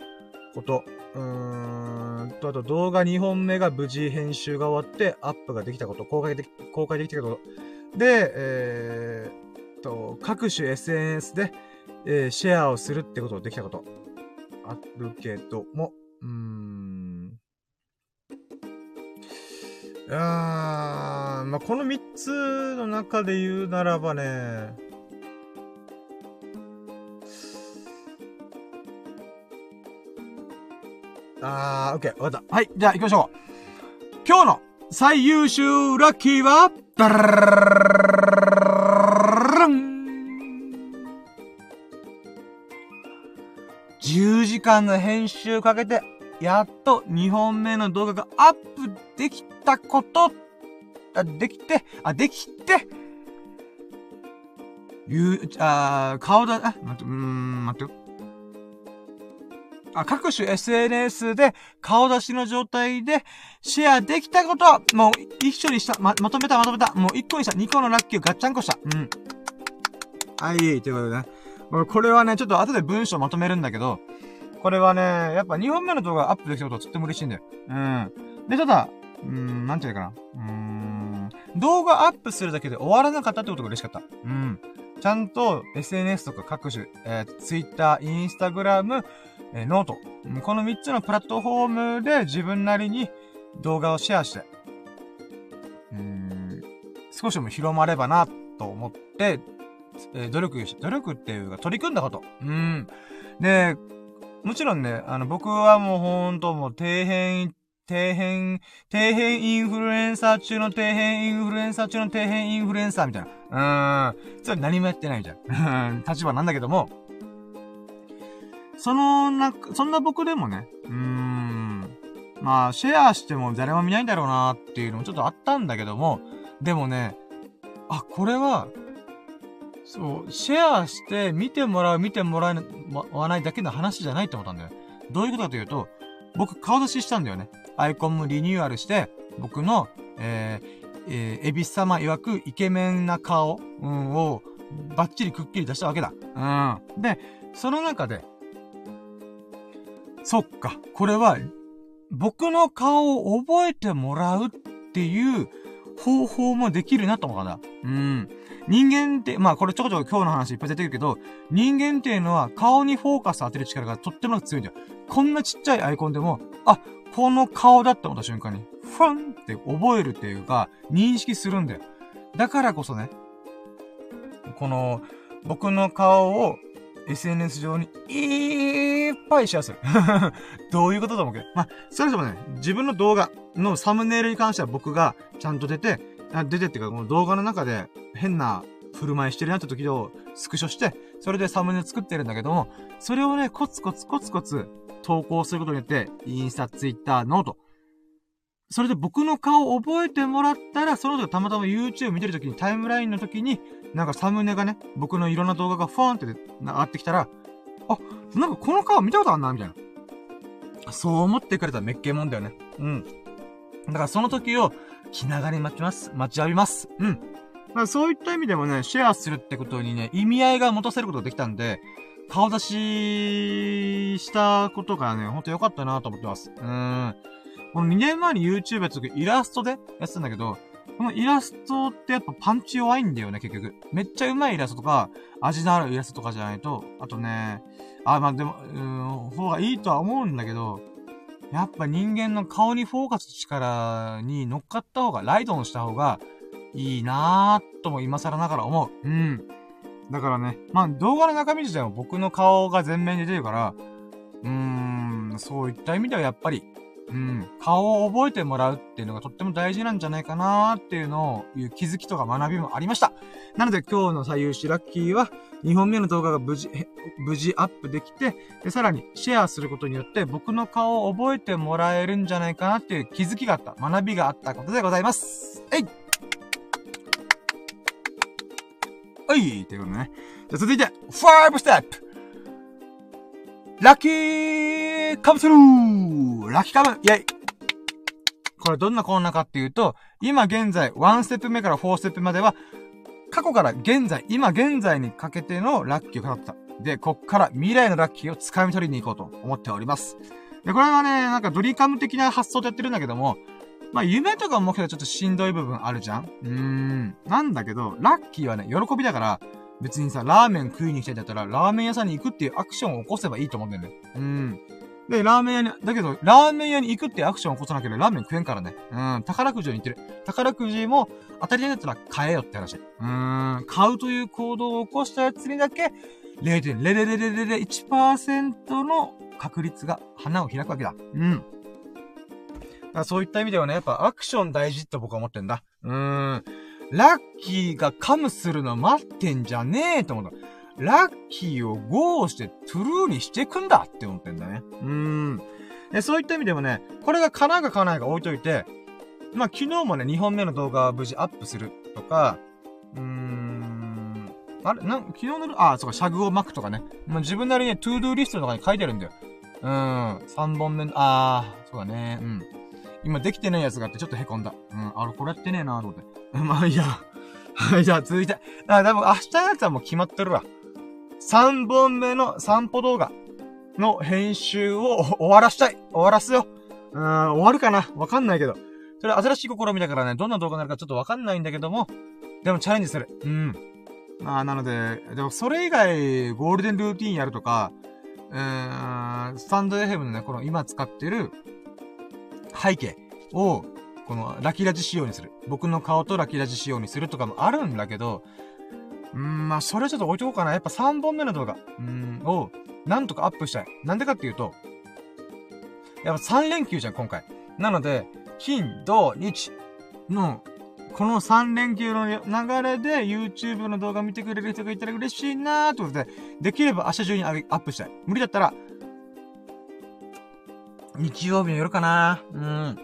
こと。うーんと、あと動画2本目が無事編集が終わってアップができたこと、公開でき、公開できたこと。で、えー、と、各種 SNS でえー、シェアをするってことをできたこと。あるけども、うーん。あー、まあ、この三つの中で言うならばね、あー、オッケー、わかった。はい、じゃあ行きましょう。今日の最優秀ラッキーは、ダララン10時間の編集かけて、やっと2本目の動画がアップできたこと、あ、できて、あ、できて、ゆう、あ、顔だ、あ、待って、うーん、待ってよ。あ、各種 SNS で顔出しの状態でシェアできたこと、もう一緒にした、ま、まとめたまとめた。もう一個にした。二個のラッキーをガッチャンコした。うん。はい、ということでね。これはね、ちょっと後で文章まとめるんだけど、これはね、やっぱ2本目の動画アップできたことはとっても嬉しいんだよ。うん。で、ただ、うん、なんていうかな。うーん、動画アップするだけで終わらなかったってことが嬉しかった。うん。ちゃんと SNS とか各種、えー、Twitter、Instagram、え、ノート。この3つのプラットフォームで自分なりに動画をシェアして、うん、少しでも広まればな、と思って、えー、努力、努力っていうか取り組んだこと。うん。で、もちろんね、あの、僕はもうほんともう底辺、底辺、底辺インフルエンサー中の底辺インフルエンサー中の底辺インフルエンサーみたいな。うーん。それ何もやってないみたいな。立場なんだけども、そのな、そんな僕でもね、うーん。まあ、シェアしても誰も見ないんだろうなっていうのもちょっとあったんだけども、でもね、あ、これは、そう、シェアして見てもらう、見てもらわないだけの話じゃないって思ったんだよ。どういうことかというと、僕顔出ししたんだよね。アイコンもリニューアルして、僕の、えー、えー、エビス様曰くイケメンな顔、うん、を、バッチリくっきり出したわけだ。うん。で、その中で、そっか、これは、僕の顔を覚えてもらうっていう方法もできるなと思ったんだ。うん。人間って、まあこれちょこちょこ今日の話いっぱい出てくるけど、人間っていうのは顔にフォーカス当てる力がとっても強いんだよ。こんなちっちゃいアイコンでも、あ、この顔だって思った瞬間に、ファンって覚えるっていうか、認識するんだよ。だからこそね、この、僕の顔を SNS 上にいっぱいシェアする。どういうことだもんけ？まあ、それでもね、自分の動画のサムネイルに関しては僕がちゃんと出て、あ出てっていうか、この動画の中で変な振る舞いしてるなって時をスクショして、それでサムネ作ってるんだけども、それをね、コツコツコツコツ投稿することによって、インスタ、ツイッター、ノート。それで僕の顔を覚えてもらったら、その時たまたま YouTube 見てる時に、タイムラインの時に、なんかサムネがね、僕のいろんな動画がフォーンって上がってきたら、あ、なんかこの顔見たことあんなみたいな。そう思ってくれたらめっけもんだよね。うん。だからその時を気長に待ちます。待ちわびます。うん。まあ、そういった意味でもね、シェアするってことにね、意味合いが持たせることができたんで、顔出ししたことがね、ほんと良かったなと思ってます。うーん。この2年前に YouTube やった時、イラストでやってたんだけど、このイラストってやっぱパンチ弱いんだよね、結局。めっちゃ上手いイラストとか、味のあるイラストとかじゃないと、あとね、あ、まあ、でも、うん、方がいいとは思うんだけど、やっぱ人間の顔にフォーカス力に乗っかった方が、ライドンした方がいいなぁとも今更ながら思う。うん。だからね、まあ動画の中身自体も僕の顔が前面に出てるから、うーん、そういった意味ではやっぱり、うん、顔を覚えてもらうっていうのがとっても大事なんじゃないかなーっていうのを、いう気づきとか学びもありました。なので今日の最優秀ラッキーは、2本目の動画が無事、無事アップできて、で、さらにシェアすることによって僕の顔を覚えてもらえるんじゃないかなっていう気づきがあった、学びがあったことでございます。えいはい、ということでね。じゃ続いて、5ステップラッキーカムスルーラッキーカムイェイこれどんなコーナーかっていうと、今現在、1ステップ目から4ステップまでは、過去から現在、今現在にかけてのラッキーを語った。で、こっから未来のラッキーを掴み取りに行こうと思っております。で、これはね、なんかドリカム的な発想でやってるんだけども、まあ、夢とか目標はちょっとしんどい部分あるじゃん？うーん。なんだけど、ラッキーはね、喜びだから、別にさ、ラーメン食いに行きたいんだったら、ラーメン屋さんに行くっていうアクションを起こせばいいと思うんだよね。うん。で、ラーメン屋に、だけど、ラーメン屋に行くってアクションを起こさなければラーメン食えんからね。うん。宝くじに行ってる。宝くじも当たり前だったら買えよって話。うーん。買うという行動を起こしたやつにだけ、0.00001%の確率が花を開くわけだ。うん。だそういった意味ではね、やっぱアクション大事って僕は思ってんだ。うーん。ラッキーが come するの待ってんじゃねえと思った。ラッキーを go して true にしてくんだって思ってんだね。うーん。で、そういった意味でもね、これが叶うか叶わないか置いといて、まあ、昨日もね、2本目の動画を無事アップするとか、うーん、あれ？なん、昨日の、あ、そうか、シャグを巻くとかね。まあ、自分なりに to do リストとかに書いてるんだよ。うーん、3本目の、あー、そうだね、うん。今できてないやつがあってちょっと凹んだ。うん、あれ、これやってねえなーと思って。まあ、いいや。はい、じゃあ続いて。あ、多分明日のやつはもう決まってるわ。3本目の散歩動画の編集を 終わらしたい。終わらすよ。うーん、終わるかなわかんないけど。それ新しい試みだからね、どんな動画になるかちょっとわかんないんだけども、でもチャレンジする。うん。まあ、なので、でもそれ以外、ゴールデンルーティンやるとか、うーん、スタンド FM のね、この今使ってる背景を、このラキラジ仕様にする。僕の顔とラキラジ仕様にするとかもあるんだけど、うん、まあ、それちょっと置いとこうかな。やっぱ3本目の動画、うん、を、なんとかアップしたい。なんでかっていうと、やっぱ3連休じゃん、今回。なので、金、土、日の、この3連休の流れで YouTube の動画見てくれる人がいたら嬉しいなーということで、できれば明日中にアップしたい。無理だったら、日曜日の夜かなうん。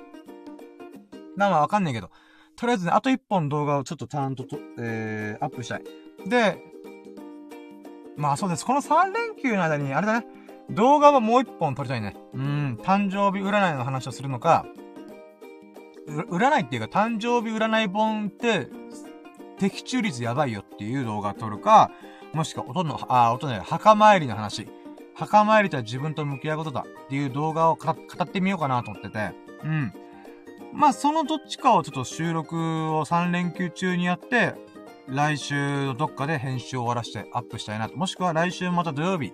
なんかわかんないけど。とりあえずね、あと1本動画をちょっとちゃんとと、えー、アップしたい。で、まあそうです。この3連休の間に、あれだね。動画はもう一本撮りたいね。うん、誕生日占いの話をするのか、占いっていうか誕生日占い本って、的中率やばいよっていう動画を撮るか、もしくは音の、あ、音ね、墓参りの話。墓参りとは自分と向き合うことだっていう動画を語ってみようかなと思ってて。うん。まあ、そのどっちかをちょっと収録を3連休中にやって、来週のどっかで編集を終わらしてアップしたいなと。もしくは来週また土曜日、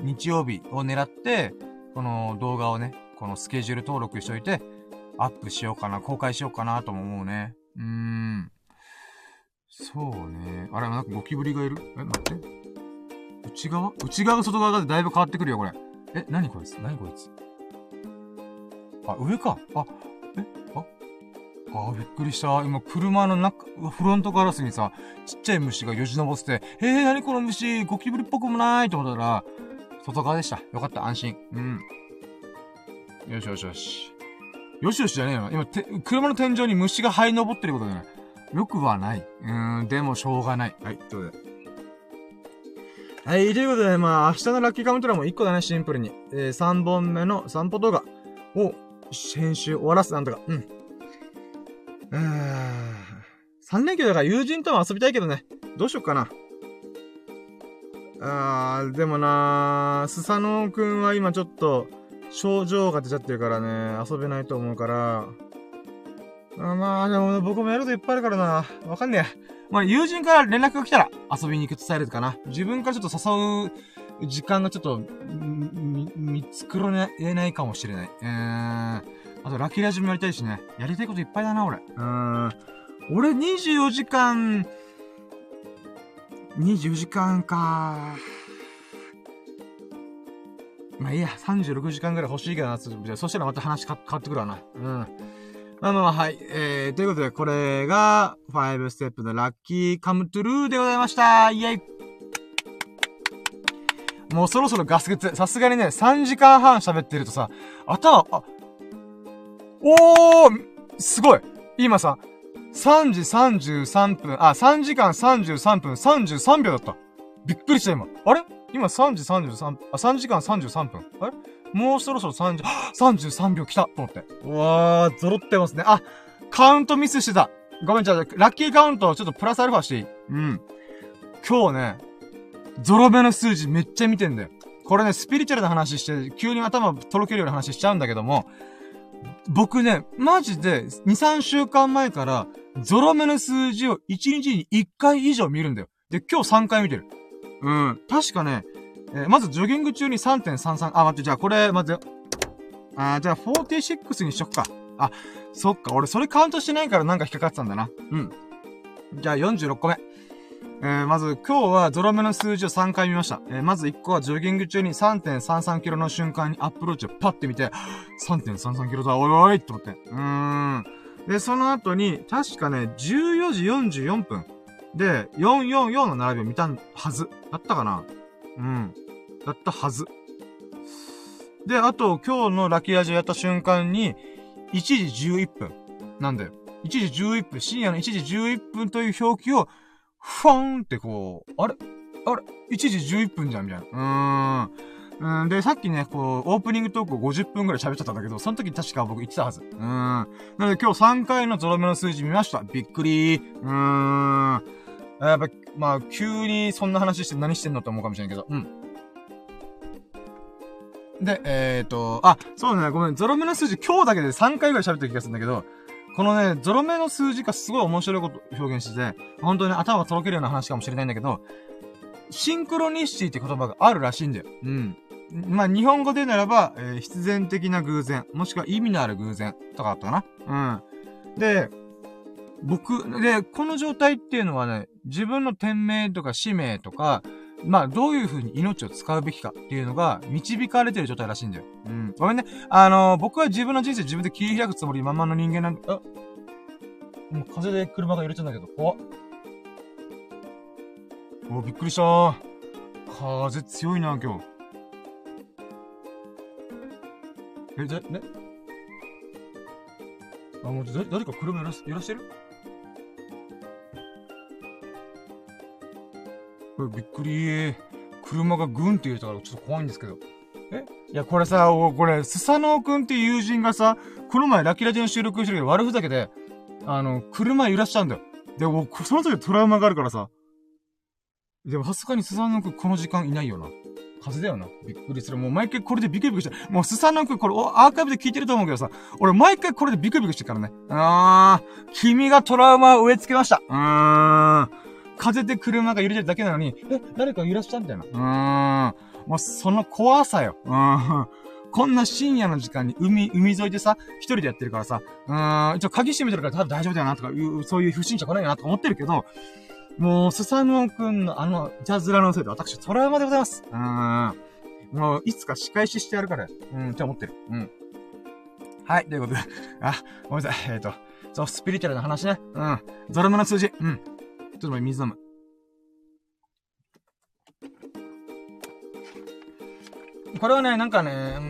日曜日を狙って、この動画をね、このスケジュール登録しといて、アップしようかな、公開しようかなとも思うね。うーん。そうね。あれ、なんかゴキブリがいる？え、待って。内側？内側外側がだいぶ変わってくるよ、これ。え、何こいつ？何こいつ？あ、上か。あ、えああびっくりした。今、車の中、フロントガラスにさ、ちっちゃい虫がよじ登ってて、えー、何この虫、ゴキブリっぽくもないと思ったら、外側でした。よかった、安心。うん。よしよしよし。よしよしじゃねえよ。今、て、車の天井に虫が這い登ってることじゃない。よくはない。うーん、でもしょうがない。はい、ということで。はい、ということで、まあ、明日のラッキーカウントラも1個だね、シンプルに。えー、3本目の散歩動画を編集終わらすなんとか。うん。うーん。3連休だから友人とも遊びたいけどね。どうしよっかな。あー、でもなー、スサノオくんは今ちょっと、症状が出ちゃってるからね、遊べないと思うから。あまあ、でも、僕もやることいっぱいあるからな。わかんねえ。まあ、友人から連絡が来たら遊びに行く伝えるかな。自分からちょっと誘う時間がちょっと、み、見繕えないかもしれない。うーん。あと、ラッキーラジオもやりたいしね。やりたいこといっぱいだな、俺。うーん。俺24時間、24時間かまあいいや、36時間ぐらい欲しいけどな、そしたらまた話変わってくるわな。うん。あまあ、はい。えー、ということで、これが、5ステップのラッキーカムトゥルーでございましたイェイもうそろそろガス欠。さすがにね、3時間半喋ってるとさ、頭、あ、おーすごい今さ、3時33分、あ、3時間33分33秒だった。びっくりした今。あれ？今3時33、あ、3時間33分。あれ？もうそろそろ30、33秒来たと思って。うわー、揃ってますね。あ、カウントミスしてた。ごめん、じゃあ、ラッキーカウントちょっとプラスアルファしていい？うん。今日ね、ゾロ目の数字めっちゃ見てんだよ。これね、スピリチュアルな話して、急に頭とろけるような話しちゃうんだけども、僕ね、マジで、2、3週間前から、ゾロ目の数字を1日に1回以上見るんだよ。で、今日3回見てる。うん。確かね、えー、まずジョギング中に3.33、あ、待って、じゃあこれ、まず、あーじゃあ46にしとくか。あ、そっか、俺それカウントしてないからなんか引っかかってたんだな。うん。じゃあ46個目。えー、まず今日はゾロ目の数字を3回見ました。えー、まず1個はジョギング中に3.33キロの瞬間にアップローチをパッて見て、3.33キロだ、おいおいって思って。うーん。で、その後に、確かね、14時44分で、444の並びを見たはず。だったかなうん。だったはず。で、あと、今日のラッキーラジオやった瞬間に、1時11分。なんだよ。1時11分、深夜の1時11分という表記を、ふわーんってこう、あれ？あれ ?1 時11分じゃんみたいな。うーん。うん、で、さっきね、こう、オープニングトークを50分くらい喋っちゃったんだけど、その時確か僕言ってたはず。うん。なので今日3回のゾロ目の数字見ました。びっくり。うーん。やっぱ、まあ、急にそんな話して何してんのって思うかもしれんけど。うん。で、えっ、ー、と、あ、そうだね、ごめん、ゾロ目の数字今日だけで3回ぐらい喋った気がするんだけど、このね、ゾロ目の数字がすごい面白いこと表現してて、本当に頭がとろけるような話かもしれないんだけど、シンクロニシティって言葉があるらしいんだよ。うん。まあ、日本語でならば、えー、必然的な偶然、もしくは意味のある偶然とかあったかな。うん。で、僕、で、この状態っていうのはね、自分の天命とか使命とか、まあ、どういう風に命を使うべきかっていうのが導かれてる状態らしいんだよ。うん。ごめんね。あのー、僕は自分の人生自分で切り開くつもりままの人間なんあ、もう風で車が揺れちゃうんだけど、怖っ。お、びっくりした。風強いな、今日。え、じゃ、ねあ、もう、だ、誰か車揺らし、揺らしてる？びっくり車がグンって言うたからちょっと怖いんですけど。え？いや、これさ、これ、スサノオくんって友人がさ、この前ラキラジの収録してるけど悪ふざけで、あの、車揺らしちゃうんだよ。でも、その時トラウマがあるからさ。でも、さすがにスサノオくんこの時間いないよな。風だよな。びっくりする。もう毎回これでビクビクしてもうスサノオくんこれおアーカイブで聞いてると思うけどさ、俺毎回これでビクビクしてるからね。あー、君がトラウマを植え付けました。うーん。風で車が揺れてるだけなのに、え、誰か揺らしたみたいな。うーん。もうその怖さよ。うーん。こんな深夜の時間に海、海沿いでさ、一人でやってるからさ、うーん、一応鍵閉めてるから多分大丈夫だよなとかう、そういう不審者来ないよなと思ってるけど、もう、スサノオくんのあの、いたずらのせいで私トラウマでございます。うーん。もう、いつか仕返ししてやるから、うん、って思ってる。うん。はい、ということで、あ、ごめんなさい、えっ、ー、と、そう、スピリチュアルな話ね。うん。ゾロ目の数字。うん。ちょっと待って、水飲む。これはね、なんかね、う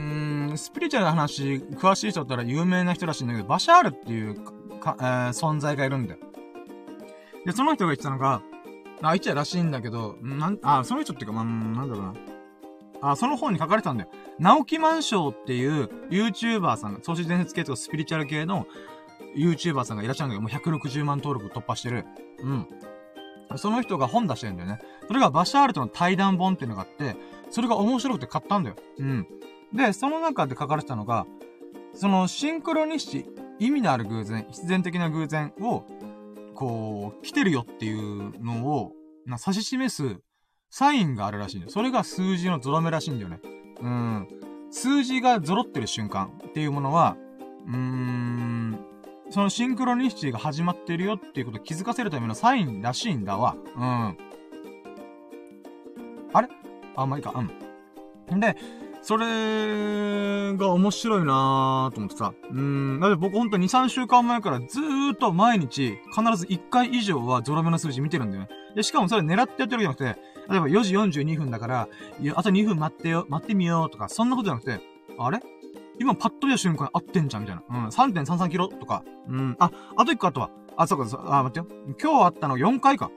ん、スピリチュアルな話、詳しい人だったら有名な人らしいんだけど、バシャールっていうか、えー、存在がいるんだよ。で、その人が言ってたのが、あ、いちゃらしいんだけど、なん、あ、その人っていうか、まあ、なんだろうな。あ、その本に書かれてたんだよ。直木万象っていう YouTuber さんが、創始伝説系とかスピリチュアル系の YouTuber さんがいらっしゃるんだけど、もう160万登録突破してる。うん。その人が本出してるんだよね。それがバシャールとの対談本っていうのがあって、それが面白くて買ったんだよ。うん。で、その中で書かれてたのが、そのシンクロニシティ、意味のある偶然、必然的な偶然をこう、来てるよっていうのを、な、指し示すサインがあるらしいんだよ。それが数字のゾロ目らしいんだよね。うん。数字がゾロってる瞬間っていうものは、うーん、そのシンクロニシティが始まってるよっていうことを気づかせるためのサインらしいんだわ。うん。あれ？あ、まあ、いいか。うん。で、それが面白いなーと思ってさ。うん。だって僕ほんと2、3週間前からずーっと毎日必ず1回以上はゾロ目の数字見てるんだよね。で、しかもそれ狙ってやってるわけじゃなくて、例えば4時42分だから、いや、あと2分待ってよ、待ってみようとか、そんなことじゃなくて、あれ？今パッと見た瞬間合ってんじゃんみたいな。うん。3.33キロとか。うん。あ、あと1個あとは。あ、そうか、そうあ、待ってよ。今日あったの4回か。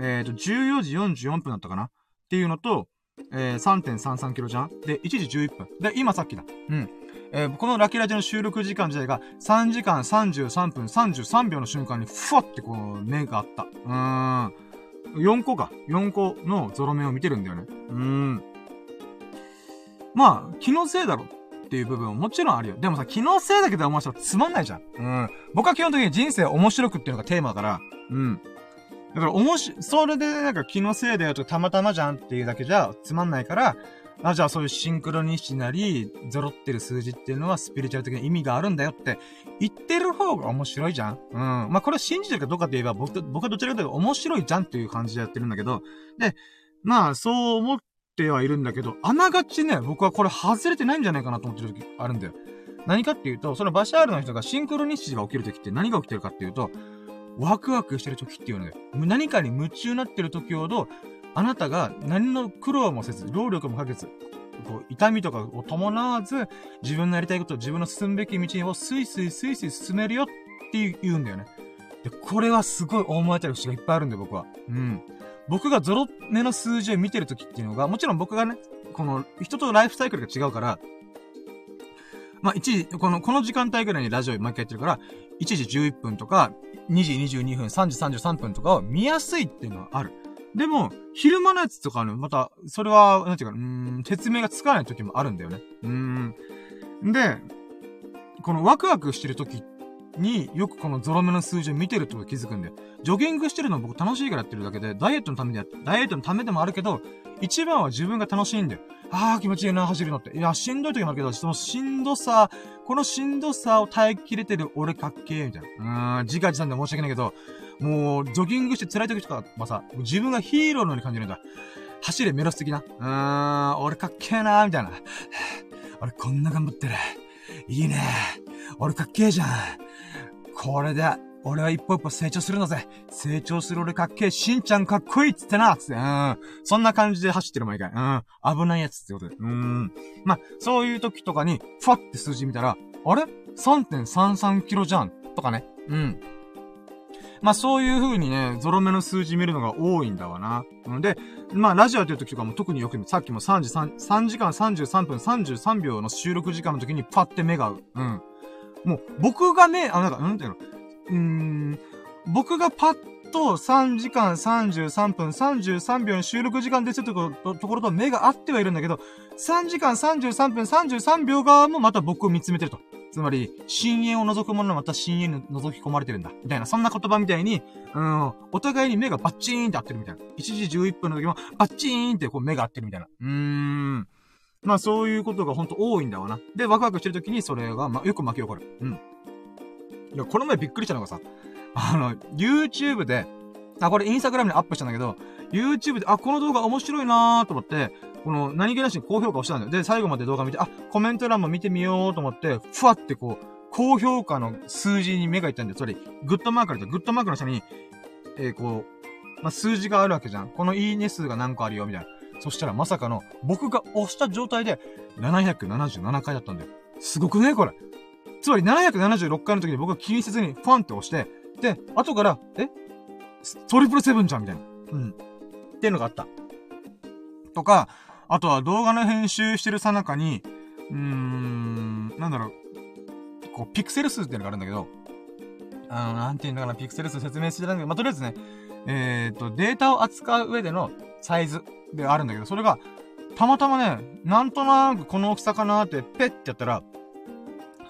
えっ、ー、と、14時44分だったかなっていうのと、えー、3.33キロじゃんで、1時11分。で、今さっきだ。うん。えー、このラキラジの収録時間自体が3時間33分33秒の瞬間にふわってこう、目があった。うーん。4個か。4個のゾロ目を見てるんだよね。うーん。まあ、気のせいだろっていう部分ももちろんあるよ。でもさ、気のせいだけで思わせたらつまんないじゃん。うん。僕は基本的に人生面白くっていうのがテーマだから、うん。だから、おもし、それでなんか気のせいだよとたまたまじゃんっていうだけじゃつまんないから、あ、じゃあそういうシンクロニシティなり、ゾロってる数字っていうのはスピリチュアル的な意味があるんだよって言ってる方が面白いじゃんうん。まあ、これ信じてるかどうかって言えば、僕、僕はどちらかというと面白いじゃんっていう感じでやってるんだけど、で、まあ、そう思ってはいるんだけど、あながちね、僕はこれ外れてないんじゃないかなと思ってる時あるんだよ。何かっていうと、そのバシャールの人がシンクロニシティが起きる時って何が起きてるかっていうと、ワクワクしてる時っていうので、何かに夢中になってる時ほど、あなたが何の苦労もせず、労力もかけず、こう、痛みとかを伴わず、自分のやりたいこと、自分の進むべき道をスイスイスイスイ進めるよって言うんだよね。で、これはすごい思えてる節がいっぱいあるんだよ、僕は。うん。僕がゾロ目の数字を見てる時っていうのが、もちろん僕がね、この、人とライフサイクルが違うから、まあ、1時、この、この時間帯ぐらいにラジオ毎回やってるから、1時11分とか、2時22分、3時33分とかを見やすいっていうのはある。でも、昼間のやつとかね、また、それは、なんていうか、うん、説明がつかない時もあるんだよね。うん。で、このワクワクしてる時によくこのゾロ目の数字を見てるってこと気づくんで、ジョギングしてるの僕楽しいからやってるだけで、ダイエットのためでやって、ダイエットのためでもあるけど、一番は自分が楽しいんで、ああ、気持ちいいな、走るのって。いや、しんどい時もあるけど、そのしんどさ、このしんどさを耐えきれてる俺かっけー、みたいな。うーん、自画自賛で申し訳ないけど、もう、ジョギングして辛い時とかはさ、自分がヒーローのように感じるんだ。走れ、メロス的な。うーん、俺かっけーなー、みたいな。俺こんな頑張ってる。いいね。俺かっけえじゃん。これで、俺は一歩一歩成長するのぜ。成長する俺かっけえ。しんちゃんかっこいいっつってなつって。うん。そんな感じで走ってる毎回。うん。危ないやつってことで。うん。まあ、そういう時とかに、ふわって数字見たら、あれ ?3.33 キロじゃん。とかね。うん。まあそういう風にね、ゾロ目の数字見るのが多いんだわな。で、まあラジオやってる時とかも特によくさっきも3時3、3時間33分33秒の収録時間の時にパッて目が合う。うん。もう、僕が目、あ、なんか、なんていうの？うーん、僕がパッと3時間33分33秒の収録時間でちょっとところと目が合ってはいるんだけど、3時間33分33秒側もまた僕を見つめてると。つまり、深淵を覗くものはまた深淵に覗き込まれてるんだ。みたいな、そんな言葉みたいに、うん、お互いに目がバッチーンって合ってるみたいな。1時11分の時もバッチーンってこう目が合ってるみたいな。うーん。まあそういうことがほんと多いんだわな。で、ワクワクしてる時にそれが、ま、よく巻き起こる。うん。いや、この前びっくりしたのがさ、あの、YouTube で、あ、これインスタグラムにアップしたんだけど、YouTube で、あ、この動画面白いなーと思って、この何気なしに高評価をしたんだよ。で、最後まで動画見て、あ、コメント欄も見てみようと思って、ふわってこう、高評価の数字に目がいったんだよ。それ、グッドマークあると、グッドマークの下に、えー、こう、まあ、数字があるわけじゃん。このいいね数が何個あるよ、みたいな。そしたらまさかの、僕が押した状態で、777回だったんだよ。すごくねこれ。つまり776回の時に僕は気にせずにファンって押して、で、後から、えトリプルセブンじゃんみたいな。うん。っていうのがあった。とか、あとは動画の編集してるさなかに、うーん、なんだろう、こう、ピクセル数っていうのがあるんだけど、あの、なんていうんだかな、ピクセル数説明してたんだけど、まあ、とりあえずね、えー、っと、データを扱う上でのサイズであるんだけど、それが、たまたまね、なんとなくこの大きさかなーって、ペッてやったら、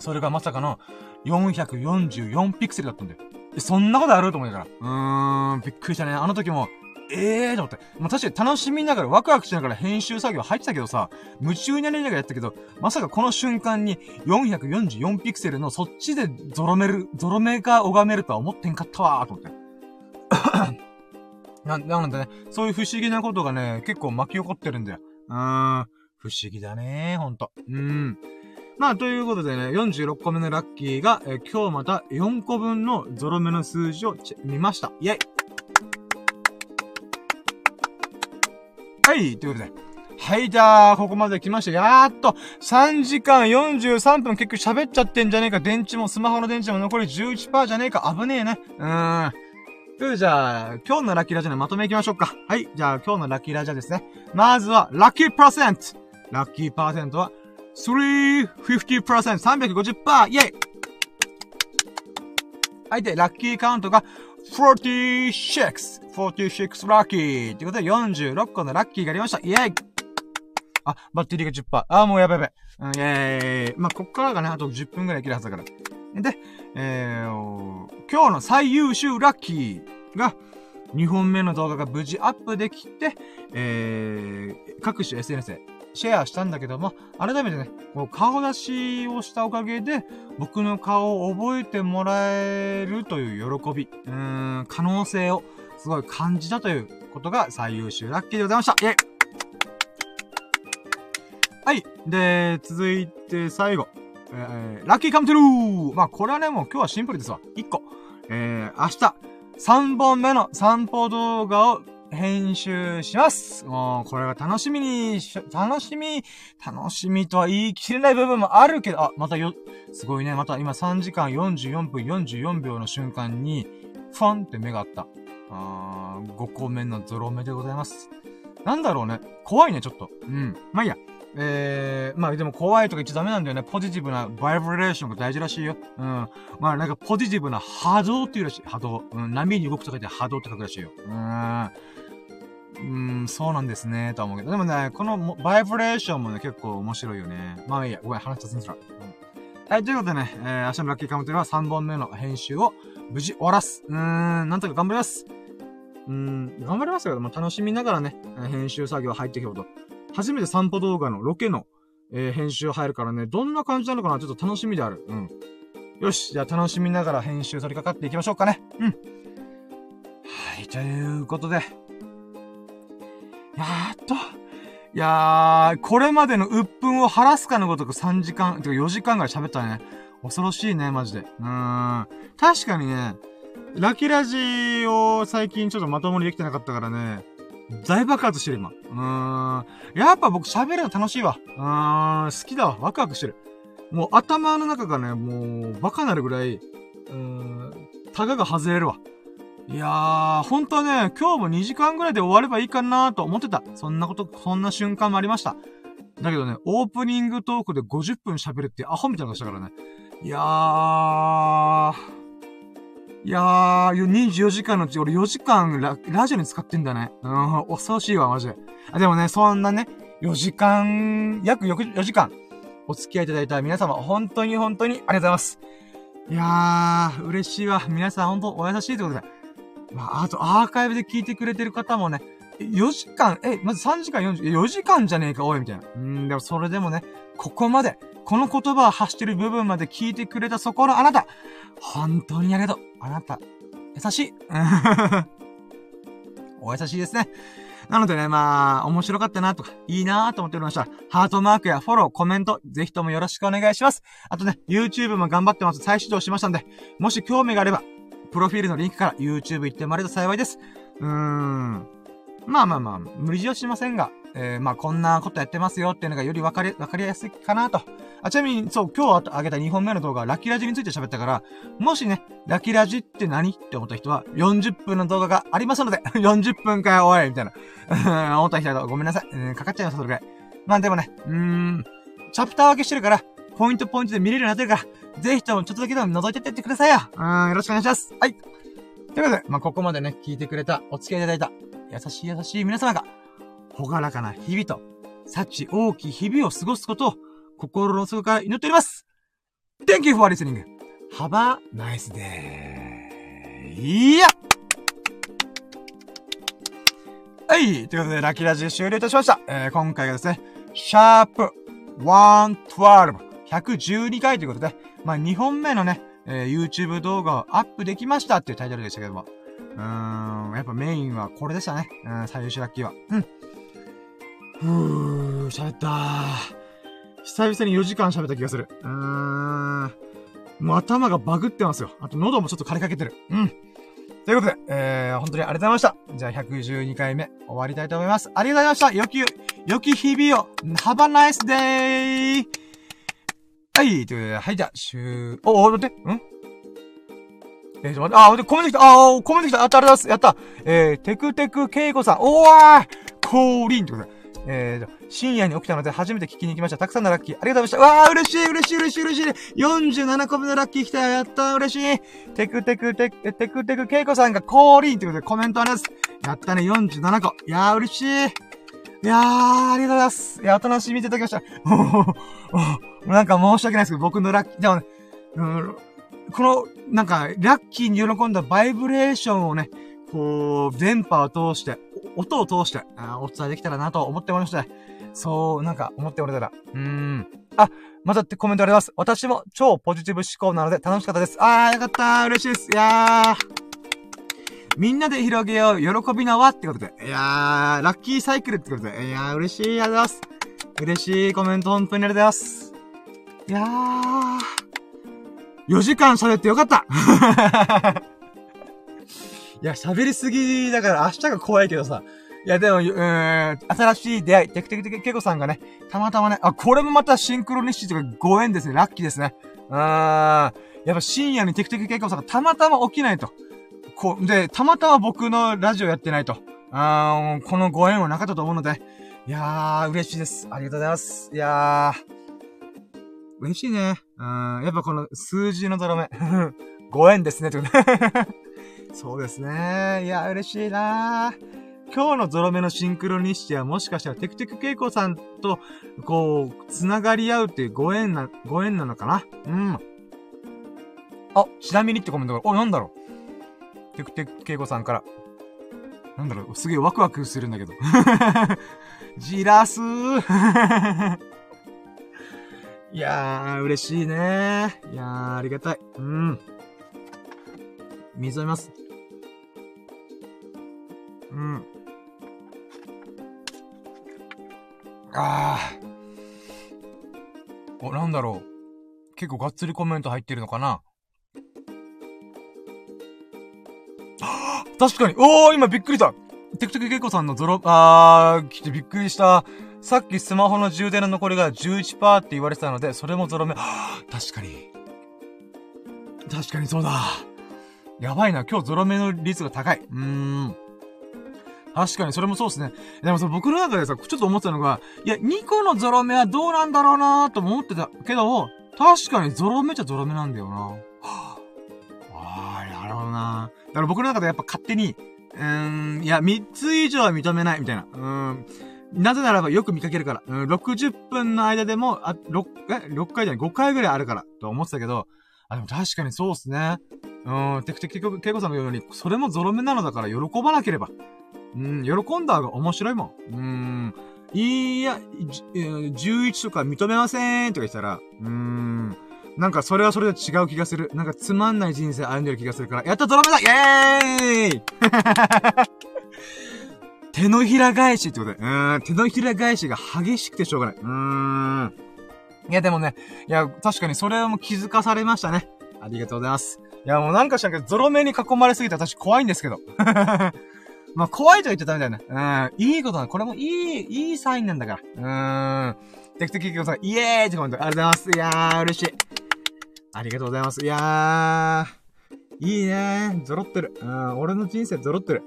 それがまさかの444ピクセルだったんだよ。そんなことあると思うから。うーん、びっくりしたね。あの時も、ええーと思って。まあ、確かに楽しみながらワクワクしながら編集作業入ってたけどさ、夢中になりながらやったけど、まさかこの瞬間に444ピクセルのそっちでゾロめる、ゾロ目が拝めるとは思ってんかったわーと思って。な、なのでね、そういう不思議なことがね、結構巻き起こってるんだよ。うーん。不思議だねほんと。うん。まあ、ということでね、46個目のラッキーが、え、今日また4個分のゾロ目の数字を見ました。イェイはい、ということで。はい、じゃあ、ここまで来ました。やーっと、3時間43分結局喋っちゃってんじゃねえか。電池も、スマホの電池も残り11%じゃねえか。危ねえね。うーん。というじゃあ、今日のラッキーラジャーのまとめいきましょうか。はい。じゃあ、今日のラッキーラジャーですね。まずは、ラッキーパーセントラッキーパーセントは、350%、350%! イェイはい。で、ラッキーカウントが46、46ラッキーということで46個のラッキーがありました。イェイあ、バッテリーが10%。あ、もうやべやべ。うん、イェーイ。まあ、こっからがね、あと10分くらいいけるはずだから。で、えー、今日の最優秀ラッキーが、2本目の動画が無事アップできて、えー、各種 SNS でシェアしたんだけども、改めてね、こう顔出しをしたおかげで、僕の顔を覚えてもらえるという喜び、うん、可能性をすごい感じたということが最優秀ラッキーでございました。イェイはい。で、続いて最後。えー、ラッキーカムトゥルーまあ、これはね、もう今日はシンプルですわ。1個。えー、明日、3本目の散歩動画を編集します。もう、これは楽しみにし楽しみ、楽しみとは言い切れない部分もあるけど、あ、またよ、すごいね、また今3時間44分44秒の瞬間に、ファンって目があった。あー、5個目のゾロ目でございます。なんだろうね。怖いね、ちょっと。うん。まあいいや。えー、まあでも怖いとか言っちゃダメなんだよね。ポジティブなバイブレーションが大事らしいよ。うん。まあなんかポジティブな波動っていうらしい。波動。うん。波に動くとか言って波動って書くらしいよ。うん。うん、そうなんですね、とは思うけど。でもね、このバイブレーションもね、結構面白いよね。まあいいや、ごめん、話したすんすら。うん。はい、ということでね、えー、明日のラッキーカウントでは3本目の編集を無事終わらす。うーん、なんとか頑張ります。うーん、頑張りますよ。まあ、楽しみながらね、編集作業入っていくこと。初めて散歩動画のロケの、えー、編集入るからね、どんな感じなのかなちょっと楽しみである。うん。よし、じゃあ楽しみながら編集取り掛かっていきましょうかね。うん。はい、ということで、やっと。いやー、これまでの鬱憤を晴らすかのごとく3時間、てか4時間ぐらい喋ったね。恐ろしいね、マジで。うーん。確かにね、ラキラジを最近ちょっとまともにできてなかったからね、大爆発してる今。うーん。やっぱ僕喋るの楽しいわ。うーん、好きだわ。ワクワクしてる。もう頭の中がね、もう、バカなるぐらい、うーん、タガが外れるわ。いやー、ほんとね、今日も2時間ぐらいで終わればいいかなと思ってた。そんなこと、そんな瞬間もありました。だけどね、オープニングトークで50分喋るってアホみたいなことしたからね。いやー、いやー、24時間のうち俺4時間ララジオに使ってんだね。うん、恐ろしいわ、マジで。あ、でもね、そんなね、4時間、約 4, 4時間、お付き合いいただいた皆様、本当に本当にありがとうございます。いやー、嬉しいわ。皆さん本当お優しいということで。まあ、あとアーカイブで聞いてくれてる方もね、4時間、え、まず3時間40、4時間じゃねえか、おい、みたいな。うん、でもそれでもね、ここまで、この言葉を発してる部分まで聞いてくれたそこのあなた、本当にありがとう。あなた、優しい。お優しいですね。なのでね、まあ、面白かったなとか、いいなと思っておりました、ハートマークやフォロー、コメント、ぜひともよろしくお願いします。あとね、YouTube も頑張ってます。再始動しましたんで、もし興味があれば、プロフィールのリンクから YouTube 行ってもらえると幸いです。うーん。まあまあまあ、無理強いしませんが、えー、まあこんなことやってますよっていうのがよりわかり、わかりやすいかなと。あ、ちなみに、そう、今日あげた2本目の動画はラッキーラジについて喋ったから、もしね、ラッキーラジって何って思った人は、40分の動画がありますので、40分かよ、おいみたいな。思った人はごめんなさい。えー、かかっちゃいます、それぐらい。まあでもね、うーん、チャプター分けしてるから、ポイントポイントで見れるようになってるから、ぜひともちょっとだけでも覗いてってってくださいよ。うん、よろしくお願いします。はい。ということで、まあ、ここまでね、聞いてくれた、お付き合いいただいた、優しい優しい皆様が、ほがらかな日々と、幸大きい日々を過ごすことを、心の底から祈っております !Thank you for listening! Have a nice day! いやはい。ということで、ラッキーラジ終了いたしました。えー、今回がですね、シャープ112、112回ということで、まあ、2本目のね、えー、YouTube 動画をアップできましたっていうタイトルでしたけども。うーん、やっぱメインはこれでしたね。うん、最優秀ラッキーは。うん。ふー、喋ったー。久々に4時間喋った気がする。うーん。もう頭がバグってますよ。あと喉もちょっと枯れかけてる。うん。ということで、えー、本当にありがとうございました。じゃあ112回目終わりたいと思います。ありがとうございました。良き、良き日々を、Have a nice day! はい、ということで、はい、じゃあ、しゅー、お、お、待って、ん？えー、ちょ、待って、あ、待って、コメント来た、あ、コメント来た、あった、ありがす。やった。えー、テクテクケイコさん、おー降臨ってことで。えー、深夜に起きたので初めて聞きに行きました。たくさんのラッキー。ありがとうございました。わー、嬉しい、嬉しい、嬉しい、嬉しい。47個目のラッキー来たよ。やったー、嬉しい。テクテクテク、テクテクケイコさんが降臨ということでコメントあります。やったね、47個。いやー、嬉しい。いやー、ありがとうございます。いや、お楽しみいただきました。なんか申し訳ないですけど、僕のラッキー、でもね、うん、この、なんか、ラッキーに喜んだバイブレーションをね、こう、電波を通して、音を通して、あお伝えできたらなと思っておりまして、そう、なんか思っておれたら、うーん。あ、またってコメントあります。私も超ポジティブ思考なので楽しかったです。あー、よかったー。嬉しいです。いやー。みんなで広げよう、喜びの輪ってことで。いやー、ラッキーサイクルってことで。いやー、嬉しい、ありがとうございます。嬉しいコメント、本当にありがとうございます。いやー、4時間喋ってよかった いや、喋りすぎだから明日が怖いけどさ。いや、でも、うーん、新しい出会い、テクテクテクケコさんがね、たまたまね、あ、これもまたシンクロニシティとかご縁ですね。ラッキーですね。うーん。やっぱ深夜にテクテクケコさんがたまたま起きないと。こう、で、たまたま僕のラジオやってないと。あー、このご縁はなかったと思うので、いやー、嬉しいです。ありがとうございます。いやー、嬉しいね。うん、やっぱこの数字のドラメ。ご縁ですね、と そうですね。いや、嬉しいな今日のゾロ目のシンクロニシティはもしかしたらテクテクケイコさんと、こう、つながり合うっていうご縁な、ご縁なのかなうん。あ、ちなみにってコメントが、お、なんだろうテクテクケイコさんから。なんだろう、すげえワクワクするんだけど。じらすー いやー、嬉しいねいやー、ありがたい。うん。水飲みます。うん。あー。お、なんだろう。結構がっつりコメント入ってるのかな 確かに。おー、今びっくりした。テクテクケコさんのゾロ、あー、来てびっくりした。さっきスマホの充電の残りが11%って言われてたので、それもゾロ目。確かに。確かにそうだ。やばいな、今日ゾロ目の率が高い。うーん。確かに、それもそうですね。でもさ、僕の中でさ、ちょっと思ってたのが、いや、2個のゾロ目はどうなんだろうなーと思ってたけど、確かにゾロ目じゃゾロ目なんだよ。なるほどなだから僕の中でやっぱ勝手に、うーん、いや、3つ以上は認めない、みたいな。うーん。なぜならばよく見かけるから。うん、60分の間でも、あ、6、え、6回じゃない、5回ぐらいあるから、と思ってたけど、あ、でも確かにそうっすね。うん、てくてく、けいこさんのように、それもゾロ目なのだから喜ばなければ。うん、喜んだ方が面白いもん。うん、いや、11とか認めませんとか言ったら、うーん、なんかそれはそれで違う気がする。なんかつまんない人生歩んでる気がするから、やったドラメだイェーイ 手のひら返しってことで。うーん、手のひら返しが激しくてしょうがない。うーん。いやでもね、いや、確かにそれはもう気づかされましたね。ありがとうございます。いや、もうなんかしらんけど、ゾロ目に囲まれすぎて私怖いんですけど。まあ、怖いと言っちゃダメだよね。うん。いいことなこれもいい、いいサインなんだから。うーん。テクテクキキさん、イエーイってコメントありがとうございます。いやー、嬉しい。ありがとうございます。いやー、いいねゾロってる。うん、俺の人生ゾロってる。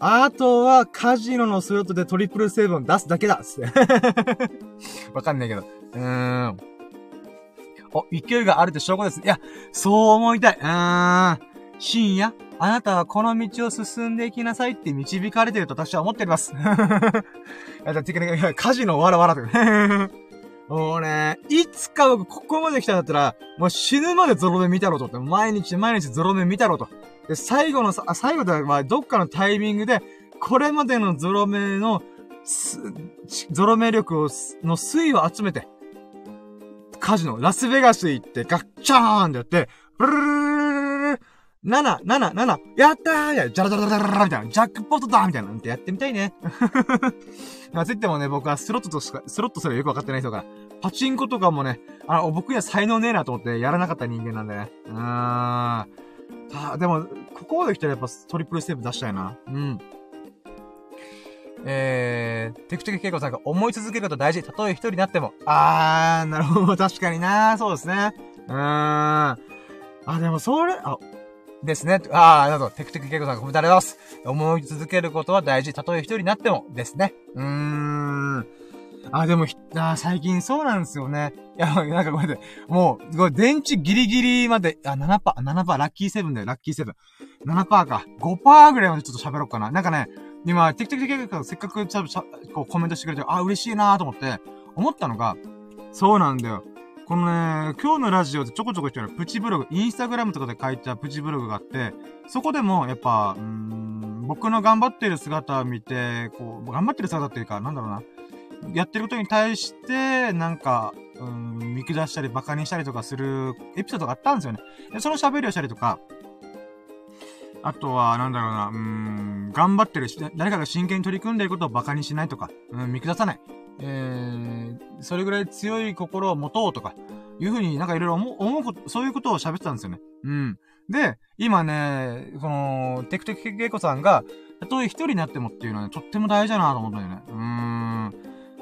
あとは、カジノのスロットでトリプルセブン出すだけだつって。わかんないけど。うーん。お、勢いがあるって証拠です。いや、そう思いたい。うーん。深夜、あなたはこの道を進んでいきなさいって導かれてると私は思っております。いや、てかね、カジノわらわらとか。もうね、いつか僕ここまで来たんだったら、もう死ぬまでゾロ目見たろとって、毎日毎日ゾロ目見たろと。で、最後のさ、最後では、どっかのタイミングで、これまでのゾロ目の、ゾロ目力を、の推移を集めて、カジノ、ラスベガス行って、ガッチャーンってやって、ブルルルルルル7、7、7、やったーや、ジャラジャラジャラジャラみたいな、ジャックポットだみたいな、ってやってみたいね。まあ、つってもね、僕はスロットとしか、スロットすらよくわかってない人が、パチンコとかもね、あ、僕には才能ねえなと思ってやらなかった人間なんでね。うーん。あでも、ここまで来たらやっぱトリプルステップ出したいな。うん。えー、テクテクケイコさんが思い続けること大事。たとえ一人になっても。あー、なるほど。確かになそうですね。うーん。あ、でもそれ、あ、ですね。ああ、なるほど。テクテクケイコさんがコメントありがとうございます。思い続けることは大事。たとえ一人になってもですね。うーん。あ、でも、あ最近そうなんですよね。いや、なんかごめんなさい。もう、これ電池ギリギリまで、あ、7%、7%、ラッキーセブンだよ、ラッキーセブン。7%か。5%ぐらいまでちょっと喋ろうかな。なんかね、今、テクテクテクテクせっかくちゃこうコメントしてくれて、あ、嬉しいなーと思って、思ったのが、そうなんだよ。このね、今日のラジオでちょこちょこ言ってるプチブログ、インスタグラムとかで書いたプチブログがあって、そこでも、やっぱ、うん、僕の頑張ってる姿を見て、こう、頑張ってる姿っていうか、なんだろうな。やってることに対して、なんか、うん、見下したり馬鹿にしたりとかするエピソードがあったんですよね。で、その喋りをしたりとか、あとは、なんだろうな、うーん、頑張ってるし、誰かが真剣に取り組んでいることを馬鹿にしないとか、うん、見下さない。えー、それぐらい強い心を持とうとか、いうふうになんかいろいろ思う、こと、そういうことを喋ってたんですよね。うん。で、今ね、この、テクテクケイコさんが、たとえ一人になってもっていうのはね、とっても大事だなと思ったんだよね。うーん。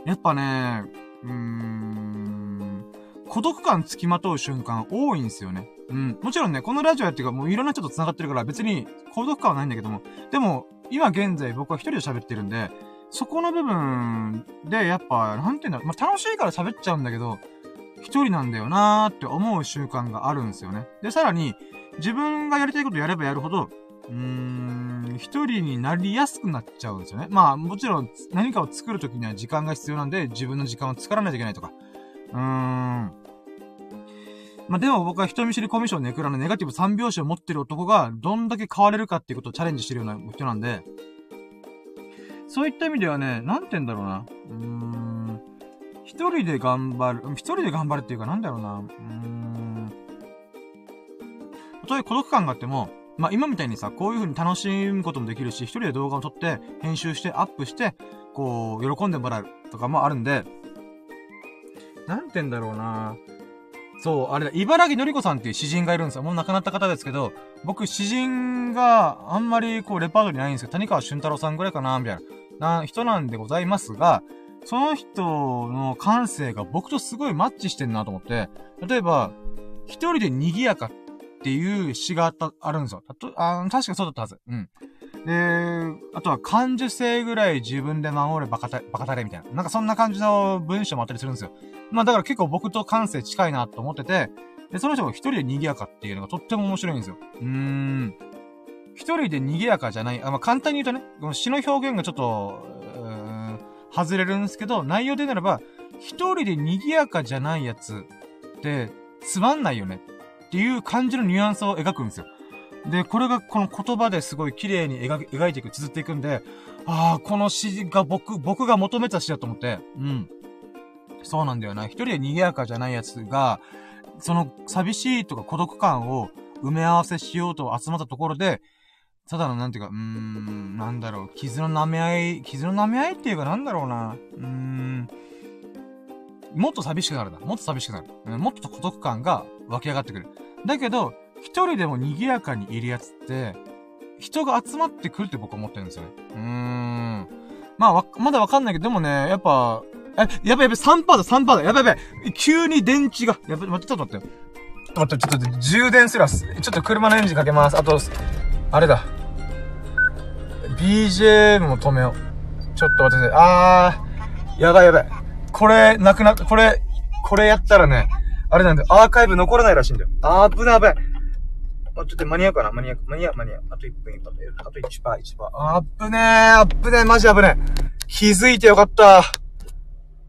やっぱね、うーん、孤独感つきまとう瞬間多いんですよね。うん。もちろんね、このラジオやっていうか、もういろんな人と繋がってるから別に孤独感はないんだけども、でも、今現在僕は一人で喋ってるんで、そこの部分で、やっぱ、なんていうんだろ、まあ、楽しいから喋っちゃうんだけど、一人なんだよなーって思う習慣があるんですよね。で、さらに、自分がやりたいことやればやるほど、うーん、一人になりやすくなっちゃうんですよね。まあ、もちろん、何かを作るときには時間が必要なんで、自分の時間を作らないといけないとか。うーん。まあ、でも僕は人見知りコミッションネクラのネガティブ3拍子を持ってる男がどんだけ変われるかっていうことをチャレンジしてるような人なんで、そういった意味ではね、なんて言うんだろうな。うーん。一人で頑張る、一人で頑張るっていうかなんだろうな。うーん。たとえ孤独感があっても、まあ、今みたいにさ、こういう風に楽しむこともできるし、一人で動画を撮って、編集して、アップして、こう、喜んでもらうとかもあるんで、なんて言うんだろうな。そう、あれだ、茨城のりこさんっていう詩人がいるんですよ。もう亡くなった方ですけど、僕、詩人があんまりこう、レパートリーないんですけど、谷川俊太郎さんぐらいかな、みたいな、な、人なんでございますが、その人の感性が僕とすごいマッチしてんなと思って、例えば、一人で賑やかっていう詩があった、あるんですよ。たと、あ確かそうだったはず。うん。で、あとは感受性ぐらい自分で守れバカた、バカたれみたいな。なんかそんな感じの文章もあったりするんですよ。まあだから結構僕と感性近いなと思ってて、で、その人が一人で賑やかっていうのがとっても面白いんですよ。うーん。一人で賑やかじゃない、あ、まあ簡単に言うとね、この詩の表現がちょっと、うーん、外れるんですけど、内容でならば、一人で賑やかじゃないやつって、つまんないよねっていう感じのニュアンスを描くんですよ。で、これがこの言葉ですごい綺麗に描描いていく、綴っていくんで、ああ、この詩が僕、僕が求めた詩だと思って、うん。そうなんだよな。一人で賑やかじゃないやつが、その寂しいとか孤独感を埋め合わせしようと集まったところで、ただのなんていうか、うーん、なんだろう、傷の舐め合い、傷の舐め合いっていうかなんだろうな。うーん、もっと寂しくなるな。もっと寂しくなる。もっと孤独感が湧き上がってくる。だけど、一人でも賑やかにいるやつって、人が集まってくるって僕は思ってるんですよね。うーん。まあ、わ、まだわかんないけど、でもね、やっぱ、え、やべやべ、3%だ、3%だ。やべやべ。急に電池が。やべ、待って、ちょっと待って。待って、ちょっと充電すらす。ちょっと車のエンジンかけます。あと、あれだ。BGM も止めよう。ちょっと待ってあー、やばいやばい。これ、なくなった、これ、これやったらね、あれなんだよ。アーカイブ残らないらしいんだよ。あー、危ない危ない。ちょっと間に合うかな？間に合う、間に合う、間に合う。あと1分、あとあと1%、1%。あぶねー、あぶねー、マジあぶねー。気づいてよかった。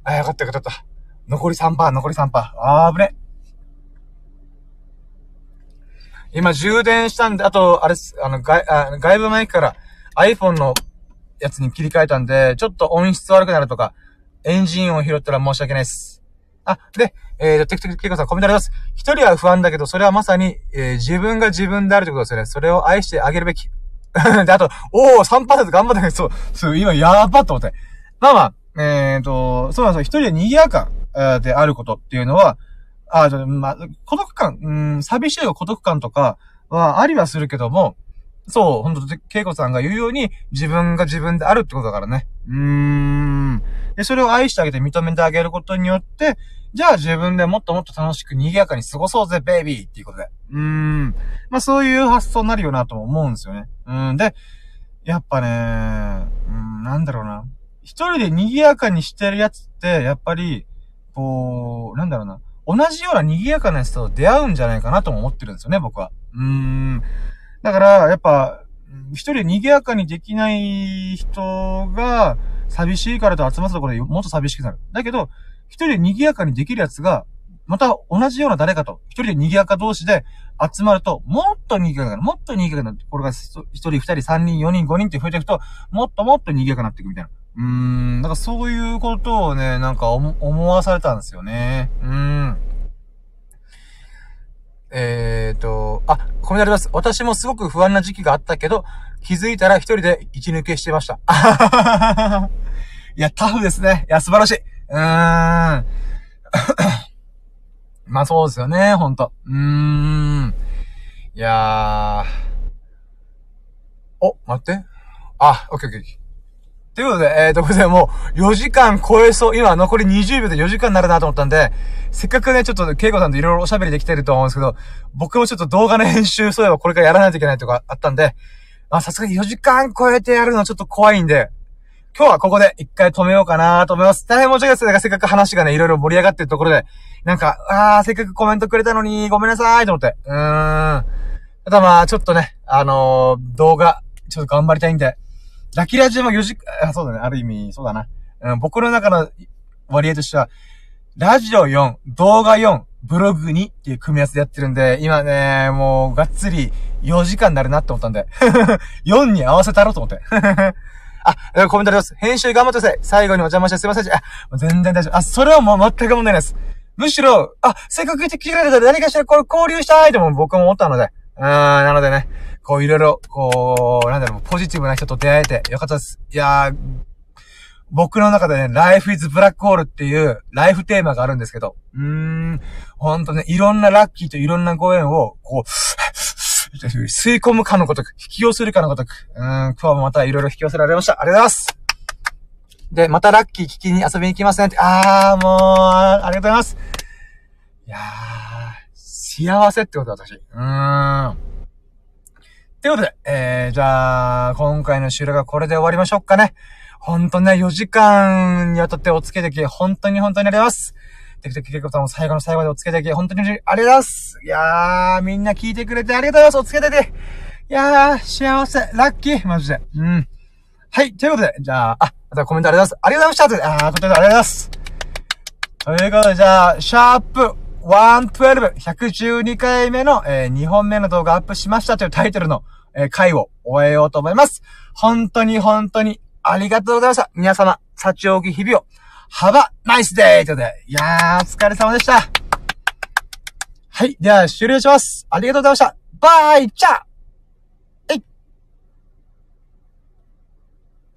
あ、よかったよかった。残り3%、残り3%。あー、ぶね。今充電したんで、あと、あれす、あの、外、あ外部マイクから iPhone のやつに切り替えたんで、ちょっと音質悪くなるとか、エンジン音を拾ったら申し訳ないです。あ、で、えー、テクテクケイコさんコメントあります。一人は不安だけど、それはまさに、えー、自分が自分であるってことですよね。それを愛してあげるべき。で、あと、おー、3%頑張ったけど、そう、そう、今やばっと思って。まあまあ、えーと、そうなんですよ。一人で賑やかであることっていうのは、あ、ちょっとまあ、孤独感、うん、寂しい孤独感とかはありはするけども、そう、ほんと、ケイコさんが言うように、自分が自分であるってことだからね。うーん。で、それを愛してあげて認めてあげることによって、じゃあ自分でもっともっと楽しく賑やかに過ごそうぜ、ベイビーっていうことで。うーん。まあそういう発想になるよなとも思うんですよね。うん。で、やっぱね、うん、なんだろうな。一人で賑やかにしてるやつって、やっぱり、こう、なんだろうな。同じような賑やかな人と出会うんじゃないかなとも思ってるんですよね、僕は。うーん。だから、やっぱ、一人で賑やかにできない人が、寂しいからと集まったところでもっと寂しくなる。だけど、一人で賑やかにできるやつが、また同じような誰かと、一人で賑やか同士で集まると、もっと賑やかな、もっと賑やかな、これが一人、二人、三人、四人、五人って増えていくと、もっともっと賑やかになっていくみたいな。うーん、なんかそういうことをね、なんか思わされたんですよね。うーん。えーと、あ、コメントあります。私もすごく不安な時期があったけど、気づいたら一人で一抜けしてました。いや、タフですね。いや、素晴らしい。うーん。まあそうですよね、ほんと。うーん。いやー。お、待って。あ、オッケーオッケー。ということで、えーと、これでもう4時間超えそう。今残り20秒で4時間になるなと思ったんで、せっかくね、ちょっと、ケイコさんといろいろおしゃべりできてると思うんですけど、僕もちょっと動画の編集、そういえばこれからやらないといけないとかあったんで、あ、さすがに4時間超えてやるのはちょっと怖いんで、今日はここで一回止めようかなと思います。大変申し訳ないです。がせっかく話がね、いろいろ盛り上がってるところで、なんか、あー、せっかくコメントくれたのに、ごめんなさいと思って。うーん。ただまあ、ちょっとね、あのー、動画、ちょっと頑張りたいんで、ラキラジも4時間、あ、そうだね、ある意味、そうだな。うん、僕の中の割合としては、ラジオ4、動画4、ブログ2っていう組み合わせでやってるんで、今ね、もう、がっつり4時間になるなって思ったんで、4に合わせたろうと思って。あ、コメントあります。編集頑張ってください。最後にお邪魔してすいません。あ、全然大丈夫。あ、それはもう全く問題ないです。むしろ、あ、せっかく来てくれたら何かしらこれ交流したいとも僕も思ったので。うーん、なのでね、こういろいろ、こう、なんだろう、ポジティブな人と出会えてよかったです。いやー、僕の中でね、Life is Black Hole っていうライフテーマがあるんですけど、うーん、ほんとね、いろんなラッキーといろんなご縁を、こう、吸い込むかのごとく、引き寄せるかのごとく。うん、今日もまたいろいろ引き寄せられました。ありがとうございます。で、またラッキー聞きに遊びに行きますねって。あー、もう、ありがとうございます。いやー、幸せってこと私。うーん。ということで、えー、じゃあ、今回の収録はこれで終わりましょうかね。ほんとね、4時間にわたってお付けでき、本当に本当にありがとうございます。テクテクケコさんも最後の最後でお付けでき、本当にありがとうございます。いやー、みんな聞いてくれてありがとうございます。お付けでき。いやー、幸せ、ラッキー、マジで。うん。はい、ということで、じゃあ、あ、またコメントありがとうございます。ありがとうございました。あー、ということでありがとうございます。ということで、じゃあ、シャープ112、112回目の、えー、2本目の動画アップしましたというタイトルの、えー、回を終えようと思います。本当に本当にありがとうございました。皆様、幸置き日々を。幅ナイスデーということで、いやー、お疲れ様でした。はい。では、終了します。ありがとうございました。バイチャー